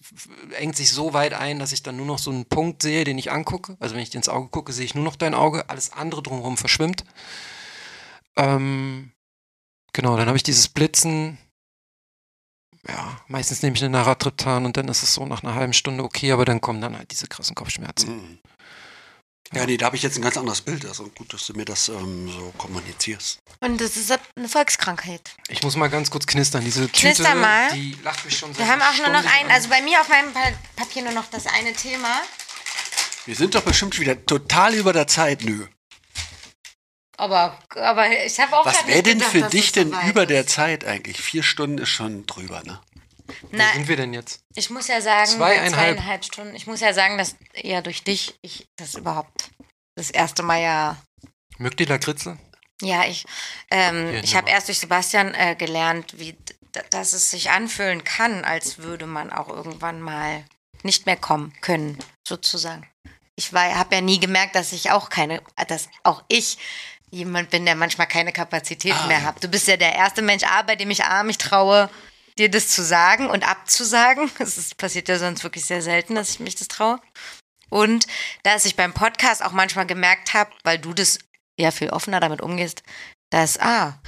Speaker 3: engt sich so weit ein, dass ich dann nur noch so einen Punkt sehe, den ich angucke. Also wenn ich dir ins Auge gucke, sehe ich nur noch dein Auge. Alles andere drumherum verschwimmt. Ähm, genau, dann habe ich dieses Blitzen. Ja, meistens nehme ich eine Naratriptan und dann ist es so nach einer halben Stunde okay, aber dann kommen dann halt diese krassen Kopfschmerzen.
Speaker 4: Mhm. Ja, nee, da habe ich jetzt ein ganz anderes Bild. Also gut, dass du mir das ähm, so kommunizierst.
Speaker 1: Und das ist eine Volkskrankheit.
Speaker 3: Ich muss mal ganz kurz knistern. Diese
Speaker 1: Knister
Speaker 3: Tüte,
Speaker 1: mal.
Speaker 3: die lacht mich schon
Speaker 1: Wir haben auch nur noch ein,
Speaker 3: an.
Speaker 1: also bei mir auf meinem Pa- Papier nur noch das eine Thema.
Speaker 4: Wir sind doch bestimmt wieder total über der Zeit. Nö.
Speaker 1: Aber, aber ich habe auch
Speaker 4: Was wäre denn
Speaker 1: gedacht,
Speaker 4: für dich denn
Speaker 1: so weit
Speaker 4: über
Speaker 1: ist.
Speaker 4: der Zeit eigentlich? Vier Stunden ist schon drüber, ne?
Speaker 3: Wo
Speaker 1: Na,
Speaker 3: sind wir denn jetzt?
Speaker 1: ich muss ja sagen,
Speaker 3: Zweieinhalb.
Speaker 1: zweieinhalb Stunden, ich muss ja sagen, dass eher durch dich ich das überhaupt das erste Mal ja
Speaker 3: Mögt ihr Lakritze?
Speaker 1: Ja, ich, ähm, ich habe erst durch Sebastian äh, gelernt, wie dass es sich anfühlen kann, als würde man auch irgendwann mal nicht mehr kommen können, sozusagen. Ich habe ja nie gemerkt, dass ich auch keine, dass auch ich jemand bin, der manchmal keine Kapazität
Speaker 4: Ah,
Speaker 1: mehr hat. Du bist ja der erste Mensch A, bei dem ich A mich traue, dir das zu sagen und abzusagen. Es passiert ja sonst wirklich sehr selten, dass ich mich das traue. Und dass ich beim Podcast auch manchmal gemerkt habe, weil du das ja viel offener damit umgehst, dass, ah,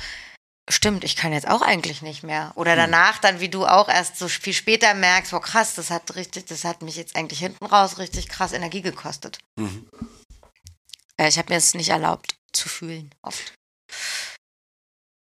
Speaker 1: stimmt, ich kann jetzt auch eigentlich nicht mehr. Oder danach dann, wie du auch erst so viel später merkst, boah krass, das hat richtig, das hat mich jetzt eigentlich hinten raus richtig krass Energie gekostet.
Speaker 4: Mhm.
Speaker 1: Äh, ich habe mir es nicht erlaubt zu fühlen, oft.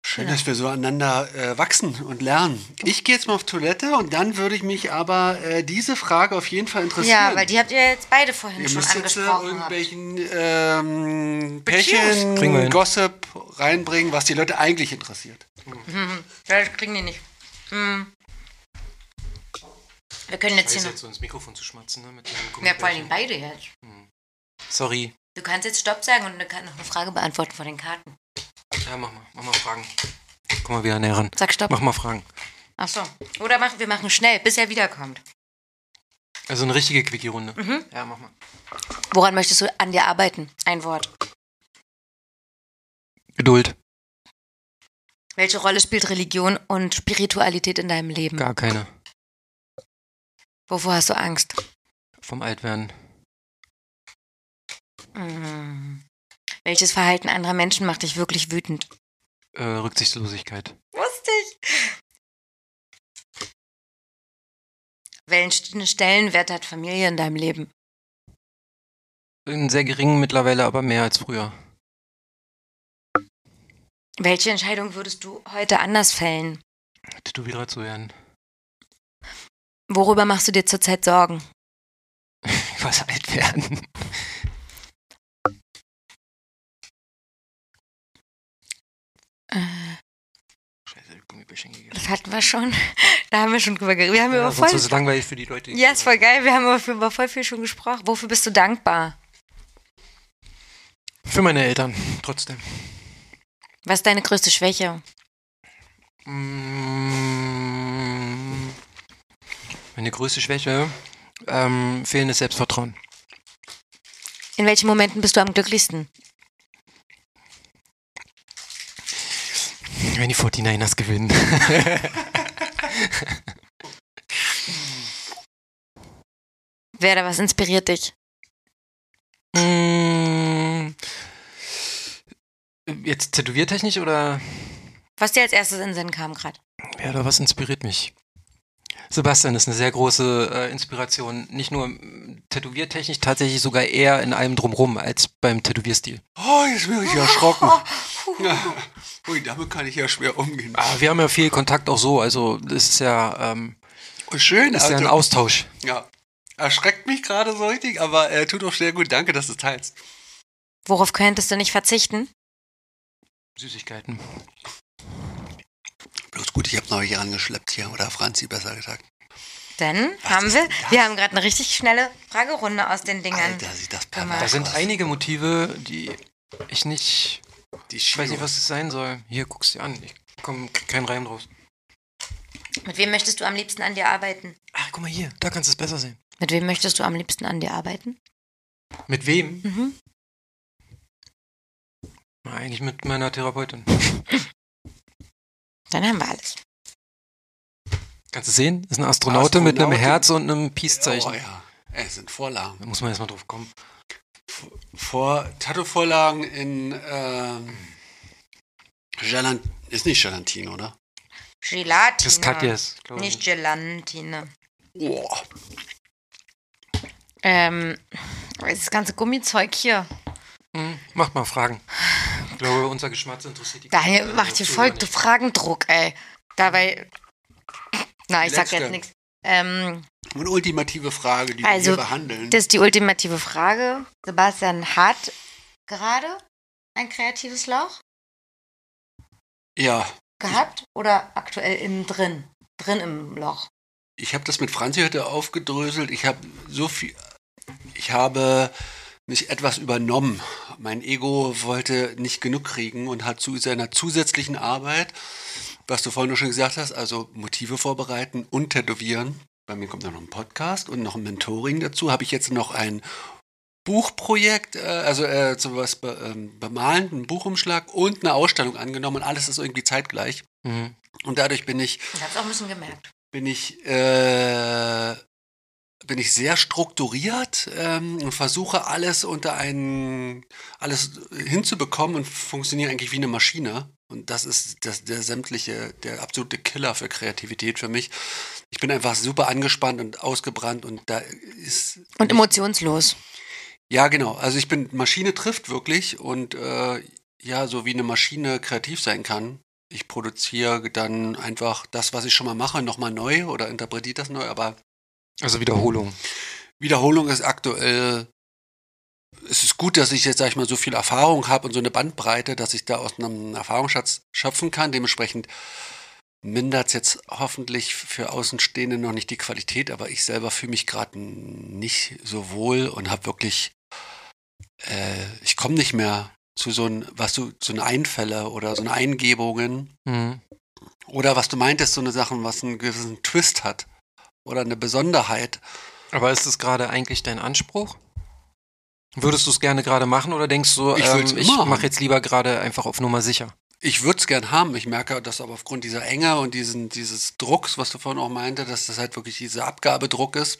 Speaker 4: Schön,
Speaker 1: Genau.
Speaker 4: dass wir so aneinander äh, wachsen und lernen. Ich gehe jetzt mal auf Toilette und dann würde ich mich aber äh, diese Frage auf jeden Fall interessieren.
Speaker 1: Ja, weil die habt ihr jetzt beide vorhin
Speaker 4: Ihr
Speaker 1: schon
Speaker 4: müsst jetzt äh,
Speaker 1: angesprochen. habt.
Speaker 4: irgendwelchen ähm, Pärchen. Gossip reinbringen, was die Leute eigentlich interessiert.
Speaker 1: Mhm. Ja, das kriegen die nicht. Hm. Wir können jetzt hier noch.
Speaker 3: so ins Mikrofon zu schmatzen, ne?
Speaker 1: Ja, vor allem beide jetzt.
Speaker 3: Sorry.
Speaker 1: Du kannst jetzt Stopp sagen und du kannst noch eine Frage beantworten von den Karten.
Speaker 3: Ja, mach mal. Mach mal Fragen. Komm mal wieder näher ran.
Speaker 1: Sag Stopp.
Speaker 3: Mach mal Fragen.
Speaker 1: Ach so. Oder mach, wir machen schnell, bis er wiederkommt.
Speaker 3: Also eine richtige Quickie-Runde.
Speaker 1: Mhm.
Speaker 3: Ja, mach mal.
Speaker 1: Woran möchtest du an dir arbeiten? Ein Wort.
Speaker 3: Geduld.
Speaker 1: Welche Rolle spielt Religion und Spiritualität in deinem Leben?
Speaker 3: Gar keine.
Speaker 1: Wovor hast du Angst?
Speaker 3: Vom Altwerden.
Speaker 1: Hm. Welches Verhalten anderer Menschen macht dich wirklich wütend?
Speaker 3: Äh, Rücksichtslosigkeit.
Speaker 1: Wusste ich. Welchen Stellenwert hat Familie in deinem Leben?
Speaker 3: In sehr geringen mittlerweile, aber mehr als früher.
Speaker 1: Welche Entscheidung würdest du heute anders fällen?
Speaker 3: Tätowierer zu werden.
Speaker 1: Worüber machst du dir zurzeit Sorgen?
Speaker 3: Was alt werden? Scheiße, ich hab Gummibärchen gegessen.
Speaker 1: das hatten wir schon. Da haben wir schon drüber geredet. Wir haben
Speaker 3: Ja,
Speaker 1: über voll
Speaker 3: ist langweilig für die Leute.
Speaker 1: Ja, ist voll geil. Wir haben über, über voll viel schon gesprochen. Wofür bist du dankbar?
Speaker 3: Für meine Eltern, trotzdem.
Speaker 1: Was ist deine größte Schwäche?
Speaker 3: Mm, Meine größte Schwäche, ähm, fehlendes Selbstvertrauen.
Speaker 1: In welchen Momenten bist du am glücklichsten?
Speaker 3: Wenn die 49ers gewinnen.
Speaker 1: Wer oder was inspiriert dich?
Speaker 3: Mm, Jetzt tätowiertechnisch oder
Speaker 1: Was dir als erstes in den Sinn kam gerade?
Speaker 3: wer oder was inspiriert mich? Sebastian ist eine sehr große äh, Inspiration. Nicht nur tätowiertechnisch, tatsächlich sogar eher in allem drumrum als beim Tätowierstil.
Speaker 4: Oh, jetzt bin ich erschrocken. Ja. Ui, damit kann ich ja schwer umgehen.
Speaker 3: Aber wir haben ja viel Kontakt auch so, also das ist ja, ähm,
Speaker 4: Oh, schön,
Speaker 3: ist ja ein
Speaker 4: also,
Speaker 3: Austausch.
Speaker 4: ja. Erschreckt mich gerade so richtig, aber äh, tut auch sehr gut. Danke, dass du es teilst.
Speaker 1: Worauf könntest du nicht verzichten?
Speaker 3: Süßigkeiten.
Speaker 4: Bloß gut, ich habe noch hier angeschleppt hier, oder Franzi besser gesagt.
Speaker 1: Dann
Speaker 4: Was
Speaker 1: haben wir,
Speaker 4: denn
Speaker 1: wir haben gerade eine richtig schnelle Fragerunde aus den Dingern.
Speaker 4: Alter, sieht das pervers
Speaker 3: Da sind einige Motive, die ich nicht.
Speaker 4: Die
Speaker 3: Ich weiß nicht, was es sein soll. Hier, guck's dir an. Ich komme kein Reim draus.
Speaker 1: Mit wem möchtest du am liebsten an dir arbeiten?
Speaker 3: Ach, guck mal hier. Da kannst du es besser sehen.
Speaker 1: Mit wem möchtest du am liebsten an dir arbeiten?
Speaker 3: Mit wem?
Speaker 1: Mhm.
Speaker 3: Na, eigentlich mit meiner Therapeutin.
Speaker 1: Dann haben wir alles.
Speaker 3: Kannst du sehen? Das ist eine Astronautin, mit einem. Herz und einem Peace-Zeichen.
Speaker 4: Oh ja, es sind Vorlagen.
Speaker 3: Da muss man erstmal drauf kommen.
Speaker 4: Vor Tattoo-Vorlagen in ähm, Galant ist nicht Gelatine, oder?
Speaker 1: Gelatine.
Speaker 3: Das ist Katjes, glaube ich.
Speaker 1: Nicht Gelatine.
Speaker 4: Boah.
Speaker 1: Ähm, das ganze Gummizeug hier.
Speaker 3: Hm, macht mal Fragen. Ich glaube, unser Geschmack interessiert die
Speaker 1: Daniel
Speaker 3: äh,
Speaker 1: macht hier voll. Fragendruck, ey. Dabei. Na, ich sag
Speaker 4: Letzte.
Speaker 1: jetzt nichts. Ähm,
Speaker 4: Eine ultimative Frage, die
Speaker 1: Also,
Speaker 4: wir behandeln.
Speaker 1: das ist die ultimative Frage. Sebastian hat gerade ein kreatives Loch
Speaker 4: ja,
Speaker 1: gehabt oder aktuell innen drin? Drin im Loch.
Speaker 4: ich habe das mit Franzi heute aufgedröselt. Ich habe so viel. Ich habe mich etwas übernommen. Mein Ego wollte nicht genug kriegen und hat zu seiner zusätzlichen Arbeit, was du vorhin schon gesagt hast, also Motive vorbereiten und tätowieren. Bei mir kommt noch ein Podcast und noch ein Mentoring dazu. Habe ich jetzt noch ein Buchprojekt, äh, also äh, sowas be, ähm, bemalen, einen Buchumschlag und eine Ausstellung angenommen und alles ist irgendwie zeitgleich.
Speaker 3: Mhm.
Speaker 4: Und dadurch bin ich
Speaker 1: Ich hab's auch ein bisschen gemerkt.
Speaker 4: bin ich, äh, bin ich sehr strukturiert ähm, und versuche alles unter einen, alles hinzubekommen und funktioniere eigentlich wie eine Maschine. Und das ist das, der sämtliche, der absolute Killer für Kreativität für mich. Ich bin einfach super angespannt und ausgebrannt und da ist.
Speaker 1: Und emotionslos.
Speaker 4: Ja, genau. Also ich bin, Maschine trifft wirklich und äh, ja, so wie eine Maschine kreativ sein kann. Ich produziere dann einfach das, was ich schon mal mache, nochmal neu oder interpretiere das neu, aber
Speaker 3: Also Wiederholung.
Speaker 4: Wiederholung ist aktuell. Es ist gut, dass ich jetzt, sag ich mal, so viel Erfahrung habe und so eine Bandbreite, dass ich da aus einem Erfahrungsschatz schöpfen kann. Dementsprechend mindert es jetzt hoffentlich für Außenstehende noch nicht die Qualität, aber ich selber fühle mich gerade nicht so wohl und habe wirklich, äh, ich komme nicht mehr zu so ein, was du, so eine Einfälle oder so eine Eingebungen
Speaker 3: Mhm.
Speaker 4: oder was du meintest, so eine Sachen, was einen gewissen Twist hat oder eine Besonderheit.
Speaker 3: Aber ist das gerade eigentlich dein Anspruch? Würdest du es gerne gerade machen oder denkst du,
Speaker 4: Ich
Speaker 3: ähm, ich mache jetzt lieber gerade einfach auf Nummer sicher?
Speaker 4: Ich würde es gern haben. Ich merke, dass aber aufgrund dieser Enge und diesen, dieses Drucks, was du vorhin auch meinte, dass das halt wirklich dieser Abgabedruck ist,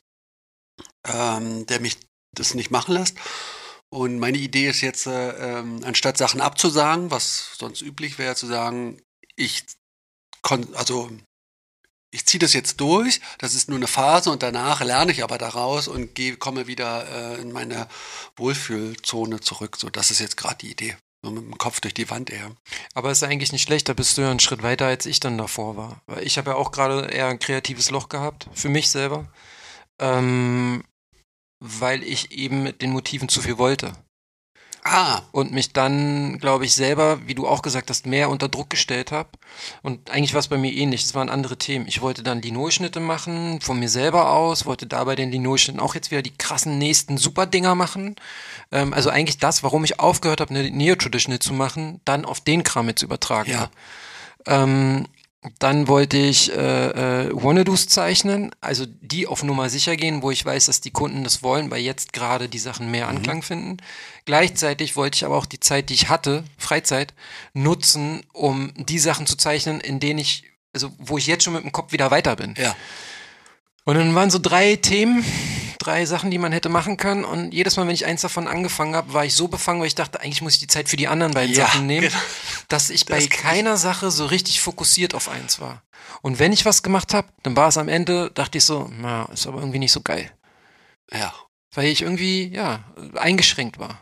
Speaker 4: ähm, der mich das nicht machen lässt. Und meine Idee ist jetzt, äh, ähm, anstatt Sachen abzusagen, was sonst üblich wäre, zu sagen, ich also ich ziehe das jetzt durch, das ist nur eine Phase und danach lerne ich aber daraus und gehe, komme wieder äh, in meine Wohlfühlzone zurück. So, das ist jetzt gerade die Idee. So mit dem Kopf durch die Wand eher.
Speaker 3: Aber ist eigentlich nicht schlecht, da bist du ja einen Schritt weiter, als ich dann davor war. Weil ich habe ja auch gerade eher ein kreatives Loch gehabt, für mich selber. Ähm, weil ich eben mit den Motiven zu viel wollte.
Speaker 4: Ah,
Speaker 3: Und mich dann, glaube ich, selber, wie du auch gesagt hast, mehr unter Druck gestellt habe. Und eigentlich war es bei mir ähnlich. Es waren andere Themen. Ich wollte dann Linolschnitte machen, von mir selber aus, wollte dabei den Linolschnitten auch jetzt wieder die krassen nächsten Superdinger machen. Ähm, also eigentlich das, warum ich aufgehört habe, eine Neo-Traditional zu machen, dann auf den Kram zu übertragen.
Speaker 4: Ja.
Speaker 3: Ähm, dann wollte ich äh, äh, Wannadoos zeichnen, also die auf Nummer sicher gehen, wo ich weiß, dass die Kunden das wollen, weil jetzt gerade die Sachen mehr Anklang finden. Gleichzeitig wollte ich aber auch die Zeit, die ich hatte, Freizeit, nutzen, um die Sachen zu zeichnen, in denen ich, also wo ich jetzt schon mit dem Kopf wieder weiter bin.
Speaker 4: ja.
Speaker 3: Und dann waren so drei Themen, drei Sachen, die man hätte machen können. Und jedes Mal, wenn ich eins davon angefangen habe, war ich so befangen, weil ich dachte, eigentlich muss ich die Zeit für die anderen beiden
Speaker 4: Ja,
Speaker 3: Sachen nehmen,
Speaker 4: genau.
Speaker 3: dass ich
Speaker 4: Das
Speaker 3: bei
Speaker 4: kenn ich.
Speaker 3: keiner Sache so richtig fokussiert auf eins war. Und wenn ich was gemacht habe, dann war es am Ende, dachte ich so, na, ist aber irgendwie nicht so geil.
Speaker 4: Ja.
Speaker 3: Weil ich irgendwie, ja, eingeschränkt war.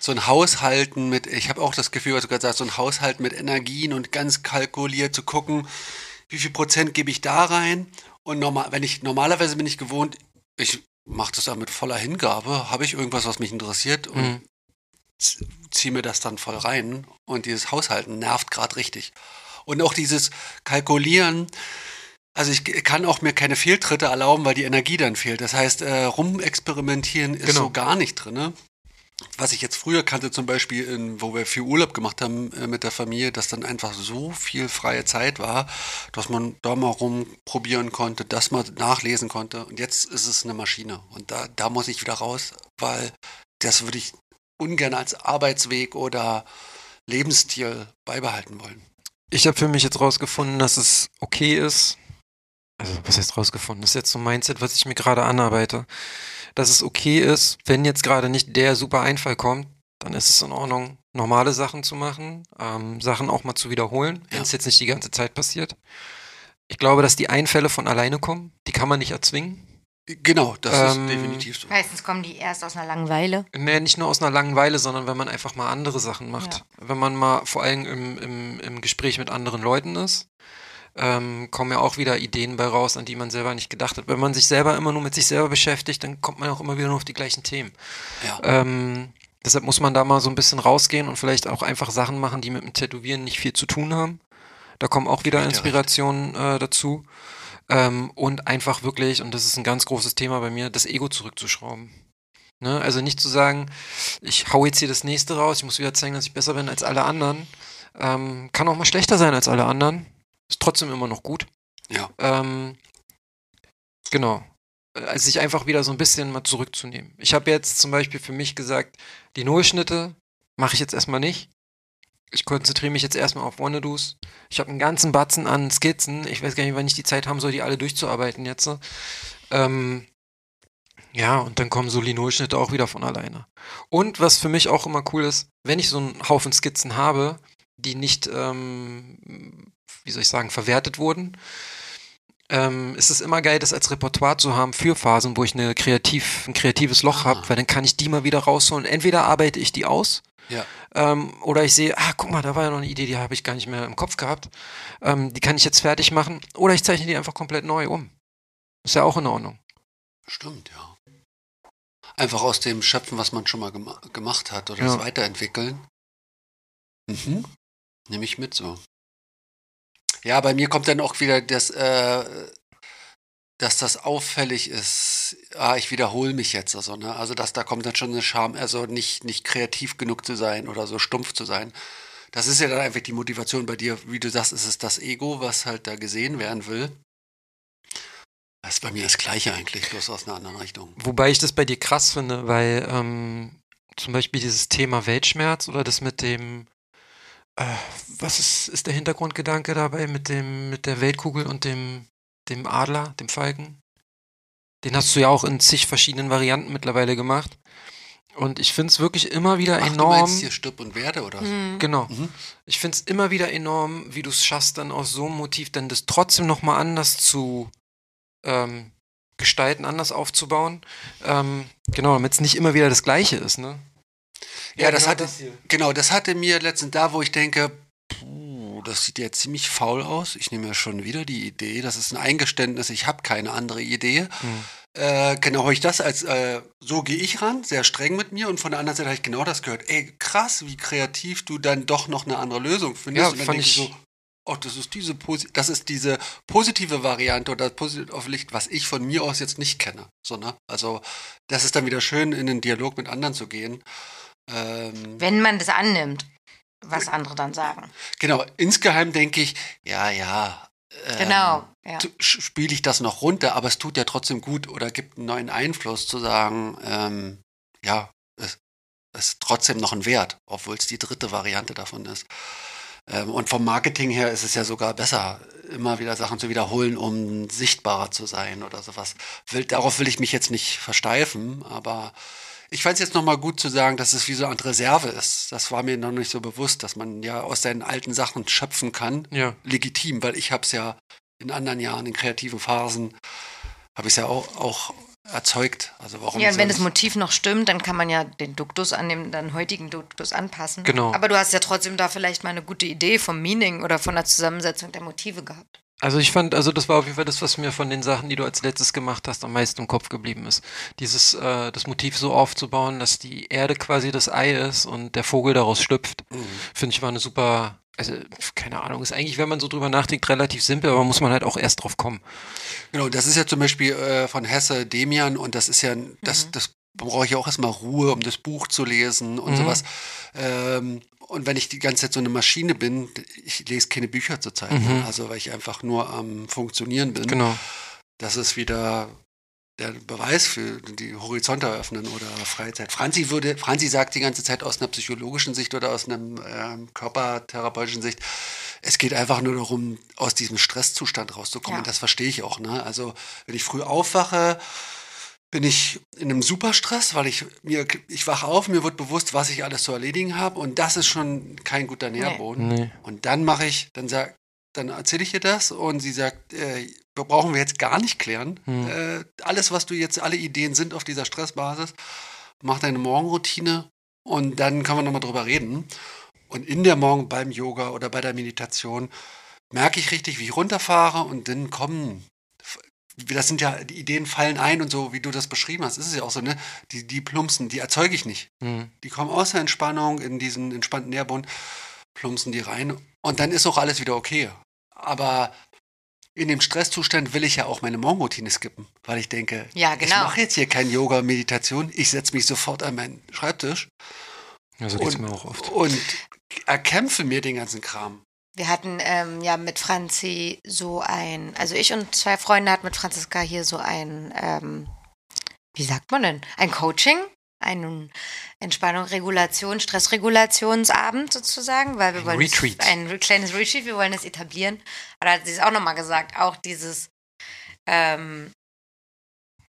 Speaker 4: So ein Haushalten mit, ich habe auch das Gefühl, was du gerade sagst, so ein Haushalten mit Energien und ganz kalkuliert zu gucken, wie viel Prozent gebe ich da rein. Und normal, wenn ich, normalerweise bin ich gewohnt, ich mache das ja mit voller Hingabe, habe ich irgendwas, was mich interessiert und
Speaker 3: Mhm.
Speaker 4: ziehe mir das dann voll rein. Und dieses Haushalten nervt gerade richtig. Und auch dieses Kalkulieren, Also ich kann auch mir keine Fehltritte erlauben, weil die Energie dann fehlt. Das heißt, äh, rumexperimentieren ist
Speaker 3: Genau.
Speaker 4: so gar nicht drin. Ne? Was ich jetzt früher kannte, zum Beispiel, in, wo wir viel Urlaub gemacht haben äh, mit der Familie, dass dann einfach so viel freie Zeit war, dass man da mal rumprobieren konnte, das mal nachlesen konnte. Und jetzt ist es eine Maschine. Und da, da muss ich wieder raus, weil das würde ich ungern als Arbeitsweg oder Lebensstil beibehalten wollen.
Speaker 3: Ich habe für mich jetzt rausgefunden, dass es okay ist. Also, was heißt rausgefunden? Das ist jetzt so ein Mindset, was ich mir gerade anarbeite. Dass es okay ist, wenn jetzt gerade nicht der super Einfall kommt, dann ist es in Ordnung, normale Sachen zu machen, ähm, Sachen auch mal zu wiederholen, wenn
Speaker 4: Ja.
Speaker 3: es jetzt nicht die ganze Zeit passiert. Ich glaube, dass die Einfälle von alleine kommen. Die kann man nicht erzwingen.
Speaker 4: Genau, das
Speaker 3: Ähm,
Speaker 4: ist definitiv so.
Speaker 1: Meistens kommen die erst aus einer Langeweile.
Speaker 3: Nee, nicht nur aus einer Langeweile, sondern wenn man einfach mal andere Sachen macht. Wenn man mal vor allem im, im, im Gespräch mit anderen Leuten ist, ähm, kommen ja auch wieder Ideen bei raus, an die man selber nicht gedacht hat. Wenn man sich selber immer nur mit sich selber beschäftigt, dann kommt man auch immer wieder nur auf die gleichen Themen.
Speaker 4: Ja.
Speaker 3: Ähm, deshalb muss man da mal so ein bisschen rausgehen und vielleicht auch einfach Sachen machen, die mit dem Tätowieren nicht viel zu tun haben. Da kommen auch wieder. Inspirationen äh, dazu. Ähm, und einfach wirklich, und das ist ein ganz großes Thema bei mir, das Ego zurückzuschrauben. Ne? Also nicht zu sagen, ich hau jetzt hier das nächste raus, ich muss wieder zeigen, dass ich besser bin als alle anderen. Ähm, kann auch mal schlechter sein als alle anderen. Ist trotzdem immer noch gut.
Speaker 4: Ja.
Speaker 3: Ähm, genau. Also sich einfach wieder so ein bisschen mal zurückzunehmen. Ich habe jetzt zum Beispiel für mich gesagt, die Nullschnitte mache ich jetzt erstmal nicht. Ich konzentriere mich jetzt erstmal auf Wannadoos. Ich habe einen ganzen Batzen an Skizzen. Ich weiß gar nicht, wann ich die Zeit haben soll, die alle durchzuarbeiten jetzt. Ähm, ja, und dann kommen so Linolschnitte auch wieder von alleine. Und was für mich auch immer cool ist, wenn ich so einen Haufen Skizzen habe, die nicht, ähm, wie soll ich sagen, verwertet wurden, ähm, ist es immer geil, das als Repertoire zu haben für Phasen, wo ich eine kreativ, ein kreatives Loch
Speaker 4: Ah.
Speaker 3: habe, weil dann kann ich die mal wieder rausholen. Entweder arbeite ich die aus,
Speaker 4: Ja.
Speaker 3: ähm, oder ich sehe, ah, guck mal, da war ja noch eine Idee, die habe ich gar nicht mehr im Kopf gehabt. Ähm, die kann ich jetzt fertig machen, oder ich zeichne die einfach komplett neu um. Ist ja auch in Ordnung.
Speaker 4: Stimmt, ja. Einfach aus dem schöpfen, was man schon mal gema gemacht hat oder
Speaker 3: Ja.
Speaker 4: das weiterentwickeln. Mhm. Nehme ich mit so. Ja, bei mir kommt dann auch wieder das, äh, dass das auffällig ist. Ah, ich wiederhole mich jetzt. Also, ne? also dass da kommt dann schon eine Scham, also nicht, nicht kreativ genug zu sein oder so stumpf zu sein. Das ist ja dann einfach die Motivation bei dir, wie du sagst, ist es das Ego, was halt da gesehen werden will. Das ist bei mir das Gleiche eigentlich, bloß aus einer anderen Richtung.
Speaker 3: Wobei ich das bei dir krass finde, weil ähm, zum Beispiel dieses Thema Weltschmerz oder das mit dem, was ist, ist der Hintergrundgedanke dabei mit dem, mit der Weltkugel und dem, dem Adler, dem Falken? Den hast du ja auch in zig verschiedenen Varianten mittlerweile gemacht. Und ich finde es wirklich immer wieder
Speaker 4: Ach, du
Speaker 3: enorm.
Speaker 4: meinst hier Stirb und Werde oder so?
Speaker 1: Mhm.
Speaker 3: Genau.
Speaker 4: Mhm.
Speaker 3: Ich finde es immer wieder enorm, wie du es schaffst, dann aus so einem Motiv dann das trotzdem nochmal anders zu ähm, gestalten, anders aufzubauen. Ähm, genau, damit es nicht immer wieder das Gleiche ist, ne?
Speaker 4: Ja, das
Speaker 3: genau
Speaker 4: hatte,
Speaker 3: hier.
Speaker 4: genau, das hatte mir letztens da, wo ich denke, puh, das sieht ja ziemlich faul aus. Ich nehme ja schon wieder die Idee. Das ist ein Eingeständnis, ich habe keine andere Idee.
Speaker 3: Hm.
Speaker 4: Äh, genau, habe ich das als, äh, so gehe ich ran, sehr streng mit mir. Und von der anderen Seite habe ich genau das gehört. Ey, krass, wie kreativ du dann doch noch eine andere Lösung findest.
Speaker 3: Ja,
Speaker 4: und dann
Speaker 3: fand
Speaker 4: denke ich so, oh, das ist diese, posi- das ist diese positive Variante oder positiv auf Licht, was ich von mir aus jetzt nicht kenne. So, ne? Also, das ist dann wieder schön, in den Dialog mit anderen zu gehen. Ähm,
Speaker 1: Wenn man das annimmt, was andere dann sagen.
Speaker 4: Genau, insgeheim denke ich, ja, ja. ähm,
Speaker 1: Genau. Ja.
Speaker 4: Spiele ich das noch runter, aber es tut ja trotzdem gut oder gibt einen neuen Einfluss zu sagen, ähm, ja, es es ist trotzdem noch ein Wert, obwohl es die dritte Variante davon ist. Ähm, und vom Marketing her ist es ja sogar besser, immer wieder Sachen zu wiederholen, um sichtbarer zu sein oder sowas. Will, darauf will ich mich jetzt nicht versteifen, aber ich fand es jetzt nochmal gut zu sagen, dass es wie so eine Art Reserve ist. Das war mir noch nicht so bewusst, dass man ja aus seinen alten Sachen schöpfen kann.
Speaker 3: Ja.
Speaker 4: Legitim, weil ich habe es ja in anderen Jahren, in kreativen Phasen, habe ich es ja auch, auch erzeugt. Also warum
Speaker 1: Ja, und wenn das Motiv noch stimmt, dann kann man ja den Duktus an den dann heutigen Duktus anpassen.
Speaker 3: Genau.
Speaker 1: Aber du hast ja trotzdem da vielleicht mal eine gute Idee vom Meaning oder von der Zusammensetzung der Motive gehabt.
Speaker 3: Also ich fand, also das war auf jeden Fall das, was mir von den Sachen, die du als letztes gemacht hast, am meisten im Kopf geblieben ist. Dieses, äh, das Motiv so aufzubauen, dass die Erde quasi das Ei ist und der Vogel daraus schlüpft,
Speaker 4: Mhm.
Speaker 3: finde ich war eine super, also keine Ahnung, ist eigentlich, wenn man so drüber nachdenkt, relativ simpel, aber muss man halt auch erst drauf kommen.
Speaker 4: Genau, das ist ja zum Beispiel äh, von Hesse Demian und das ist ja, das,
Speaker 1: Mhm.
Speaker 4: das brauche ich auch erstmal Ruhe, um das Buch zu lesen und
Speaker 3: Mhm.
Speaker 4: sowas. Ähm, und wenn ich die ganze Zeit so eine Maschine bin, ich lese keine Bücher zurzeit,
Speaker 3: Mhm.
Speaker 4: ne? also weil ich einfach nur am Funktionieren bin.
Speaker 3: Genau.
Speaker 4: Das ist wieder der Beweis für die Horizonte eröffnen oder Freizeit. Franzi würde, Franzi sagt die ganze Zeit aus einer psychologischen Sicht oder aus einem ähm, körpertherapeutischen Sicht, es geht einfach nur darum, aus diesem Stresszustand rauszukommen.
Speaker 1: Ja.
Speaker 4: Das verstehe ich auch. Ne? Also wenn ich früh aufwache, bin ich in einem Superstress, weil ich mir, ich wache auf, mir wird bewusst, was ich alles zu erledigen habe und das ist schon kein guter Nährboden.
Speaker 3: Nee.
Speaker 4: Und dann mache ich, dann sag, dann erzähle ich ihr das und sie sagt, äh, brauchen wir jetzt gar nicht klären.
Speaker 3: Hm.
Speaker 4: Äh, alles, was du jetzt, alle Ideen sind auf dieser Stressbasis, mach deine Morgenroutine und dann können wir nochmal drüber reden. Und in der Morgen beim Yoga oder bei der Meditation merke ich richtig, wie ich runterfahre und dann kommen, das sind ja, die Ideen fallen ein und so, wie du das beschrieben hast, ist es ja auch so, ne? Die, die plumpsen, die erzeuge ich nicht.
Speaker 3: Hm.
Speaker 4: Die kommen aus der Entspannung in diesen entspannten Nährbund, plumpsen die rein und dann ist auch alles wieder okay. Aber in dem Stresszustand will ich ja auch meine Morgenroutine skippen, weil ich denke,
Speaker 1: Ja,
Speaker 4: ich
Speaker 1: genau.
Speaker 4: mache jetzt hier kein Yoga, Meditation, ich setze mich sofort an meinen Schreibtisch
Speaker 3: Ja, so geht's
Speaker 4: und,
Speaker 3: mir auch oft.
Speaker 4: und erkämpfe mir den ganzen Kram.
Speaker 1: Wir hatten ähm, ja mit Franzi so ein, also ich und zwei Freunde hatten mit Franziska hier so ein, ähm, wie sagt man denn, ein Coaching, einen Entspannung, Regulation, Stressregulationsabend sozusagen, weil wir
Speaker 3: Ein
Speaker 1: wollen es-
Speaker 3: Retreat.
Speaker 1: ein kleines Retreat, wir wollen es etablieren. Aber da hat sie es auch nochmal gesagt, auch dieses, ähm,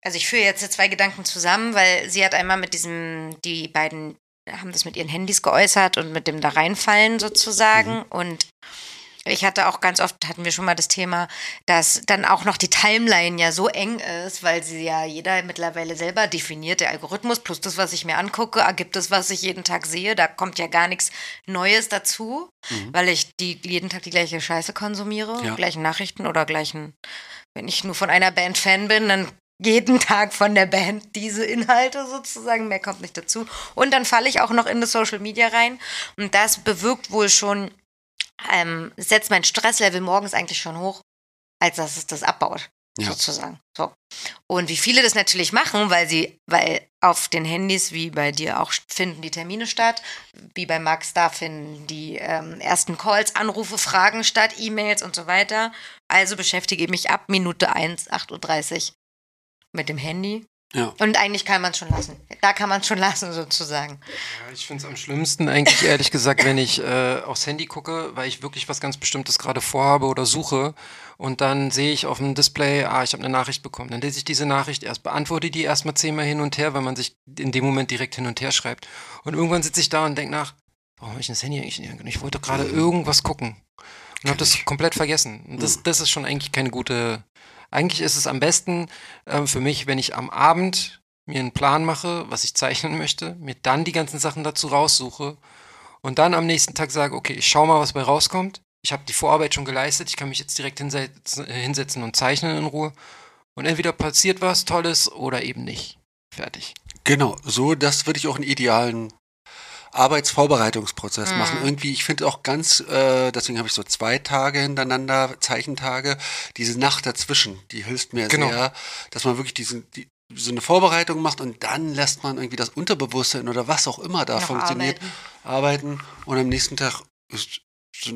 Speaker 1: also ich führe jetzt zwei Gedanken zusammen, weil sie hat einmal mit diesem, die beiden haben das mit ihren Handys geäußert und mit dem da reinfallen sozusagen. Und ich hatte auch ganz oft, hatten wir schon mal das Thema, dass dann auch noch die Timeline ja so eng ist, weil sie ja jeder mittlerweile selber definiert, der Algorithmus plus das, was ich mir angucke, ergibt das, was ich jeden Tag sehe. Da kommt ja gar nichts Neues dazu, weil ich die jeden Tag die gleiche Scheiße konsumiere,
Speaker 4: Ja.
Speaker 1: gleichen Nachrichten oder gleichen, wenn ich nur von einer Band Fan bin, dann jeden Tag von der Band diese Inhalte sozusagen, mehr kommt nicht dazu. Und dann falle ich auch noch in das Social Media rein und das bewirkt wohl schon, ähm, setzt mein Stresslevel morgens eigentlich schon hoch, als dass es das abbaut,
Speaker 4: Ja.
Speaker 1: sozusagen. So. Und wie viele das natürlich machen, weil sie, weil auf den Handys, wie bei dir auch, finden die Termine statt, wie bei Max, da finden die ähm, ersten Calls, Anrufe, Fragen statt, E-Mails und so weiter. Also beschäftige ich mich ab Minute 1, 8.30 Uhr mit dem Handy.
Speaker 4: Ja.
Speaker 1: Und eigentlich kann man es schon lassen. Da kann man es schon lassen, sozusagen.
Speaker 3: Ja, ich finde es am schlimmsten eigentlich ehrlich gesagt, wenn ich äh, aufs Handy gucke, weil ich wirklich was ganz Bestimmtes gerade vorhabe oder suche und dann sehe ich auf dem Display, ah, ich habe eine Nachricht bekommen. Dann lese ich diese Nachricht erst, beantworte die erstmal zehnmal hin und her, weil man sich in dem Moment direkt hin und her schreibt. Und irgendwann sitze ich da und denke nach, warum habe ich das Handy eigentlich nicht? Ich wollte gerade irgendwas gucken und habe das komplett vergessen. Und das, das ist schon eigentlich keine gute. Eigentlich ist es am besten ähm, für mich, wenn ich am Abend mir einen Plan mache, was ich zeichnen möchte, mir dann die ganzen Sachen dazu raussuche und dann am nächsten Tag sage, okay, ich schau mal, was bei rauskommt. Ich habe die Vorarbeit schon geleistet, ich kann mich jetzt direkt hinsetzen, hinsetzen und zeichnen in Ruhe. Und entweder passiert was Tolles oder eben nicht. Fertig.
Speaker 4: Genau, so, das würde ich auch einen idealen Arbeitsvorbereitungsprozess
Speaker 1: Mhm.
Speaker 4: machen. Irgendwie, ich finde auch ganz, äh, deswegen habe ich so zwei Tage hintereinander, Zeichentage, diese Nacht dazwischen, die hilft mir
Speaker 3: Genau.
Speaker 4: sehr, dass man wirklich diesen, die, so eine Vorbereitung macht und dann lässt man irgendwie das Unterbewusstsein oder was auch immer da
Speaker 1: Noch
Speaker 4: funktioniert,
Speaker 1: arbeiten.
Speaker 4: arbeiten und am nächsten Tag ist,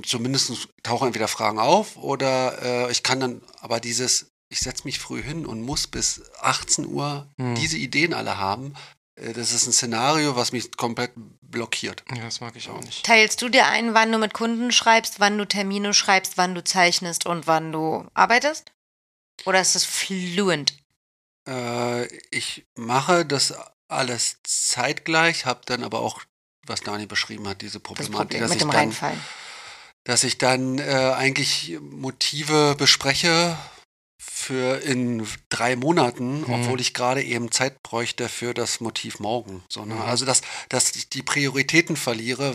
Speaker 4: zumindest tauchen entweder Fragen auf oder äh, ich kann dann aber dieses, ich setze mich früh hin und muss bis 18 Uhr
Speaker 3: Hm.
Speaker 4: diese Ideen alle haben. Äh, Das ist ein Szenario, was mich komplett blockiert.
Speaker 3: Ja, das mag ich auch nicht.
Speaker 1: Teilst du dir ein, wann du mit Kunden schreibst, wann du Termine schreibst, wann du zeichnest und wann du arbeitest? Oder ist das fluent?
Speaker 4: Äh, ich mache das alles zeitgleich, habe dann aber auch, was Dani beschrieben hat, diese
Speaker 1: Das
Speaker 4: Problematik,
Speaker 1: Problem
Speaker 4: dass
Speaker 1: mit
Speaker 4: ich
Speaker 1: dem
Speaker 4: dann
Speaker 1: Reinfallen.
Speaker 4: dass ich dann äh, eigentlich Motive bespreche für in drei Monaten,
Speaker 3: Mhm.
Speaker 4: obwohl ich gerade eben Zeit bräuchte für das Motiv morgen. So, ne?
Speaker 3: Mhm.
Speaker 4: Also dass, dass ich die Prioritäten verliere,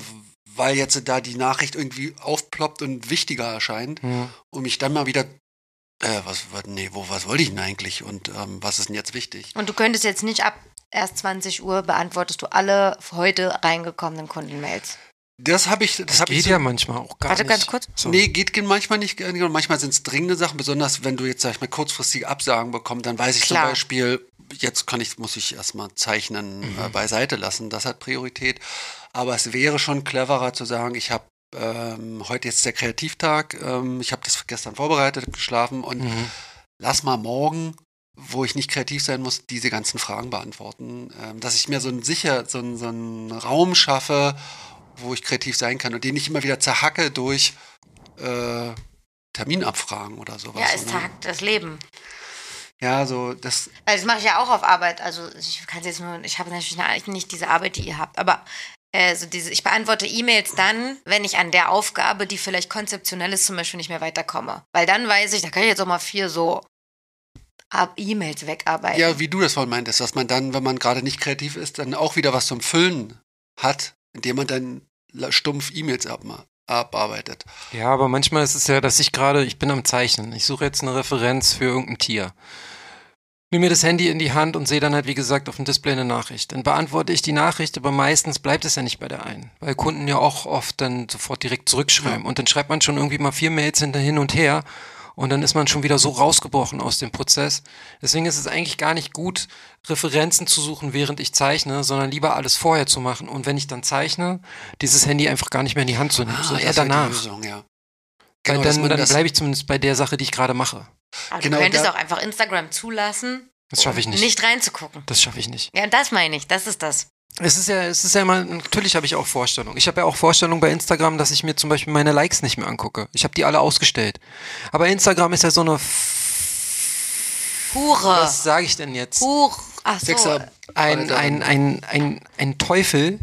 Speaker 4: weil jetzt da die Nachricht irgendwie aufploppt und wichtiger erscheint
Speaker 3: Hm.
Speaker 4: und mich dann mal wieder äh, was, was, nee, wo, was wollte ich denn eigentlich und ähm, was ist denn jetzt wichtig?
Speaker 1: Und du könntest jetzt nicht ab erst 20 Uhr beantwortest du alle heute reingekommenen Kundenmails.
Speaker 4: Das habe ich, das,
Speaker 3: Das
Speaker 4: ich
Speaker 3: geht
Speaker 4: so,
Speaker 3: ja manchmal auch gar
Speaker 1: Warte
Speaker 3: nicht.
Speaker 1: ganz kurz.
Speaker 3: So.
Speaker 4: Nee, geht manchmal nicht. äh, Manchmal sind es dringende Sachen, besonders wenn du jetzt, sag ich mal, kurzfristige Absagen bekommst, dann weiß ich
Speaker 1: Klar.
Speaker 4: zum Beispiel, jetzt kann ich, muss ich erstmal Zeichnen äh, beiseite lassen. Das hat Priorität. Aber es wäre schon cleverer zu sagen, ich habe ähm, heute jetzt der Kreativtag, ähm, ich habe das gestern vorbereitet, geschlafen und
Speaker 3: Mhm.
Speaker 4: lass mal morgen, wo ich nicht kreativ sein muss, diese ganzen Fragen beantworten. Ähm, dass ich mir so einen sicher, so einen, so einen Raum schaffe, wo ich kreativ sein kann und den nicht immer wieder zerhacke durch äh, Terminabfragen oder sowas.
Speaker 1: Ja,
Speaker 4: ne?
Speaker 1: Tag das Leben.
Speaker 4: Ja, so das.
Speaker 1: Also das mache ich ja auch auf Arbeit. Also ich kann jetzt nur, ich habe natürlich eine- nicht diese Arbeit, die ihr habt, aber äh, so diese, ich beantworte E-Mails dann, wenn ich an der Aufgabe, die vielleicht konzeptionell ist, zum Beispiel nicht mehr weiterkomme. Weil dann weiß ich, da kann ich jetzt auch mal vier so E-Mails wegarbeiten.
Speaker 4: Ja, wie du das vorhin meintest, dass man dann, wenn man gerade nicht kreativ ist, dann auch wieder was zum Füllen hat, indem man dann stumpf E-Mails abarbeitet.
Speaker 3: Ja, aber manchmal ist es ja, dass ich gerade, ich bin am Zeichnen. Ich suche jetzt eine Referenz für irgendein Tier. Nimm mir das Handy in die Hand und sehe dann halt, wie gesagt, auf dem Display eine Nachricht. Dann beantworte ich die Nachricht, aber meistens bleibt es ja nicht bei der einen. Weil Kunden ja auch oft dann sofort direkt zurückschreiben. Und dann schreibt man schon irgendwie mal vier Mails hinter hin und her. Und dann ist man schon wieder so rausgebrochen aus dem Prozess. Deswegen ist es eigentlich gar nicht gut, Referenzen zu suchen, während ich zeichne, sondern lieber alles vorher zu machen. Und wenn ich dann zeichne, dieses Handy einfach gar nicht mehr in die Hand zu nehmen, sondern eher
Speaker 4: Ah, das wäre die
Speaker 3: danach.
Speaker 4: Lösung, ja. Genau,
Speaker 3: dann, dann bleibe ich zumindest bei der Sache, die ich gerade mache.
Speaker 1: Aber
Speaker 4: genau
Speaker 1: du könntest auch einfach Instagram zulassen,
Speaker 3: Das schaffe ich nicht.
Speaker 1: nicht reinzugucken.
Speaker 3: Das schaffe ich nicht.
Speaker 1: Ja, das meine ich, das ist das.
Speaker 3: Es ist ja, es ist ja immer, natürlich habe ich auch Vorstellungen. Ich habe ja auch Vorstellungen bei Instagram, dass ich mir zum Beispiel meine Likes nicht mehr angucke. Ich habe die alle ausgestellt. Aber Instagram ist ja so eine,
Speaker 1: Hure.
Speaker 3: was sage ich denn jetzt?
Speaker 1: Hure. Ach so.
Speaker 4: Sechser-
Speaker 3: Ein, ein, ein, ein, ein Teufel,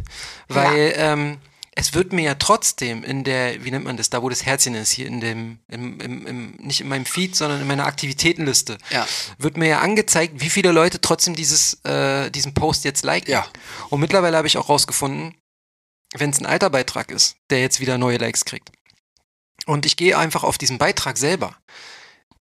Speaker 3: weil ähm, es wird mir ja trotzdem in der, wie nennt man das, da wo das Herzchen ist, hier in dem, im, im, im, nicht in meinem Feed, sondern in meiner Aktivitätenliste,
Speaker 4: Ja.
Speaker 3: wird mir ja angezeigt, wie viele Leute trotzdem dieses, äh, diesen Post jetzt liken.
Speaker 4: Ja.
Speaker 3: Und mittlerweile habe ich auch rausgefunden, wenn es ein alter Beitrag ist, der jetzt wieder neue Likes kriegt. Und ich gehe einfach auf diesen Beitrag selber.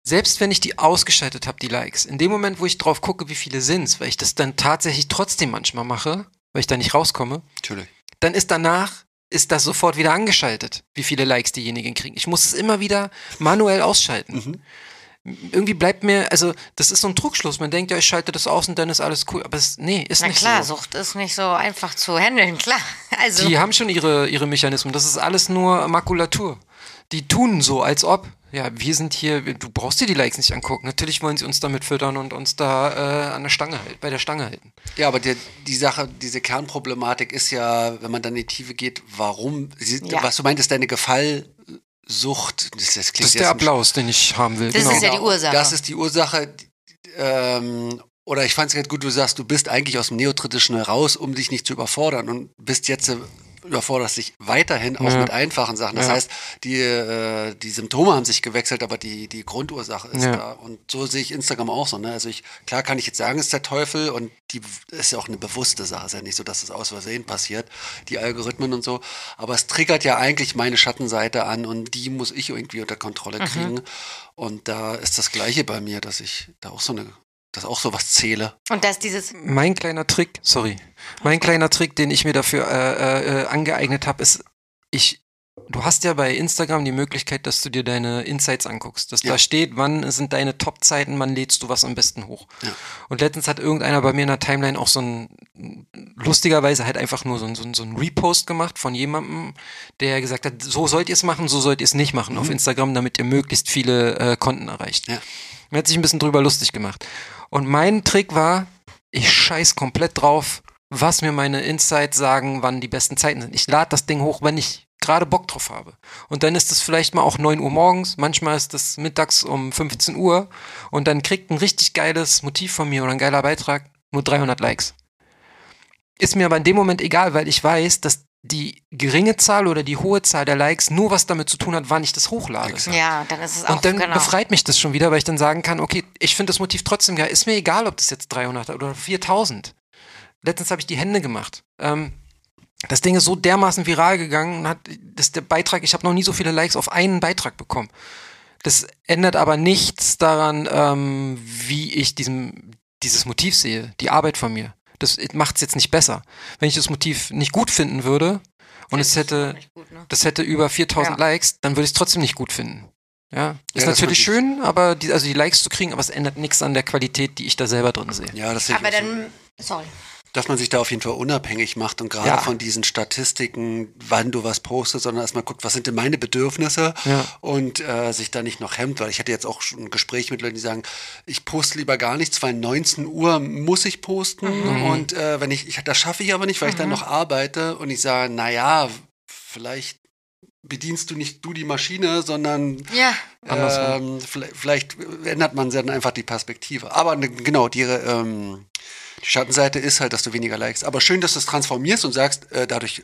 Speaker 3: Selbst wenn ich die ausgeschaltet habe, die Likes, in dem Moment, wo ich drauf gucke, wie viele sind's, weil ich das dann tatsächlich trotzdem manchmal mache, weil ich da nicht rauskomme,
Speaker 4: Natürlich.
Speaker 3: dann ist danach ist das sofort wieder angeschaltet, wie viele Likes diejenigen kriegen. Ich muss es immer wieder manuell ausschalten.
Speaker 4: Mhm.
Speaker 3: Irgendwie bleibt mir, also das ist so ein Trugschluss. Man denkt ja, ich schalte das aus und dann ist alles cool. Aber es, nee, ist
Speaker 1: Na
Speaker 3: nicht
Speaker 1: klar,
Speaker 3: so.
Speaker 1: Sucht ist nicht so einfach zu handeln, klar. Also,
Speaker 3: Die haben schon ihre, ihre Mechanismen. Das ist alles nur Makulatur. Die tun so, als ob, ja, wir sind hier, du brauchst dir die Likes nicht angucken. Natürlich wollen sie uns damit füttern und uns da äh, an der Stange halten, bei der Stange halten.
Speaker 4: Ja, aber die, die Sache, diese Kernproblematik ist ja, wenn man dann in die Tiefe geht, warum, sie,
Speaker 1: Ja.
Speaker 4: was du meintest, deine Gefallsucht, das, das klingt
Speaker 3: Das ist der Applaus, den ich haben will.
Speaker 1: Das
Speaker 3: genau.
Speaker 1: ist ja die Ursache.
Speaker 4: Das ist die Ursache. Ähm, oder ich fand es ganz gut, du sagst, du bist eigentlich aus dem Neotritischen heraus, um dich nicht zu überfordern und bist jetzt äh, überforderst dich weiterhin auch
Speaker 3: Ja.
Speaker 4: mit einfachen Sachen. Das
Speaker 3: Ja.
Speaker 4: heißt, die, äh, die Symptome haben sich gewechselt, aber die, die Grundursache ist
Speaker 3: Ja.
Speaker 4: da. Und so sehe ich Instagram auch so. Ne? Also ich, klar kann ich jetzt sagen, es ist der Teufel und die ist ja auch eine bewusste Sache. Es ist ja nicht so, dass es aus Versehen passiert, die Algorithmen und so. Aber es triggert ja eigentlich meine Schattenseite an und die muss ich irgendwie unter Kontrolle
Speaker 3: Mhm.
Speaker 4: kriegen. Und da ist das Gleiche bei mir, dass ich da auch so eine, dass auch sowas zähle.
Speaker 1: und dass dieses,
Speaker 3: Mein kleiner Trick, sorry, mein kleiner Trick, den ich mir dafür äh, äh, angeeignet habe, ist, ich, du hast ja bei Instagram die Möglichkeit, dass du dir deine Insights anguckst, dass
Speaker 4: Ja.
Speaker 3: da steht, wann sind deine Top-Zeiten, wann lädst du was am besten hoch.
Speaker 4: Ja.
Speaker 3: Und letztens hat irgendeiner bei mir in der Timeline auch so ein, lustigerweise halt einfach nur so ein, so ein, so ein Repost gemacht von jemandem, der gesagt hat, so sollt ihr es machen, so sollt ihr es nicht machen auf Instagram, damit ihr möglichst viele äh, Konten erreicht.
Speaker 4: Ja.
Speaker 3: Er hat sich ein bisschen drüber lustig gemacht. Und mein Trick war, ich scheiß komplett drauf, was mir meine Insights sagen, wann die besten Zeiten sind. Ich lade das Ding hoch, wenn ich gerade Bock drauf habe. Und dann ist es vielleicht mal auch 9 Uhr morgens, manchmal ist es mittags um 15 Uhr und dann kriegt ein richtig geiles Motiv von mir oder ein geiler Beitrag nur 300 Likes. Ist mir aber in dem Moment egal, weil ich weiß, dass die geringe Zahl oder die hohe Zahl der Likes nur was damit zu tun hat, wann ich das hochlade.
Speaker 4: Exakt.
Speaker 1: ja, dann ist es auch,
Speaker 3: Und dann
Speaker 1: genau.
Speaker 3: befreit mich das schon wieder, weil ich dann sagen kann, okay, ich finde das Motiv trotzdem geil. Ist mir egal, ob das jetzt 300 oder 4000. Letztens habe ich die Hände gemacht. Ähm, das Ding ist so dermaßen viral gegangen und hat, das der Beitrag, ich habe noch nie so viele Likes auf einen Beitrag bekommen. Das ändert aber nichts daran, ähm, wie ich diesem, dieses Motiv sehe, die Arbeit von mir. Das macht es jetzt nicht besser. Wenn ich das Motiv nicht gut finden würde und es hätte,
Speaker 1: gut, ne?
Speaker 3: das hätte über 4000
Speaker 1: Ja.
Speaker 3: Likes, dann würde ich es trotzdem nicht gut finden. Ja, ist
Speaker 4: Ja, das
Speaker 3: natürlich
Speaker 4: ich-
Speaker 3: schön, aber die, also die Likes zu kriegen, aber es ändert nichts an der Qualität, die ich da selber drin sehe.
Speaker 4: Ja, das sehe ich
Speaker 1: Aber
Speaker 4: auch so.
Speaker 1: dann, sorry.
Speaker 4: Dass man sich da auf jeden Fall unabhängig macht und gerade
Speaker 3: Ja.
Speaker 4: von diesen Statistiken, wann du was postest, sondern erstmal guckt, was sind denn meine Bedürfnisse
Speaker 3: Ja.
Speaker 4: und äh, sich da nicht noch hemmt, weil ich hatte jetzt auch schon ein Gespräch mit Leuten, die sagen, ich poste lieber gar nichts, weil 19 Uhr muss ich posten und äh, wenn ich, ich, das schaffe ich aber nicht, weil ich dann noch arbeite und ich sage, naja, vielleicht bedienst du nicht du die Maschine, sondern
Speaker 1: Ja,
Speaker 4: ähm, vielleicht, vielleicht ändert man dann einfach die Perspektive. Aber ne, genau, die, ähm, die Schattenseite ist halt, dass du weniger likest. Aber schön, dass du es transformierst und sagst, äh, dadurch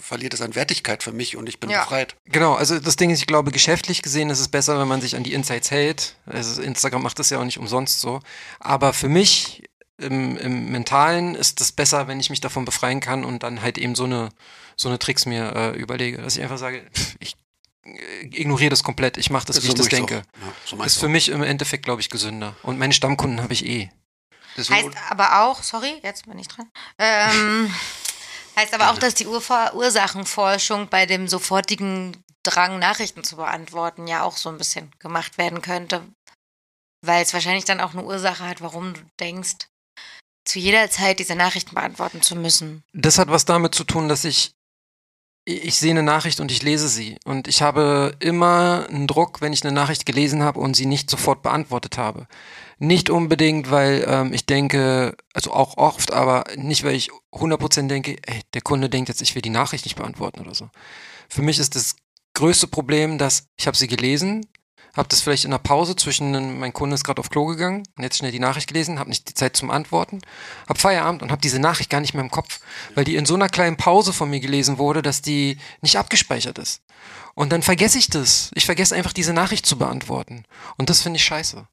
Speaker 4: verliert es an Wertigkeit für mich und ich bin
Speaker 1: Ja.
Speaker 4: befreit.
Speaker 3: Genau, also das Ding ist, ich glaube, geschäftlich gesehen ist es besser, wenn man sich an die Insights hält. Also Instagram macht das ja auch nicht umsonst so. Aber für mich im, im Mentalen ist es besser, wenn ich mich davon befreien kann und dann halt eben so eine, so eine Tricks mir äh, überlege. Dass ich einfach sage, pff, ich äh, ignoriere das komplett, ich mache das, wie ich das denke.
Speaker 4: Ja, so
Speaker 3: Ist für
Speaker 4: auch.
Speaker 3: mich im Endeffekt, glaube ich, gesünder. Und meine Stammkunden habe ich eh.
Speaker 4: Deswegen-
Speaker 1: heißt aber auch, sorry, jetzt bin ich dran. Ähm, heißt aber auch, dass die Urver Ursachenforschung bei dem sofortigen Drang, Nachrichten zu beantworten, ja auch so ein bisschen gemacht werden könnte. Weil es wahrscheinlich dann auch eine Ursache hat, warum du denkst, zu jeder Zeit diese Nachrichten beantworten zu müssen.
Speaker 3: Das hat was damit zu tun, dass ich ich sehe eine Nachricht und ich lese sie. Und ich habe immer einen Druck, wenn ich eine Nachricht gelesen habe und sie nicht sofort beantwortet habe. Nicht unbedingt, weil ähm, ich denke, also auch oft, aber nicht, weil ich 100% denke, ey, der Kunde denkt jetzt, ich will die Nachricht nicht beantworten oder so. Für mich ist das größte Problem, dass ich habe sie gelesen, habe das vielleicht in einer Pause zwischen, mein Kunde ist gerade auf Klo gegangen und jetzt schnell die Nachricht gelesen, habe nicht die Zeit zum Antworten, habe Feierabend und habe diese Nachricht gar nicht mehr im Kopf, weil die in so einer kleinen Pause von mir gelesen wurde, dass die nicht abgespeichert ist. Und dann vergesse ich das. Ich vergesse einfach diese Nachricht zu beantworten. Und das finde ich scheiße.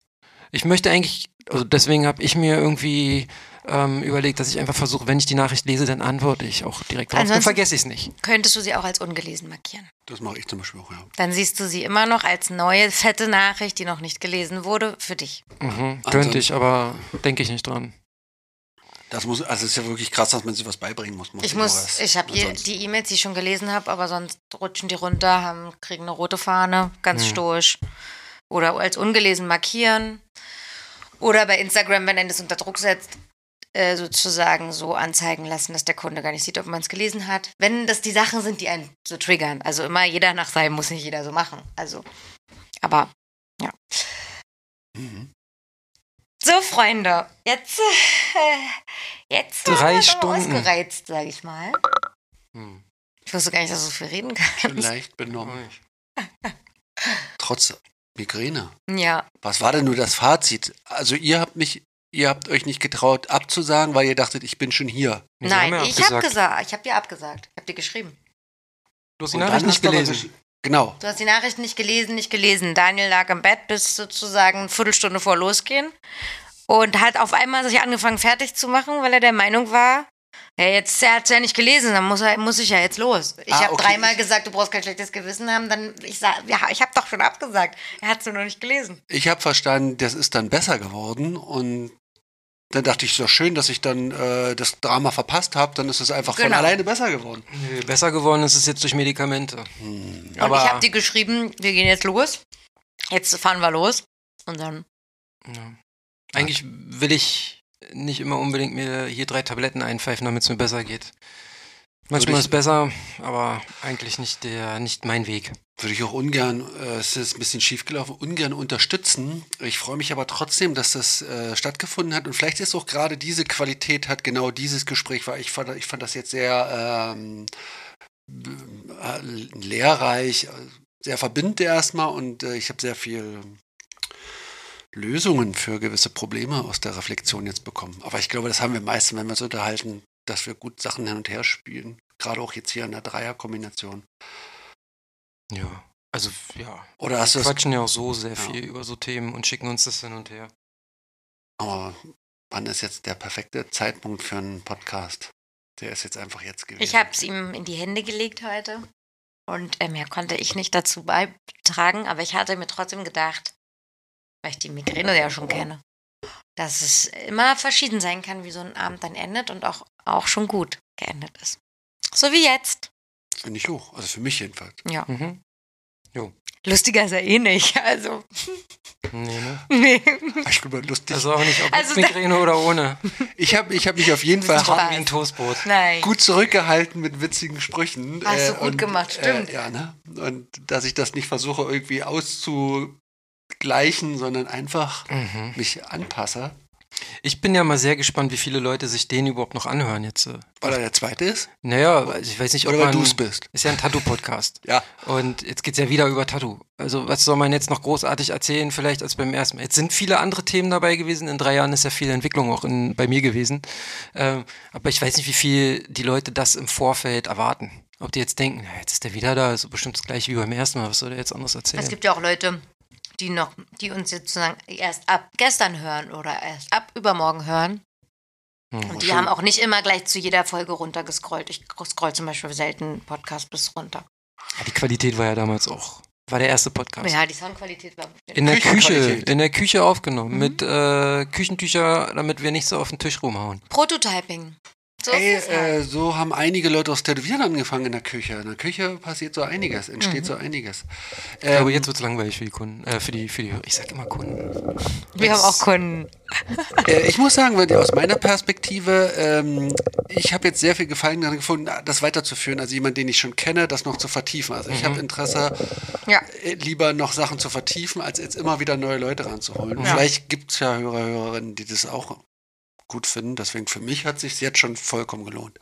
Speaker 3: Ich möchte eigentlich, also deswegen habe ich mir irgendwie ähm, überlegt, dass ich einfach versuche, wenn ich die Nachricht lese, dann antworte ich auch direkt drauf. Dann
Speaker 1: Ansonsten-
Speaker 3: vergesse ich es nicht.
Speaker 1: Könntest du sie auch als ungelesen markieren.
Speaker 4: Das mache ich zum Beispiel auch, ja.
Speaker 1: Dann siehst du sie immer noch als neue, fette Nachricht, die noch nicht gelesen wurde, für dich.
Speaker 3: Mhm,
Speaker 4: Also-
Speaker 3: könnte ich, aber denke ich nicht dran.
Speaker 4: Das muss, also es ist ja wirklich krass, dass man sich was beibringen muss.
Speaker 1: Ich
Speaker 4: ich noch
Speaker 1: muss,
Speaker 4: was.
Speaker 1: ich habe die E-Mails, die ich schon gelesen habe, aber sonst rutschen die runter, haben, kriegen eine rote Fahne, ganz
Speaker 3: Hm.
Speaker 1: stoisch. Oder als ungelesen markieren. Oder bei Instagram, wenn er das unter Druck setzt, äh, sozusagen so anzeigen lassen, dass der Kunde gar nicht sieht, ob man es gelesen hat. Wenn das die Sachen sind, die einen so triggern. Also immer jeder nach seinem muss nicht jeder so machen. Also, aber ja.
Speaker 4: Mhm.
Speaker 1: So, Freunde, jetzt, äh, jetzt
Speaker 3: Drei Stunden.
Speaker 1: ausgereizt, sage ich mal.
Speaker 3: Hm.
Speaker 1: Ich wusste gar nicht, dass du so viel reden kannst.
Speaker 4: leicht benommen. Trotz Migräne.
Speaker 1: Ja,
Speaker 4: Was war denn nur das Fazit? Also ihr habt mich, ihr habt euch nicht getraut abzusagen, weil ihr dachtet, ich bin schon hier.
Speaker 3: Sie
Speaker 1: nein,
Speaker 3: haben ja
Speaker 1: ich habe gesagt, ich habe dir abgesagt. Ich habe dir geschrieben.
Speaker 3: Du hast die Nachricht nicht gelesen.
Speaker 4: gesch- Genau.
Speaker 1: Du hast die Nachricht nicht gelesen, nicht gelesen. Daniel lag im Bett bis sozusagen eine Viertelstunde vor losgehen und hat auf einmal sich angefangen fertig zu machen, weil er der Meinung war, ja, jetzt er hat ja nicht gelesen, dann muss, er, muss ich ja jetzt los. Ich
Speaker 4: Ah,
Speaker 1: habe
Speaker 4: okay,
Speaker 1: dreimal gesagt, du brauchst kein schlechtes Gewissen haben, dann ich sag, ja, ich habe doch schon abgesagt. Er hat es nur noch nicht gelesen.
Speaker 4: Ich habe verstanden, das ist dann besser geworden und dann dachte ich, ist doch schön, dass ich dann äh, das Drama verpasst habe, dann ist es einfach von
Speaker 1: Genau.
Speaker 4: alleine besser geworden.
Speaker 3: Nö, Besser geworden ist es jetzt durch Medikamente.
Speaker 1: Und
Speaker 3: Aber
Speaker 1: ich habe dir geschrieben, wir gehen jetzt los. Jetzt fahren wir los. Und dann
Speaker 3: ja. eigentlich will ich nicht immer unbedingt mir hier drei Tabletten einpfeifen, damit es mir besser geht. Manchmal ist es besser, aber eigentlich nicht der, nicht mein Weg.
Speaker 4: Würde ich auch ungern, äh, es ist ein bisschen schief gelaufen, ungern unterstützen. Ich freue mich aber trotzdem, dass das äh, stattgefunden hat. Und vielleicht ist auch gerade diese Qualität hat genau dieses Gespräch, weil ich fand, ich fand das jetzt sehr ähm, äh, lehrreich, sehr verbindend erstmal und äh, ich habe sehr viel Lösungen für gewisse Probleme aus der Reflexion jetzt bekommen. Aber ich glaube, das haben wir meistens, wenn wir uns unterhalten, dass wir gut Sachen hin und her spielen. Gerade auch jetzt hier in der Dreierkombination.
Speaker 3: Ja. Also, ja.
Speaker 4: Oder hast du
Speaker 3: Wir
Speaker 4: das
Speaker 3: quatschen ja auch so sehr
Speaker 4: Ja.
Speaker 3: viel über so Themen und schicken uns das hin und her.
Speaker 4: Aber wann ist jetzt der perfekte Zeitpunkt für einen Podcast? Der ist jetzt einfach jetzt gewesen.
Speaker 1: Ich habe es ihm in die Hände gelegt heute. Und äh, mehr konnte ich nicht dazu beitragen, aber ich hatte mir trotzdem gedacht, weil ich die Migräne ja schon kenne, dass es immer verschieden sein kann, wie so ein Abend dann endet und auch, auch schon gut geendet ist. So wie jetzt.
Speaker 4: Finde ich hoch. Also für mich jedenfalls.
Speaker 1: Ja.
Speaker 3: Mhm.
Speaker 1: Lustiger ist er eh nicht. Also,
Speaker 3: Nee, ne?
Speaker 1: nee.
Speaker 4: Ich bin mal lustig.
Speaker 3: Also auch nicht, ob
Speaker 1: Also
Speaker 3: mit Migräne oder ohne.
Speaker 4: ich habe ich hab mich auf jeden Fall.
Speaker 3: Hart wie ein Toastbrot.
Speaker 1: Nein.
Speaker 4: gut zurückgehalten mit witzigen Sprüchen.
Speaker 1: Hast du gut
Speaker 4: und,
Speaker 1: gemacht, stimmt.
Speaker 4: Äh, ja, ne? Und dass ich das nicht versuche irgendwie auszugleichen, sondern einfach
Speaker 3: Mhm.
Speaker 4: mich anpasse.
Speaker 3: Ich bin ja mal sehr gespannt, wie viele Leute sich den überhaupt noch anhören jetzt. äh.
Speaker 4: Weil er der zweite ist?
Speaker 3: Naja, also ich weiß nicht, ob
Speaker 4: Oder weil
Speaker 3: man...
Speaker 4: du es bist?
Speaker 3: Ist ja ein Tattoo-Podcast.
Speaker 4: Ja.
Speaker 3: Und jetzt geht's ja wieder über Tattoo. Also was soll man jetzt noch großartig erzählen, vielleicht als beim ersten Mal? Jetzt sind viele andere Themen dabei gewesen. In drei Jahren ist ja viel Entwicklung auch in, bei mir gewesen. Ähm, aber ich weiß nicht, wie viel die Leute das im Vorfeld erwarten. Ob die jetzt denken, ja, jetzt ist der wieder da, ist bestimmt das gleiche wie beim ersten Mal. Was soll der jetzt anderes erzählen?
Speaker 1: Es gibt ja auch Leute, die noch, die uns jetzt sozusagen erst ab gestern hören oder erst ab übermorgen hören.
Speaker 3: Hm.
Speaker 1: Und die haben auch nicht immer gleich zu jeder Folge runtergescrollt. Ich scroll zum Beispiel selten Podcast bis runter.
Speaker 3: Ja, die Qualität war ja damals auch, war der erste Podcast.
Speaker 1: Ja, die Soundqualität war.
Speaker 3: In der Küche, in der Küche aufgenommen,
Speaker 1: Mhm.
Speaker 3: mit äh, Küchentücher, damit wir nicht so auf den Tisch rumhauen.
Speaker 1: Prototyping. So
Speaker 4: Ey,
Speaker 1: es halt.
Speaker 4: äh, so haben einige Leute aus Tätowieren angefangen in der Küche. In der Küche passiert so einiges, entsteht
Speaker 1: Mhm.
Speaker 4: so einiges.
Speaker 3: Ich glaube,
Speaker 4: Ähm,
Speaker 3: jetzt wird's langweilig für die Kunden, äh, für die, für die, ich sag immer Kunden.
Speaker 1: Wir haben auch Kunden.
Speaker 4: Äh, ich muss sagen, weil aus meiner Perspektive, ähm, ich habe jetzt sehr viel Gefallen daran gefunden, das weiterzuführen. Also jemand, den ich schon kenne, das noch zu vertiefen. Also ich habe Interesse,
Speaker 1: Ja.
Speaker 4: äh, lieber noch Sachen zu vertiefen, als jetzt immer wieder neue Leute ranzuholen.
Speaker 1: Ja.
Speaker 4: Vielleicht gibt es ja Hörer, Hörerinnen, die das auch gut finden. Deswegen für mich hat sich jetzt schon vollkommen gelohnt.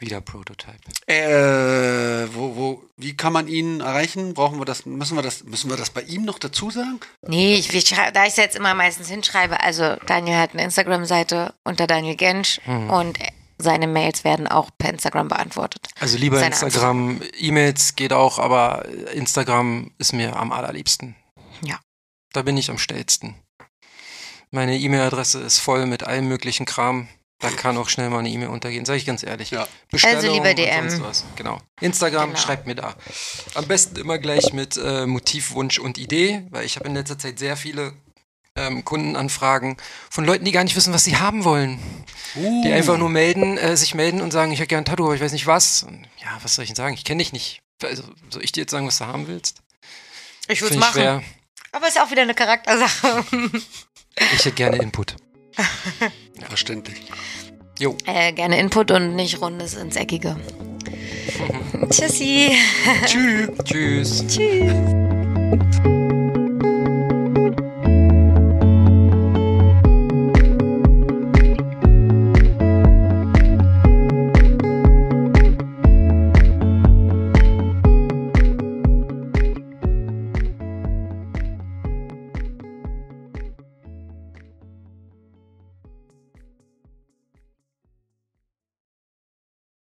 Speaker 3: Wieder Prototype.
Speaker 4: Äh, wo, wo, wie kann man ihn erreichen? Brauchen wir das, müssen wir das, müssen wir das bei ihm noch dazu sagen?
Speaker 1: Nee, ich, ich da ich es jetzt immer meistens hinschreibe, also Daniel hat eine Instagram-Seite unter Daniel Gensch
Speaker 3: Hm.
Speaker 1: und seine Mails werden auch per Instagram beantwortet.
Speaker 3: Also lieber
Speaker 1: Seine
Speaker 3: Instagram, E-Mails geht auch, aber Instagram ist mir am allerliebsten.
Speaker 1: Ja.
Speaker 3: Da bin ich am stellsten. Meine E-Mail-Adresse ist voll mit allem möglichen Kram. Da kann auch schnell mal eine E-Mail untergehen, sage ich ganz ehrlich.
Speaker 4: Ja.
Speaker 3: Bestellung
Speaker 1: lieber
Speaker 3: und
Speaker 1: DM.
Speaker 3: sonst was. Genau. Instagram,
Speaker 1: Genau.
Speaker 3: schreibt mir da. Am besten immer gleich mit äh, Motiv, Wunsch und Idee, weil ich habe in letzter Zeit sehr viele ähm, Kundenanfragen von Leuten, die gar nicht wissen, was sie haben wollen. Die einfach nur melden, äh, sich melden und sagen, ich hätte gern ein Tattoo, aber ich weiß nicht was. Und, ja, was soll ich denn sagen? Ich kenne dich nicht. Also, soll ich dir jetzt sagen, was du haben willst?
Speaker 1: Ich würde es machen.
Speaker 3: schwer.
Speaker 1: Aber ist auch wieder eine Charaktersache.
Speaker 3: Ich hätte gerne Input.
Speaker 4: Verständlich.
Speaker 3: Jo.
Speaker 1: äh, gerne Input und nicht Rundes ins Eckige. Tschüssi.
Speaker 4: Tschüss.
Speaker 3: Tschüss.
Speaker 1: Tschüss.